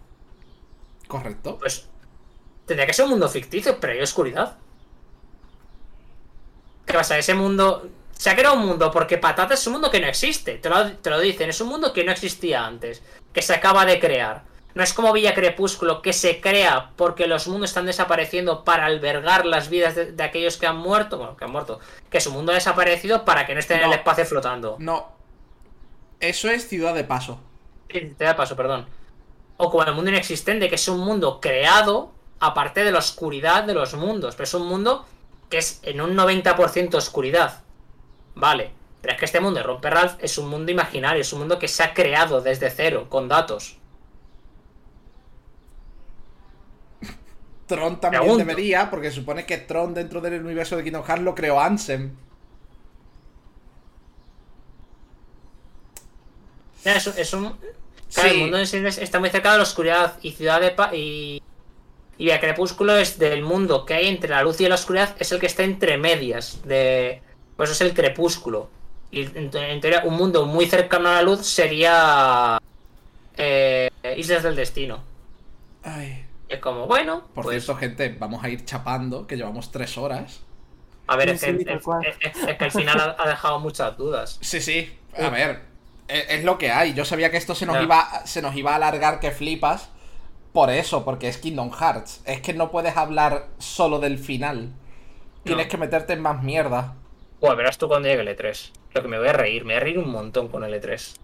Correcto. Pues tendría que ser un mundo ficticio, pero hay oscuridad. ¿Qué pasa? Ese mundo. Se ha creado un mundo porque Patata es un mundo que no existe. Te lo, te lo dicen, es un mundo que no existía antes. Que se acaba de crear. No es como Villa Crepúsculo, que se crea porque los mundos están desapareciendo para albergar las vidas de, de aquellos que han muerto. Bueno, que han muerto. Que su mundo ha desaparecido para que no estén en el espacio flotando. No. Eso es Ciudad de Paso. Sí, Te da paso, perdón. O como el mundo inexistente, que es un mundo creado aparte de la oscuridad de los mundos. Pero es un mundo que es en un 90% oscuridad. Vale. Pero es que este mundo de Romper Ralph es un mundo imaginario, es un mundo que se ha creado desde cero, con datos. *laughs* Tron también Pregunto. debería, porque supone que Tron dentro del universo de Kingdom Hearts lo creó Ansem. Es, es un. Claro, Sí. el mundo está muy cerca de la oscuridad y Ciudad de Pa y. Y el crepúsculo es del mundo que hay entre la luz y la oscuridad, es el que está entre medias. De. Pues es el crepúsculo. Y en, teoría, un mundo muy cercano a la luz sería. eh, Islas del Destino. Ay. Es como, bueno, Por pues. cierto, gente, vamos a ir chapando, que llevamos tres horas. A ver, Sí, es que, sí, es- cual. es- es que al final ha, ha dejado muchas dudas. *laughs* Sí, sí. A ver, e- es, lo que hay. Yo sabía que esto se nos, iba, se nos iba a alargar que flipas. Por eso, porque es Kingdom Hearts. Es que no puedes hablar solo del final. Tienes que meterte en más mierda. Bueno, verás tú cuando llegue el E3. Lo que me voy a reír, me voy a reír un montón con el E3.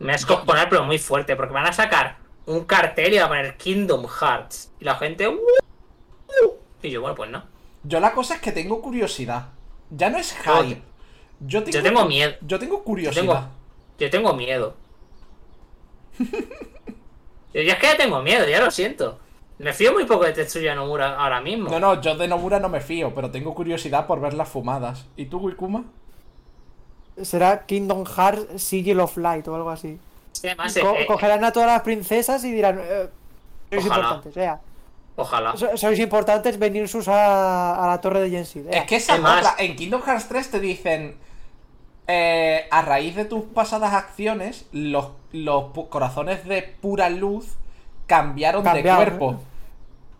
Me voy a escojonar, pero muy fuerte, porque van a sacar un cartel y va a poner Kingdom Hearts. Y la gente. Y yo, bueno, pues no. Yo la cosa es que tengo curiosidad. Ya no es Yo- hype. Yo tengo, yo tengo miedo. Yo tengo Yo curiosidad. tengo, yo tengo miedo. *laughs* yo ya es que ya tengo miedo, ya lo siento. Me fío muy poco de Tetsuya Nomura ahora mismo. No, no, yo de Nomura no me fío, pero tengo curiosidad por ver las fumadas. ¿Y tú, Wikuma? Será Kingdom Hearts Sigil of Light o algo así. Sí, además, Co- eh, eh, cogerán a todas las princesas y dirán: eh, Sois Ojalá. importantes, eh. ojalá. So- Sois importantes, venir sus a, a la torre de Jensid. eh. Es que esa es Además- otra. En Kingdom Hearts 3 te dicen. Eh, a raíz de tus pasadas acciones, los, los corazones de pura luz cambiaron de cuerpo.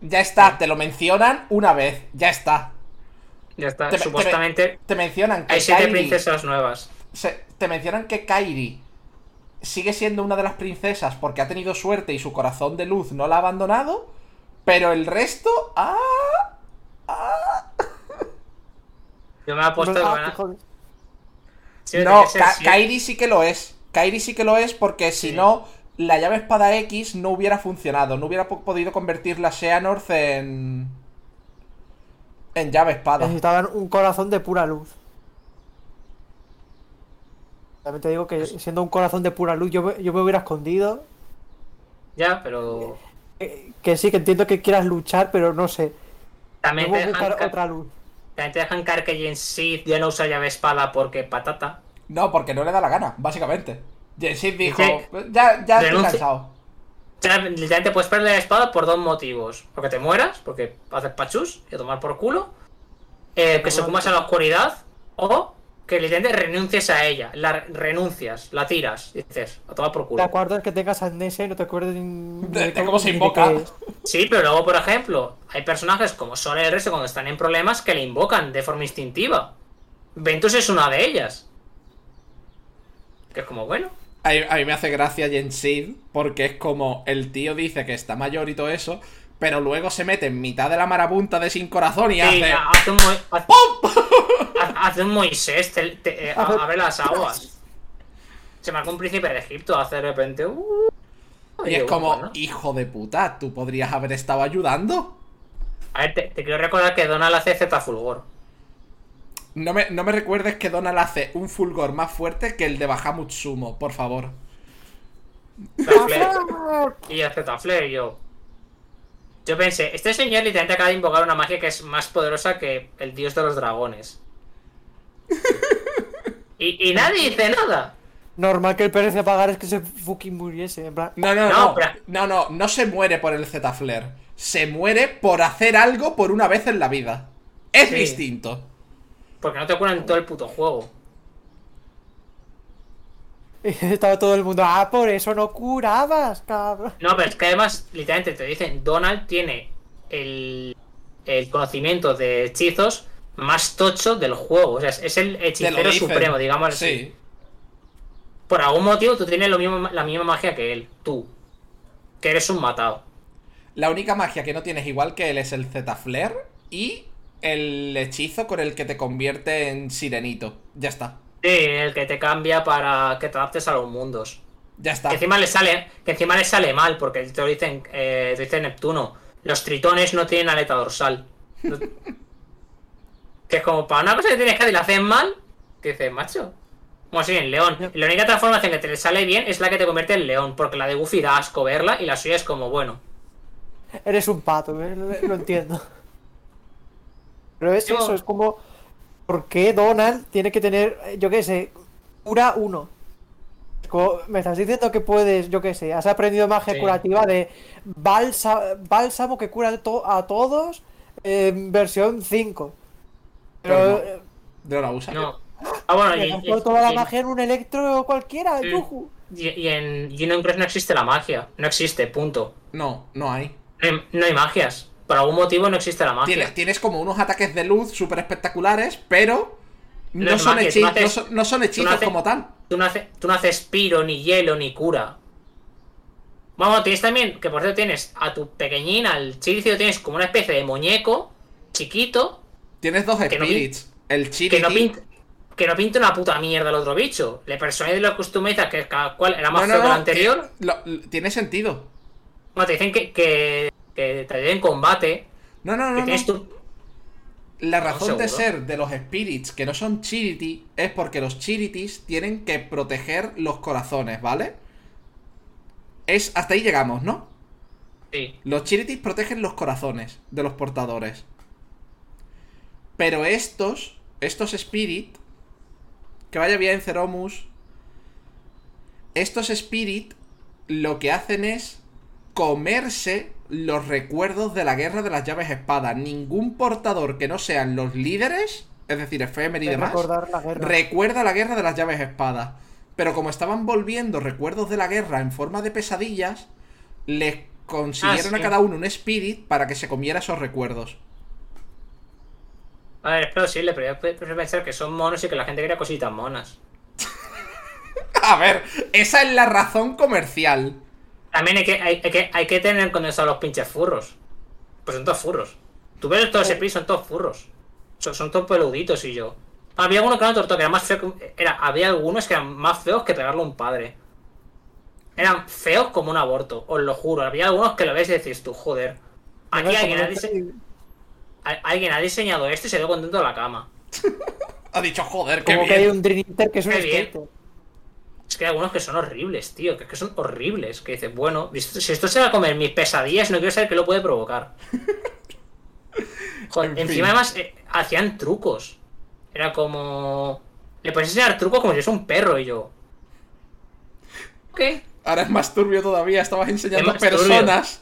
Ya está, te lo mencionan una vez, ya está. Ya está. Te- te- Supuestamente Te mencionan que hay siete Kairi- princesas nuevas. se- te mencionan que Kairi sigue siendo una de las princesas porque ha tenido suerte y su corazón de luz no la ha abandonado, pero el resto, ah, ah. Yo me he puesto de Ah, No, que Ka-. Kairi sí que lo es. Kairi sí que lo es porque si no, la llave espada X no hubiera funcionado. No hubiera po- podido convertir la Xehanort en. en llave espada. Necesitaban un corazón de pura luz. También te digo que siendo un corazón de pura luz, yo, me- yo me hubiera escondido. Ya, pero. Eh, Que sí, que entiendo que quieras luchar, pero no sé. También te, dejan, otra luz. También te dejan caer que Jane Seed ya no usa llave espada porque patata. No, porque no le da la gana, básicamente. Jensid dijo: Sí. Ya, ya estoy cansado. Literalmente puedes perder la espada por dos motivos. Porque te mueras, porque haces pachus y a tomar por culo. eh, que sucumbas a la oscuridad. O que literalmente renuncies a ella. La renuncias, la tiras. Dices, a tomar por Te culo. acuerdas que tengas amnesia y no te acuerdes ni De- de cómo se invoca. Sí, pero luego, por ejemplo, hay personajes como Sol y el resto cuando están en problemas que le invocan de forma instintiva. Ventus es una de ellas. Que es como, bueno. A mí, a mí me hace gracia Jensid porque es como el tío dice que está mayor y todo eso, pero luego se mete en mitad de la marabunta de sin corazón y Sí, hace. hace un, Mo- hace- hace un Moisés, te- te- eh, a- Hace- abre las aguas. Se marca un príncipe de Egipto, hace de repente. uh, Y es como, hijo de puta, tú podrías haber estado ayudando. A ver, te, te quiero recordar que Donald hace Z Fulgor. No me, no me recuerdes que Donald hace un fulgor más fuerte que el de Bahamut Sumo, por favor. Y Flare, y yo. Yo pensé, este señor literalmente acaba de invocar una magia que es más poderosa que el dios de los dragones. Y, y nadie dice nada. Normal que el perece a pagar es que se fucking muriese. En plan, No, no, No, no. pero- No, no, no se muere por el Z Flare. Se muere por hacer algo por una vez en la vida. Es Sí. distinto. Porque no te curan en todo el puto juego. *laughs* estaba todo el mundo, ah, por eso no curabas, cabrón. No, pero es que además, literalmente te dicen, Donald tiene el, el conocimiento de hechizos más tocho del juego. O sea, es el hechicero dicen. supremo, digamos así. Sí. Por algún motivo tú tienes lo mismo, la misma magia que él, tú. Que eres un matado. La única magia que no tienes igual que él es el Z Flare y el hechizo con el que te convierte en sirenito. Ya está. Sí, el que te cambia para que te adaptes a los mundos. Ya está. Que encima le sale, que encima le sale mal, porque te lo dicen, eh, te dice Neptuno. Los tritones no tienen aleta dorsal. *laughs* No- que es como para una cosa que tienes que hacer y la hacen mal, que dices, macho. Como así, en león. La única transformación que te le sale bien es la que te convierte en león, porque la de Goofy da asco verla y la suya es como, bueno. Eres un pato, ¿eh? lo, lo entiendo. *laughs* Pero es Yo- eso, es como, ¿por qué Donald tiene que tener, eh, yo qué sé, cura uno? Es como, me estás diciendo que puedes, yo qué sé, has aprendido magia Sí. curativa de balsa- bálsamo que cura to- a todos en versión 5. Pero, Pero no. eh, No la usa. No. Ah, bueno, y, gastó y- toda la y- magia en un electro cualquiera, Mm. yuju. y- y en Union Cross no existe la magia. No existe, punto. No, no hay. No hay, no hay magias. Por algún motivo no existe la magia. Tienes, tienes como unos ataques de luz súper espectaculares, pero no, son, magia, hechi- tú no haces- no son- no son hechizos tú no haces- como tal. Tú no, haces, tú no haces piro, ni hielo, ni cura. Vamos, tienes también, que por cierto tienes a tu pequeñín, al Chiricio, tienes como una especie de muñeco chiquito Tienes dos no spirits. el que Chiriti. no pinta, que no pinta una puta mierda el otro bicho. Le personaliza y lo customiza, que cada cual era más No, no, feo que el no, anterior. que lo- tiene sentido. Bueno, te dicen que, que, que te ayuden en combate. No, no, Que no. no. tu. La razón de ser de los spirits que no son Chiriti es porque los Chiritis tienen que proteger los corazones, ¿vale? Es hasta ahí llegamos, ¿no? Sí. Los Chiritis protegen los corazones de los portadores. Pero estos, estos Spirit, que vaya bien Ceromus, estos Spirit lo que hacen es comerse los recuerdos de la guerra de las llaves espada. Ningún portador que no sean los líderes, es decir, Ephemer y De demás, la recuerda la guerra de las llaves espada. Pero como estaban volviendo recuerdos de la guerra en forma de pesadillas, les consiguieron Ah, a cada uno un spirit para que se comiera esos recuerdos. A ver, es plausible, pero yo prefiero pensar que son monos y que la gente quiere cositas monas. *laughs* A ver, esa es la razón comercial. También hay que, hay, hay que, hay que tener a los pinches furros. Pues son todos furros. Tú ves todos ese PRI, son todos furros. Son, son todos peluditos y yo. Había alguno que no torto, que era más feo que. Era, había algunos que eran más feos que pegarle a un padre. Eran feos como un aborto, os lo juro. Había algunos que lo ves y decís tú, joder. Aquí Además, alguien ha, alguien ha diseñado esto y se ve contento de la cama. Ha dicho, joder, qué Como que hay un Dream Eater que es un Qué. Es que hay algunos que son horribles, tío. Que, es que son horribles. Que dices, bueno, si esto se va a comer mis pesadillas, no quiero saber qué lo puede provocar. *laughs* Joder, En fin. encima además eh, hacían trucos. Era como. Le puedes enseñar trucos como si es un perro y yo. Ok. Ahora es más turbio todavía, estabas enseñando personas.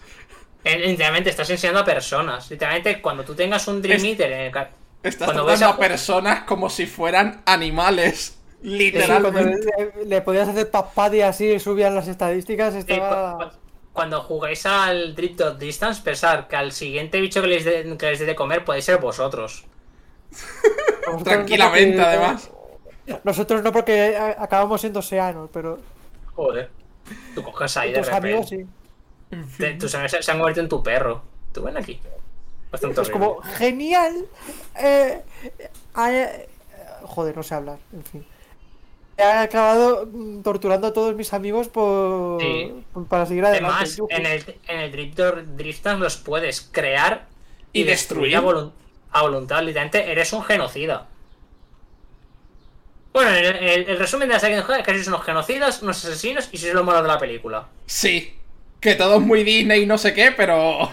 Eh, Literalmente estás enseñando a personas. Literalmente, cuando tú tengas un Dream Es- Eater en el ca- Estás Cuando tratando ves a- a personas como si fueran animales. Sí, Literalmente. le, le podías hacer papad y así subían las estadísticas, Eh, estaba... cu- cu- Cuando jugáis al Drift Dot Distance, pensar que al siguiente bicho que les dé que les dé de comer podéis ser vosotros. *laughs* Tranquilamente, porque- además. Nosotros no porque acabamos siendo seanos, pero Joder. Tú coges ahí de tus amigos repente. Tus amigos se, se han convertido en tu perro. Tú ven aquí. Bastante Es horrible. como, genial. eh, eh, joder, no sé hablar, en fin. He acabado mm, torturando a todos mis amigos por, Sí. para seguir adelante. Además, en el, en el Drift Dot Distance los puedes crear Y y, destruir, a, voluntad. Literalmente eres un genocida. Bueno, el, el- el resumen de la serie es que sois unos genocidas, unos asesinos y sois lo malo de la película. Sí. Que todo es muy Disney y no sé qué, pero.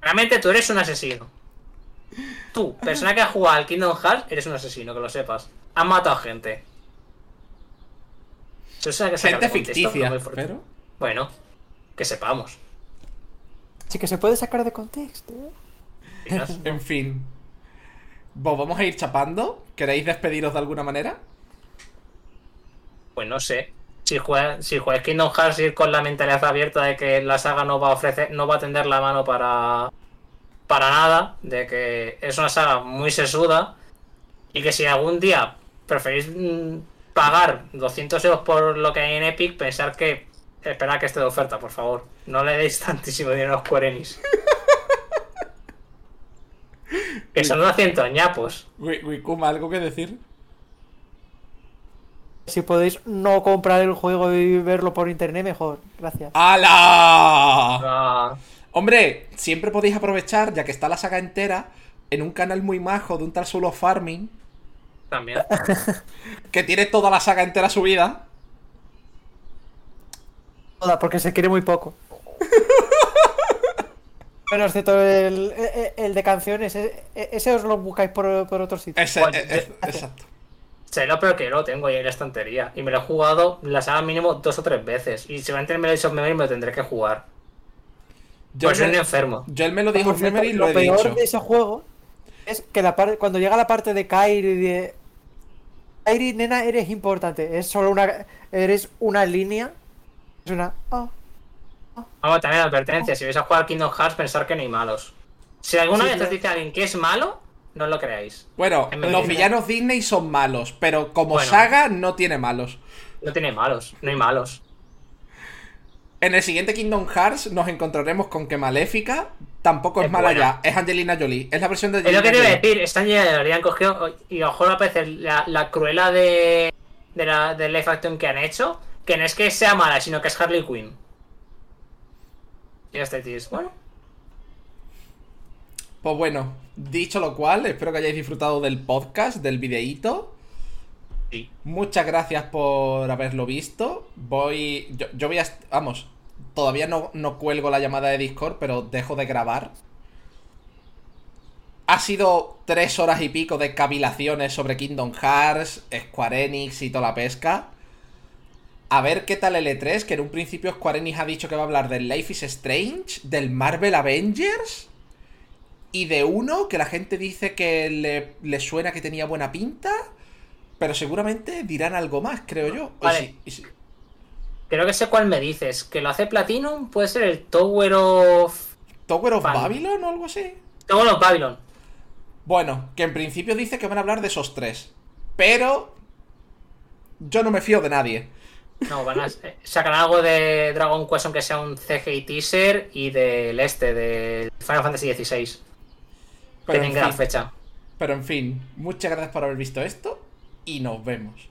Realmente tú eres un asesino. Tú, persona que ha jugado al Kingdom Hearts, eres un asesino, que lo sepas. Has matado gente. Eso que Gente contexto, ficticia. no. Pero. Bueno, que sepamos. Sí que se puede sacar de contexto. ¿eh? *laughs* En fin. Vos vamos a ir chapando. ¿Queréis despediros de alguna manera? Pues no sé. Si juegas, si juegas Kingdom Hearts ir con la mentalidad abierta de que la saga no va a ofrecer, no va a tender la mano para para nada, de que es una saga muy sesuda y que si algún día preferís mm, pagar 200 euros por lo que hay en Epic, pensar que esperad que esté de oferta, por favor. No le deis *laughs* tantísimo dinero a Square Enix. *laughs* que son 200 ñapos. Wi- Wikuma, ¿algo que decir? Si podéis no comprar el juego y verlo por internet, mejor. Gracias. ¡Hala! Ah, Hombre, siempre podéis aprovechar, ya que está la saga entera, en un canal muy majo de un tal Solo Farming, también. *laughs* que tiene toda la saga entera subida. Toda, porque se quiere muy poco. *laughs* bueno, excepto el, el- el de canciones. e- e- Ese os lo buscáis por, por otro sitio. Ese, Bueno, eh, eh, exacto. Sé lo peor que lo tengo ahí en la estantería. Y me lo he jugado la saga mínimo dos o tres veces. Y si va a entrar en Melodies of Memory me lo tendré que jugar. Yo, Pues soy el, un enfermo. yo el Melody of Memory lo he peor dicho. de ese juego es que la par- cuando llega la parte de Kairi de Kairi, nena, eres importante. Es solo una eres una línea. Es una oh, Vamos, también advertencia. Si vais a jugar Kingdom Hearts, pensar que no hay malos. Si alguna Sí, vez os dice alguien que es malo, no lo creáis. Bueno, En los villanos Disney son malos, pero como Bueno. saga no tiene malos. No tiene malos. No hay malos. En el siguiente Kingdom Hearts nos encontraremos con que Maléfica tampoco es, Es mala buena. ya, es Angelina Jolie, es la versión de Es lo que te iba a decir. Esta ya habrían cogido. Y a lo mejor aparece la, la cruela de. De la de live action que han hecho. Que no es que sea mala, sino que es Harley Quinn. Y este tío es. Bueno. Pues bueno, dicho lo cual, espero que hayáis disfrutado del podcast, del videíto. Sí. Muchas gracias por haberlo visto. Voy. Yo, yo voy a. Vamos. Todavía no, no cuelgo la llamada de Discord, pero dejo de grabar. Ha sido tres horas y pico de cavilaciones sobre Kingdom Hearts, Square Enix y toda la pesca. A ver qué tal el E3, que en un principio Square Enix ha dicho que va a hablar del Life is Strange, del Marvel Avengers y de uno que la gente dice que le, le suena que tenía buena pinta, pero seguramente dirán algo más, creo yo. Y Vale. si- y si- Creo que sé cuál me dices. Que lo hace Platinum. Puede ser el Tower of. ¿Tower of Fan. Babylon o algo así? Tower of Babylon. Bueno, que en principio dice que van a hablar de esos tres. Pero yo no me fío de nadie. No, van a eh, sacar algo de Dragon Quest aunque sea un CGI teaser y del este, de Final Fantasy XVI. Pero en tenga la fin, fecha. Pero en fin, muchas gracias por haber visto esto y nos vemos.